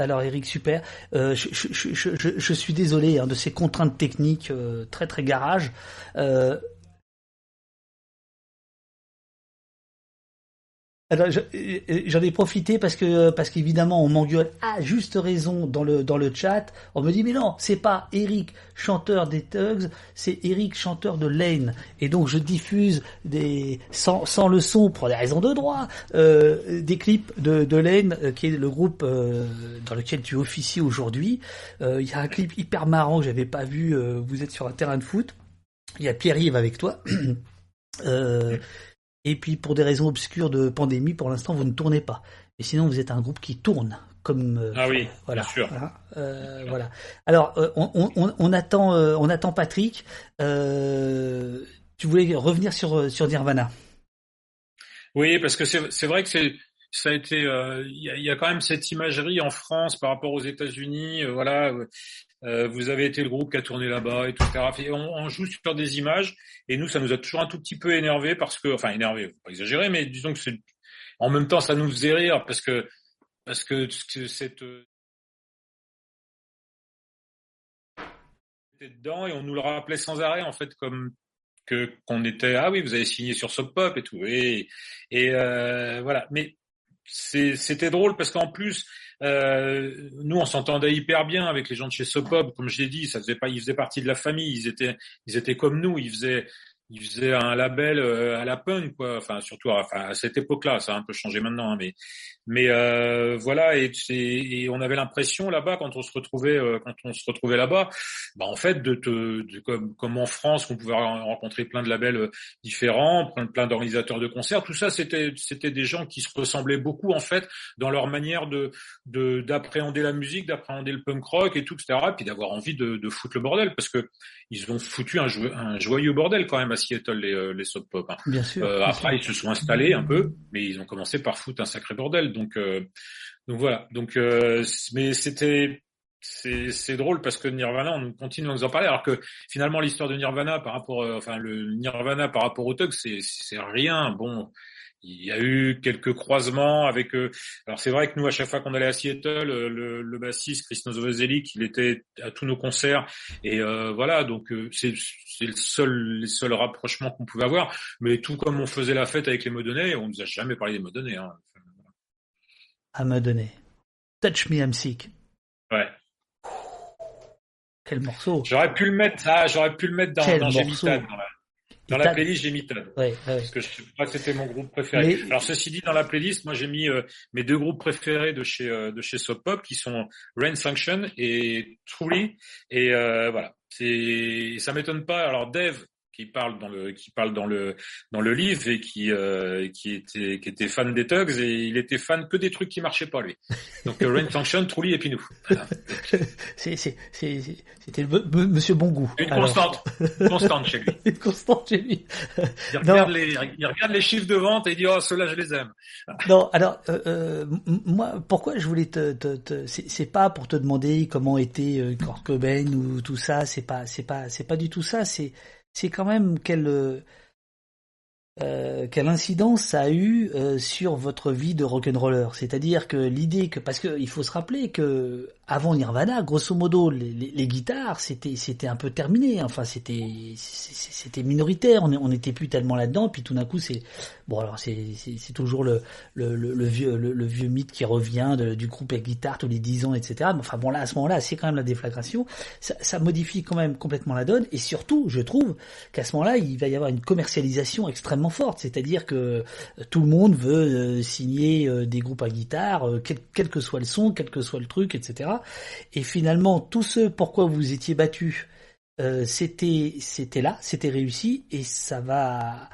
Alors Eric, super. Euh, je, suis désolé hein, de ces contraintes techniques euh, très très garage. Euh, j'en ai profité parce que parce qu'évidemment on m'engueule à juste raison dans le dans le chat. On me dit mais non, c'est pas Eric chanteur des Tugs, c'est Eric chanteur de Lane. Et donc je diffuse des sans sans le son pour des raisons de droit euh, des clips de de Lane euh, qui est le groupe euh, dans lequel tu officies aujourd'hui. Il y a un clip hyper marrant que j'avais pas vu. vous êtes sur un terrain de foot. Il y a Pierre-Yves avec toi. Euh, et puis pour des raisons obscures de pandémie, pour l'instant vous ne tournez pas. Et sinon vous êtes un groupe qui tourne comme euh, ah oui, voilà, bien sûr. Voilà, euh, voilà. Alors euh, on, on, on, attend euh, on attend Patrick. Euh, tu voulais revenir sur sur Nirvana? Oui, parce que c'est vrai que c'est ça a été, il euh, y, a, y, a, quand même cette imagerie en France par rapport aux États-Unis. Euh, voilà, euh, vous avez été le groupe qui a tourné là-bas, et etc. on, on, joue sur des images, et nous, ça nous a toujours un tout petit peu énervé parce que, enfin énervé, faut pas exagérer, mais disons que c'est, en même temps, ça nous faisait rire parce que parce que cette dedans et on nous le rappelait sans arrêt en fait comme que qu'on était ah oui vous avez signé sur Sub Pop et tout et et euh, voilà mais c'était drôle parce qu'en plus, euh, nous on s'entendait hyper bien avec les gens de chez Sopop, comme je l'ai dit, ça faisait pas, ils faisaient partie de la famille, ils étaient, ils étaient comme nous, ils faisaient, il faisait un label euh, à la punk quoi. Enfin surtout enfin, à cette époque-là. Ça a un peu changé maintenant hein, mais mais euh, voilà et, et, on avait l'impression là-bas quand on se retrouvait euh, quand on se retrouvait là-bas bah en fait de, comme comme en France on pouvait rencontrer plein de labels euh, différents plein d'organisateurs de concerts tout ça c'était c'était des gens qui se ressemblaient beaucoup en fait dans leur manière de de d'appréhender la musique d'appréhender le punk rock et tout etc puis d'avoir envie de, de foutre le bordel parce que ils ont foutu un, un joyeux bordel quand même à Seattle les, euh, les Sub Pop. Hein. Bien sûr, euh, après, ils se sont installés un peu, mais ils ont commencé par foutre un sacré bordel. Donc, euh, donc voilà. Donc, euh, mais c'était c'est drôle parce que Nirvana, on continue à nous en parler, alors que finalement l'histoire de Nirvana par rapport, euh, enfin le Nirvana par rapport au Tug, c'est c'est rien. Bon, il y a eu quelques croisements avec eux. Alors c'est vrai que nous, à chaque fois qu'on allait à Seattle, le, le bassiste Chris Novoselic, il était à tous nos concerts. Et euh, voilà, donc euh, c'est le seul, les seuls rapprochements qu'on pouvait avoir. Mais tout comme on faisait la fête avec les Modonnais, on nous a jamais parlé des Modonnais. Hein. À Modonnais. Touch Me I'm Sick. Ouais. Quel morceau. J'aurais pu le mettre, ah, j'aurais pu le mettre dans, dans Gémitane, dans la, dans la playlist, j'ai mis Todd. Ouais, ouais. Parce que je sais pas, c'était mon groupe préféré. Mais... Alors ceci dit, dans la playlist, moi j'ai mis euh, mes deux groupes préférés de chez euh, de chez Soap Pop, qui sont Rain Sanction et Truly. Et euh, voilà, c'est ça m'étonne pas. Alors Dave, qui parle dans le qui parle dans le dans le livre et qui euh, qui était qui était fan des Tugs et il était fan que des trucs qui marchaient pas lui. Donc euh, Rain Function, Trulli et puis nous. Voilà. c'est c'est c'était Monsieur Bon Goût. Une constante, constante chez lui. Une constante chez lui. Il regarde non. les il regarde les chiffres de vente et il dit oh ceux-là je les aime. non alors euh, moi pourquoi je voulais te, te, te c'est pas pour te demander comment était Kurt Cobain ou tout ça c'est pas c'est pas c'est pas du tout ça c'est c'est quand même quelle euh, quelle incidence ça a eu euh, sur votre vie de rock'n'roller? C'est-à-dire que l'idée que parce que il faut se rappeler que avant Nirvana, grosso modo, les, guitares c'était c'était un peu terminé. Enfin, c'était c'était minoritaire. On n'était plus tellement là-dedans. Puis tout d'un coup, c'est bon. Alors c'est toujours le le, vieux le, vieux mythe qui revient du groupe avec guitare tous les dix ans, etc. Mais enfin bon là à ce moment-là, c'est quand même la déflagration. Ça modifie quand même complètement la donne. Et surtout, je trouve qu'à ce moment-là, il va y avoir une commercialisation extrêmement forte. C'est-à-dire que tout le monde veut euh, signer euh, des groupes à guitare, euh, quel, quel, que soit le son, quel que soit le truc, etc. Et finalement, tout ce pourquoi vous étiez battu, euh, c'était c'était là, c'était réussi, et ça va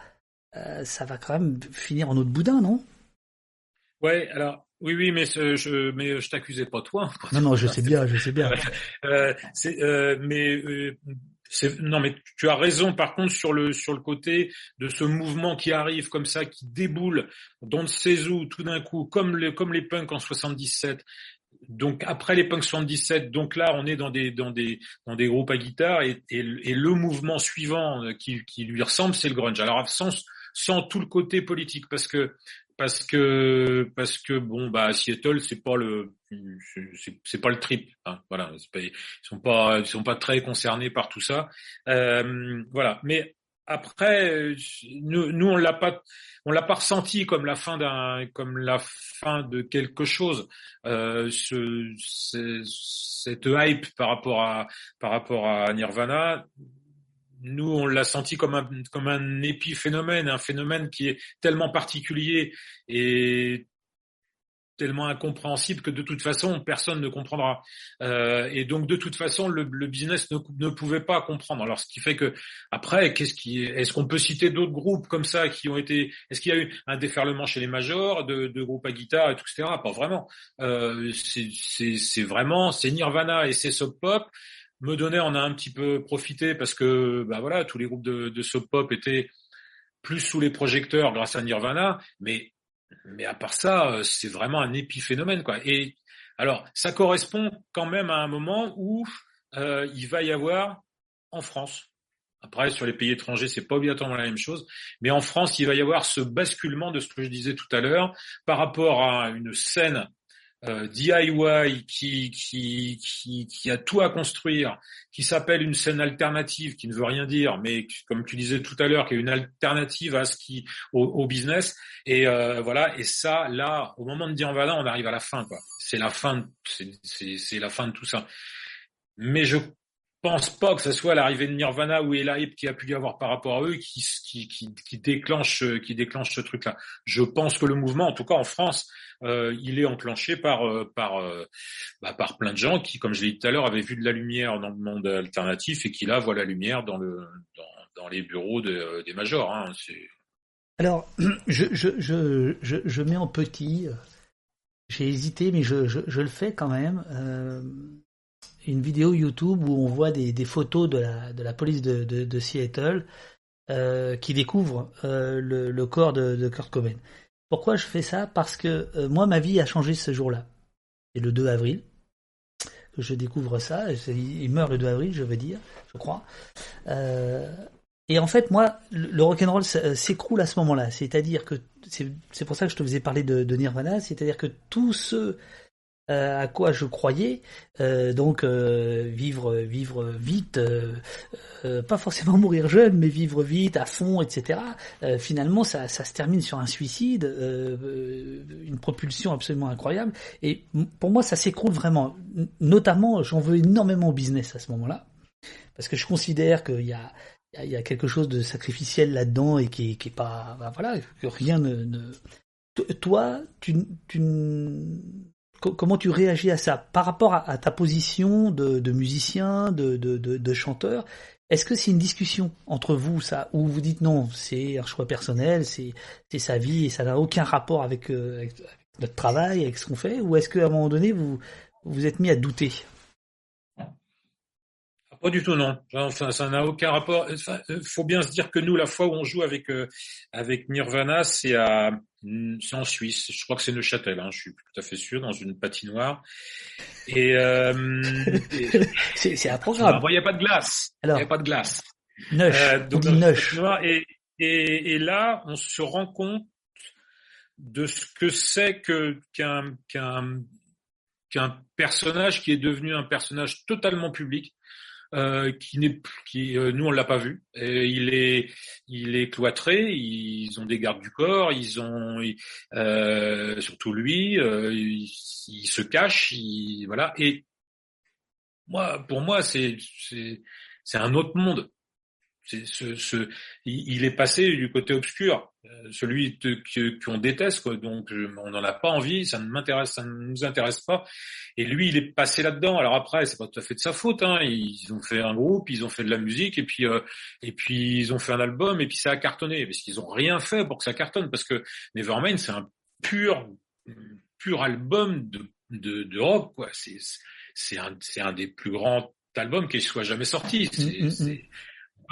euh, ça va quand même finir en autre boudin, non? Ouais, alors oui, oui, mais ce- je, mais je t'accusais pas toi. Non, non, je sais bien, je sais bien. Euh, euh, mais euh, non, mais tu as raison. Par contre, sur le sur le côté de ce mouvement qui arrive comme ça, qui déboule, dans ne sait où, tout d'un coup, comme les comme les punks en 77. Donc après les punks 77, donc là on est dans des dans des dans des groupes à guitare et, et, le mouvement suivant qui, qui lui ressemble, c'est le grunge. Alors sans sans tout le côté politique, parce que parce que parce que bon bah Seattle c'est pas le c'est pas le trip hein, voilà. Pas, ils sont pas ils sont pas très concernés par tout ça. Euh, voilà. Mais après nous, nous on l'a pas on l'a pas ressenti comme la fin d'un comme la fin de quelque chose. Euh, ce, cette hype par rapport à par rapport à Nirvana nous, on l'a senti comme un, comme un épiphénomène, un phénomène qui est tellement particulier et tellement incompréhensible que de toute façon, personne ne comprendra. Euh, et donc, de toute façon, le, le business ne, ne, pouvait pas comprendre. Alors, ce qui fait que, après, qu'est-ce qui, est-ce qu'on peut citer d'autres groupes comme ça qui ont été, est-ce qu'il y a eu un déferlement chez les majors de, de groupes à guitare etc. Pas vraiment. Euh, c'est vraiment, c'est Nirvana et c'est Sub Pop me donner en a un petit peu profité parce que bah voilà tous les groupes de, de soap pop étaient plus sous les projecteurs grâce à Nirvana mais mais à part ça c'est vraiment un épiphénomène quoi. Et alors ça correspond quand même à un moment où euh, il va y avoir en France. Après sur les pays étrangers c'est pas obligatoirement la même chose mais en France il va y avoir ce basculement de ce que je disais tout à l'heure par rapport à une scène euh, DIY qui, qui, qui, qui a tout à construire, qui s'appelle une scène alternative, qui ne veut rien dire, mais comme tu disais tout à l'heure, qui est une alternative à ce qui au, business. Et euh, voilà. Et ça, là, au moment de voilà, on arrive à la fin. C'est la fin, c'est la fin de tout ça. Mais je pense pas que ce soit l'arrivée de Nirvana ou la hype qui a pu y avoir par rapport à eux qui, qui, qui, qui déclenche qui déclenche ce truc-là. Je pense que le mouvement, en tout cas en France, il est enclenché par euh, par euh, bah, par plein de gens qui, comme je l'ai dit tout à l'heure, avaient vu de la lumière dans le monde alternatif et qui là voient la lumière dans le dans, dans les bureaux de, des majors. Hein. Alors, je, je, je, je, mets en petit. J'ai hésité, mais je, le fais quand même une vidéo YouTube où on voit des, photos de la, de la police de, de, Seattle euh, qui découvre euh, le, le, corps de, Kurt Cobain. Pourquoi je fais ça? Parce que euh, moi, ma vie a changé ce jour-là. C'est le 2 avril que je découvre ça. Il meurt le 2 avril, je veux dire, je crois. et en fait, moi, le rock'n'roll s'écroule à ce moment-là. C'est-à-dire que c'est pour ça que je te faisais parler de, de Nirvana. C'est-à-dire que tous ceux euh, à quoi je croyais, euh, donc euh, vivre vivre vite, pas forcément mourir jeune, mais vivre vite, à fond, etc. finalement, ça, ça se termine sur un suicide, une propulsion absolument incroyable. Et pour moi, ça s'écroule vraiment. Notamment, j'en veux énormément au business à ce moment-là, parce que je considère qu'il y a il y a quelque chose de sacrificiel là-dedans et qui est, qui est pas, bah voilà, que rien ne, ne... Toi, tu, tu comment tu réagis à ça par rapport à, ta position de, musicien, de, chanteur Est-ce que c'est une discussion entre vous, ça, où vous dites non, c'est un choix personnel, c'est sa vie et ça n'a aucun rapport avec, euh, avec, notre travail, avec ce qu'on fait, ou est-ce qu'à un moment donné vous vous êtes mis à douter? Pas du tout, non. Enfin, ça n'a aucun rapport. Enfin, faut bien se dire que nous, la fois où on joue avec euh, avec Nirvana, c'est à c'est en Suisse. Je crois que c'est Neuchâtel. Hein, je suis tout à fait sûr, dans une patinoire. Et, euh, et c'est un programme. Il n'y a pas de glace. Il n'y a pas de glace. Neuch. Euh, donc, on dit Neuch. Et, et, et là, on se rend compte de ce que c'est que qu'un qu'un qu'un personnage qui est devenu un personnage totalement public euh, qui n'est qui euh, nous on l'a pas vu. Et il est il est cloîtré ils ont des gardes du corps ils ont euh, surtout lui euh, il, il, se cache il, voilà. Et moi pour moi c'est c'est un autre monde. C'est ce, ce il, est passé du côté obscur celui qu'on déteste, quoi. donc on n'en a pas envie, ça ne m'intéresse, ça ne nous intéresse pas. Et lui, il est passé là-dedans. Alors après, c'est pas tout à fait de sa faute. Hein. Ils ont fait un groupe, ils ont fait de la musique, et puis euh, et puis ils ont fait un album, et puis ça a cartonné. Parce qu'ils ont rien fait pour que ça cartonne, parce que Nevermind, c'est un pur pur album de de, de rock, quoi. C'est c'est un c'est un des plus grands albums qui soit jamais sorti. C'est, mm,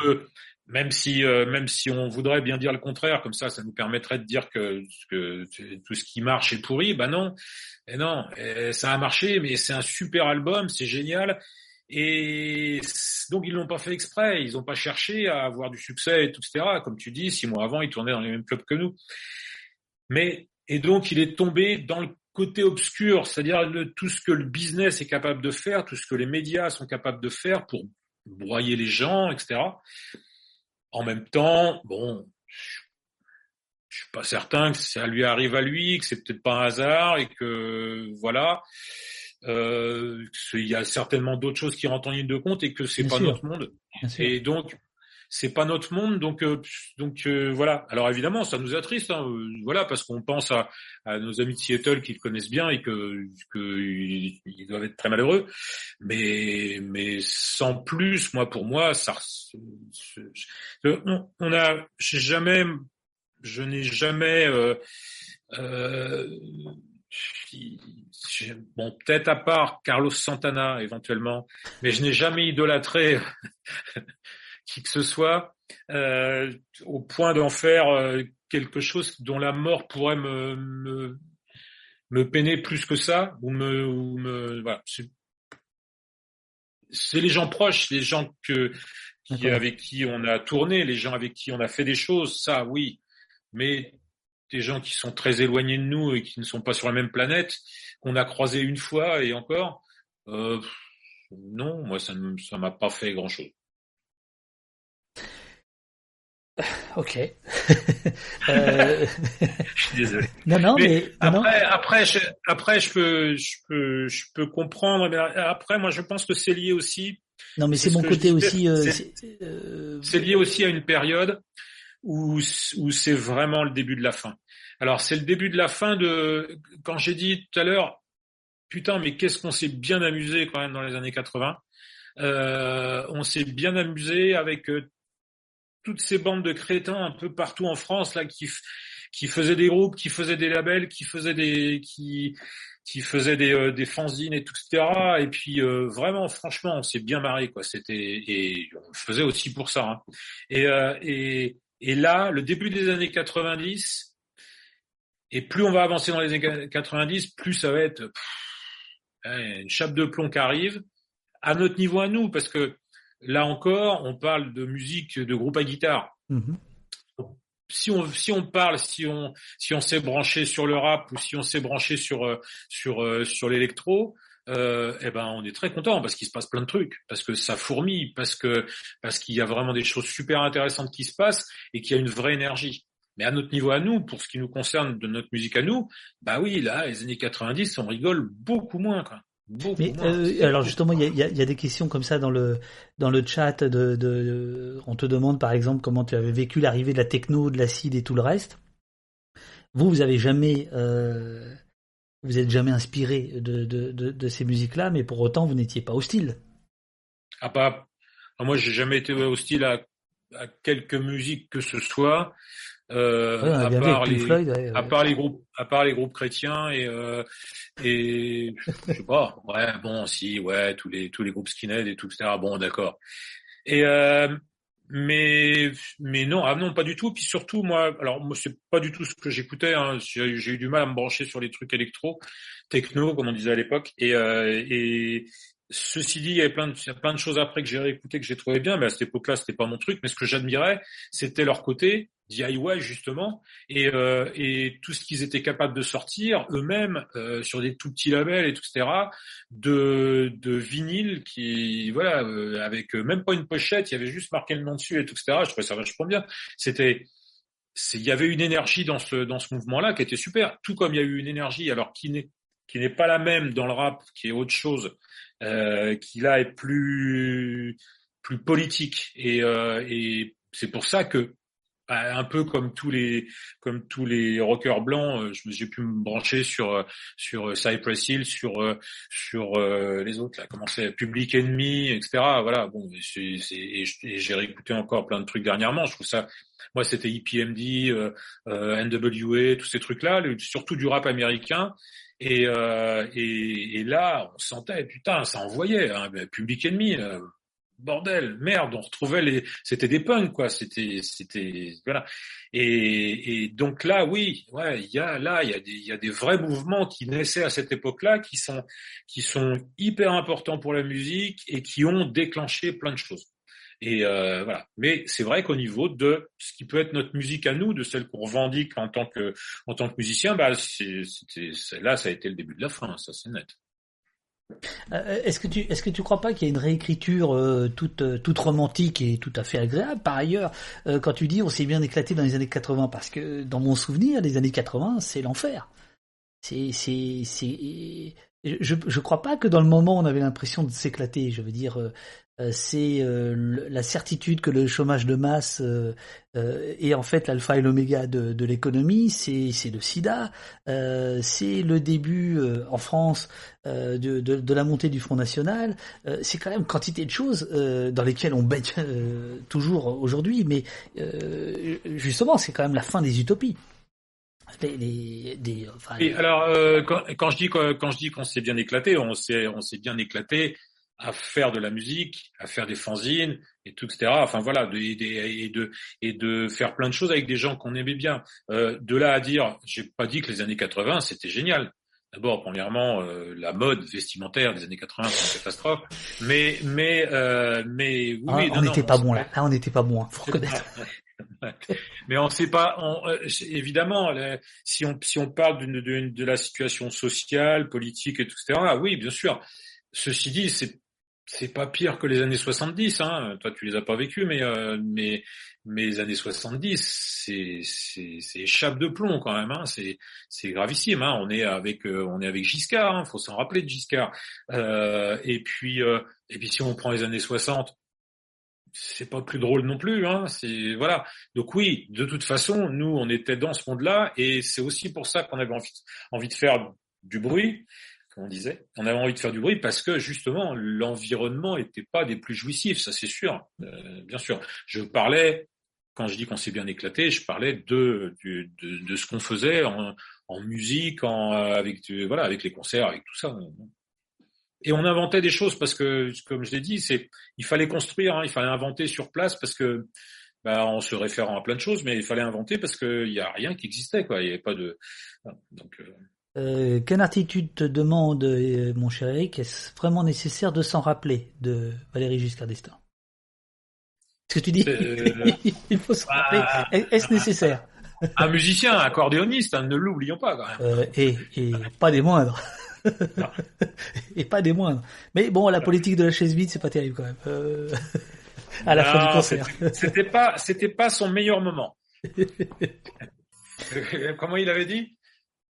mm, mm même si euh, même si on voudrait bien dire le contraire, comme ça, ça nous permettrait de dire que, que tout ce qui marche est pourri. Ben non, et non, ça a marché, mais c'est un super album, c'est génial. Et donc ils l'ont pas fait exprès, ils n'ont pas cherché à avoir du succès etc. Comme tu dis, six mois avant, ils tournaient dans les mêmes clubs que nous. Mais et donc il est tombé dans le côté obscur, c'est-à-dire tout ce que le business est capable de faire, tout ce que les médias sont capables de faire pour broyer les gens, etc. En même temps, bon, je suis pas certain que ça lui arrive à lui, que c'est peut-être pas un hasard et que voilà, euh, il y a certainement d'autres choses qui rentrent en ligne de compte et que c'est pas notre monde. Et donc c'est pas notre monde, donc euh, donc euh, voilà. Alors évidemment, ça nous attriste, hein, euh, voilà, parce qu'on pense à, à, nos amis de Seattle qui le connaissent bien et que que ils, doivent être très malheureux. Mais mais sans plus, moi pour moi, ça, on, on a jamais, je n'ai jamais euh, euh, bon, peut-être à part Carlos Santana éventuellement, mais je n'ai jamais idolâtré qui que ce soit, euh, au point d'en faire euh, quelque chose dont la mort pourrait me, me, me peiner plus que ça, ou me, ou me voilà. C'est les gens proches, les gens que qui, avec qui on a tourné, les gens avec qui on a fait des choses, ça oui, mais des gens qui sont très éloignés de nous et qui ne sont pas sur la même planète, qu'on a croisé une fois et encore, euh, non, moi ça ne ça m'a pas fait grand Ok. euh... je suis désolé. Non, non, mais, après, après, je, après, je peux, je peux, je peux comprendre. Mais après, moi, je pense que c'est lié aussi. Non, mais c'est mon côté aussi. Euh, euh... C'est lié aussi à une période où, où c'est vraiment le début de la fin. Alors, c'est le début de la fin de quand j'ai dit tout à l'heure, putain, mais qu'est-ce qu'on s'est bien amusé quand même dans les années 80. Euh, on s'est bien amusé avec euh, toutes ces bandes de crétins un peu partout en France là qui qui faisaient des groupes, qui faisaient des labels, qui faisaient des qui qui faisaient des, euh, fanzines et tout etc. Et puis euh, vraiment, franchement, on s'est bien marré quoi. C'était et on faisait aussi pour ça. Hein. Et, euh, et et là, le début des années 90. Et plus on va avancer dans les années 90, plus ça va être une chape de plomb qui arrive à notre niveau à nous, parce que là encore, on parle de musique de groupe à guitare. Mm-hmm. Si on si on parle, si on si on s'est branché sur le rap ou si on s'est branché sur euh, sur euh, sur l'électro, euh, eh ben on est très content parce qu'il se passe plein de trucs, parce que ça fourmille, parce que parce qu'il y a vraiment des choses super intéressantes qui se passent et qu'il y a une vraie énergie. Mais à notre niveau à nous, pour ce qui nous concerne de notre musique à nous, bah oui, là, les années 90, on rigole beaucoup moins. Quoi. Mais euh, alors justement, il y a, y a, des questions comme ça dans le dans le chat. De, de, on te demande par exemple comment tu avais vécu l'arrivée de la techno, de l'acide et tout le reste. Vous, vous avez jamais, euh, vous êtes jamais inspiré de, de, de, ces musiques-là, mais pour autant, vous n'étiez pas hostile. Ah pas, moi, j'ai jamais été hostile à, à quelque musique que ce soit. Euh, à, part les, à part les groupes, à part les groupes chrétiens et euh, et je sais pas, ouais, bon, si, ouais, tous les tous les groupes skinhead et tout, etc. Bon, d'accord. Et euh, mais mais non, ah non, pas du tout. Puis surtout, moi, alors moi, c'est pas du tout ce que j'écoutais. Hein. J'ai eu du mal à me brancher sur les trucs électro, techno, comme on disait à l'époque, et euh, et Ceci dit, il y avait plein de, a plein de choses après que j'ai réécouté que j'ai trouvé bien, mais à cette époque-là, c'était pas mon truc. Mais ce que j'admirais, c'était leur côté DIY justement, et, euh, et tout ce qu'ils étaient capables de sortir eux-mêmes euh, sur des tout petits labels et tout, etc. De, de vinyle qui, voilà, euh, avec même pas une pochette, il y avait juste marqué le nom dessus et tout, etc. Je trouvais ça vachement bien. C'était, il y avait une énergie dans ce dans ce mouvement-là qui était super. Tout comme il y a eu une énergie, alors qui n'est qui n'est pas la même dans le rap, qui est autre chose, euh, qui là est plus plus politique et, euh, et c'est pour ça que bah, un peu comme tous les comme tous les rockers blancs, euh, je j'ai pu me brancher sur euh, sur euh, Cypress Hill, sur sur les autres là, comment c'est Public Enemy, etc. Voilà, bon, c'est et j'ai réécouté encore plein de trucs dernièrement. Je trouve ça, moi c'était EPMD, euh, NWA, tous ces trucs là, surtout du rap américain. Et, et, et là, on sentait, putain, ça envoyait. Hein, Public Enemy, bordel, merde, on retrouvait les, c'était des punks quoi, c'était, c'était, voilà. Et, et, donc là, oui, ouais, il y a là, il y a des, il y a des vrais mouvements qui naissaient à cette époque-là, qui sont, qui sont hyper importants pour la musique et qui ont déclenché plein de choses. Et euh, voilà. Mais c'est vrai qu'au niveau de ce qui peut être notre musique à nous, de celle qu'on revendique en tant que, en tant que musicien, bah, là, ça a été le début de la fin, ça c'est net. Euh, est-ce que tu est-ce que tu crois pas qu'il y a une réécriture euh, toute toute romantique et tout à fait agréable? Par ailleurs quand tu dis on s'est bien éclaté dans les années 80 parce que dans mon souvenir les années 80 c'est l'enfer. C'est c'est je je crois pas que dans le moment on avait l'impression de s'éclater, je veux dire euh, c'est euh, la certitude que le chômage de masse euh, est en fait l'alpha et l'oméga de, l'économie, c'est le sida, c'est le début en France de, la montée du Front National, c'est quand même quantité de choses dans lesquelles on baigne toujours aujourd'hui, mais justement c'est quand même la fin des utopies. Les, des, enfin, alors quand, quand, je dis quand je dis qu'on s'est bien éclaté, on s'est on s'est bien éclaté à faire de la musique, à faire des fanzines et tout, etc. Enfin voilà, de, et, de, et de faire plein de choses avec des gens qu'on aimait bien. Euh, de là à dire, j'ai pas dit que les années 80 c'était génial. D'abord, premièrement, euh, la mode vestimentaire des années 80 c'est une catastrophe. Mais mais euh, mais oui, ah, on n'était pas bon là. Là, on n'était pas bon. Hein, faut reconnaître. Mais on ne sait pas. Euh, évidemment, si on parle de, la situation sociale, politique et tout, etc. Oui, bien sûr. Ceci dit, c'est c'est pas pire que les années 70. Hein. Toi, tu les as pas vécues, mais euh, les années 70, c'est c'est c'est échappe de plomb quand même. Hein. C'est gravissime. Hein. On est avec euh, on est avec Giscard. Hein. Faut s'en rappeler de Giscard. Euh, et puis si on prend les années 60, c'est pas plus drôle non plus. Hein. C'est voilà. Donc oui, de toute façon, nous on était dans ce monde-là, et c'est aussi pour ça qu'on avait envie de faire du bruit on disait. On avait envie de faire du bruit parce que justement l'environnement était pas des plus jouissifs, ça c'est sûr, euh, bien sûr. Je parlais quand je dis qu'on s'est bien éclaté, je parlais de de, ce qu'on faisait en, en, musique, en avec voilà avec les concerts, avec tout ça. Et on inventait des choses parce que, comme je l'ai dit, c'est il fallait construire, hein, il fallait inventer sur place parce que bah, en se référant à plein de choses, mais il fallait inventer parce qu'il y a rien qui existait quoi. Il n'y avait pas de donc. Euh, euh, quelle attitude te demande, euh, mon cher Eric, est-ce vraiment nécessaire de s'en rappeler de Valérie Giscard d'Estaing? Ce que tu dis, il faut s'en rappeler. Bah, est-ce nécessaire? Un musicien, un accordéoniste, hein, ne l'oublions pas quand même. et, et pas des moindres. et pas des moindres. Mais bon, la politique de la chaise vide, c'est pas terrible quand même. à la fin du concert. C'était pas, c'était pas son meilleur moment. Comment il avait dit?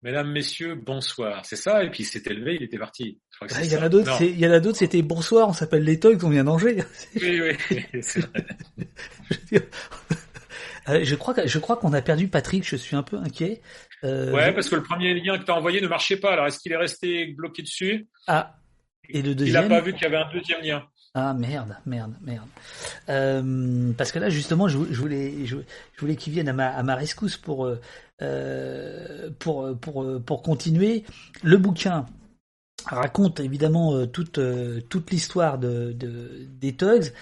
Mesdames, messieurs, bonsoir. C'est ça, et puis il s'est élevé, il était parti. il y en a d'autres, il y en a d'autres, c'était bonsoir, on s'appelle les Togs, on vient d'Angers. Oui, oui, c'est vrai. Euh, je, crois que, je crois qu'on a perdu Patrick, je suis un peu inquiet. Euh, ouais, parce que le premier lien que tu as envoyé ne marchait pas. Alors, est-ce qu'il est resté bloqué dessus? Ah. Et le deuxième Il n'a pas vu qu'il y avait un deuxième lien. Ah merde, merde, merde. Euh, parce que là justement, je, voulais, je, voulais qu'il vienne à ma, à ma rescousse pour, euh, pour, pour, pour continuer. Le bouquin raconte évidemment toute, toute l'histoire de, de, des Tugs.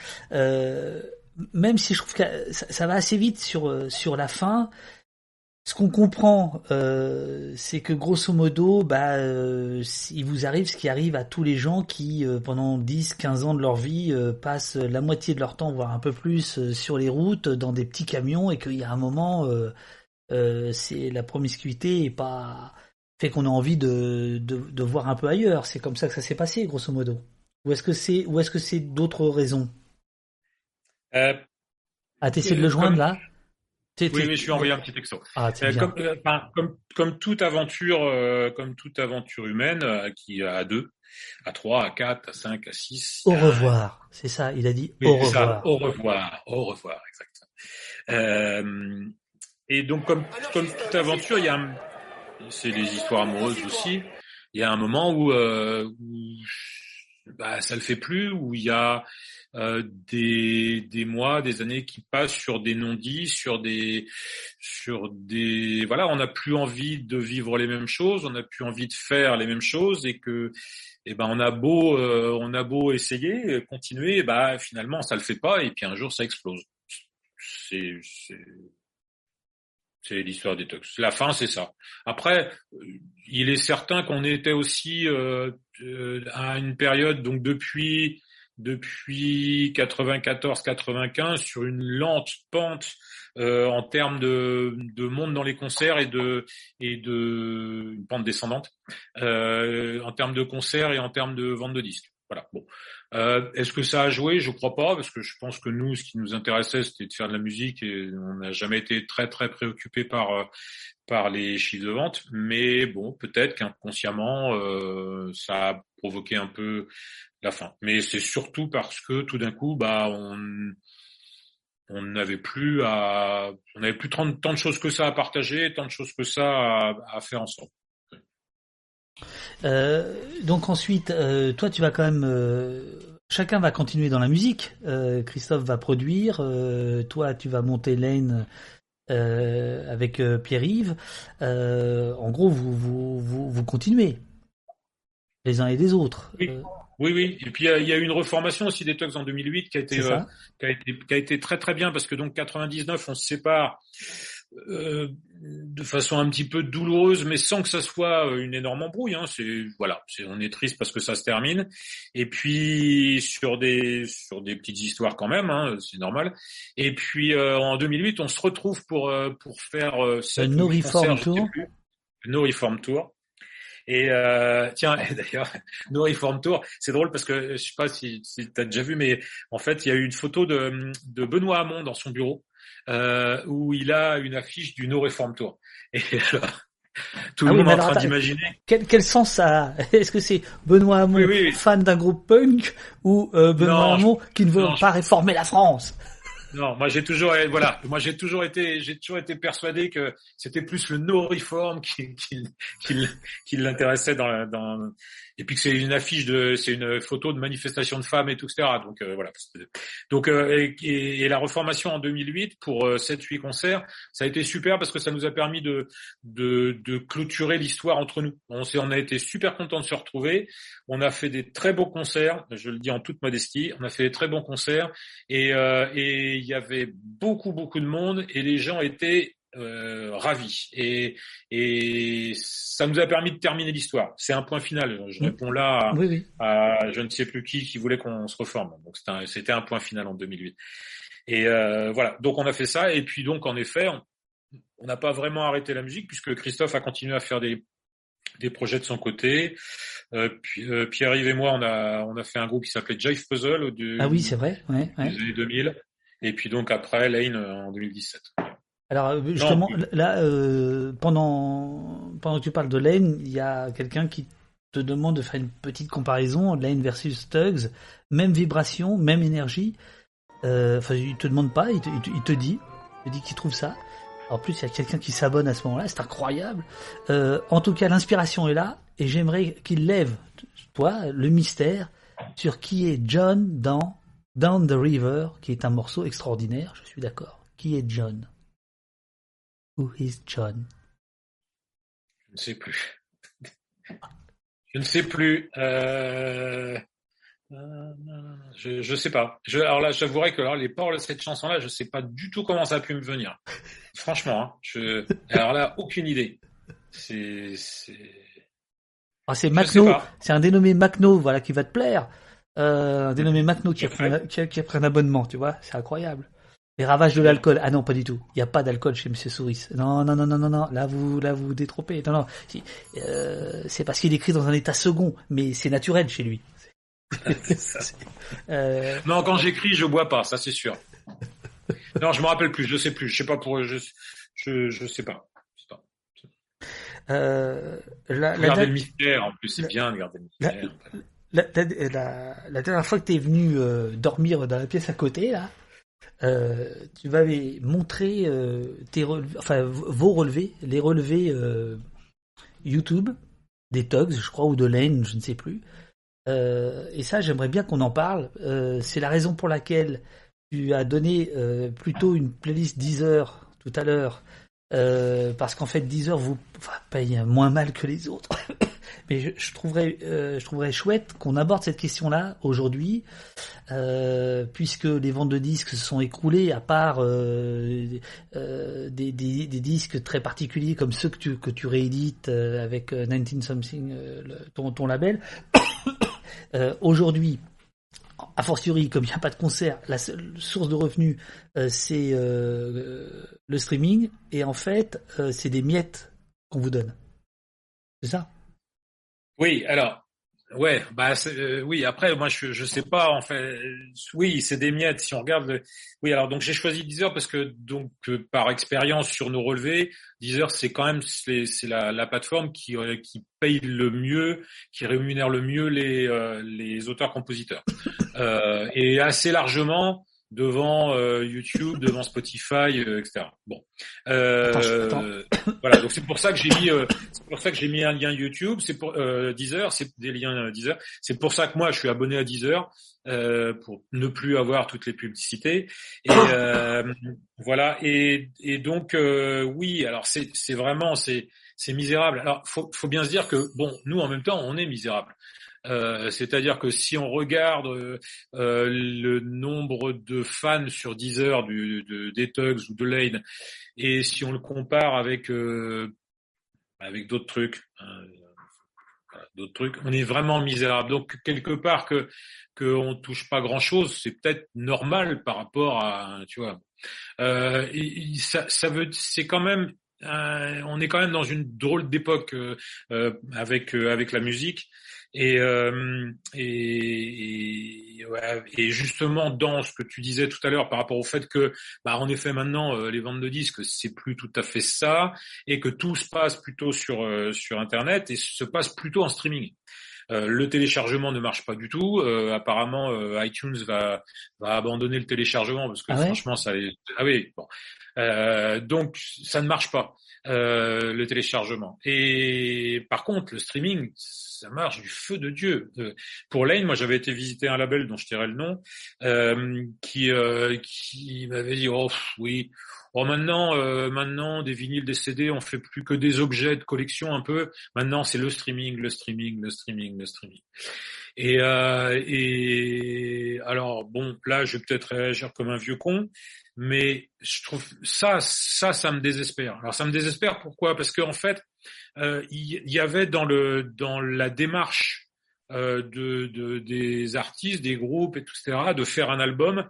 Même si je trouve que ça, va assez vite sur, sur la fin, ce qu'on comprend, euh, c'est que grosso modo, bah, euh, il vous arrive ce qui arrive à tous les gens qui, euh, pendant 10, 15 ans de leur vie, passent la moitié de leur temps, voire un peu plus, sur les routes, dans des petits camions, et qu'il y a un moment, c'est la promiscuité et pas fait qu'on a envie de, de, voir un peu ailleurs. C'est comme ça que ça s'est passé, grosso modo. Ou est-ce que c'est, ou est-ce que c'est d'autres raisons? Ah, t'essaies de le joindre là oui, mais je suis envoyé un petit texto. Ah, euh, comme, euh, comme, comme, toute aventure, euh, comme toute aventure humaine, qui a deux, à trois, à quatre, à cinq, à six. Au revoir. C'est ça. Il a dit au revoir. au revoir. Au revoir. Exactement. Euh, et donc, comme, comme toute aventure, il y a, un- c'est des histoires amoureuses aussi. Il y a un moment où, euh, où bah, ça le fait plus, où il y a euh, des, des mois, des années qui passent sur des non-dits, sur des, sur des, voilà, on n'a plus envie de vivre les mêmes choses, on n'a plus envie de faire les mêmes choses, et que, eh ben, on a beau, euh, on a beau essayer, continuer, bah, finalement, ça le fait pas, et puis un jour, ça explose. C'est, c'est, l'histoire des Tux. La fin, c'est ça. Après, euh, il est certain qu'on était aussi euh, euh, à une période, donc depuis depuis 94-95, sur une lente pente euh, en termes de, de monde dans les concerts et de et de une pente descendante euh, en termes de concerts et en termes de vente de disques. Voilà. Bon. Euh, Est-ce que ça a joué? Je crois pas, parce que je pense que nous, ce qui nous intéressait, c'était de faire de la musique et on n'a jamais été très très préoccupé par euh, par les chiffres de vente. Mais bon, peut-être qu'inconsciemment, euh, ça a provoqué un peu la fin. Mais c'est surtout parce que tout d'un coup, bah, on on n'avait plus à, on n'avait plus tant, tant de choses que ça à partager, tant de choses que ça à, faire ensemble. Euh, donc ensuite, euh, toi, tu vas quand même. chacun va continuer dans la musique. Christophe va produire. toi, tu vas monter Lane euh, avec euh, Pierre-Yves. Euh, en gros, vous, vous, vous, vous continuez les uns et des autres. Oui. Oui, oui. Et puis il y a, il y a eu une reformation aussi des Tugs en 2008 qui a été, euh, qui a été, qui a été très très bien parce que donc 99, on se sépare euh, de façon un petit peu douloureuse, mais sans que ça soit euh, une énorme embrouille. Hein. C'est voilà, c'est on est triste parce que ça se termine. Et puis sur des sur des petites histoires quand même, hein, c'est normal. Et puis euh, en 2008, on se retrouve pour euh, pour faire euh, sept No Reform Tour. plus. No Reform Tour. Et euh, tiens, d'ailleurs, No Reform Tour, c'est drôle parce que je sais pas si, si tu as déjà vu, mais en fait, il y a eu une photo de, de Benoît Hamon dans son bureau euh, où il a une affiche du No Reform Tour. Et alors, tout Ah le monde est en train d'imaginer. Quel, quel sens ça a Est-ce que c'est Benoît Hamon, Oui, oui, fan d'un groupe punk, ou euh, Benoît Non, Hamon qui ne veut non, pas réformer la France? Non, moi j'ai toujours, eh, voilà, moi j'ai toujours été, j'ai toujours été persuadé que c'était plus le no reform qui, qui, qui, qui l'intéressait dans, dans, et puis que c'est une affiche de, c'est une photo de manifestation de femmes et tout, etc. Donc euh, voilà. Donc euh, et, la reformation en 2008 pour euh, 7-8 concerts, ça a été super parce que ça nous a permis de, de, de clôturer l'histoire entre nous. On s'est, on a été super contents de se retrouver. On a fait des très beaux concerts, je le dis en toute modestie. On a fait des très bons concerts et euh, et il y avait beaucoup beaucoup de monde et les gens étaient euh, ravis et et ça nous a permis de terminer l'histoire. C'est un point final. Je réponds là à, Oui, oui. à je ne sais plus qui qui voulait qu'on se reforme. Donc c'était un, point final en 2008. Et euh, voilà. Donc on a fait ça et puis donc en effet on n'a pas vraiment arrêté la musique puisque Christophe a continué à faire des des projets de son côté. Euh, euh, Pierre-Yves et moi, on a on a fait un groupe qui s'appelait Jive Puzzle au du, Ah oui, c'est vrai. Ouais, des années 2000. Et puis donc après Lane euh, en 2017. Alors euh, justement, Non. là, euh, pendant pendant que tu parles de Lane, il y a quelqu'un qui te demande de faire une petite comparaison Lane versus Tugs, même vibration, même énergie. Euh, Enfin, il te demande pas, il te, il te- il te dit, il te dit qu'il trouve ça. En plus, il y a quelqu'un qui s'abonne à ce moment-là, c'est incroyable. Euh, en tout cas, l'inspiration est là, et j'aimerais qu'il lève, toi, le mystère sur qui est John dans Down the River, qui est un morceau extraordinaire. Je suis d'accord. Qui est John? Who is John? Je ne sais plus. Je ne sais plus. Euh... euh, Je je sais pas. Je, alors là, j'avouerai que alors, les paroles de cette chanson-là, je sais pas du tout comment ça a pu me venir. Franchement, hein, je. Alors là, aucune idée. C'est c'est. Ah, Macno, c'est un dénommé Macno, voilà, qui va te plaire. Euh, un dénommé Macno qui a pris un abonnement, tu vois, c'est incroyable. Les ravages de l'alcool. Ah non, pas du tout. Il n'y a pas d'alcool chez Monsieur Souris. Non, non, non, non, non, non. Là, vous, là, vous vous détrompez. Non, non. Euh, c'est parce qu'il écrit dans un état second, mais c'est naturel chez lui. Euh, Non, quand j'écris, je bois pas, ça c'est sûr. Non, je me rappelle plus, je sais plus, je sais pas pour, je, je, je sais pas. Je sais pas. euh, la, le mystère, en plus, c'est la- bien de garder le mystère. la- la- la- la dernière fois que tu es venu euh, dormir dans la pièce à côté, là, euh, tu m'avais montré euh, tes relevés, enfin vos relevés, les relevés euh, YouTube des Tugs, je crois, ou de Lane, je ne sais plus. Euh, et ça, j'aimerais bien qu'on en parle. C'est la raison pour laquelle tu as donné plutôt une playlist Deezer tout à l'heure, euh, parce qu'en fait Deezer vous paye moins mal que les autres. Mais je, trouverais, euh, je trouverais chouette qu'on aborde cette question-là aujourd'hui, euh, puisque les ventes de disques se sont écroulées, à part des, des, disques très particuliers comme ceux que tu, que tu réédites avec euh, 19 something, ton, ton label. Aujourd'hui, a fortiori, comme il n'y a pas de concert, la seule source de revenus, euh, c'est euh, le streaming, et en fait, euh, c'est des miettes qu'on vous donne. C'est ça? Oui, alors, ouais, bah, euh, oui. Après, moi, je, je sais pas. En fait, oui, c'est des miettes. Si on regarde, oui. Alors, donc, j'ai choisi Deezer parce que, donc, euh, par expérience sur nos relevés, Deezer, c'est quand même c'est la, la plateforme qui euh, qui paye le mieux, qui rémunère le mieux les euh, les auteurs-compositeurs, euh, et assez largement devant euh, YouTube, devant Spotify, euh, etc. Bon, euh, Attends, voilà. Donc c'est pour ça que j'ai mis, euh, c'est pour ça que j'ai mis un lien YouTube. C'est pour euh, Deezer, c'est des liens euh, Deezer. C'est pour ça que moi je suis abonné à Deezer euh, pour ne plus avoir toutes les publicités. Et euh, voilà. Et, et donc euh, oui, alors c'est c'est vraiment c'est c'est misérable. Alors faut faut bien se dire que bon, nous en même temps on est misérable. Euh, C'est-à-dire que si on regarde euh, euh, le nombre de fans sur Deezer du, de, des Tugs ou de Lane, et si on le compare avec euh, avec d'autres trucs, hein, d'autres trucs, on est vraiment misérable. Donc quelque part que qu'on touche pas grand chose, c'est peut-être normal par rapport à, tu vois. Euh, ça, ça veut, c'est quand même, euh, on est quand même dans une drôle d'époque euh, euh, avec avec la musique. Et, euh, et, ouais, et justement dans ce que tu disais tout à l'heure par rapport au fait que, bah, en effet, maintenant euh, les ventes de disques c'est plus tout à fait ça, et que tout se passe plutôt sur euh, sur Internet et se passe plutôt en streaming. Euh, le téléchargement ne marche pas du tout. Euh, apparemment, euh, iTunes va va abandonner le téléchargement parce que Ah ouais franchement, ça. Ah oui. Bon. Euh, donc ça ne marche pas euh, le téléchargement. Et par contre, le streaming, ça marche du feu de Dieu. Pour Lane, moi j'avais été visiter un label dont je dirais le nom, euh, qui euh, qui m'avait dit oh pff, oui, oh maintenant euh, maintenant des vinyles, des CD, on fait plus que des objets de collection un peu. Maintenant c'est le streaming, le streaming, le streaming, le streaming. Et, euh, et alors bon, là je vais peut-être réagir comme un vieux con, mais je trouve ça, ça, ça me désespère. Alors ça me désespère pourquoi? Parce qu'en fait, euh, il y, avait dans le dans la démarche euh, de, de des artistes, des groupes, etc., de faire un album,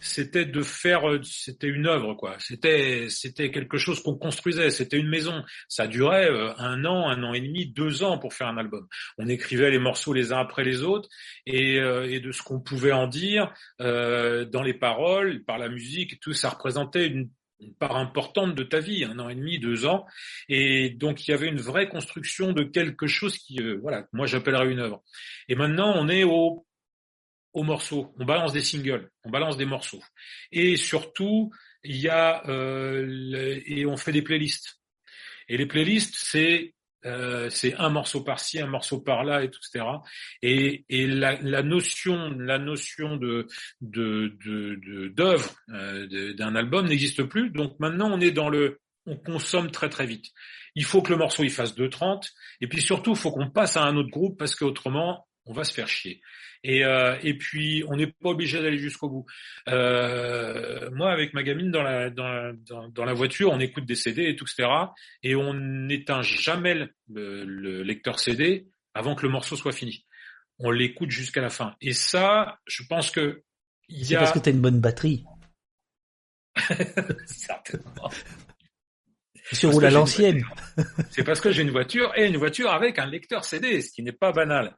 c'était de faire, c'était une œuvre, quoi. C'était c'était quelque chose qu'on construisait. C'était une maison. Ça durait euh, un an, un an et demi, deux ans pour faire un album. On écrivait les morceaux les uns après les autres, et, euh, et de ce qu'on pouvait en dire euh, dans les paroles, par la musique, tout, ça représentait une une part importante de ta vie, un an et demi, deux ans, et donc il y avait une vraie construction de quelque chose qui, euh, voilà, moi j'appellerais une œuvre. Et maintenant on est au au morceau, on balance des singles, on balance des morceaux, et surtout il y a euh, et on fait des playlists. Et les playlists c'est euh, c'est un morceau par-ci, un morceau par-là, etc. Et, et la, notion, la notion de- d'œuvre euh, de- d'un album n'existe plus. Donc maintenant, on est dans le, on consomme très très vite. Il faut que le morceau il fasse 2.30, et puis surtout, il faut qu'on passe à un autre groupe parce qu'autrement, on va se faire chier. Et, euh, et puis, on n'est pas obligé d'aller jusqu'au bout. Euh, moi, avec ma gamine dans la, dans, la, dans, dans la voiture, on écoute des CD et tout, etc. Et on n'éteint jamais le, le- le lecteur CD avant que le morceau soit fini. On l'écoute jusqu'à la fin. Et ça, je pense que C'est a parce que t'as une bonne batterie. certainement. Tu roules à l'ancienne. C'est parce que j'ai une voiture et une voiture avec un lecteur CD, ce qui n'est pas banal.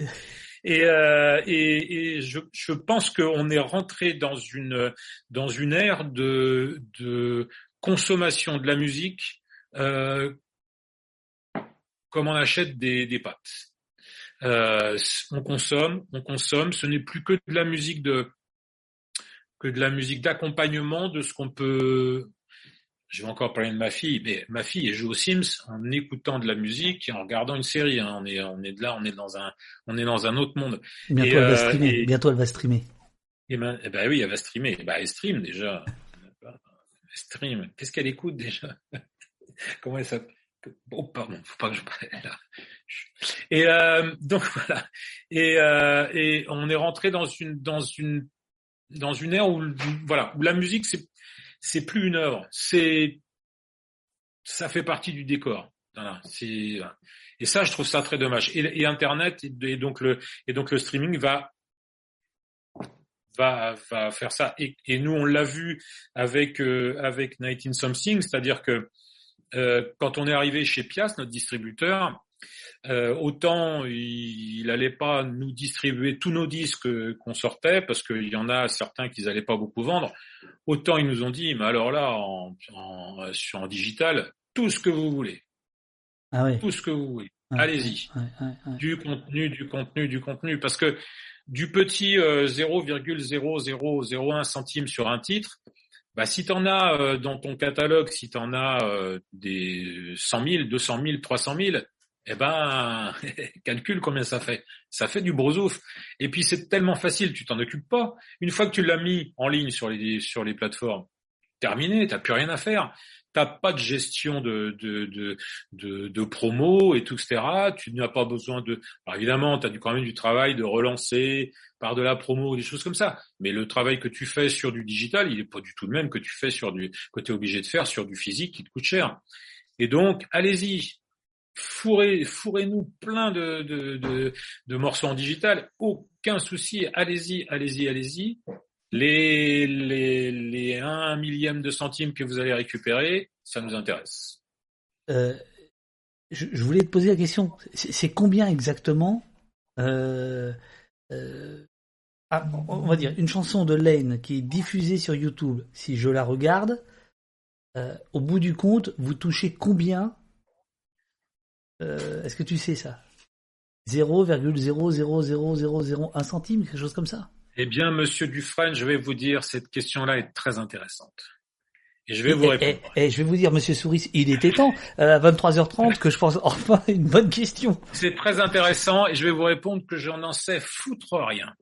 Et, euh, et, je, je pense qu'on est rentré dans une dans une ère de, de consommation de la musique euh, comme on achète des, des pâtes. Euh, on consomme, on consomme. Ce n'est plus que de la musique de que de la musique d'accompagnement de ce qu'on peut. Je vais encore parler de ma fille, mais ma fille elle joue aux Sims en écoutant de la musique et en regardant une série. hein. On est, on est de là, on est dans un, on est dans un autre monde. Bientôt, Et, elle va euh, streamer. et- Bientôt, elle va streamer. Et ben, eh ben oui, elle va streamer. Bah, elle stream déjà. Elle stream. Qu'est-ce qu'elle écoute déjà? Comment elle s'appelle? Oh pardon, faut pas que je parle là. Et euh, donc voilà. Et, euh, et on est rentré dans une dans une dans une ère où voilà où la musique c'est c'est plus une œuvre, c'est ça fait partie du décor. Voilà, et ça je trouve ça très dommage. Et, et Internet et, donc le et donc le streaming va va, va faire ça. Et, nous, on l'a vu avec euh, avec 19 Something, c'est-à-dire que euh, quand on est arrivé chez Pias, notre distributeur, euh, autant il n'allait pas nous distribuer tous nos disques qu'on sortait, parce qu'il y en a certains qu'ils n'allaient pas beaucoup vendre, autant ils nous ont dit, mais alors là, en, en, sur, en digital, tout ce que vous voulez, Ah tout ce que vous voulez, Ouais. allez-y du contenu, du contenu, du contenu, parce que du petit euh, 0,0001 centime sur un titre, bah, si tu en as euh, dans ton catalogue, si tu en as euh, des 100 000, 200 000, 300 000, eh ben, calcule combien ça fait. Ça fait du brosouf. Et puis c'est tellement facile, tu t'en occupes pas. Une fois que tu l'as mis en ligne sur les sur les plateformes, terminé, t'as plus rien à faire. T'as pas de gestion de de de de, promo et tout, etc. Tu n'as pas besoin de. Alors évidemment, tu as quand même du travail de relancer par de la promo, des choses comme ça. Mais le travail que tu fais sur du digital, il est pas du tout le même que tu fais sur du que tu es obligé de faire sur du physique qui te coûte cher. Et donc, allez-y, fourrez, fourrez-nous plein de, morceaux en digital, aucun souci, allez-y, allez-y, allez-y. Les, les, les 1 millième de centime que vous allez récupérer, ça nous intéresse. Euh, je, voulais te poser la question. C'est combien exactement euh, euh, ah, On va dire une chanson de Lane qui est diffusée sur YouTube. Si je la regarde, au bout du compte, vous touchez combien Euh, Est-ce que tu sais ça? 0,00001 centime, quelque chose comme ça? Eh bien, monsieur Dufresne, je vais vous dire, cette question-là est très intéressante. Et je vais vous répondre. eh, je vais vous dire, Monsieur Souris, il était temps euh, à 23h30 que je pense enfin une bonne question. C'est très intéressant et je vais vous répondre que je n'en sais foutre rien.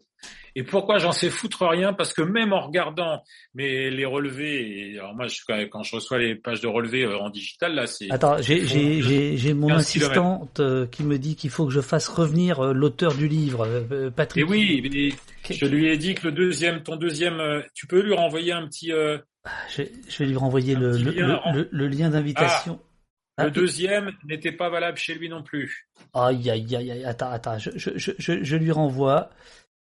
Et pourquoi j'en sais foutre rien? Parce que même en regardant mes, les relevés, et alors moi je, quand je reçois les pages de relevés euh, en digital, là c'est... Attends, j'ai mon 15 assistante euh, qui me dit qu'il faut que je fasse revenir euh, l'auteur du livre, Et Patrick. oui, mais je lui ai dit que le deuxième, ton deuxième, tu peux lui renvoyer un petit... euh, Je, je vais lui renvoyer le, lien, le, le- le lien d'invitation. Ah, le deuxième n'était pas valable chez lui non plus. Aïe aïe aïe aïe, attends attends, je, je, je lui renvoie,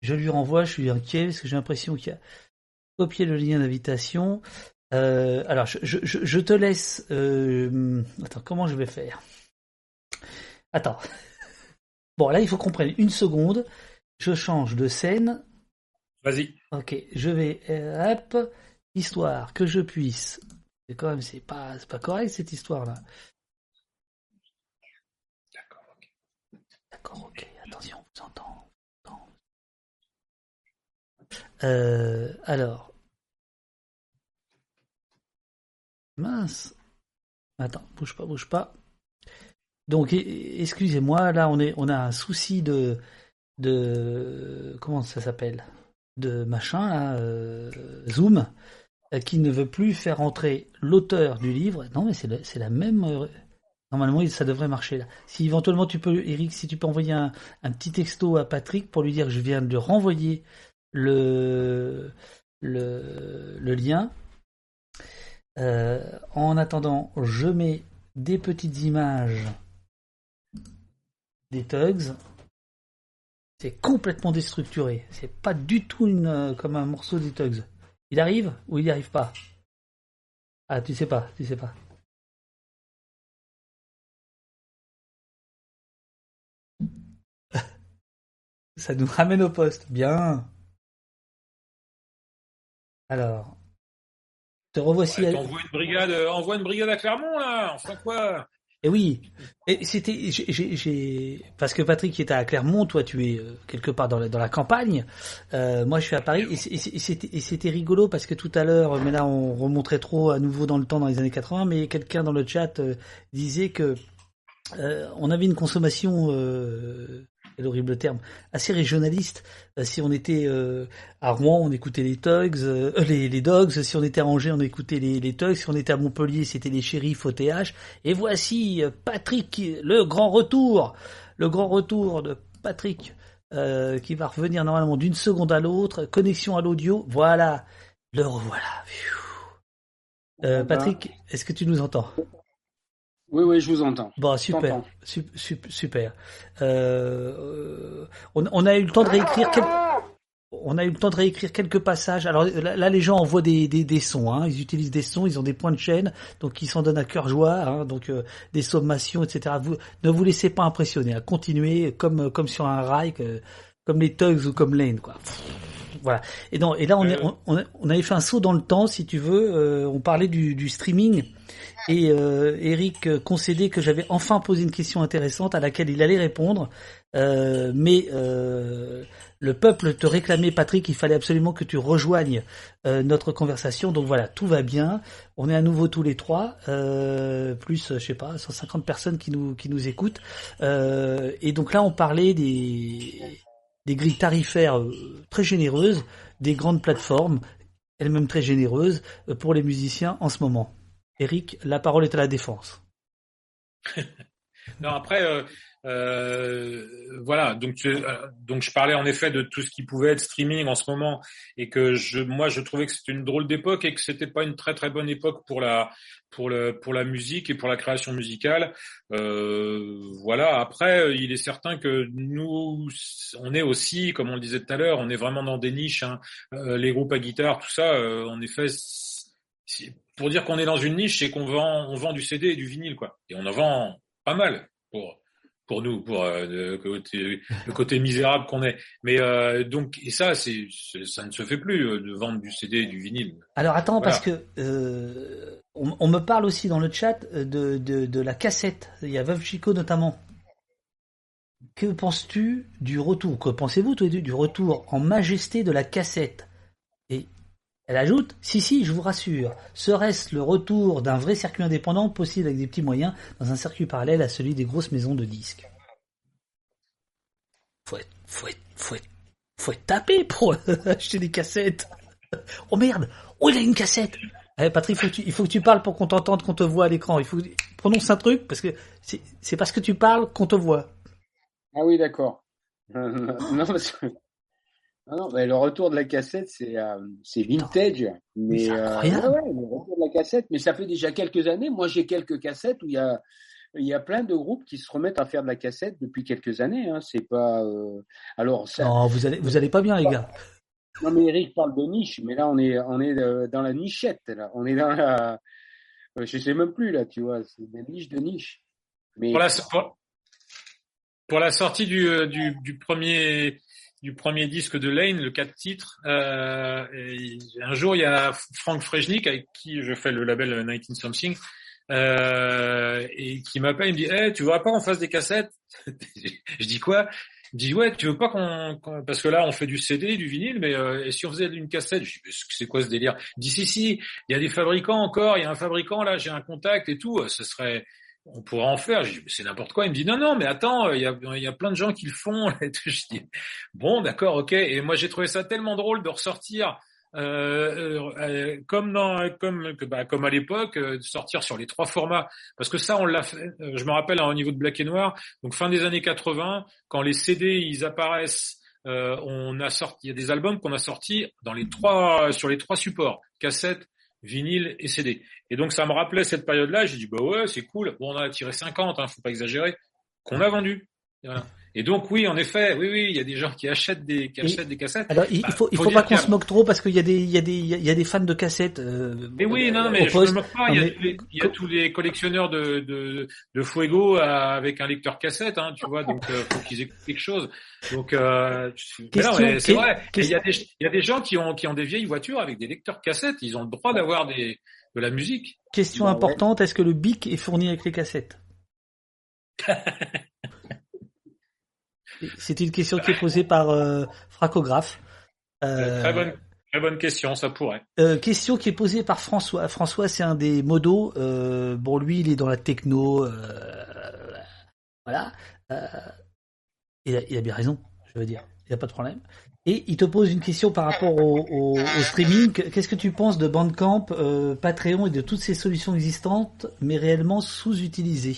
je lui renvoie, je suis inquiet parce que j'ai l'impression qu'il a copié le lien d'invitation. Euh, alors je, je, je je te laisse. Euh, attends, comment je vais faire? Attends. Bon là, il faut qu'on prenne une seconde. Je change de scène. Vas-y. Ok, je vais euh, hop, histoire que je puisse. C'est quand même c'est pas pas correct cette histoire là. D'accord. ok. D'accord, ok, attention, on vous entend. on vous entend. Euh, alors. Mince. Attends, bouge pas, bouge pas. Donc, e- excusez-moi, là, on est, on a un souci de, de, comment ça s'appelle, de machin, là, euh, Zoom, euh, qui ne veut plus faire entrer l'auteur du livre. Non, mais c'est la, même. Normalement, ça devrait marcher là. Si éventuellement tu peux, Eric, si tu peux envoyer un, un petit texto à Patrick pour lui dire que je viens de renvoyer le, le, lien. Euh, en attendant, je mets des petites images des tugs. C'est complètement déstructuré. C'est pas du tout une, euh, comme un morceau des tugs. Il arrive ou il n'y arrive pas? Ah, tu sais pas, tu sais pas. Ça nous ramène au poste. Bien. Alors. Te revoici. Ouais, à- T'envoies une brigade, euh, envoie une brigade à Clermont là. Enfin quoi? Et oui, et c'était, j'ai- parce que Patrick est à Clermont, toi tu es euh, quelque part dans la, dans la campagne. Euh, moi je suis à Paris et c'était, rigolo parce que tout à l'heure, mais là on remonterait trop à nouveau dans le temps dans les années 80, mais quelqu'un dans le chat disait que euh, on avait une consommation, euh, quel horrible terme, assez régionaliste. Euh, si on était euh, à Rouen, on écoutait les Tugs, euh, les, les Dogs. Si on était à Angers, on écoutait les, les Tugs. Si on était à Montpellier, c'était les Shérifs au TH. Et voici Patrick, le grand retour, le grand retour de Patrick, euh, qui va revenir normalement d'une seconde à l'autre. Connexion à l'audio, voilà, le revoilà. Patrick, est-ce que tu nous entends? Oui, oui, je vous entends. Bon, super, sup- super. Euh, euh, on, on a eu le temps de réécrire quelques, on a eu le temps de réécrire quelques passages. Alors là, les gens envoient des, des, des sons, hein. ils utilisent des sons, ils ont des points de chaîne, donc ils s'en donnent à cœur joie, hein. donc euh, des sommations, etc. Vous ne vous laissez pas impressionner, à continuer comme comme sur un rail, que- comme les Tugs ou comme Lane, quoi. Voilà. Et, non, et là, on, est, on, on- on avait fait un saut dans le temps, si tu veux. euh, on parlait du, du streaming. Et euh, Eric euh, concédait que j'avais enfin posé une question intéressante à laquelle il allait répondre. Euh, mais euh, le peuple te réclamait, Patrick, il fallait absolument que tu rejoignes euh, notre conversation. Donc voilà, tout va bien. On est à nouveau tous les trois, euh, plus, je sais pas, 150 personnes qui nous qui nous écoutent. Euh, et donc là, on parlait des des grilles tarifaires euh, très généreuses, des grandes plateformes, elles-mêmes très généreuses euh, pour les musiciens en ce moment. Eric, la parole est à la défense. Non, après, euh, euh, voilà. Donc, euh, donc, je parlais en effet de tout ce qui pouvait être streaming en ce moment, et que je, moi, je trouvais que c'était une drôle d'époque et que c'était pas une très très bonne époque pour la pour pour la musique et pour la création musicale. Euh, voilà. Après, euh, il est certain que nous, on est aussi, comme on le disait tout à l'heure, on est vraiment dans des niches. hein. Les groupes à guitare, tout ça. en effet, pour dire qu'on est dans une niche, c'est qu'on vend on vend du CD et du vinyle, quoi. Et on en vend pas mal pour pour nous, pour euh, le, côté, le côté misérable qu'on est. Mais euh, donc et ça, c'est ça ne se fait plus euh, de vendre du CD et du vinyle. Alors attends, Voilà. parce que euh, on, on me parle aussi dans le chat de, de, de la cassette. Il y a Veuve Chico notamment. Que penses-tu du retour? Que pensez-vous deux du retour en majesté de la cassette? Et elle ajoute Si, si, je vous rassure, serait-ce le retour d'un vrai circuit indépendant possible avec des petits moyens dans un circuit parallèle à celui des grosses maisons de disques? Faut être, faut tapé pour acheter des cassettes. Oh merde Oh, il a une cassette Eh, Patrick, il faut que tu parles pour qu'on t'entende, qu'on te voit à l'écran. Il faut que- un truc parce que c'est parce que tu parles qu'on te voit. Ah oui, d'accord. Euh, non, parce. Non, non, mais le retour de la cassette, c'est euh, c'est vintage. Mais c'est euh, ouais, ouais, le retour de la cassette, mais ça fait déjà quelques années. Moi, j'ai quelques cassettes où il y a il y a plein de groupes qui se remettent à faire de la cassette depuis quelques années. Hein. C'est pas euh, alors ça. Non, vous allez, vous allez pas bien, les gars. Non, mais Eric parle de niche, mais là on est on est euh, dans la nichette. Là, on est dans la. euh, Je sais même plus là, tu vois. C'est des niches de niche. Mais Pour la, pour, pour la sortie du, euh, du, du premier du premier disque de Lane, le 4 titres, euh, un jour il y a Frank Frejnik avec qui je fais le label 19 Something euh, et qui m'appelle, il me dit hey, tu voudrais pas qu'on fasse des cassettes Je dis quoi? Il dit ouais, tu veux pas qu'on parce que là on fait du CD, du vinyle, mais euh, et si on faisait une cassette? Je dis c'est quoi ce délire? Il dit si si, il y a des fabricants encore, il y a un fabricant là, j'ai un contact et tout, ce serait on pourrait en faire. C'est n'importe quoi. Il me dit, non, non, mais attends, il y a, y a plein de gens qui le font. Je dis, bon, d'accord, ok. Et moi, j'ai trouvé ça tellement drôle de ressortir, euh, euh, euh, comme dans, comme, bah, comme à l'époque, euh, de sortir sur les trois formats. Parce que ça, on l'a fait. euh, Je me rappelle hein, au niveau de Black et Noir. Donc fin des années 80, quand les CD ils apparaissent. euh, on a sorti, il y a des albums qu'on a sortis dans les trois, sur les trois supports, cassette, vinyle et CD. Et donc ça me rappelait cette période-là. J'ai dit bah ouais, c'est cool. Bon, on a tiré 50, hein, faut pas exagérer, qu'on a vendu. Et donc oui, en effet, oui, oui, il y a des gens qui achètent des, qui Et- des cassettes. Alors, il, Bah, il faut, il faut, pas qu'on se moque trop parce qu'il y a des, il y a des, il y a- des fans de cassettes. Euh, Mais oui, non, non, au mais je poste. me moque pas. Non, Il y a, mais- tous les, il y a tous les collectionneurs de, de, de Fuego euh, avec un lecteur cassette, hein, tu vois, donc euh, faut qu'ils écoutent quelque chose. Donc, euh, c'est vrai. Il y, a des, il y a des gens qui ont, qui ont des vieilles voitures avec des lecteurs cassettes. Ils ont le droit d'avoir des, de la musique. Question Bah importante est-ce que le bic est fourni avec les cassettes? C'est une question qui est posée par euh, Fracographe. Euh, très bonne, très bonne question, ça pourrait. Euh, question qui est posée par François. François, c'est un des modos. Euh, bon, lui, il est dans la techno. euh, voilà. Euh, il, a, il a bien raison, je veux dire. Il n'y a pas de problème. Et il te pose une question par rapport au, au- au streaming. Qu'est-ce que tu penses de Bandcamp, euh, Patreon et de toutes ces solutions existantes, mais réellement sous-utilisées?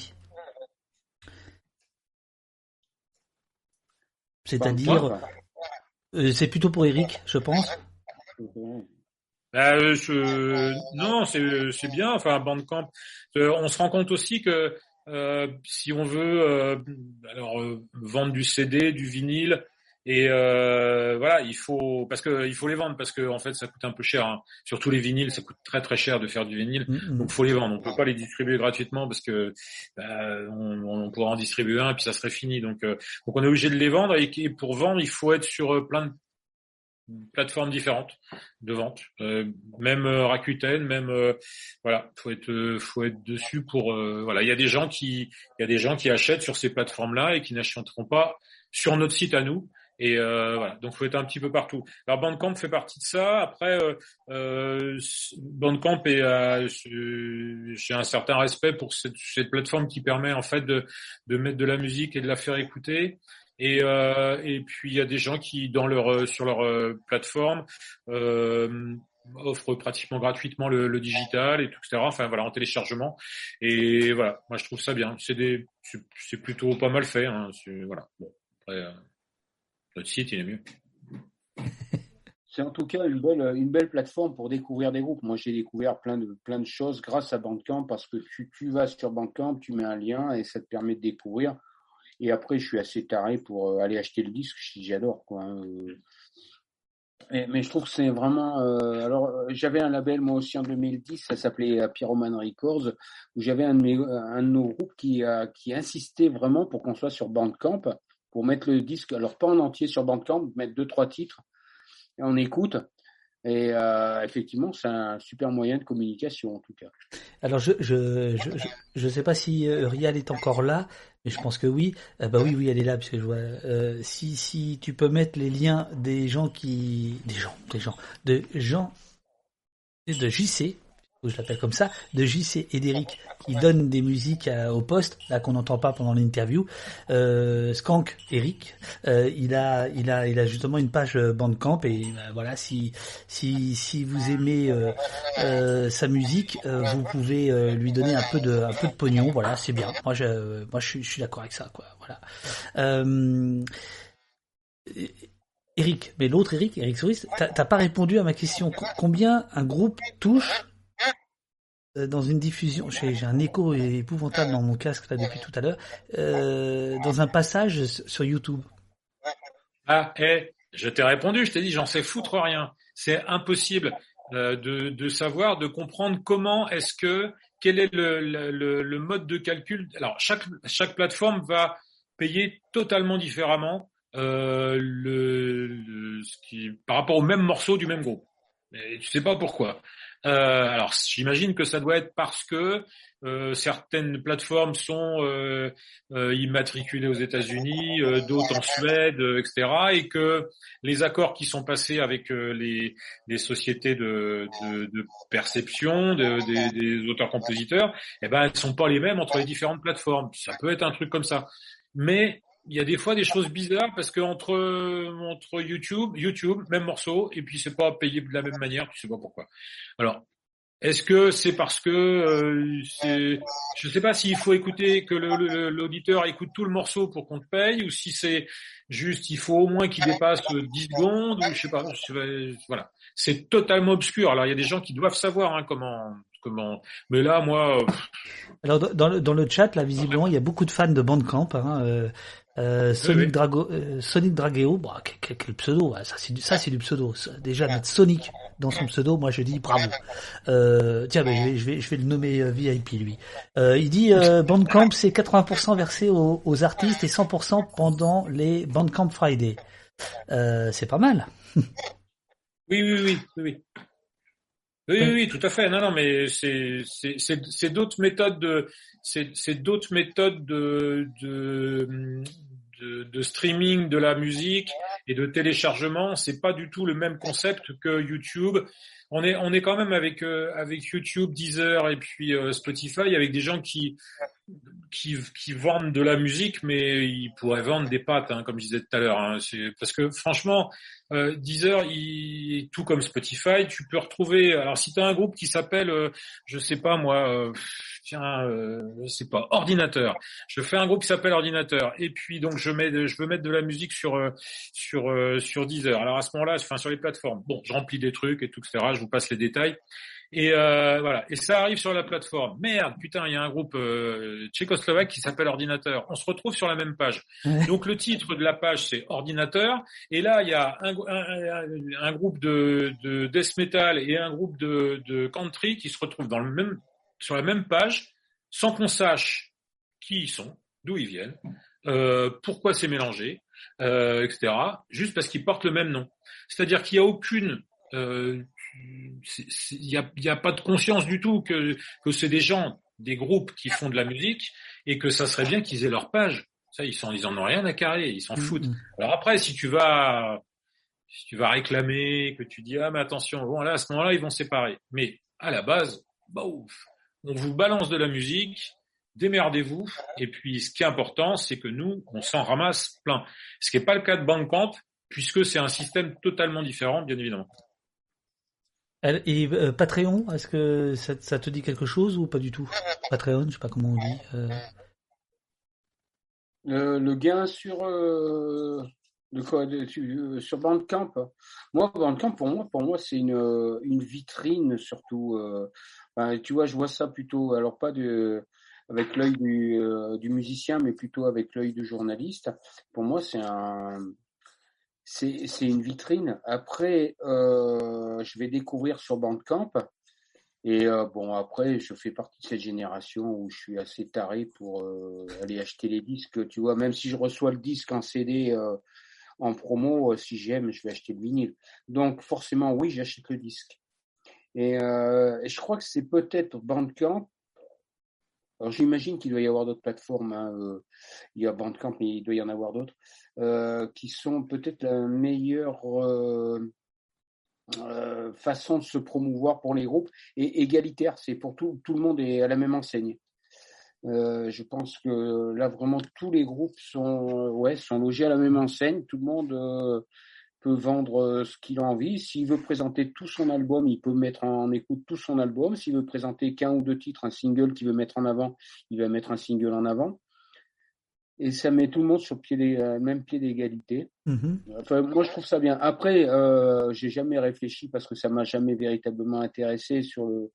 C'est-à-dire, euh, c'est plutôt pour Eric, je pense. Bah, euh, je... Non, c'est c'est bien. Enfin, Bandcamp. Euh, on se rend compte aussi que euh, si on veut, euh, alors euh, vendre du CD, du vinyle, et euh, voilà, il faut parce que il faut les vendre parce que en fait ça coûte un peu cher. hein. Surtout les vinyles, ça coûte très très cher de faire du vinyle. Mm, mm. Donc faut les vendre. On peut pas les distribuer gratuitement parce que bah, on, on pourra en distribuer un et puis ça serait fini. Donc, euh, donc on est obligé de les vendre et, et pour vendre il faut être sur euh, plein de plateformes différentes de vente, Euh, même euh, Rakuten, même euh, voilà, faut être euh, faut être dessus pour euh, voilà. Il y a des gens qui il y a des gens qui achètent sur ces plateformes-là et qui n'achèteront pas sur notre site à nous. Et euh, voilà, donc faut être un petit peu partout. Alors Bandcamp fait partie de ça. Après, euh, euh, Bandcamp est, euh, j'ai un certain respect pour cette, plateforme qui permet en fait de, mettre de la musique et de la faire écouter. Et, euh, et puis il y a des gens qui dans leur euh, sur leur plateforme euh, offrent pratiquement gratuitement le, digital et tout etc. Enfin voilà en téléchargement. Et voilà, moi je trouve ça bien. C'est des c'est plutôt pas mal fait. Hein. Voilà. Bon site il mieux. C'est en tout cas une belle, plateforme pour découvrir des groupes. Moi, j'ai découvert plein de, choses grâce à Bandcamp parce que tu, vas sur Bandcamp, tu mets un lien et ça te permet de découvrir. Et après, je suis assez taré pour euh, aller acheter le disque, j'adore, hein, euh. Mais je trouve que c'est vraiment. euh, alors, j'avais un label moi aussi en 2010, ça s'appelait Pyroman Records, où j'avais un un de nos groupes qui, qui insistait vraiment pour qu'on soit sur Bandcamp, pour mettre le disque, alors pas en entier sur Bandcamp, mettre deux trois titres et on écoute. Et euh, effectivement, c'est un super moyen de communication en tout cas. Alors je je sais pas si euh, Rial est encore là, mais je pense que oui. Euh, bah oui oui elle est là parce que je vois. Euh, si si tu peux mettre les liens des gens qui des gens des gens de gens de JC je l'appelle comme ça, de JC et d'Eric qui donnent des musiques au poste, là qu'on n'entend pas pendant l'interview. Euh, Skank, Eric, euh, il a, il a, il a justement une page euh, Bandcamp et euh, voilà, si, si, si vous aimez euh, euh, sa musique, euh, vous pouvez lui donner un peu de, un peu de pognon. Voilà, c'est bien. Moi, je, moi, je je suis d'accord avec ça, quoi. Voilà. Eric, mais l'autre Eric, Eric Souris, t'as pas répondu à ma question. Co- Combien un groupe touche dans une diffusion J'ai un écho épouvantable dans mon casque là depuis tout à l'heure. euh, dans un passage sur YouTube. Ah, eh, je t'ai répondu, je t'ai dit, j'en sais foutre rien. C'est impossible euh, de, savoir, de comprendre comment est-ce que, quel est le, mode de calcul. Alors, chaque, plateforme va payer totalement différemment euh, ce qui, par rapport au même morceau du même groupe. Mais tu sais pas pourquoi. Euh, alors, j'imagine que ça doit être parce que euh, certaines plateformes sont euh, immatriculées aux États-Unis, d'autres en Suède, etc., et que les accords qui sont passés avec les, sociétés de, perception de- des, des auteurs-compositeurs, eh ben, elles sont pas les mêmes entre les différentes plateformes. Ça peut être un truc comme ça, mais il y a des fois des choses bizarres parce que entre entre YouTube, YouTube, même morceau, et puis c'est pas payé de la même manière, tu sais pas pourquoi. Alors, est-ce que c'est parce que euh, c'est, je sais pas s'il faut écouter que l'auditeur écoute tout le morceau pour qu'on te paye, ou si c'est juste il faut au moins qu'il dépasse 10 secondes, ou je sais pas. je voilà, c'est totalement obscur. Alors il y a des gens qui doivent savoir hein, comment comment, mais là moi. Alors dans le, dans le chat là visiblement il y a beaucoup de fans de Bandcamp. Hein, euh, euh, Sonic oui. Drago, euh, Sonic Drageo, bah, quel, pseudo, ouais, ça c'est du, ça c'est du pseudo. Déjà mettre Sonic dans son pseudo, moi je dis bravo. Euh, tiens, ben, je, vais, je vais je vais le nommer euh, VIP lui. Euh, il dit euh, Bandcamp c'est 80% versé aux, aux artistes et 100% pendant les Bandcamp Friday. Euh, c'est pas mal. oui oui oui oui. Oui. Oui, tout à fait. Non, non, mais c'est c'est c'est c'est d'autres méthodes de c'est c'est d'autres méthodes de de de, de streaming de la musique et de téléchargement. C'est pas du tout le même concept que YouTube. On est on est quand même avec euh, avec YouTube, Deezer et puis euh, Spotify avec des gens qui qui qui vendent de la musique, mais ils pourraient vendre des pâtes, hein, comme je disais tout à l'heure. Hein. C'est parce que franchement, euh, Deezer, il, tout comme Spotify, tu peux retrouver. Alors si tu as un groupe qui s'appelle, euh, je sais pas moi, euh, tiens, je sais pas, ordinateur. Je fais un groupe qui s'appelle ordinateur, et puis donc je mets, je veux mettre de la musique sur sur sur Deezer. Alors à ce moment-là, enfin sur les plateformes. Bon, je remplis des trucs et tout, etc. vous passe les détails. Et euh, voilà. Et ça arrive sur la plateforme. Merde, putain, il y a un groupe euh, tchécoslovaque qui s'appelle Ordinateur. On se retrouve sur la même page. Donc le titre de la page c'est Ordinateur. Et là, il y a un, un- un- un groupe de, de death metal et un groupe de, de country qui se retrouvent dans le même, sur la même page, sans qu'on sache qui ils sont, d'où ils viennent, euh, pourquoi c'est mélangé, etc. Juste parce qu'ils portent le même nom. C'est-à-dire qu'il n'y a aucune euh, il n'y a, y a pas de conscience du tout que, que c'est des gens, des groupes qui font de la musique et que ça serait bien qu'ils aient leur page. Ça, ils s'en, ils en ont rien à carrer, ils s'en foutent. Mhm. Alors après, si tu vas, si tu vas réclamer, que tu dis ah mais attention, bon là à ce moment-là ils vont séparer. Mais à la base, bah ouf, on vous balance de la musique, démerdez-vous. Et puis ce qui est important, c'est que nous, on s'en ramasse plein. Ce qui n'est pas le cas de Bandcamp, puisque c'est un système totalement différent, bien évidemment. Et euh, Patreon, est-ce que ça, te dit quelque chose ou pas du tout? Patreon, je sais pas comment on dit. euh, Le, gain sur euh, de quoi euh, sur Bandcamp? Moi, Bandcamp pour moi, pour moi, c'est une une vitrine surtout. tu vois, je vois ça plutôt, alors pas de avec l'œil du, du musicien, mais plutôt avec l'œil du journaliste. Pour moi, c'est un c'est une vitrine. Après, euh, je vais découvrir sur Bandcamp. Et euh, bon, après, je fais partie de cette génération où je suis assez taré pour euh, aller acheter les disques. Tu vois, même si je reçois le disque en CD en promo, si j'aime, je vais acheter le vinyle. Donc, forcément, oui, j'achète le disque. Et je crois que c'est peut-être Bandcamp. Alors, j'imagine qu'il doit y avoir d'autres plateformes. hein, euh, il y a Bandcamp, mais il doit y en avoir d'autres euh, qui sont peut-être la meilleure euh, façon de se promouvoir pour les groupes et égalitaire. C'est pour tout, tout le monde est à la même enseigne. Je pense que là vraiment tous les groupes sont ouais sont logés à la même enseigne. Tout le monde peut vendre euh, ce qu'il a envie. S'il veut présenter tout son album, il peut mettre en écoute tout son album. S'il veut présenter qu'un ou deux titres, un single qu'il veut mettre en avant, il va mettre un single en avant. Et ça met tout le monde sur pied des, euh, même pied d'égalité. mhm. Enfin, moi, je trouve ça bien. Après, euh, j'ai jamais réfléchi parce que ça m'a jamais véritablement intéressé sur le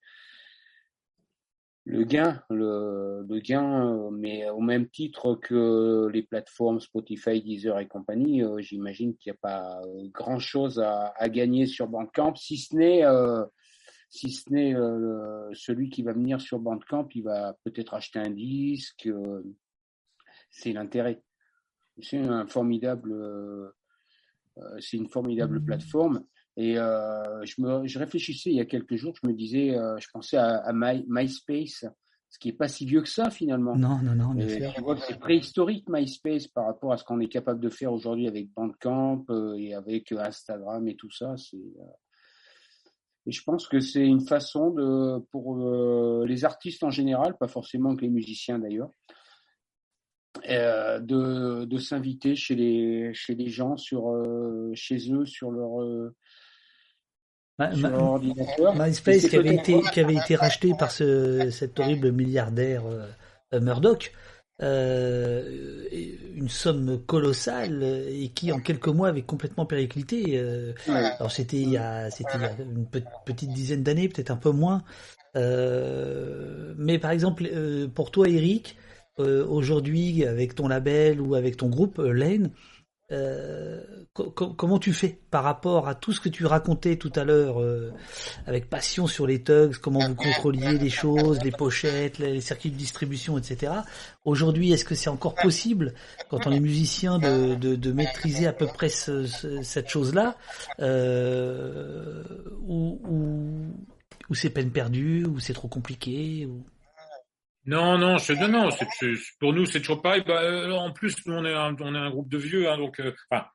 le gain, le, le gain, euh, mais au même titre que les plateformes Spotify, Deezer et compagnie, euh, j'imagine qu'il n'y a pas grand chose à, à gagner sur Bandcamp, si ce n'est euh, si ce n'est euh, celui qui va venir sur Bandcamp, il va peut-être acheter un disque. euh, c'est l'intérêt. C'est un formidable, euh, euh, c'est une formidable plateforme. Et euh, je me, je réfléchissais il y a quelques jours, je me disais, euh, je pensais à, à My, MySpace, ce qui est pas si vieux que ça finalement. Non, non, non, bien sûr. c'est préhistorique MySpace par rapport à ce qu'on est capable de faire aujourd'hui avec Bandcamp euh, et avec Instagram et tout ça. C'est et je pense que c'est une façon de pour euh, les artistes en général, pas forcément que les musiciens d'ailleurs, euh, de, de s'inviter chez les chez les gens sur euh, chez eux sur leur Ma- sur ma- leur ordinateur. Et MySpace qui avait été qui avait été racheté par ce cet horrible milliardaire euh, Murdoch, euh, et une somme colossale euh, et qui en quelques mois avait complètement périclité. euh, Ouais. alors c'était il y a c'était il y a une pe- petite dizaine d'années, peut-être un peu moins. Euh, mais par exemple euh, pour toi Eric, euh, aujourd'hui avec ton label ou avec ton groupe euh, Lane, euh, co- co- comment tu fais par rapport à tout ce que tu racontais tout à l'heure euh, avec passion sur les tugs, comment vous contrôliez les choses, les pochettes, les circuits de distribution, etc. Aujourd'hui, est-ce que c'est encore possible, quand on est musicien, de, maîtriser à peu près ce- ce- cette chose-là euh, ou, ou ou c'est peine perdue, ou c'est trop compliqué ou... Non, non, c'est non, non, c'est, pour nous c'est toujours pareil. Bah, euh, en plus, nous on est un, on est un groupe de vieux, hein, donc, euh, enfin,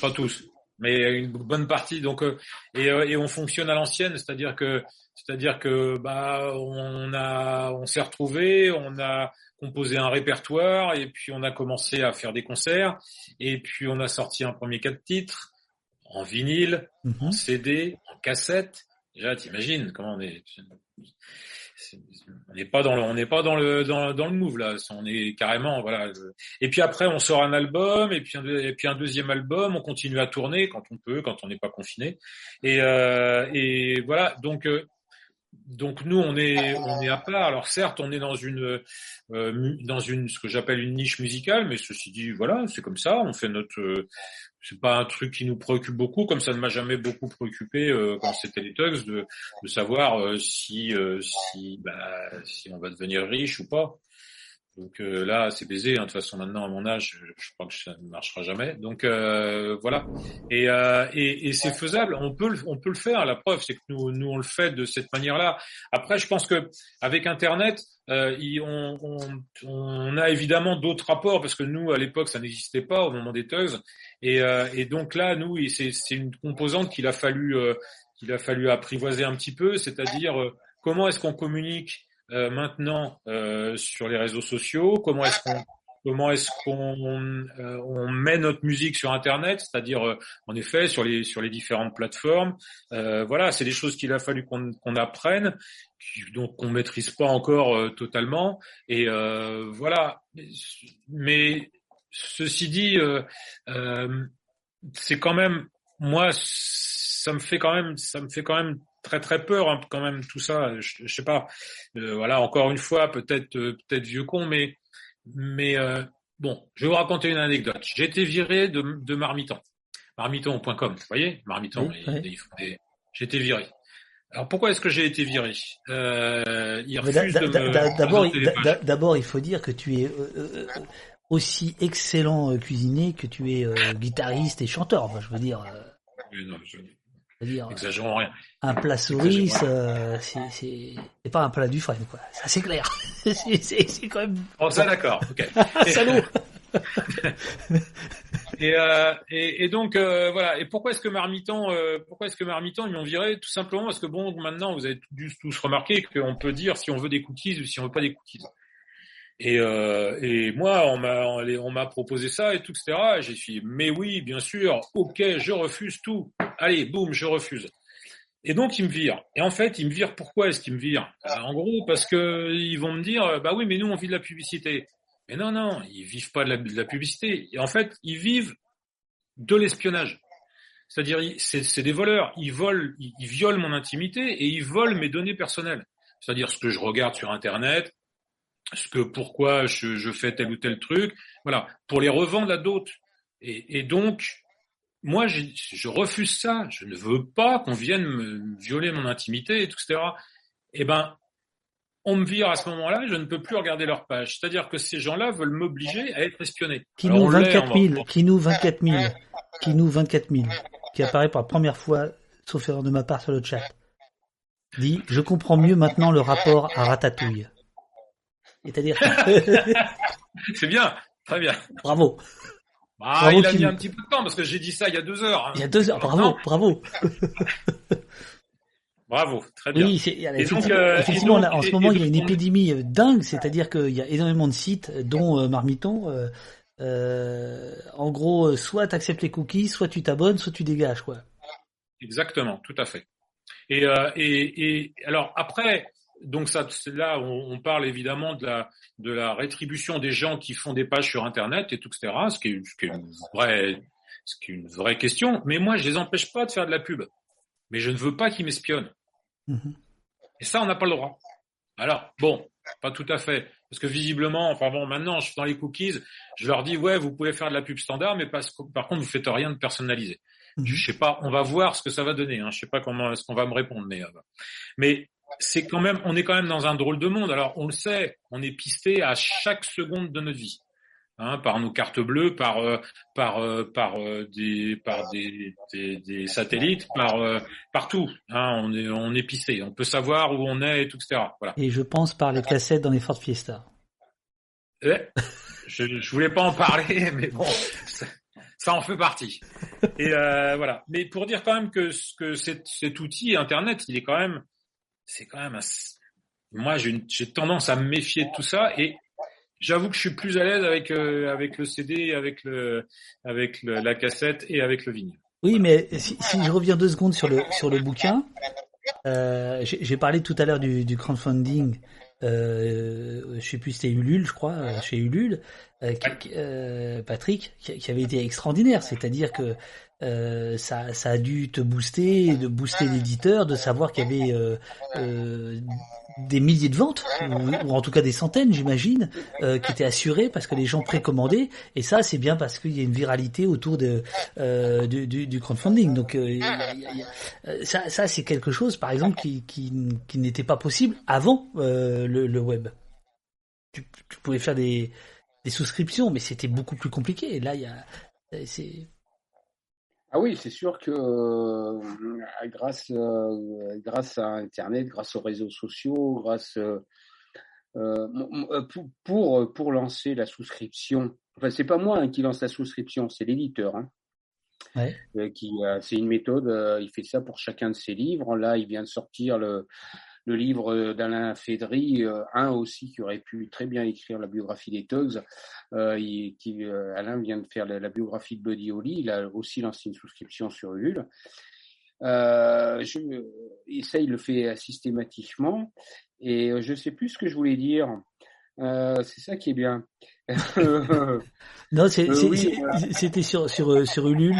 pas tous, mais une bonne partie. Donc, euh, et, euh, et on fonctionne à l'ancienne, c'est-à-dire que, c'est-à-dire que, bah, on a, on s'est retrouvé, on a composé un répertoire, et puis on a commencé à faire des concerts, et puis on a sorti un premier quatre titres en vinyle, Mhm. en CD, en cassette. Déjà, t'imagines comment on est. On n'est pas dans le, on n'est pas dans le dans, dans le move là. On est carrément voilà. Et puis après, on sort un album et puis un, deuxième album. On continue à tourner quand on peut, quand on n'est pas confiné. Et euh, et voilà. Donc euh, donc nous on est on est à part. Alors certes, on est dans une euh, dans une ce que j'appelle une niche musicale, mais ceci dit, voilà, c'est comme ça. On fait notre euh, c'est pas un truc qui nous préoccupe beaucoup, comme ça ne m'a jamais beaucoup préoccupé euh, quand c'était les Tugs de, de savoir euh, si euh, si bah, si on va devenir riche ou pas. Donc euh, là, c'est baisé. hein. De toute façon, maintenant à mon âge, je, crois que ça ne marchera jamais. Donc euh, voilà. Et, euh, et, et c'est faisable. On peut le, on peut le faire. La preuve, c'est que nous nous on le fait de cette manière-là. Après, je pense que avec Internet, euh, on, on, on a évidemment d'autres rapports parce que nous, à l'époque, ça n'existait pas au moment des Tugs. Et, euh, et donc là, nous, c'est une composante qu'il a fallu euh, qu'il a fallu apprivoiser un petit peu, c'est-à-dire euh, comment est-ce qu'on communique euh, maintenant euh, sur les réseaux sociaux, comment est-ce qu'on comment est-ce qu'on euh, on met notre musique sur Internet, c'est-à-dire en effet sur les sur les différentes plateformes. Euh, voilà, c'est des choses qu'il a fallu qu'on qu'on apprenne, donc qu'on maîtrise pas encore euh, totalement. Et euh, voilà, mais ceci dit, euh, euh, c'est quand même moi, ça me fait quand même, ça me fait quand même très très peur hein, quand même tout ça. Je, je sais pas, Euh, voilà, encore une fois, peut-être peut-être vieux con, mais mais euh, bon, je vais vous raconter une anecdote. J'ai été viré de, de Marmiton, marmiton.com, vous voyez, Marmiton, Oui, oui. ils font des- j'ai été viré. Alors pourquoi est-ce que j'ai été viré? Euh, D'abord, il faut dire que tu es euh, aussi excellent euh, cuisinier que tu es euh, guitariste et chanteur. Enfin, je veux dire, euh, non, je- dire, Exagérons rien. un plat souris, euh, c'est pas un plat du frein, quoi. Ça c'est clair. C'est- quand même Bon, ça d'accord. ok. un salaud. Et, euh, et, et donc euh, voilà. Et pourquoi est-ce que Marmiton, pourquoi est-ce que Marmiton ils m'ont viré Tout simplement parce que bon, maintenant vous avez dû tous remarquer qu'on peut dire si on veut des cookies ou si on veut pas des cookies. Et, euh, et moi, on m'a proposé ça et tout, etc. Et J'ai dit mais oui, bien sûr, ok, je refuse tout. Allez, boum, je refuse. Et donc ils me virent. Et en fait, ils me virent. Pourquoi est-ce qu'ils me virent? Euh, En gros, parce que ils vont me dire, euh, bah oui, mais nous on vit de la publicité. Mais non, non, ils vivent pas de la, publicité. Et en fait, ils vivent de l'espionnage. C'est-à-dire, c'est des voleurs. Ils volent, ils violent mon intimité et ils volent mes données personnelles. C'est-à-dire ce que je regarde sur Internet, ce que pourquoi je, je fais tel ou tel truc, voilà, pour les revendre à d'autres. Et, et donc, moi, je, je refuse ça. Je ne veux pas qu'on vienne me violer mon intimité, et tout, etc. Eh ben, on me vire à ce moment-là, et je ne peux plus regarder leur page. C'est-à-dire que ces gens-là veulent m'obliger à être espionné. Qui nous on l'est, 24 on 000, va- qui nous 24 000, qui nous 24 000, qui apparaît pour la première fois, sauf erreur de ma part sur le chat, dit je comprends mieux maintenant le rapport à Ratatouille. C'est-à-dire, C'est bien, très bien. bravo. Ah, Bravo, il a mis un petit peu de temps parce que j'ai dit ça il y a deux heures. hein. Il y a deux heures, bravo, bravo. bravo, très bien. Oui, c'est, donc, effectivement, euh, effectivement, et donc- là, en ce et- moment, et il y a une épidémie euh, dingue, c'est-à-dire qu'il y a énormément de sites, dont euh, Marmiton. euh, euh, en gros, soit tu acceptes les cookies, soit tu t'abonnes, soit tu dégages, quoi. Exactement, tout à fait. Et, euh, et, et alors après, donc ça, là, on, on parle évidemment de la de la rétribution des gens qui font des pages sur Internet et tout, etc. Ce qui est, ce qui est une vraie, ce qui est une vraie question. Mais moi, je les empêche pas de faire de la pub. Mais je ne veux pas qu'ils m'espionnent. Mhm. Et ça, on n'a pas le droit. Alors, bon, pas tout à fait. Parce que visiblement, enfin bon, maintenant, je suis dans les cookies, je leur dis, ouais, vous pouvez faire de la pub standard, mais parce que- par contre, vous faites rien de personnalisé. Mhm. Je sais pas, on va voir ce que ça va donner. Hein. Je sais pas comment est-ce qu'on va me répondre, mais euh, mais c'est quand même, on est quand même dans un drôle de monde. Alors on le sait, on est pisté à chaque seconde de notre vie. hein, par nos cartes bleues, par euh, par euh, par euh, des par des, des, des satellites, par partout. Hein, on est on est pissé. On peut savoir où on est et tout, etc. Voilà. Et je pense par les cassettes dans les Ford Fiesta. Ouais. je, je voulais pas en parler, mais bon, ça, ça en fait partie. Et euh, voilà. Mais pour dire quand même que que cet, cet outil Internet, il est quand même, c'est quand même un. Moi, j'ai tendance à me méfier de tout ça et j'avoue que je suis plus à l'aise avec euh, avec le CD, avec le avec la cassette et avec le vinyle. Oui, mais si, si je reviens deux secondes sur le sur le bouquin, euh, j'ai j'ai parlé tout à l'heure du, du crowdfunding. Euh, je sais plus, c'était Ulule, je crois, chez Ulule, euh, qui- euh, Patrick, qui, qui avait été extraordinaire. C'est-à-dire que euh, ça, ça a dû te booster, de booster l'éditeur, de savoir qu'il y avait euh, euh, des milliers de ventes, ou, en tout cas des centaines, j'imagine, euh, qui étaient assurées parce que les gens précommandaient. Et ça, c'est bien parce qu'il y a une viralité autour de euh, du, du, du crowdfunding. Donc euh, euh, ça, ça c'est quelque chose, par exemple, qui, qui, qui n'était pas possible avant euh, le, le web. Tu, tu pouvais faire des, des souscriptions, mais c'était beaucoup plus compliqué. Et là, il y a, c'est Ah oui, c'est sûr que euh, grâce, euh, grâce à Internet, grâce aux réseaux sociaux, grâce euh, pour, pour lancer la souscription. Enfin, c'est pas moi hein, qui lance la souscription, c'est l'éditeur. Hein, ouais. qui c'est une méthode. il fait ça pour chacun de ses livres. Là, il vient de sortir le le livre euh, d'Alain Fédry, euh, un aussi qui aurait pu très bien écrire la biographie des Tugs. Euh, il- qui, Alain vient de faire la, la biographie de Buddy Holly. Il a aussi lancé une souscription sur Ulule. Euh, je, et ça, il le fait systématiquement. Et je sais plus ce que je voulais dire. Euh, c'est ça qui est bien. Non, Euh, oui, voilà. c'était sur sur sur Ulule,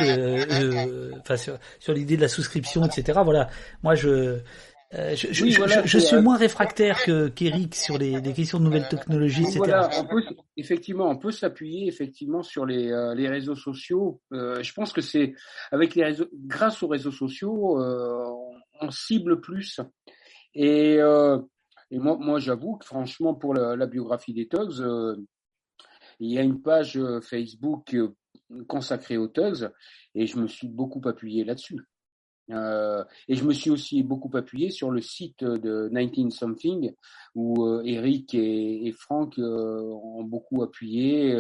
enfin sur sur l'idée de la souscription, etc. Voilà. Moi, je euh, je, je, Oui, je- voilà, je- je c'est, suis euh, moins réfractaire que qu'Eric sur les, questions de nouvelles technologies, etc. Voilà, on peut effectivement, on peut s'appuyer effectivement sur les, euh, les réseaux sociaux. Euh, je pense que c'est avec les réseaux, grâce aux réseaux sociaux, euh, on, cible plus. Et, euh, et moi, moi, j'avoue que franchement, pour la, la biographie des Tugs, euh, il y a une page euh, Facebook euh, consacrée aux Tugs, et je me suis beaucoup appuyé là-dessus. Euh, et je me suis aussi beaucoup appuyé sur le site de 19 Something où euh, Eric et, et Franck euh, ont beaucoup appuyé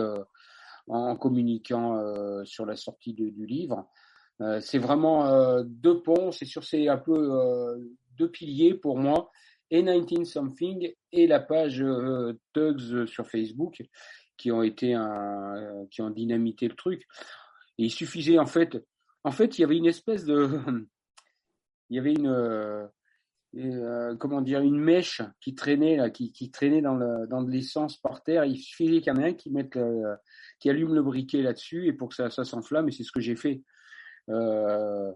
en communiquant sur la sortie du livre. C'est vraiment deux ponts, c'est sur ces un peu deux piliers pour moi, et 19 Something et la page Tugs sur Facebook qui ont été un, qui ont dynamité le truc. Il suffisait en fait, en fait, il y avait une espèce de il y avait une euh, euh, comment dire une mèche qui traînait là, qui, qui traînait dans le, dans de l'essence par terre. Il suffisait qu'il y en ait un qui mette qui allume le briquet là-dessus et pour que ça, ça s'enflamme et c'est ce que j'ai fait. Euh,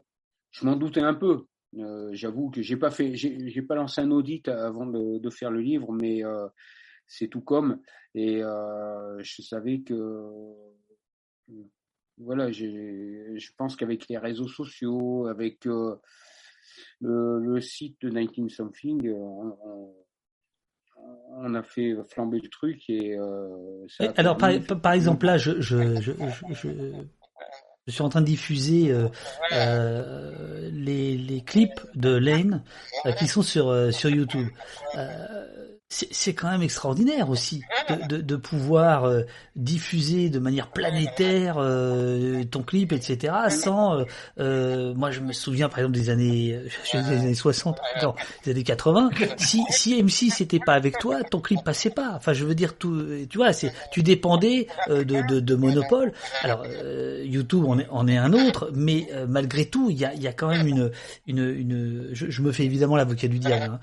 je m'en doutais un peu. J'avoue que j'ai pas fait, j'ai pas lancé un audit avant de, de faire le livre, mais c'est tout comme et je savais que voilà, je pense qu'avec les réseaux sociaux, avec le, le site de 19 Something, euh, on, on- on a fait flamber le truc et euh, ça Alors, par, permis, par- par exemple, là, je, je, je, je, je- je suis en train de diffuser euh, euh, les, les clips de Lane euh, qui sont sur, euh, sur YouTube. C'est quand même extraordinaire aussi de, de, de pouvoir euh, diffuser de manière planétaire euh, ton clip, etc. Sans, euh, euh, moi je me souviens par exemple des années, des années 60, non, des années 80. Si, si M6 n'était pas avec toi, ton clip passait pas. Enfin, je veux dire tout, tu vois, c'est, tu dépendais euh, de, de, de monopole. Alors YouTube en est, en est un autre, mais malgré tout, il y a, y a quand même une, une, une. Je, je me fais évidemment l'avocat du diable. hein.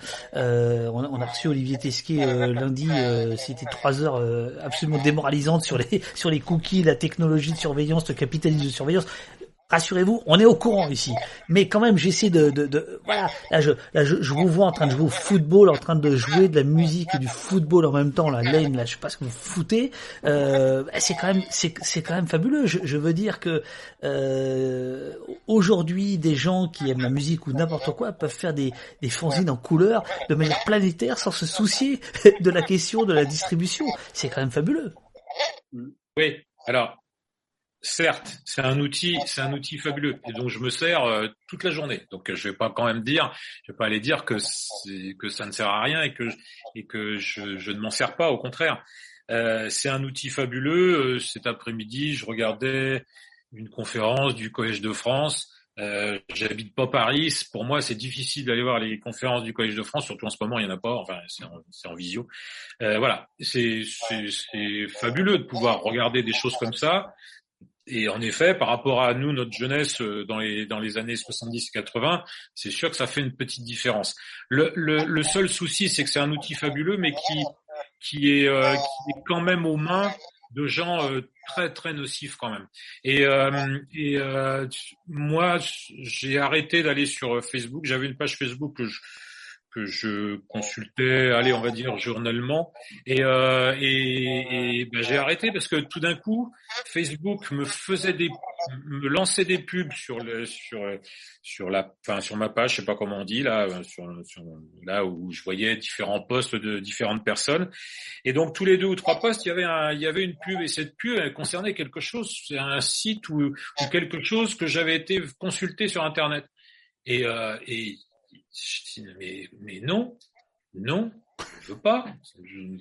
On, on a reçu Olivier Euh, lundi. euh, C'était trois heures euh, absolument démoralisantes sur les sur les cookies, la technologie de surveillance, le capitalisme de surveillance. Rassurez-vous, on est au courant ici. Mais quand même, j'essaie de, de, de- voilà. Là, je, là, je, vous vois en train de jouer au football, en train de jouer de la musique et du football en même temps. Là, Lane, là, je sais pas ce que vous foutez. Euh, c'est quand même, c'est, c'est quand même fabuleux. Je, je veux dire que euh, aujourd'hui, des gens qui aiment la musique ou n'importe quoi peuvent faire des, des fanzines en couleur de manière planétaire sans se soucier de la question de la distribution. C'est quand même fabuleux. Oui. Alors, certes, c'est un outil, c'est un outil fabuleux, et donc je me sers euh, toute la journée. Donc je vais pas quand même dire, je vais pas aller dire que ça ne sert à rien et que je, ne m'en sers pas. Au contraire, Euh, c'est un outil fabuleux. Euh, Cet après-midi, je regardais une conférence du Collège de France. J'habite pas Paris. Pour moi, c'est difficile d'aller voir les conférences du Collège de France, surtout en ce moment, il y en a pas. Enfin, c'est en, visio. Voilà, c'est fabuleux de pouvoir regarder des choses comme ça. Et en effet, par rapport à nous, notre jeunesse euh, dans les dans les années 70-80, c'est sûr que ça fait une petite différence. Le, le, seul souci, c'est que c'est un outil fabuleux, mais qui qui est euh, qui est quand même aux mains de gens euh, très très nocifs quand même. Et et moi, j'ai arrêté d'aller sur Facebook. J'avais une page Facebook que je que je consultais, allez, on va dire journellement, et, euh, et, ben, j'ai arrêté parce que tout d'un coup, Facebook me faisait des, me lançait des pubs sur le, sur, sur la, enfin sur ma page, je sais pas comment on dit là, sur, sur là où je voyais différents posts de différentes personnes, et donc tous les deux ou trois posts, il y avait un, il y avait une pub et cette pub elle concernait quelque chose, c'est un site ou, ou quelque chose que j'avais été consulté sur internet, et, euh, et je dis, mais, mais non, non, je veux pas, je-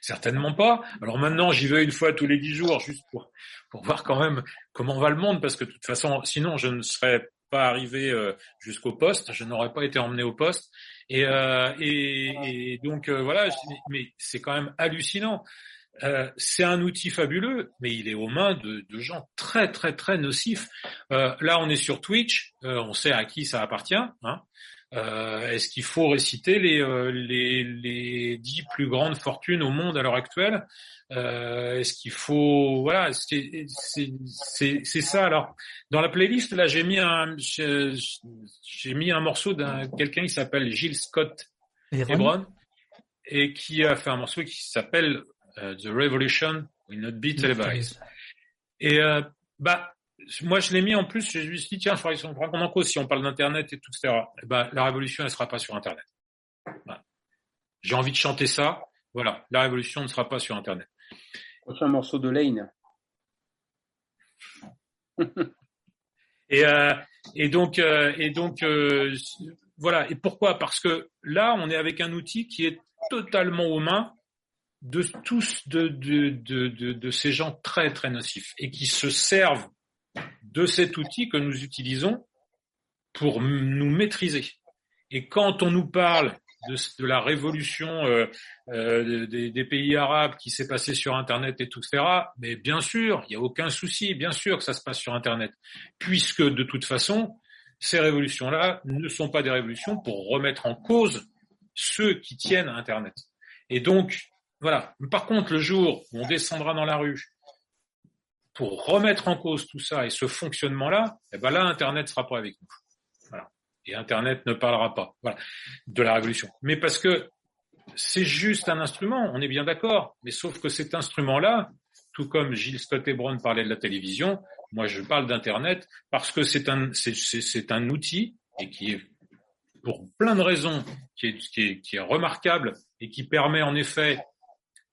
certainement pas. Alors maintenant, j'y vais une fois tous les dix jours, juste pour, pour voir quand même comment va le monde, parce que de toute façon, sinon, je ne serais pas arrivé euh, jusqu'au poste, je n'aurais pas été emmené au poste. Et, euh, et, donc euh, voilà, mais c'est quand même hallucinant. Euh, c'est un outil fabuleux, mais il est aux mains de, de gens très très très nocifs. Euh, là, on est sur Twitch, euh, on sait à qui ça appartient. Hein. Euh, Est-ce qu'il faut réciter les, euh, les, les dix plus grandes fortunes au monde à l'heure actuelle? Euh, Est-ce qu'il faut voilà c'est c'est c'est c'est ça. Alors dans la playlist là j'ai mis un j'ai mis un morceau d'un quelqu'un qui s'appelle Gilles Scott Hebron et qui a fait un morceau qui s'appelle euh, The Revolution Will Not Be Televised. Et euh, bah moi je l'ai mis en plus je me suis dit tiens il faudrait qu'on en cause si on parle d'internet et tout etc Eh ben, la révolution elle sera pas sur internet Voilà. j'ai envie de chanter ça voilà la révolution ne sera pas sur internet Prochain morceau de Lane. Et, euh, et donc, euh, et donc euh, voilà. Et pourquoi? Parce que là, on est avec un outil qui est totalement aux mains de tous de, de, de, de, de ces gens très très nocifs et qui se servent de cet outil que nous utilisons pour nous maîtriser. Et quand on nous parle de, la révolution euh, euh, des, pays arabes qui s'est passée sur Internet et tout, etc., mais bien sûr, il n'y a aucun souci, bien sûr que ça se passe sur Internet, puisque de toute façon, ces révolutions-là ne sont pas des révolutions pour remettre en cause ceux qui tiennent Internet. Et donc, voilà. Par contre, le jour où on descendra dans la rue pour remettre en cause tout ça et ce fonctionnement-là, eh ben là, Internet sera pas avec nous. Voilà. Et Internet ne parlera pas. Voilà. De la révolution. Mais parce que c'est juste un instrument, on est bien d'accord. Mais sauf que cet instrument-là, tout comme Gilles Scott Hebron parlait de la télévision, moi je parle d'Internet parce que c'est un, c'est, c'est un outil et qui est, pour plein de raisons, qui est, qui est, qui est remarquable et qui permet en effet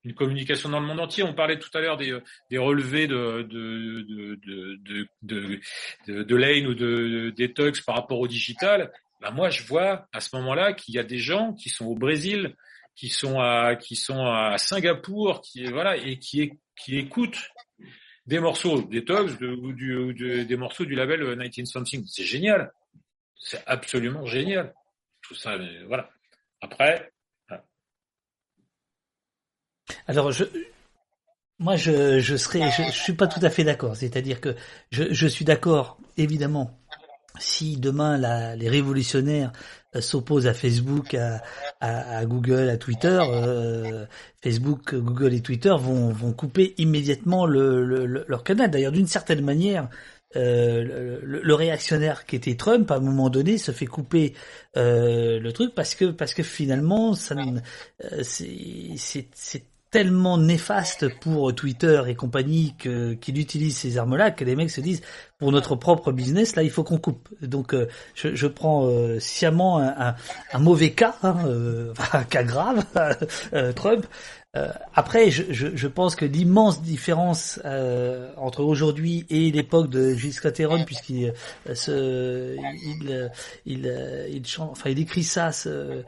une communication dans le monde entier. On parlait tout à l'heure des, des relevés de, de, de, de, de, Lane ou de, des Tugs par rapport au digital. Ben moi, je vois à ce moment-là qu'il y a des gens qui sont au Brésil, qui sont à, qui sont à Singapour, qui, voilà, et qui, qui écoutent des morceaux des de, ou, du, ou de- des morceaux du label 19 Something. C'est génial. C'est absolument génial. Tout ça, mais voilà. Après, Alors, je, moi, je, je serais, je, suis pas tout à fait d'accord. C'est-à-dire que je, je suis d'accord, évidemment, si demain la, les révolutionnaires euh, s'opposent à Facebook, à, à, Google, à Twitter, euh, Facebook, Google et Twitter vont, vont couper immédiatement le, le- le- leur canal. D'ailleurs, d'une certaine manière, euh, le, réactionnaire qui était Trump, à un moment donné, se fait couper euh, le truc parce que parce que finalement, ça, c'est tellement néfaste pour Twitter et compagnie que qu'il utilise ces armes-là que les mecs se disent pour notre propre business là il faut qu'on coupe. Donc euh, je, prends euh, sciemment un, mauvais cas, hein, euh, un cas grave, Trump. Euh, après, je, je, je, pense que l'immense différence euh, entre aujourd'hui et l'époque de Gilles Scotteron, puisqu'il euh, il, il, il, il, chante, enfin, il écrit ça. Ce,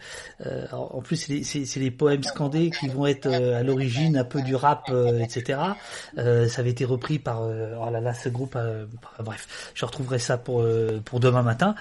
euh, en plus, c'est les poèmes scandés qui vont être à l'origine un peu du rap, etc. ça avait été repris par, oh là là, ce groupe. bref, je retrouverai ça pour pour demain matin.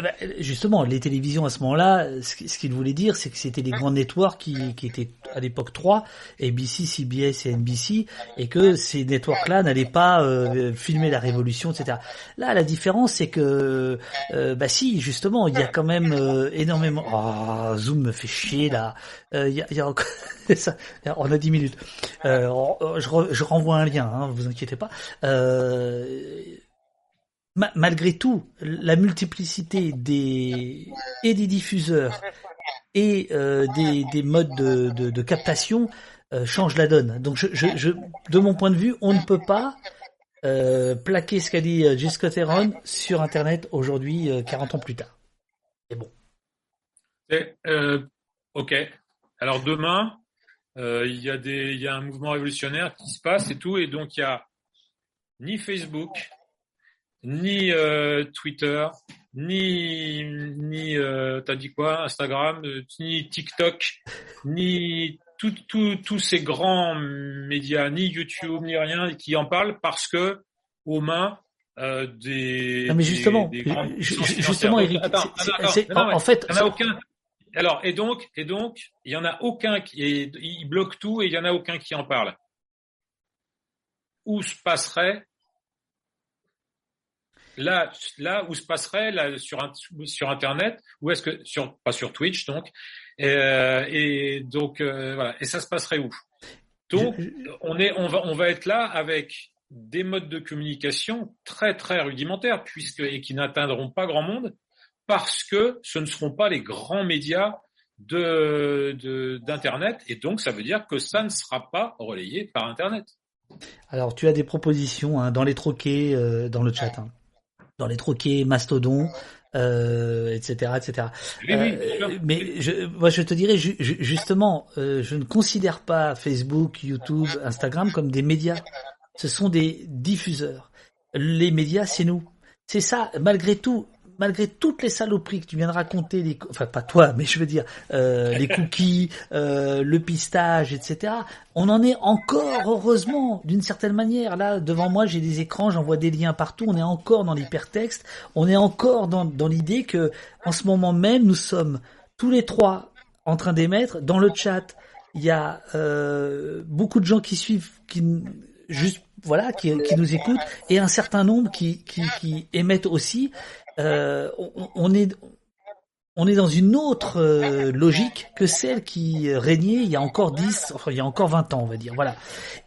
Eh ben, justement, les télévisions à ce moment-là, ce qu'il voulait dire, c'est que c'était les grands networks qui, qui étaient à l'époque trois, ABC, CBS et NBC, et que ces networks-là n'allaient pas euh, filmer la révolution, etc. Là, la différence, c'est que, euh, bah si, justement, il y a quand même euh, énormément. Oh, Zoom me fait chier là. Il y a, y on a 10 minutes. je, je, renvoie un lien, hein, vous inquiétez pas. Euh, malgré tout, la multiplicité des et des diffuseurs et euh, des, des, modes de, captation euh, change la donne. Donc, de mon point de vue, on ne peut pas euh, plaquer ce qu'a dit J. Scott sur Internet aujourd'hui, 40 ans plus tard. C'est bon. ok. Alors demain, il y a des, y a un mouvement révolutionnaire qui se passe et tout, et donc il y a ni Facebook, ni euh, Twitter, ni ni euh, t'as dit quoi Instagram, ni TikTok, ni tous ces grands médias, ni YouTube, ni rien qui en parlent parce que aux mains euh, des. Non mais justement, des, justement, Eric, en, fait, il y en a aucun. Alors et donc et donc il y en a aucun qui est, il bloque tout et il y en a aucun qui en parle. Où se passerait là, là où se passerait là, sur, sur Internet, ou est-ce que sur pas sur Twitch donc, euh, et donc euh, voilà, et ça se passerait où? Donc on est, on va, on va être là avec des modes de communication très très rudimentaires puisque et qui n'atteindront pas grand monde parce que ce ne seront pas les grands médias de d'internet et donc ça veut dire que ça ne sera pas relayé par internet. Alors tu as des propositions hein, dans les troquets euh, dans le chat. Hein dans les troquets, Mastodon, euh, etc., etc. Euh, mais je, moi, je te dirais justement, euh, je ne considère pas Facebook, YouTube, Instagram comme des médias. Ce sont des diffuseurs. Les médias, c'est nous. C'est ça. Malgré tout, malgré toutes les saloperies que tu viens de raconter, les, enfin pas toi, mais je veux dire euh, les cookies, euh, le pistage, etc. On en est encore heureusement d'une certaine manière. Là devant moi j'ai des écrans, j'envoie des liens partout. On est encore dans l'hypertexte. On est encore dans, dans l'idée que en ce moment même nous sommes tous les trois en train d'émettre dans le chat. Il y a euh, beaucoup de gens qui suivent, qui juste voilà, qui, qui, nous écoutent, et un certain nombre qui, qui, qui émettent aussi. Euh, on, est on est dans une autre euh, logique que celle qui régnait il y a encore 10, enfin il y a encore 20 ans, on va dire. Voilà.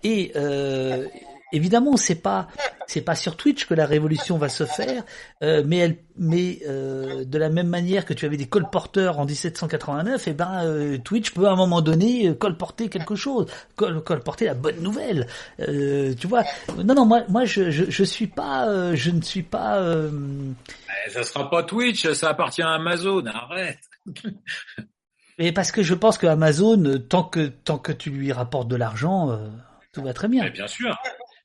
Et euh, évidemment, c'est pas c'est pas sur Twitch que la révolution va se faire, euh, mais elle, mais euh, de la même manière que tu avais des colporteurs en 1789, et eh ben euh, Twitch peut à un moment donné colporter quelque chose, colporter la bonne nouvelle. tu vois Non, non, moi, moi, je, je, je suis pas, je ne suis pas. Eh, ça sera pas Twitch, ça appartient à Amazon. Arrête. Et parce que je pense que Amazon, tant que tant que tu lui rapportes de l'argent, tout va très bien. Mais bien sûr.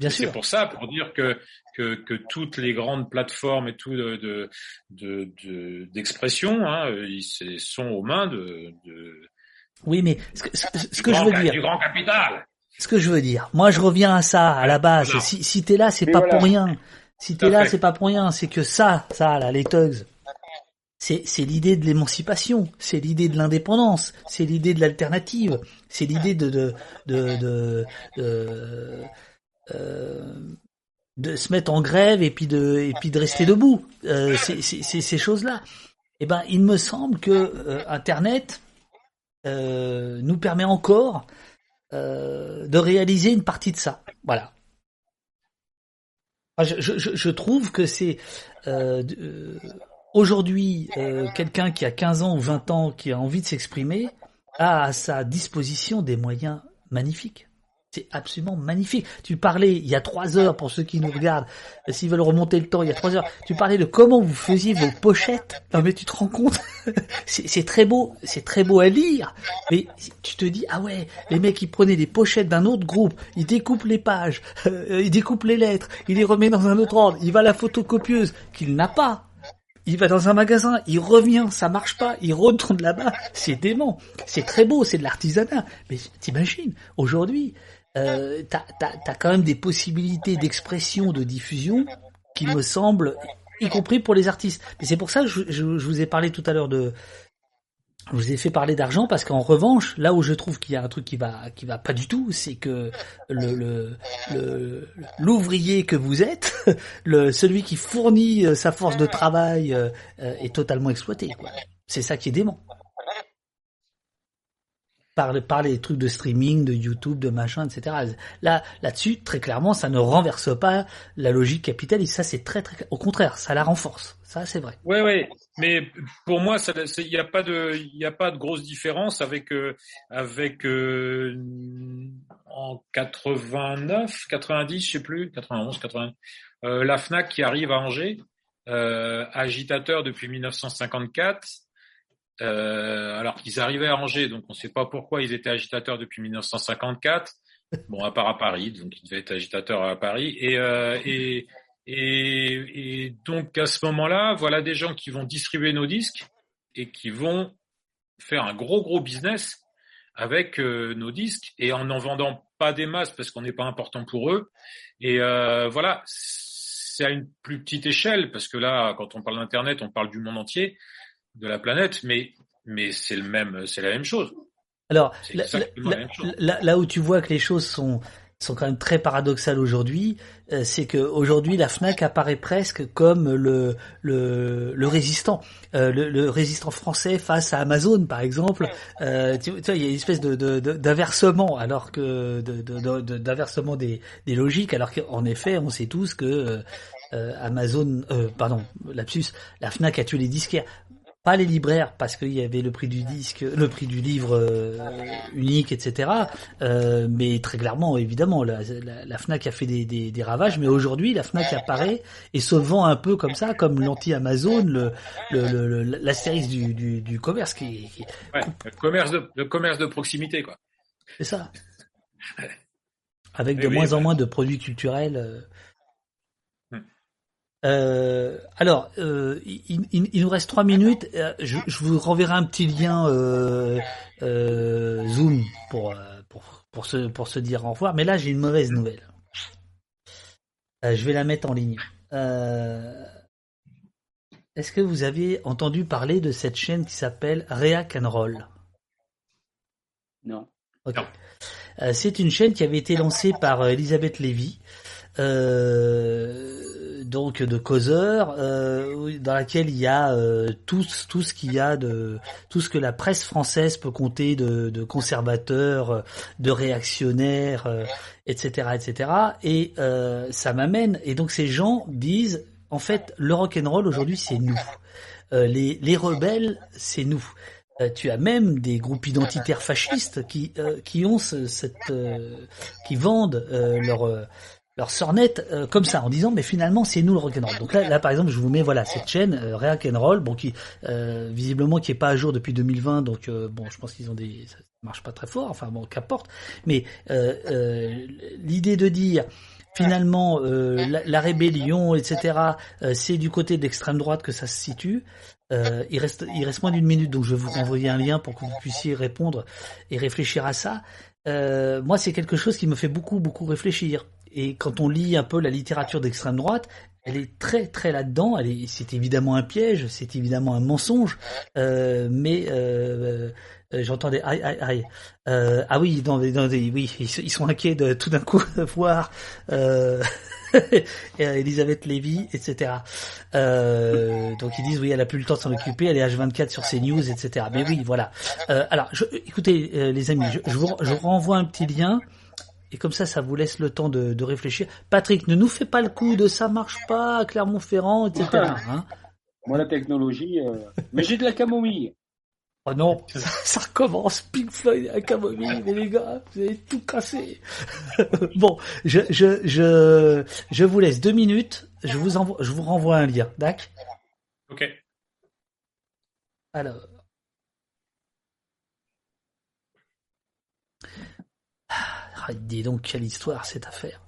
C'est pour ça, pour dire que, que, que, toutes les grandes plateformes et tout de, de, d'expression, hein, ils sont aux mains de, de oui, mais ce que, ce, que je veux dire, du grand capital. Ce que je veux dire, moi je reviens à ça à la base. Si, si t'es là, c'est pas pour rien. Si t'es là, c'est pas pour rien. C'est que ça, ça, là, les thugs, c'est c'est l'idée de l'émancipation, c'est l'idée de l'indépendance, c'est l'idée de l'alternative, c'est l'idée de de, de, de, de euh, de se mettre en grève et puis de et puis de rester debout. Euh, c'est ces choses-là. Eh ben, il me semble que euh, Internet euh, nous permet encore de réaliser une partie de ça. Voilà. Je, je, je trouve que c'est aujourd'hui quelqu'un qui a 15 ans ou 20 ans qui a envie de s'exprimer a à sa disposition des moyens magnifiques. C'est absolument magnifique. Tu parlais il y a trois heures pour ceux qui nous regardent, euh, s'ils veulent remonter le temps, il y a trois heures. Tu parlais de comment vous faisiez vos pochettes. Non mais tu te rends compte? C'est très beau, c'est très beau à lire. Mais tu te dis ah ouais, les mecs ils prenaient des pochettes d'un autre groupe, ils découpent les pages, euh, ils découpent les lettres, ils les remet dans un autre ordre. Il va à la photocopieuse qu'il n'a pas. Il va dans un magasin, il revient, ça marche pas, il retourne là-bas, c'est dément. C'est très beau, c'est de l'artisanat. Mais t'imagines, aujourd'hui, euh, t'as as, quand même des possibilités d'expression, de diffusion qui me semblent, y compris pour les artistes. Mais c'est pour ça que je, je, je, vous ai parlé tout à l'heure de... Je vous ai fait parler d'argent parce qu'en revanche, là où je trouve qu'il y a un truc qui va qui va pas du tout, c'est que le le l'ouvrier que vous êtes, le celui qui fournit euh, sa force de travail euh, est totalement exploité. C'est ça qui est dément par, par les trucs de streaming, de YouTube, de machin, etc. Là, là-dessus, très clairement, ça ne renverse pas la logique capitaliste. Ça, c'est très, très, au contraire, ça la renforce. Ça, c'est vrai. Ouais, ouais. Mais pour moi, il n'y a pas de, il a pas de grosse différence avec, euh, avec euh, en 89, 90, je sais plus, 91, 80, euh, la Fnac qui arrive à Angers, euh, agitateur depuis 1954 euh, alors qu'ils arrivaient à Angers, donc on ne sait pas pourquoi ils étaient agitateurs depuis 1954. Bon, à part à Paris, donc ils devaient être agitateurs à Paris. Et, euh, et, et, donc à ce moment-là, voilà des gens qui vont distribuer nos disques et qui vont faire un gros gros business avec euh, nos disques et en n'en vendant pas des masses parce qu'on n'est pas important pour eux. Et euh, voilà, c'est à une plus petite échelle parce que là, quand on parle d'internet, on parle du monde entier de la planète, mais mais c'est le même, c'est la même chose. Alors là, où tu vois que les choses sont sont quand même très paradoxales aujourd'hui, euh, c'est que aujourd'hui la Fnac apparaît presque comme le le, le résistant, euh, le, le, résistant français face à Amazon par exemple. Euh, tu, vois, il y a une espèce de d'inversement alors que d'inversement de, des des logiques, alors qu'en effet on sait tous que Amazon, pardon, lapsus, la Fnac a tué les disquaires pas les libraires parce qu'il y avait le prix du disque, le prix du livre euh, unique, etc. Euh, mais très clairement, évidemment, la, la, Fnac a fait des, des, des ravages, mais aujourd'hui, la Fnac apparaît et se vend un peu comme ça, comme l'anti-Amazon, le, le, l'astérisque du, du, du, commerce qui, qui... Ouais, le commerce de le commerce de proximité, quoi. C'est ça. Avec de moins en moins de produits culturels. Euh, alors, euh, il, il, il, nous reste trois minutes. Euh, je, je, vous renverrai un petit lien euh, Zoom pour, pour, pour, se, pour se dire au revoir. Mais là, j'ai une mauvaise nouvelle. je vais la mettre en ligne. Est-ce que vous avez entendu parler de cette chaîne qui s'appelle React and Roll? Non. Ok. C'est une chaîne qui avait été lancée par Elisabeth Lévy. Euh, donc de causeur euh, dans laquelle il y a euh, tout tout ce qu'il y a de tout ce que la presse française peut compter de, de conservateurs, euh, de réactionnaires, etc., etc. Et ça m'amène et donc ces gens disent en fait le rock and roll aujourd'hui c'est nous, les les rebelles c'est nous. tu as même des groupes identitaires fascistes qui qui ont cette qui vendent leur leur sornette euh, comme ça en disant mais finalement c'est nous le rock'n'roll. Donc là, là par exemple je vous mets voilà cette chaîne euh, rock'n'roll bon qui euh, visiblement qui est pas à jour depuis 2020 donc euh, bon je pense qu'ils ont des ça marche pas très fort enfin bon qu'importe mais l'idée de dire finalement la, rébellion etc c'est du côté de l'extrême droite que ça se situe il reste il reste moins d'une minute donc je vais vous renvoyer un lien pour que vous puissiez répondre et réfléchir à ça. moi c'est quelque chose qui me fait beaucoup beaucoup réfléchir et quand on lit un peu la littérature d'extrême droite, elle est très très là-dedans. Elle est, c'est évidemment un piège, c'est évidemment un mensonge, euh, mais euh, euh, j'entendais aïe aïe aïe. Euh, ah oui, dans, dans des, oui, ils, sont inquiets de tout d'un coup voir euh, Elisabeth Lévy, etc. Euh, donc ils disent oui, elle a plus le temps de s'en occuper, elle est H24 sur ses news, etc. Mais oui, voilà. Euh, alors, je, écoutez les amis, je, vous, je vous renvoie un petit lien. Et comme ça, ça vous laisse le temps de, de, réfléchir. Patrick, ne nous fais pas le coup de ça marche pas, Clermont-Ferrand, etc. Hein Moi, la technologie, euh... mais j'ai de la camomille. Oh non, ça, ça recommence, Pink Floyd et la camomille, mais les gars, vous avez tout cassé. bon, je, je, je, je vous laisse deux minutes, je vous envoie, je vous renvoie un lien, d'accord? Ok. Alors. Donc, quelle histoire cette affaire.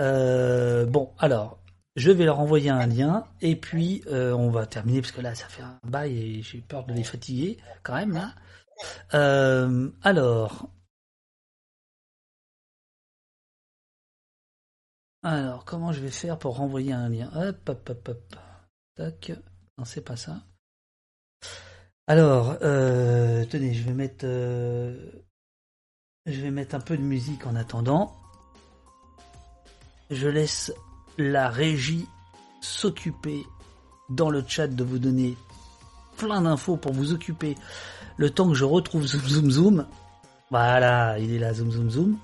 Euh, bon, alors, je vais leur envoyer un lien et puis euh, on va terminer parce que là, ça fait un bail et j'ai peur de les fatiguer quand même là. Euh, alors. Alors, comment je vais faire pour renvoyer un lien? Hop, hop, hop, hop. Tac. Non, c'est pas ça. Alors, tenez, je vais mettre, je vais mettre un peu de musique en attendant. Je laisse la régie s'occuper dans le chat de vous donner plein d'infos pour vous occuper le temps que je retrouve Zoom Zoom Zoom. Voilà, il est là, Zoom Zoom Zoom.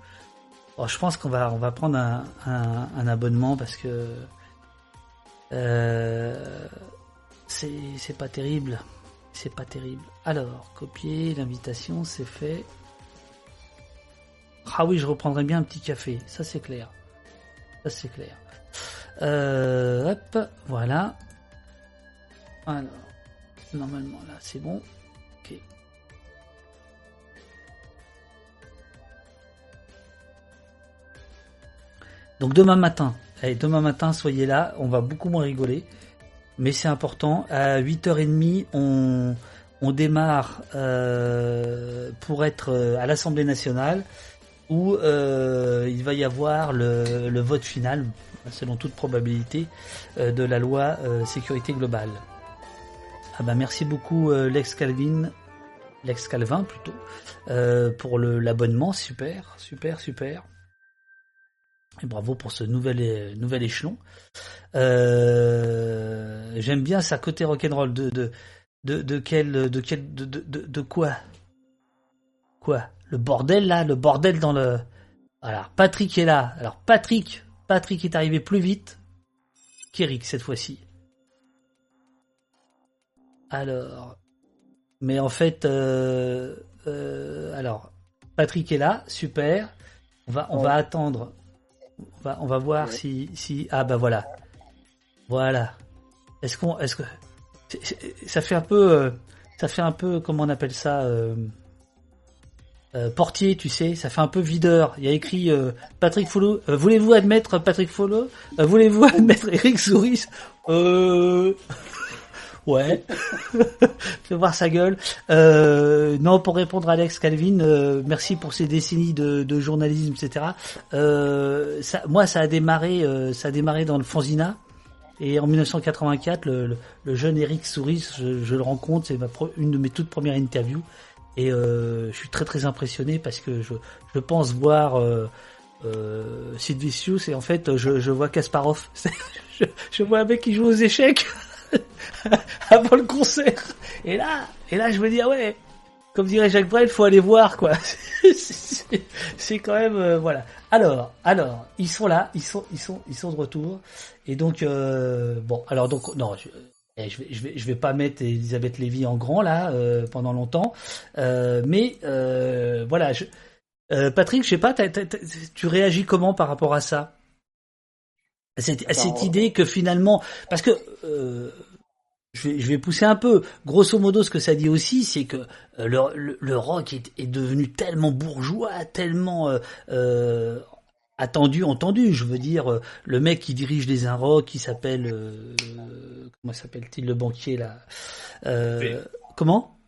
Bon, je pense qu'on va, on va prendre un, abonnement parce que euh, c'est pas terrible. C'est pas terrible. Alors, copier l'invitation, c'est fait. Ah oui, je reprendrai bien un petit café. Ça, c'est clair. Ça, c'est clair. Euh, hop, voilà. Alors, normalement, là, c'est bon. Ok. Donc demain matin, allez, demain matin, soyez là, on va beaucoup moins rigoler, mais c'est important. À 8h30, on, on démarre euh, pour être euh, à l'Assemblée nationale où euh, il va y avoir le, le, vote final, selon toute probabilité, euh, de la loi euh, sécurité globale. Ah bah merci beaucoup Lex Calvin, Lex Calvin plutôt, pour l'abonnement, super, super, super. Et bravo pour ce nouvel, nouvel échelon. J'aime bien sa côté rock'n'roll de, de, de, de quel, de quel, de, de, de, de quoi? Quoi? Le bordel là, le bordel dans le. Alors Patrick est là. Alors Patrick, Patrick est arrivé plus vite qu'Eric cette fois-ci. Alors, mais en fait, euh, euh, alors Patrick est là, super. On va, on va attendre. On va, on va voir si, si, ah bah voilà, voilà. Est-ce qu'on, est-ce que ça fait un peu, euh, ça fait un peu, comment on appelle ça? Euh, euh, portier, tu sais, ça fait un peu videur. Il y a écrit euh, Patrick Follow. Euh, voulez-vous admettre Patrick Follow Voulez-vous admettre Eric Souris Euh... ouais. Fais voir sa gueule. non, pour répondre à Alex Calvin, merci pour ces décennies de, de journalisme, etc. Ça, moi, ça a démarré, ça a démarré dans le Fanzina. Et en 1984, le, le, le jeune Eric Souris, je, je le rencontre, c'est une de mes toutes premières interviews. Et euh, je suis très très impressionné parce que je, je pense voir euh, euh, Sid Vicious et en fait je, je vois Kasparov. je, vois un mec qui joue aux échecs avant le concert. Et là, et là je me dis ah ouais, comme dirait Jacques Brel, faut aller voir quoi. C'est quand même euh, voilà. Alors, alors ils sont là, ils sont ils sont ils sont de retour. Et donc euh, bon, alors donc non. Et je vais, je vais, je vais pas mettre Elisabeth Lévy en grand là euh, pendant longtemps, euh, mais euh, voilà. Je, Patrick, je sais pas, tu réagis comment par rapport à ça, à cette, à cette idée que finalement, parce que je vais, je vais pousser un peu. Grosso modo, ce que ça dit aussi, c'est que le, le, le rock est, est, devenu tellement bourgeois, tellement attendu, entendu. Je veux dire, le mec qui dirige les Inrocks, qui s'appelle euh, comment s'appelle-t-il le banquier là euh, oui. Comment?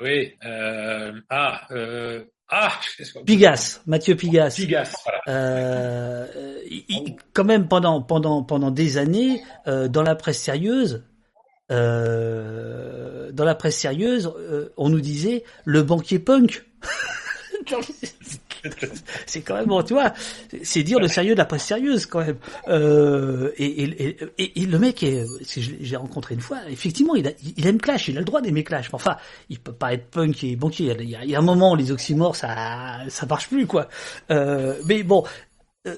Oui. Euh, ah. Euh, ah. Pigas, Mathieu Pigas. Pigas. Voilà. Il, quand même pendant pendant pendant des années dans la presse sérieuse. dans la presse sérieuse, on nous disait le banquier punk. c'est quand même tu vois, c'est dire le sérieux de la presse sérieuse quand même. Euh, et, et, et, et, le mec, est, j'ai rencontré une fois, effectivement, il, aime Clash, il a le droit d'aimer Clash. Enfin, il peut pas être punk et banquier. Il y a, il y a un moment, les oxymores, ça, ça marche plus quoi. Euh, mais bon. Euh,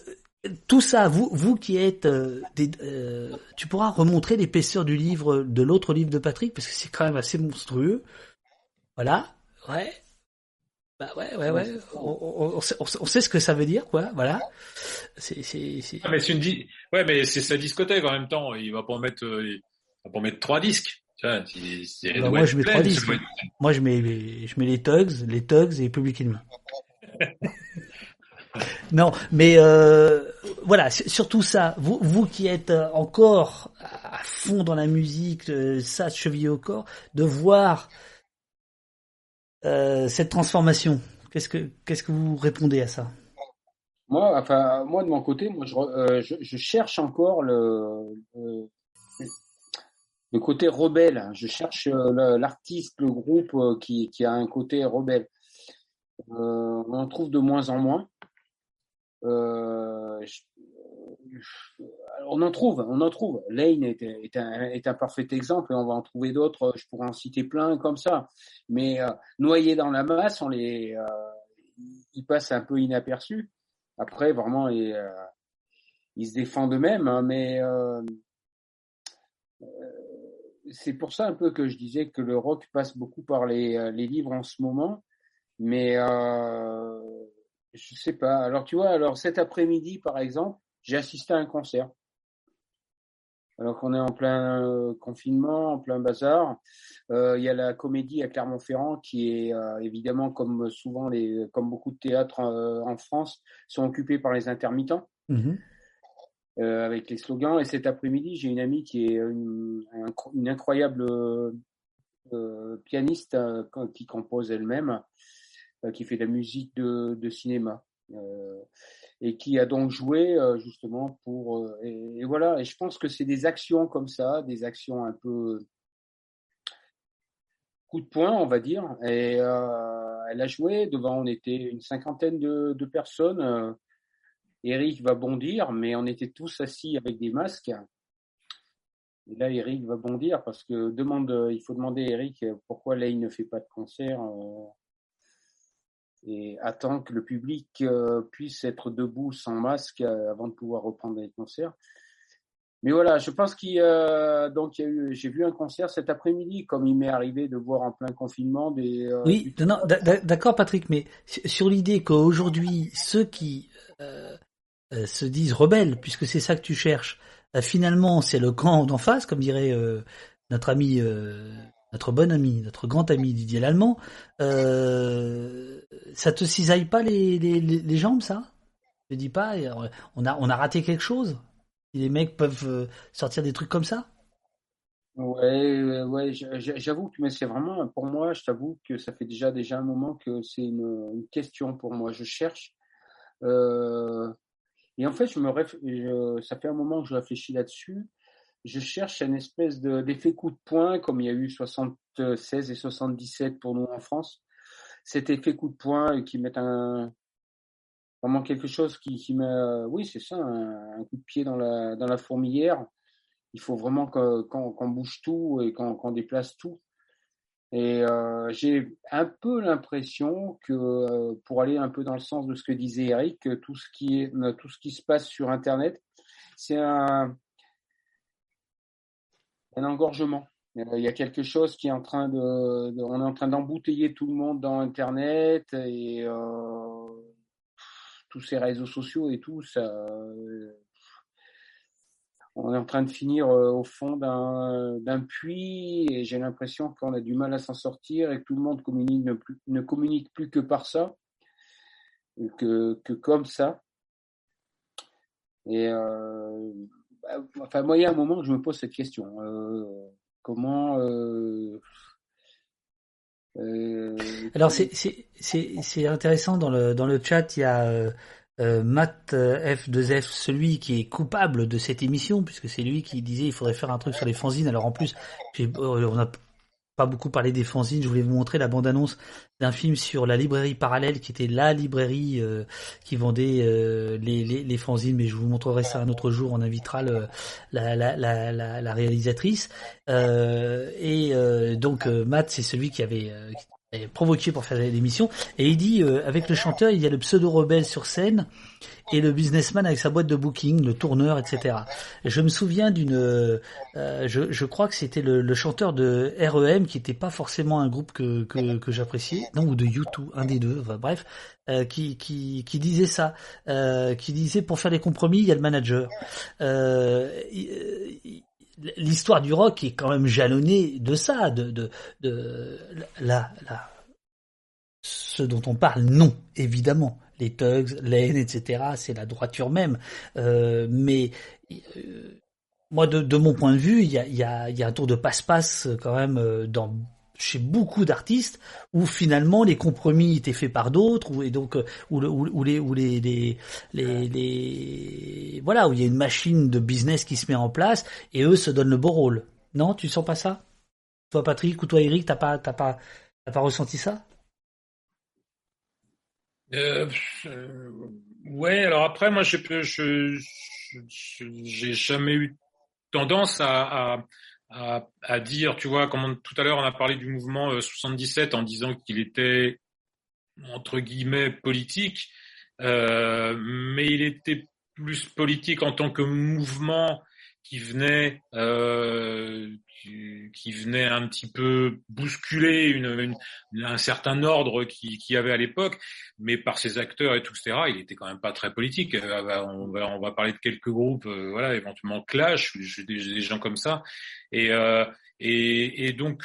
tout ça, vous, vous qui êtes, euh, des, euh, tu pourras remontrer l'épaisseur du livre, de l'autre livre de Patrick, parce que c'est quand même assez monstrueux. Voilà, ouais. Bah ouais, ouais, ouais. On, on- on sait, on sait- ce que ça veut dire, quoi. Voilà. C'est, c'est, c'est- Ah, mais c'est une di- ouais, mais c'est sa discothèque en même temps. Il va pas en mettre, euh, il va pas en mettre trois disques. C'est- c'est- Bah, moi, je mets pleine, trois disques. doit Moi, je mets, les- je mets les Tugs, les Tugs et Public Enemy. non, mais euh, voilà, surtout ça. Vous, vous qui êtes euh, encore à fond dans la musique, euh, ça chevillé au corps, de voir euh, cette transformation. Qu'est-ce que, qu'est-ce que vous répondez à ça? Moi, enfin, moi de mon côté, moi, je, euh, je, cherche encore le, le, côté rebelle. Je cherche euh, l'artiste, le groupe qui, qui a un côté rebelle. On en trouve de moins en moins. Je- on en trouve, on en trouve. Lane est, est, un, parfait exemple et on va en trouver d'autres. Je pourrais en citer plein comme ça. Mais euh, noyés dans la masse, on les, euh, ils passent un peu inaperçus. Après, vraiment, ils, euh, ils se défendent eux-mêmes, hein, mais euh, euh, c'est pour ça un peu que je disais que le rock passe beaucoup par les, euh, les livres en ce moment. Mais je sais pas. Alors tu vois, alors cet après-midi, par exemple, j'ai assisté à un concert. Alors qu'on est en plein euh, confinement, en plein bazar, euh, il y a la comédie à Clermont-Ferrand qui est euh, évidemment comme souvent les, comme beaucoup de théâtres en France, sont occupés par les intermittents Mhm. avec les slogans. Et cet après-midi, j'ai une amie qui est une, un- une incroyable pianiste qui compose elle-même, qui fait de la musique de, de cinéma. Et qui a donc joué euh, justement pour euh, et, et voilà. Et je pense que c'est des actions comme ça des actions un peu coup de poing on va dire. Et euh, elle a joué devant on était une cinquantaine de, de personnes. Euh, Eric va bondir mais on était tous assis avec des masques. Et là Eric va bondir parce que demande il faut demander à Eric pourquoi là ne fait pas de concert et attend que le public euh, puisse être debout sans masque euh, avant de pouvoir reprendre les concerts. Mais voilà, je pense qu'il donc il y a eu, j'ai vu un concert cet après-midi, comme il m'est arrivé de voir en plein confinement des. euh, Oui, du- non, d'accord Patrick, mais su- sur l'idée qu'aujourd'hui, ceux qui se disent rebelles, puisque c'est ça que tu cherches, finalement c'est le camp d'en face, comme dirait notre ami, notre bon ami, notre grand ami Didier Lallemand, euh, ça te cisaille pas les, les, jambes, ça? Je dis pas, euh, on a, on a raté quelque chose? Les mecs peuvent euh, sortir des trucs comme ça? Ouais, ouais, j'avoue que c'est vraiment pour moi, je t'avoue que ça fait déjà déjà un moment que c'est une, question pour moi. Je cherche et en fait, je me je- ça fait un moment que je réfléchis là-dessus. Je cherche une espèce de d'effet coup de poing comme il y a eu 76 et 77 pour nous en France. Cet effet coup de poing qui met un vraiment quelque chose qui, qui met, euh, oui, c'est ça, un, un coup de pied dans la dans la fourmilière il faut vraiment qu'on bouge tout et qu'on déplace tout. Et euh, j'ai un peu l'impression que, euh, pour aller un peu dans le sens de ce que disait Eric, tout ce qui est, tout ce qui se passe sur Internet, c'est un, un engorgement. Euh, Il y a quelque chose qui est en train de, on est en train d'embouteiller tout le monde dans Internet et euh, tous ces réseaux sociaux et tout, ça, euh, on est en train de finir euh, au fond d'un puits et j'ai l'impression qu'on a du mal à s'en sortir et que tout le monde communique ne, ne communique plus que par ça, que, que comme ça. Et euh, enfin, moi, il y a un moment je me pose cette question. Euh, comment euh, euh, Alors c'est intéressant dans le dans le chat il y a euh, euh, Matt euh, F2F celui qui est coupable de cette émission puisque c'est lui qui disait il faudrait faire un truc sur les fanzines. Alors en plus euh, on n'a pas beaucoup parlé des fanzines. Je voulais vous montrer la bande-annonce d'un film sur la librairie parallèle qui était la librairie euh, qui vendait euh, les, les fanzines. Mais je vous montrerai ça un autre jour. On invitera la, la, la, la, réalisatrice. Euh, et donc Matt c'est celui qui avait provoqué pour faire l'émission. Et il dit, euh, avec le chanteur, il y a le pseudo-rebelle sur scène et le businessman avec sa boîte de booking, le tourneur, etc. Et je me souviens d'une, euh, je, je crois que c'était le, le chanteur de REM qui était pas forcément un groupe que que, que j'appréciais, non ou de U2, un des deux, enfin, bref, euh, qui, qui qui disait ça, euh, qui disait pour faire des compromis, il y a le manager. Euh, L'histoire du rock est quand même jalonnée de ça, de de, de la ce dont on parle, non, évidemment. Les thugs, l'aine, etc., c'est la droiture même. Euh, mais euh, moi, de, mon point de vue, il y a, un tour de passe-passe euh, quand même dans chez beaucoup d'artistes où finalement les compromis étaient faits par d'autres ou et donc euh, où, le, où, où les où les, les les les voilà où il y a une machine de business qui se met en place et eux se donnent le beau rôle. Non, tu sens pas ça? Toi Patrick ou toi Eric, t'as pas t'as pas t'as pas ressenti ça? Euh, euh, ouais, alors après, moi, je je, je, j'ai jamais eu tendance à, à, à, à dire, tu vois, comme tout à l'heure, on a parlé du mouvement euh, 77 en disant qu'il était entre guillemets politique, euh, mais il était plus politique en tant que mouvement qui venait euh, qui, venait un petit peu bousculer une, une, un certain ordre qui, qui avait à l'époque, mais par ses acteurs et tout, etc. Il était quand même pas très politique. Euh, on va on va parler de quelques groupes, euh, voilà, éventuellement Clash, des gens comme ça, et euh, et, et donc,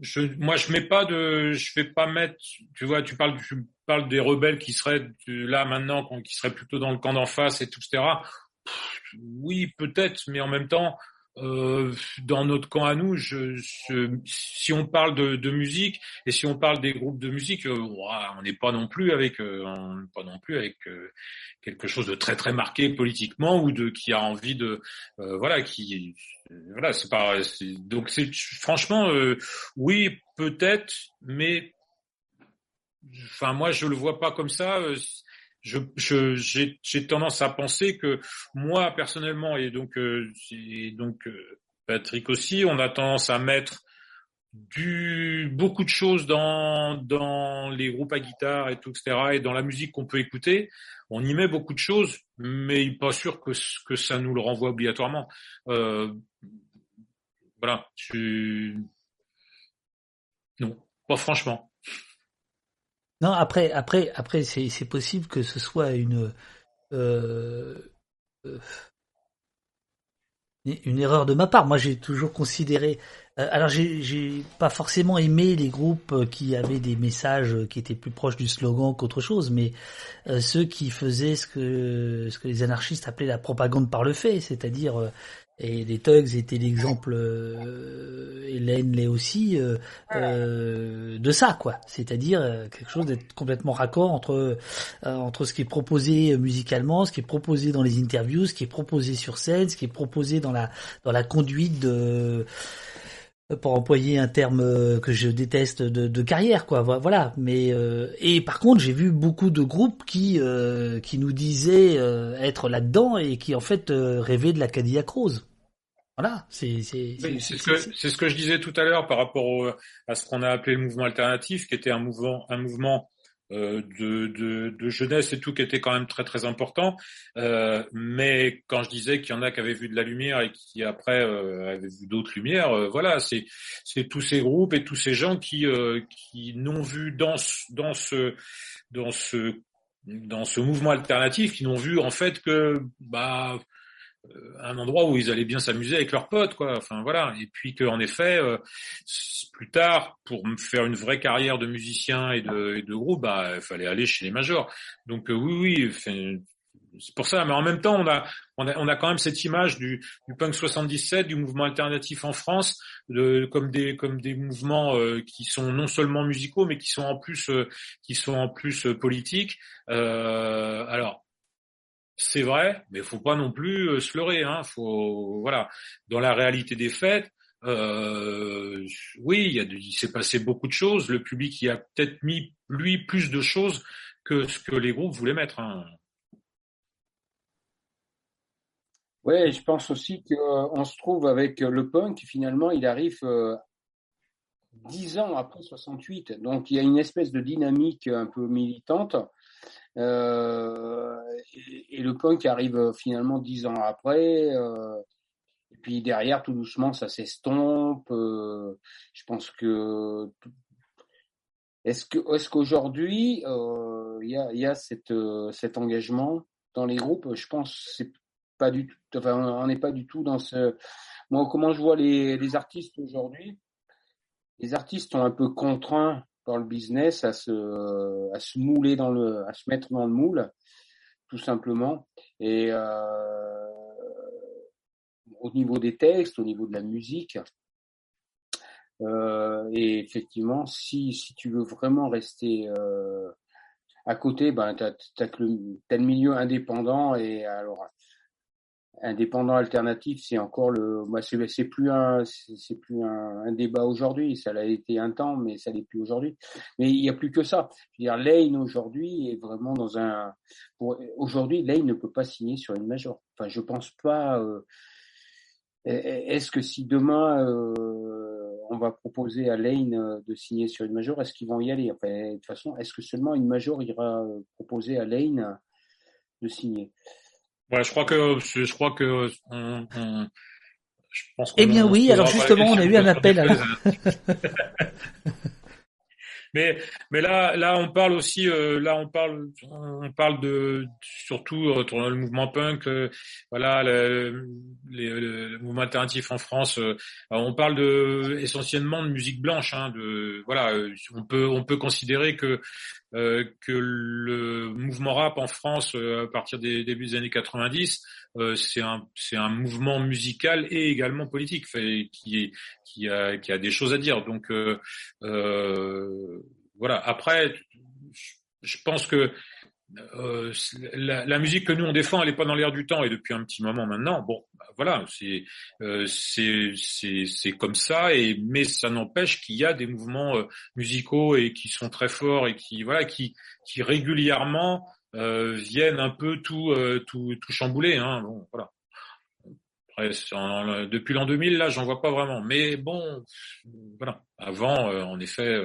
je, moi, je mets pas de, je vais pas mettre, tu vois, tu parles, tu parles des rebelles qui seraient là maintenant, qui seraient plutôt dans le camp d'en face et tout, etc. Oui, peut-être, mais en même temps, euh, dans notre camp à nous, je, je, si on parle de, de, musique et si on parle des groupes de musique, euh, on n'est pas non plus avec, euh, pas non plus avec euh, quelque chose de très très marqué politiquement ou de qui a envie de, voilà, qui, voilà, c'est pas, donc c'est franchement, oui, peut-être, mais, enfin moi je le vois pas comme ça. J'ai tendance à penser que moi personnellement et donc euh, et donc euh, Patrick aussi, on a tendance à mettre du beaucoup de choses dans dans les groupes à guitare et tout etc et dans la musique qu'on peut écouter, on y met beaucoup de choses, mais pas sûr que que ça nous le renvoie obligatoirement. Euh, voilà, je non, pas franchement. Non, après, après, après, c'est, possible que ce soit une, euh, euh, une erreur de ma part. Moi, j'ai toujours considéré. Euh, alors, j'ai, pas forcément aimé les groupes qui avaient des messages qui étaient plus proches du slogan qu'autre chose, mais ceux qui faisaient ce que ce que les anarchistes appelaient la propagande par le fait, c'est-à-dire et les Tugs étaient l'exemple, euh, Hélène l'est aussi, euh, euh, de ça, quoi. C'est-à-dire euh, quelque chose d'être complètement raccord entre euh, entre ce qui est proposé musicalement, ce qui est proposé dans les interviews, ce qui est proposé sur scène, ce qui est proposé dans la dans la conduite de pour employer un terme que je déteste de, de carrière quoi. Voilà. Mais euh, et par contre j'ai vu beaucoup de groupes qui euh, qui nous disaient euh, être là-dedans et qui en fait euh, rêvaient de la Cadillac Rose voilà. C'est c'est oui, c'est ce que c'est ce que je disais tout à l'heure par rapport au, à ce qu'on a appelé le mouvement alternatif qui était un mouvement un mouvement euh, de, de, de, jeunesse et tout qui était quand même très très important. Euh, mais quand je disais qu'il y en a qui avaient vu de la lumière et qui après euh, avaient vu d'autres lumières, euh, voilà, c'est c'est tous ces groupes et tous ces gens qui euh, qui n'ont vu dans dans ce dans ce dans ce mouvement alternatif, qui n'ont vu en fait que bah un endroit où ils allaient bien s'amuser avec leurs potes, quoi. Enfin voilà. Et puis qu'en effet, euh, plus tard, pour faire une vraie carrière de musicien et de, groupe, bah, il fallait aller chez les majors. Donc euh, oui, oui, c'est pour ça. Mais en même temps, on a, on a, on a quand même cette image du, punk 77, du mouvement alternatif en France, de, comme des, comme des mouvements euh, qui sont non seulement musicaux, mais qui sont en plus, euh, qui sont en plus politiques. alors c'est vrai, mais faut pas non plus euh, se leurrer. Hein. Faut voilà, dans la réalité des faits, euh, oui, il, s'est passé beaucoup de choses. Le public y a peut-être mis lui plus de choses que ce que les groupes voulaient mettre. Hein. Oui, je pense aussi qu'on se trouve avec le punk. Finalement, il arrive dix ans après 68. Donc il y a une espèce de dynamique un peu militante. Euh, et, et le punk arrive finalement dix ans après. euh, et puis derrière, tout doucement, ça s'estompe. euh, je pense que est-ce que est-ce qu'aujourd'hui euh, il y a y a cette euh, cet engagement dans les groupes? Je pense c'est pas du tout. Enfin, on n'est pas du tout dans ce. Moi, comment je vois les les artistes aujourd'hui? Les artistes sont un peu contraints par le business à se à se mouler dans le à se mettre dans le moule, tout simplement. Et euh, au niveau des textes, au niveau de la musique. Euh, et effectivement, si, si tu veux vraiment rester euh, à côté, ben, tu as, le milieu indépendant et alors indépendant alternatif, c'est encore le, c'est, plus un, c'est, plus un, débat aujourd'hui. Ça l'a été un temps, mais ça l'est plus aujourd'hui. Mais il n'y a plus que ça. Je veux dire, Lane aujourd'hui est vraiment dans un, aujourd'hui Lane ne peut pas signer sur une major. Enfin, je pense pas. Euh, est-ce que si demain euh, on va proposer à Lane euh, de signer sur une major, est-ce qu'ils vont y aller? De toute façon, est-ce que seulement une major ira proposer à Lane de signer? Ouais, je crois que je crois que on, on, je pense Eh bien oui, alors justement, on a eu un appel. Alors. Mais mais là là on parle aussi euh, là on parle on parle de surtout euh, le mouvement punk euh, voilà le, le, le, mouvement alternatif en France euh, on parle de essentiellement de musique blanche hein, de voilà on peut on peut considérer que que le mouvement rap en France à partir des débuts des années 90 c'est un c'est un mouvement musical et également politique fait, qui est qui a qui a des choses à dire. Donc euh, voilà. Après, je pense que euh, la, musique que nous on défend, elle n'est pas dans l'air du temps et depuis un petit moment maintenant. Bon, bah, voilà, c'est euh, c'est comme ça. Et mais ça n'empêche qu'il y a des mouvements euh, musicaux et qui sont très forts et qui voilà qui qui régulièrement euh, viennent un peu tout tout tout chambouler. Hein. Bon, voilà. Depuis l'an 2000, là, j'en vois pas vraiment. Mais bon, voilà. Avant, en effet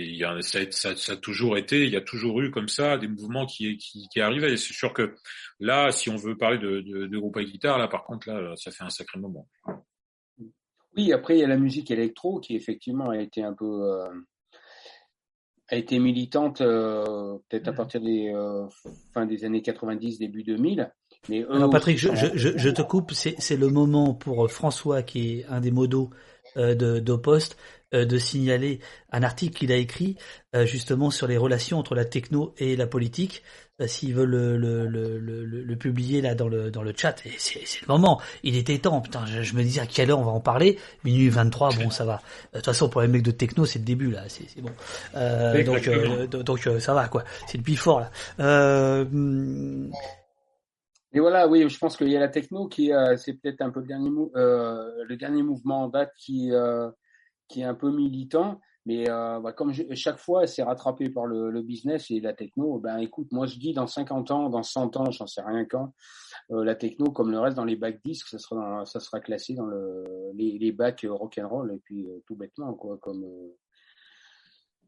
il y a, ça, ça, ça, a toujours été, il y a toujours eu comme ça des mouvements qui, qui, qui arrivaient. Et c'est sûr que là, si on veut parler de, de, de groupe à guitare, là, par contre, là, ça fait un sacré moment. Oui, après, il y a la musique électro qui, effectivement, a été un peu, euh, a été militante, euh, peut-être à partir des, euh, fin des années 90, début 2000. Mais eux Alors, Patrick, je, je, je, je, te coupe, c'est le moment pour François, qui est un des modos de d'Opost, de signaler un article qu'il a écrit justement sur les relations entre la techno et la politique. S'il veut le, le, le, le, le, publier là dans le dans le chat, et c'est le moment. Il était temps. Putain, je, je, me disais à quelle heure on va en parler? Minuit 23, bon ça va. De toute façon pour les mecs de techno, c'est le début là, c'est bon. Euh, donc euh, donc ça va quoi. C'est le plus fort là. Euh, et voilà, oui, je pense qu'il y a la techno qui, euh, c'est peut-être un peu le dernier, euh, le dernier mouvement en date qui, euh, qui est un peu militant, mais euh, bah, comme je, chaque fois, c'est rattrapé par le, le, business et la techno. Ben écoute, moi je dis dans 50 ans, dans 100 ans, j'en sais rien quand, euh, la techno, comme le reste dans les bacs disques, ça sera, dans, ça sera classé dans le, les, les bacs rock'n'roll et puis tout bêtement quoi, comme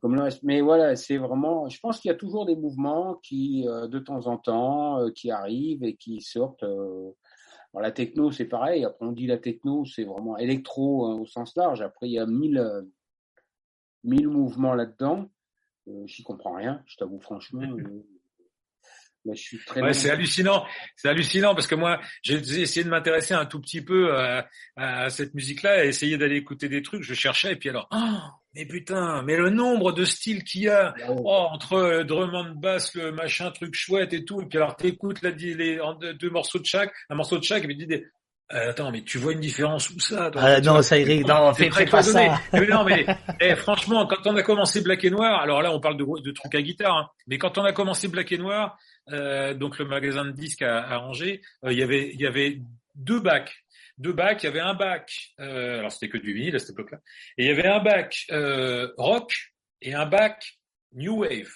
comme le reste. Mais voilà, c'est vraiment. Je pense qu'il y a toujours des mouvements qui, euh, de temps en temps, euh, qui arrivent et qui sortent. Euh... Alors, la techno, c'est pareil. Après, on dit la techno, c'est vraiment électro hein, au sens large. Après, il y a mille, mille mouvements là-dedans. Euh, J'y comprends rien, je t'avoue franchement. Ouais, c'est hallucinant, c'est hallucinant parce que moi j'ai essayé de m'intéresser un tout petit peu à, à cette musique-là, et essayer d'aller écouter des trucs. Je cherchais et puis alors, oh, mais putain, mais le nombre de styles qu'il y a oh, entre euh, drum and bass, le machin truc chouette et tout. Et puis alors t'écoutes là les, les deux morceaux de chaque, un morceau de chaque, et puis tu dis euh, attends, mais tu vois une différence où ça toi, ah, Non, ça irait, non, fais, fais pas ça. mais non, mais eh, franchement, quand on a commencé Black et Noir, alors là on parle de, de trucs à guitare, hein, mais quand on a commencé Black et Noir, euh, donc le magasin de disques à, à Angers, il y avait il y avait deux bacs deux bacs. Il y avait un bac, euh, alors c'était que du vinyle à cette époque-là, et il y avait un bac euh, rock et un bac new wave.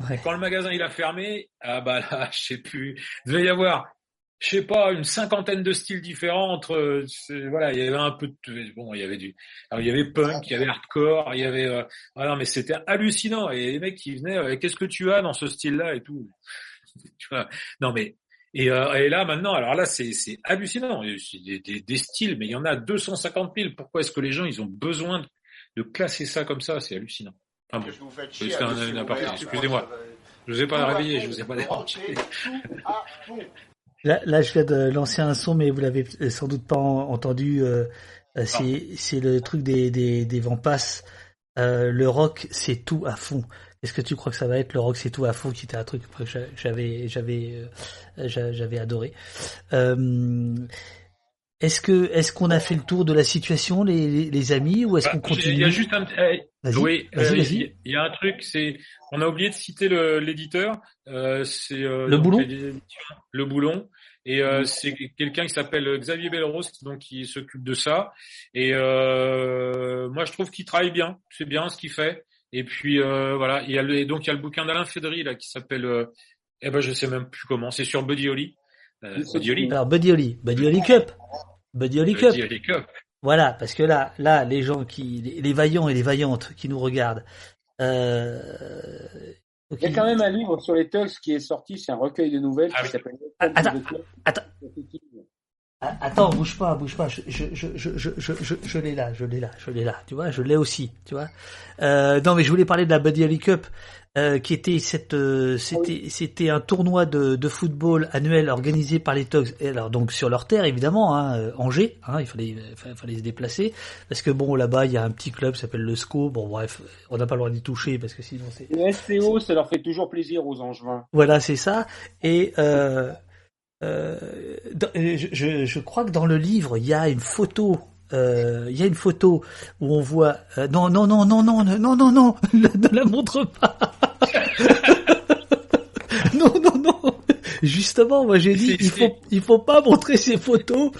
Ouais. Quand le magasin il a fermé, ah bah là, je sais plus, il devait y avoir je sais pas, une cinquantaine de styles différents entre, voilà, il y avait un peu de, bon, il y avait du, alors il y avait punk, il y avait hardcore, il y avait, euh, voilà, mais c'était hallucinant. Et les mecs qui venaient, euh, qu'est-ce que tu as dans ce style-là? et tout. Tu vois, non mais, et, euh, et là maintenant, alors là c'est c'est hallucinant. Des, des, des styles, mais il y en a 250 000. Pourquoi est-ce que les gens ils ont besoin de, de classer ça comme ça? C'est hallucinant. Bon, Excusez-moi, je vous ai pas réveillé, je vous ai pas tout à fond. Là, là, je viens de lancer un son, mais vous l'avez sans doute pas en- entendu. euh, euh, c'est, le truc des, des, des vents passent. Euh, le rock, c'est tout à fond. Est-ce que tu crois que ça va être le rock, c'est tout à fond, qui était un truc que j'a- j'avais, j'avais, euh, j'a- j'avais adoré. Euh, est-ce que, est-ce qu'on a fait le tour de la situation, les, les, les amis, ou est-ce Bah, qu'on continue Il y a juste un, eh, Vas-y, oui, vas-y, euh, vas-y. il y a un truc, c'est, on a oublié de citer l'éditeur, euh, c'est euh, Le Boulon le boulon, et euh, Mhm. c'est quelqu'un qui s'appelle Xavier Belrost, donc qui s'occupe de ça. Et euh, moi, je trouve qu'il travaille bien, c'est bien ce qu'il fait. Et puis euh, voilà, il y a le, et donc il y a le bouquin d'Alain Fédry là qui s'appelle, euh, eh ben je sais même plus comment, c'est sur Buddy Holly. Euh, Buddy Holly. Alors, Buddy Holly, Buddy Holly Cup. Buddy Holly Cup. Cup. Voilà, parce que là, là, les gens qui, les, les vaillants et les vaillantes qui nous regardent, euh, Il y a quand même un livre sur les Tugs qui est sorti, c'est un recueil de nouvelles Ah qui oui. s'appelle Ah, attends, attends. Ah, Attends, bouge pas, bouge pas. Je, je, je, je, je, je, je, je l'ai là, je l'ai là, je l'ai là. Tu vois, je l'ai aussi. Tu vois. Euh, non, mais je voulais parler de la Buddy Holly Cup, euh, qui était cette, euh, c'était, c'était un tournoi de, de football annuel organisé par les Tugs. Et alors donc sur leur terre évidemment, hein, euh, Angers. Hein, il fallait, il fallait se déplacer parce que bon là-bas il y a un petit club qui s'appelle le SCO. Bon bref, on n'a pas le droit d'y toucher parce que sinon c'est. Le SCO, ça leur fait toujours plaisir aux Angevins. Voilà, c'est ça. Et euh, euh, dans- je, je, crois que dans le livre, il y a une photo. euh, Il y a une photo où on voit. euh, non, non, non, non, non, non, non, non, ne la montre pas. non, non, non. Justement, moi j'ai dit, il faut, il faut pas montrer ces photos.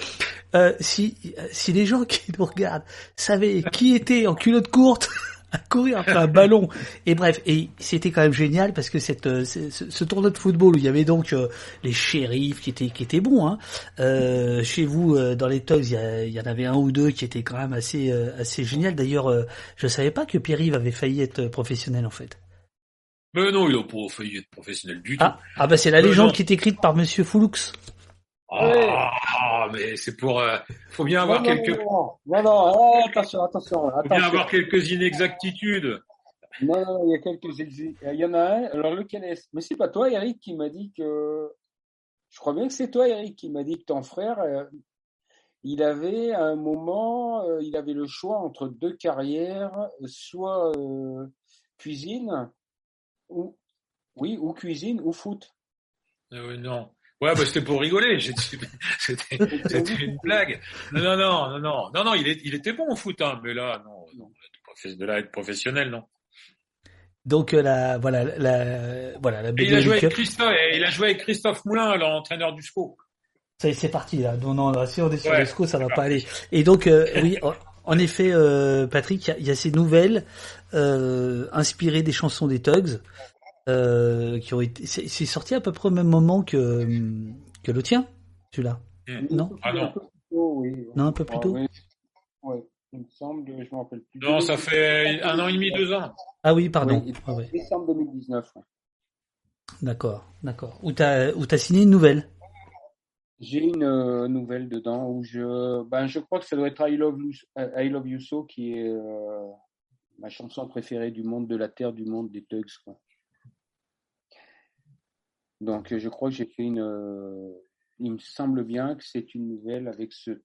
Euh, si, si les gens qui nous regardent savaient qui était en culotte courte à courir après un ballon, et bref, et c'était quand même génial parce que cette, euh, ce, tournoi de football où il y avait donc euh, les shérifs qui étaient, qui étaient bons, hein. Euh, chez vous euh, dans les Tugs, il y, en avait un ou deux qui étaient quand même assez, assez génial. D'ailleurs, je savais pas que Pierre-Yves avait failli être professionnel en fait. Mais non, il a pas failli être professionnel du tout. Ah, ah bah c'est la Euh, légende non. qui est écrite par Monsieur Foulux. Ah, mais c'est pour, euh, faut bien avoir non, quelques, non, non, non, oh, attention, attention, faut bien avoir quelques inexactitudes. Non, non, il y a quelques Il y en a un, alors lequel est Mais c'est pas toi, Eric, qui m'a dit que. Je crois bien que c'est toi, Eric, qui m'a dit que ton frère, euh, il avait à un moment, euh, il avait le choix entre deux carrières, soit euh, cuisine, ou. Oui, ou cuisine, ou foot. Euh, non. Ouais, bah, c'était pour rigoler. J'ai dit- C'était, c'était une blague. Non, non, non, non, non, non, non, il, est, il était bon au foot, hein, mais là, non, non, de là à être professionnel, non. Donc euh, la, voilà, la, voilà, la Et Buddy il a joué avec. Christophe, et il a joué avec Christophe Moulin, l'entraîneur du SCO. C'est parti là. Non, non, là, si on est sur Ouais, le SCO, ça va pas aller. Et donc, euh, oui, en- effet, euh, Patrick, il y a, il y a ces nouvelles euh, inspirées des chansons des Tugs euh, qui ont été. C'est c'est sorti à peu près au même moment que que le tien, celui-là. Non? Ah non. Un peu plus tôt, oui. Non, un peu plus Ah, tôt. oui. Ouais, il me semble, je me rappelle plus. Non, ça fait un an et demi, deux ans. Ah oui, pardon. Oui, Ah ouais. Décembre 2019. ouais. D'accord, d'accord. Où t'as où t'as signé une nouvelle? J'ai une euh, nouvelle dedans où je, ben, je crois que ça doit être I Love You, euh, I Love You So qui est euh, ma chanson préférée du monde, de la terre, du monde des Tugs. Quoi. Donc je crois que j'ai fait une, euh, il me semble bien que c'est une nouvelle avec ce,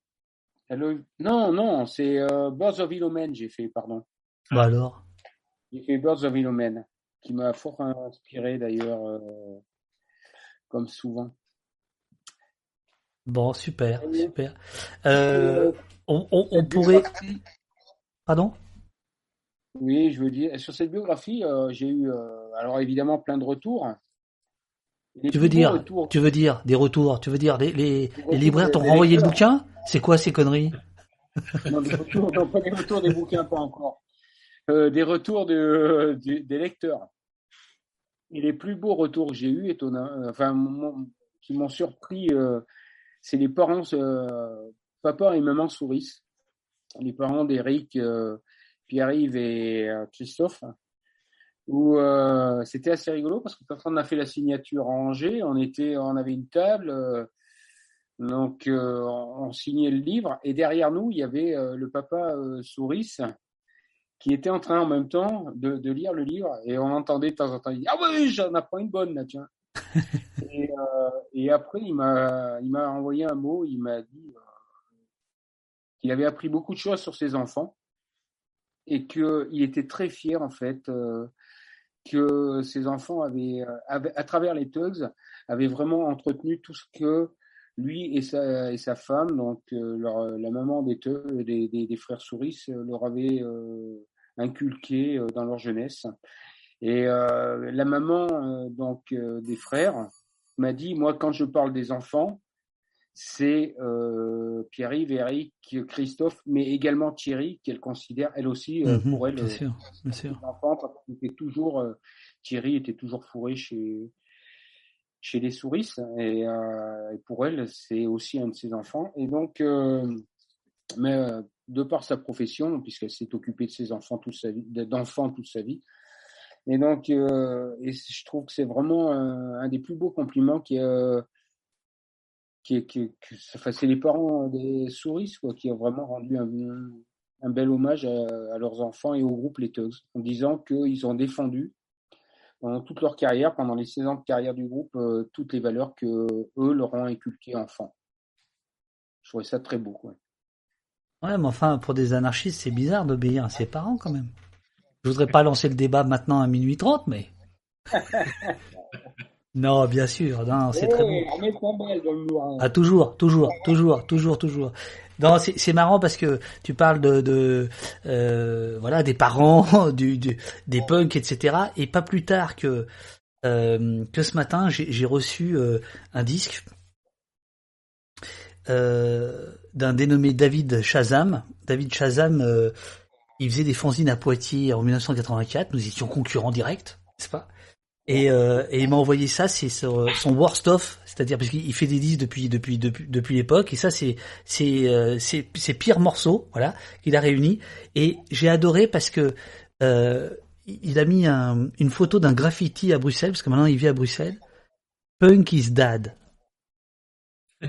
non non c'est euh, Birds of Illinois j'ai fait pardon, Bah alors? j'ai fait Birds of Illinois qui m'a fort inspiré d'ailleurs euh, comme souvent. Bon, super, super. Euh, on, on, on Cette pourrait. Pardon? Oui, je veux dire, sur cette biographie, euh, j'ai eu, euh, alors évidemment, plein de retours. Les Tu veux dire, retours- tu veux dire des retours, tu veux dire les, les, retours les libraires t'ont renvoyé le bouquin? C'est quoi ces conneries? Non, des retours, non, pas des retours des bouquins, pas encore. Des retours de, des lecteurs. Et les plus beaux retours que j'ai eus, étonnant, enfin, qui m'ont surpris c'est les parents, euh, papa et maman Souris, les parents d'Eric, euh, Pierre-Yves et euh, Christophe, où c'était assez rigolo parce que quand on a fait la signature à Angers, on était, on avait une table, donc on, signait le livre et derrière nous il y avait le papa Souris qui était en train en même temps de, de lire le livre et on entendait de temps en temps il dit ah oui j'en apprends une bonne là tiens et, euh, et après il m'a il m'a envoyé un mot il m'a dit euh, qu'il avait appris beaucoup de choses sur ses enfants et que il était très fier en fait euh, que ses enfants avaient, à travers les Tugs avaient vraiment entretenu tout ce que lui et sa, et sa femme, donc la maman des, Tugs- des, des, des frères Souris, leur avait inculqué dans leur jeunesse. Et euh, la maman euh, donc euh, des frères m'a dit, moi quand je parle des enfants, c'est Pierre-Yves, Eric, Christophe, mais également Thierry, qu'elle considère elle aussi Mhm, pour elle bien sûr, bien sûr. les enfants, quand il était toujours, Thierry était toujours fourré chez, chez les souris, et, et pour elle, c'est aussi un de ses enfants. Et donc, mais de par sa profession, puisqu'elle s'est occupée de ses enfants toute sa vie, d'enfants toute sa vie, et donc, euh, je trouve que c'est vraiment un, des plus beaux compliments qui euh, qui, enfin, c'est les parents des souris quoi, qui ont vraiment rendu un, bel hommage à, leurs enfants et au groupe Les Tugs, en disant qu'ils ont défendu pendant toute leur carrière, pendant les 16 ans de carrière du groupe, euh, toutes les valeurs que eux leur ont inculquées enfants. Je trouvais ça très beau. Quoi. Ouais, mais enfin, pour des anarchistes, c'est bizarre d'obéir à ses parents quand même. Je voudrais pas lancer le débat maintenant à minuit 30, mais. non, bien sûr, non, c'est très bon. Noir. Ah, toujours, toujours, toujours, toujours, toujours. Non, c'est marrant parce que tu parles de, de euh, voilà des parents, du, du- des punks, etc. Et pas plus tard que euh, que ce matin, j'ai j'ai reçu euh, un disque d'un dénommé David Shazam. David Shazam, il faisait des fanzines à Poitiers en 1984. Nous étions concurrents directs, n'est-ce pas? Et, euh, et il m'a envoyé ça, c'est son, son worst of, c'est-à-dire parce qu'il fait des disques depuis depuis depuis depuis l'époque et ça c'est c'est euh, c'est c'est pire morceau, voilà, qu'il a réuni et j'ai adoré parce que euh, il a mis un- une photo d'un graffiti à Bruxelles parce que maintenant il vit à Bruxelles. Punk is dad.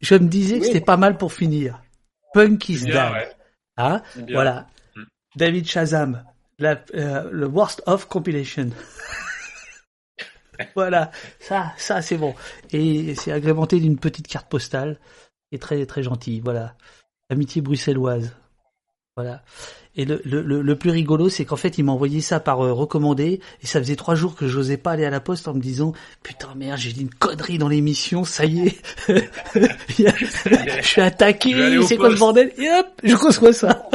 Je me disais que Oui. c'était pas mal pour finir. Punk is Bien, dad. ouais. Hein bien. voilà. Mm. David Shazam, la, euh, le worst of compilation. voilà, ça, ça c'est bon. Et c'est agrémenté d'une petite carte postale, est très très gentille. Voilà, amitié bruxelloise. Voilà. Et le, le, le, le plus rigolo, c'est qu'en fait, il m'a envoyé ça par euh, recommandé, et ça faisait trois jours que j'osais pas aller à la poste en me disant, putain merde, j'ai dit une connerie dans l'émission, ça y est, je suis attaqué, c'est quoi poste. bordel? Et hop, je reçois ça.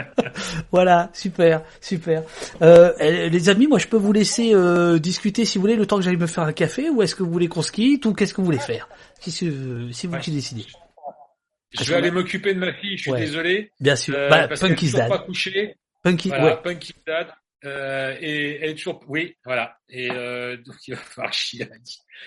voilà, super, super. Euh, les amis, moi, je peux vous laisser euh, discuter si vous voulez le temps que j'aille me faire un café, ou est-ce que vous voulez qu'on se quitte, ou qu'est-ce que vous voulez faire? Que- C'est vous qui décidez. Je vais aller m'occuper de ma fille, je suis Ouais. désolé. Bien sûr. euh, bah, parce Punk is dad. pas couchée. Punky, Voilà, ouais. Punk is dad. Euh, et elle est toujours, oui, voilà. Et euh, donc il va falloir chier.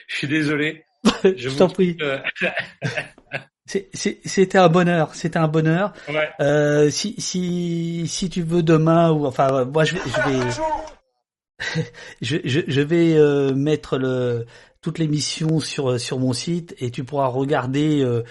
Je suis désolé. je vous t'en prie. euh, C'était un bonheur, c'était un bonheur. ouais. Euh, si si si tu veux demain ou enfin euh, moi je vais je vais je, je, je vais euh, mettre le toute l'émission sur sur mon site et tu pourras regarder euh,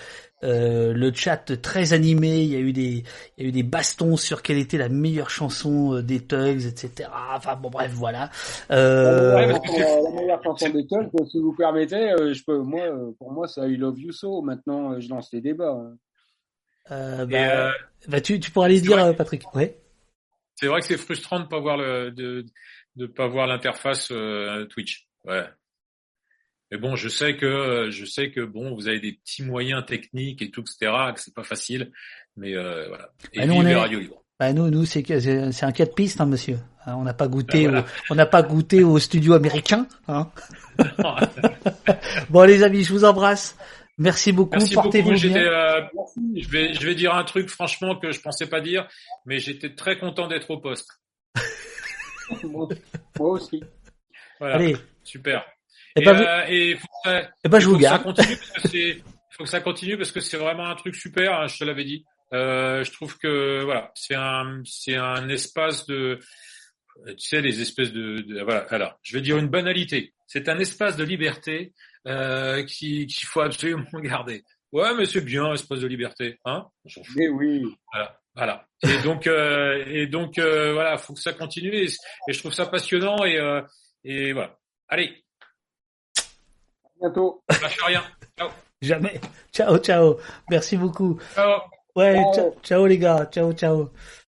euh, le chat très animé. Il y a eu des il y a eu des bastons sur quelle était la meilleure chanson euh, des Tugs, etc. Enfin bon bref voilà. Euh, Ouais, Euh, la meilleure chanson des Tugs, si vous permettez, euh, je peux, moi, euh, pour moi, c'est I Love You So. Maintenant, euh, je lance les débats. hein. euh, bah, euh, bah, tu tu pourras les dire vrai. euh, Patrick. Ouais. c'est vrai que c'est frustrant de pas voir le, de, de pas voir l'interface euh, Twitch. Ouais. Mais bon, je sais que euh, je sais que bon, vous avez des petits moyens techniques et tout, etc. Que c'est pas facile, mais euh, voilà. Et Bah, nous, vive on est- libres. Bah nous, nous c'est c'est c'est un cas de piste, hein, monsieur. Hein, on n'a pas goûté, Ah, voilà. au, on n'a pas goûté au studio américain. Hein. bon les amis, je vous embrasse. Merci beaucoup. Merci beaucoup. Portez-vous bien. euh, je vais, je vais dire un truc franchement que je pensais pas dire, mais j'étais très content d'être au poste. moi, moi aussi. Voilà, Allez, super. Eh Et, vous- euh, et faut que ça- Eh ben, je faut vous garde. continue parce que c'est, faut que ça continue parce que c'est vraiment un truc super. hein, je te l'avais dit. Euh, je trouve que voilà, c'est un, c'est un espace de, tu sais, les espèces de, de- voilà. Alors, je vais dire une banalité. C'est un espace de liberté euh, qui qu'il faut absolument garder. Ouais, mais c'est bien, espace de liberté, hein. Mais oui. Voilà, voilà. Et donc, euh, et donc, euh, voilà, faut que ça continue. Et, et je trouve ça passionnant. Et, euh, et voilà. Allez, bientôt. lâche rien. Ciao. Jamais. Ciao, ciao. Merci beaucoup. Ciao. Ouais, Ciao. ciao, ciao les gars. Ciao, ciao.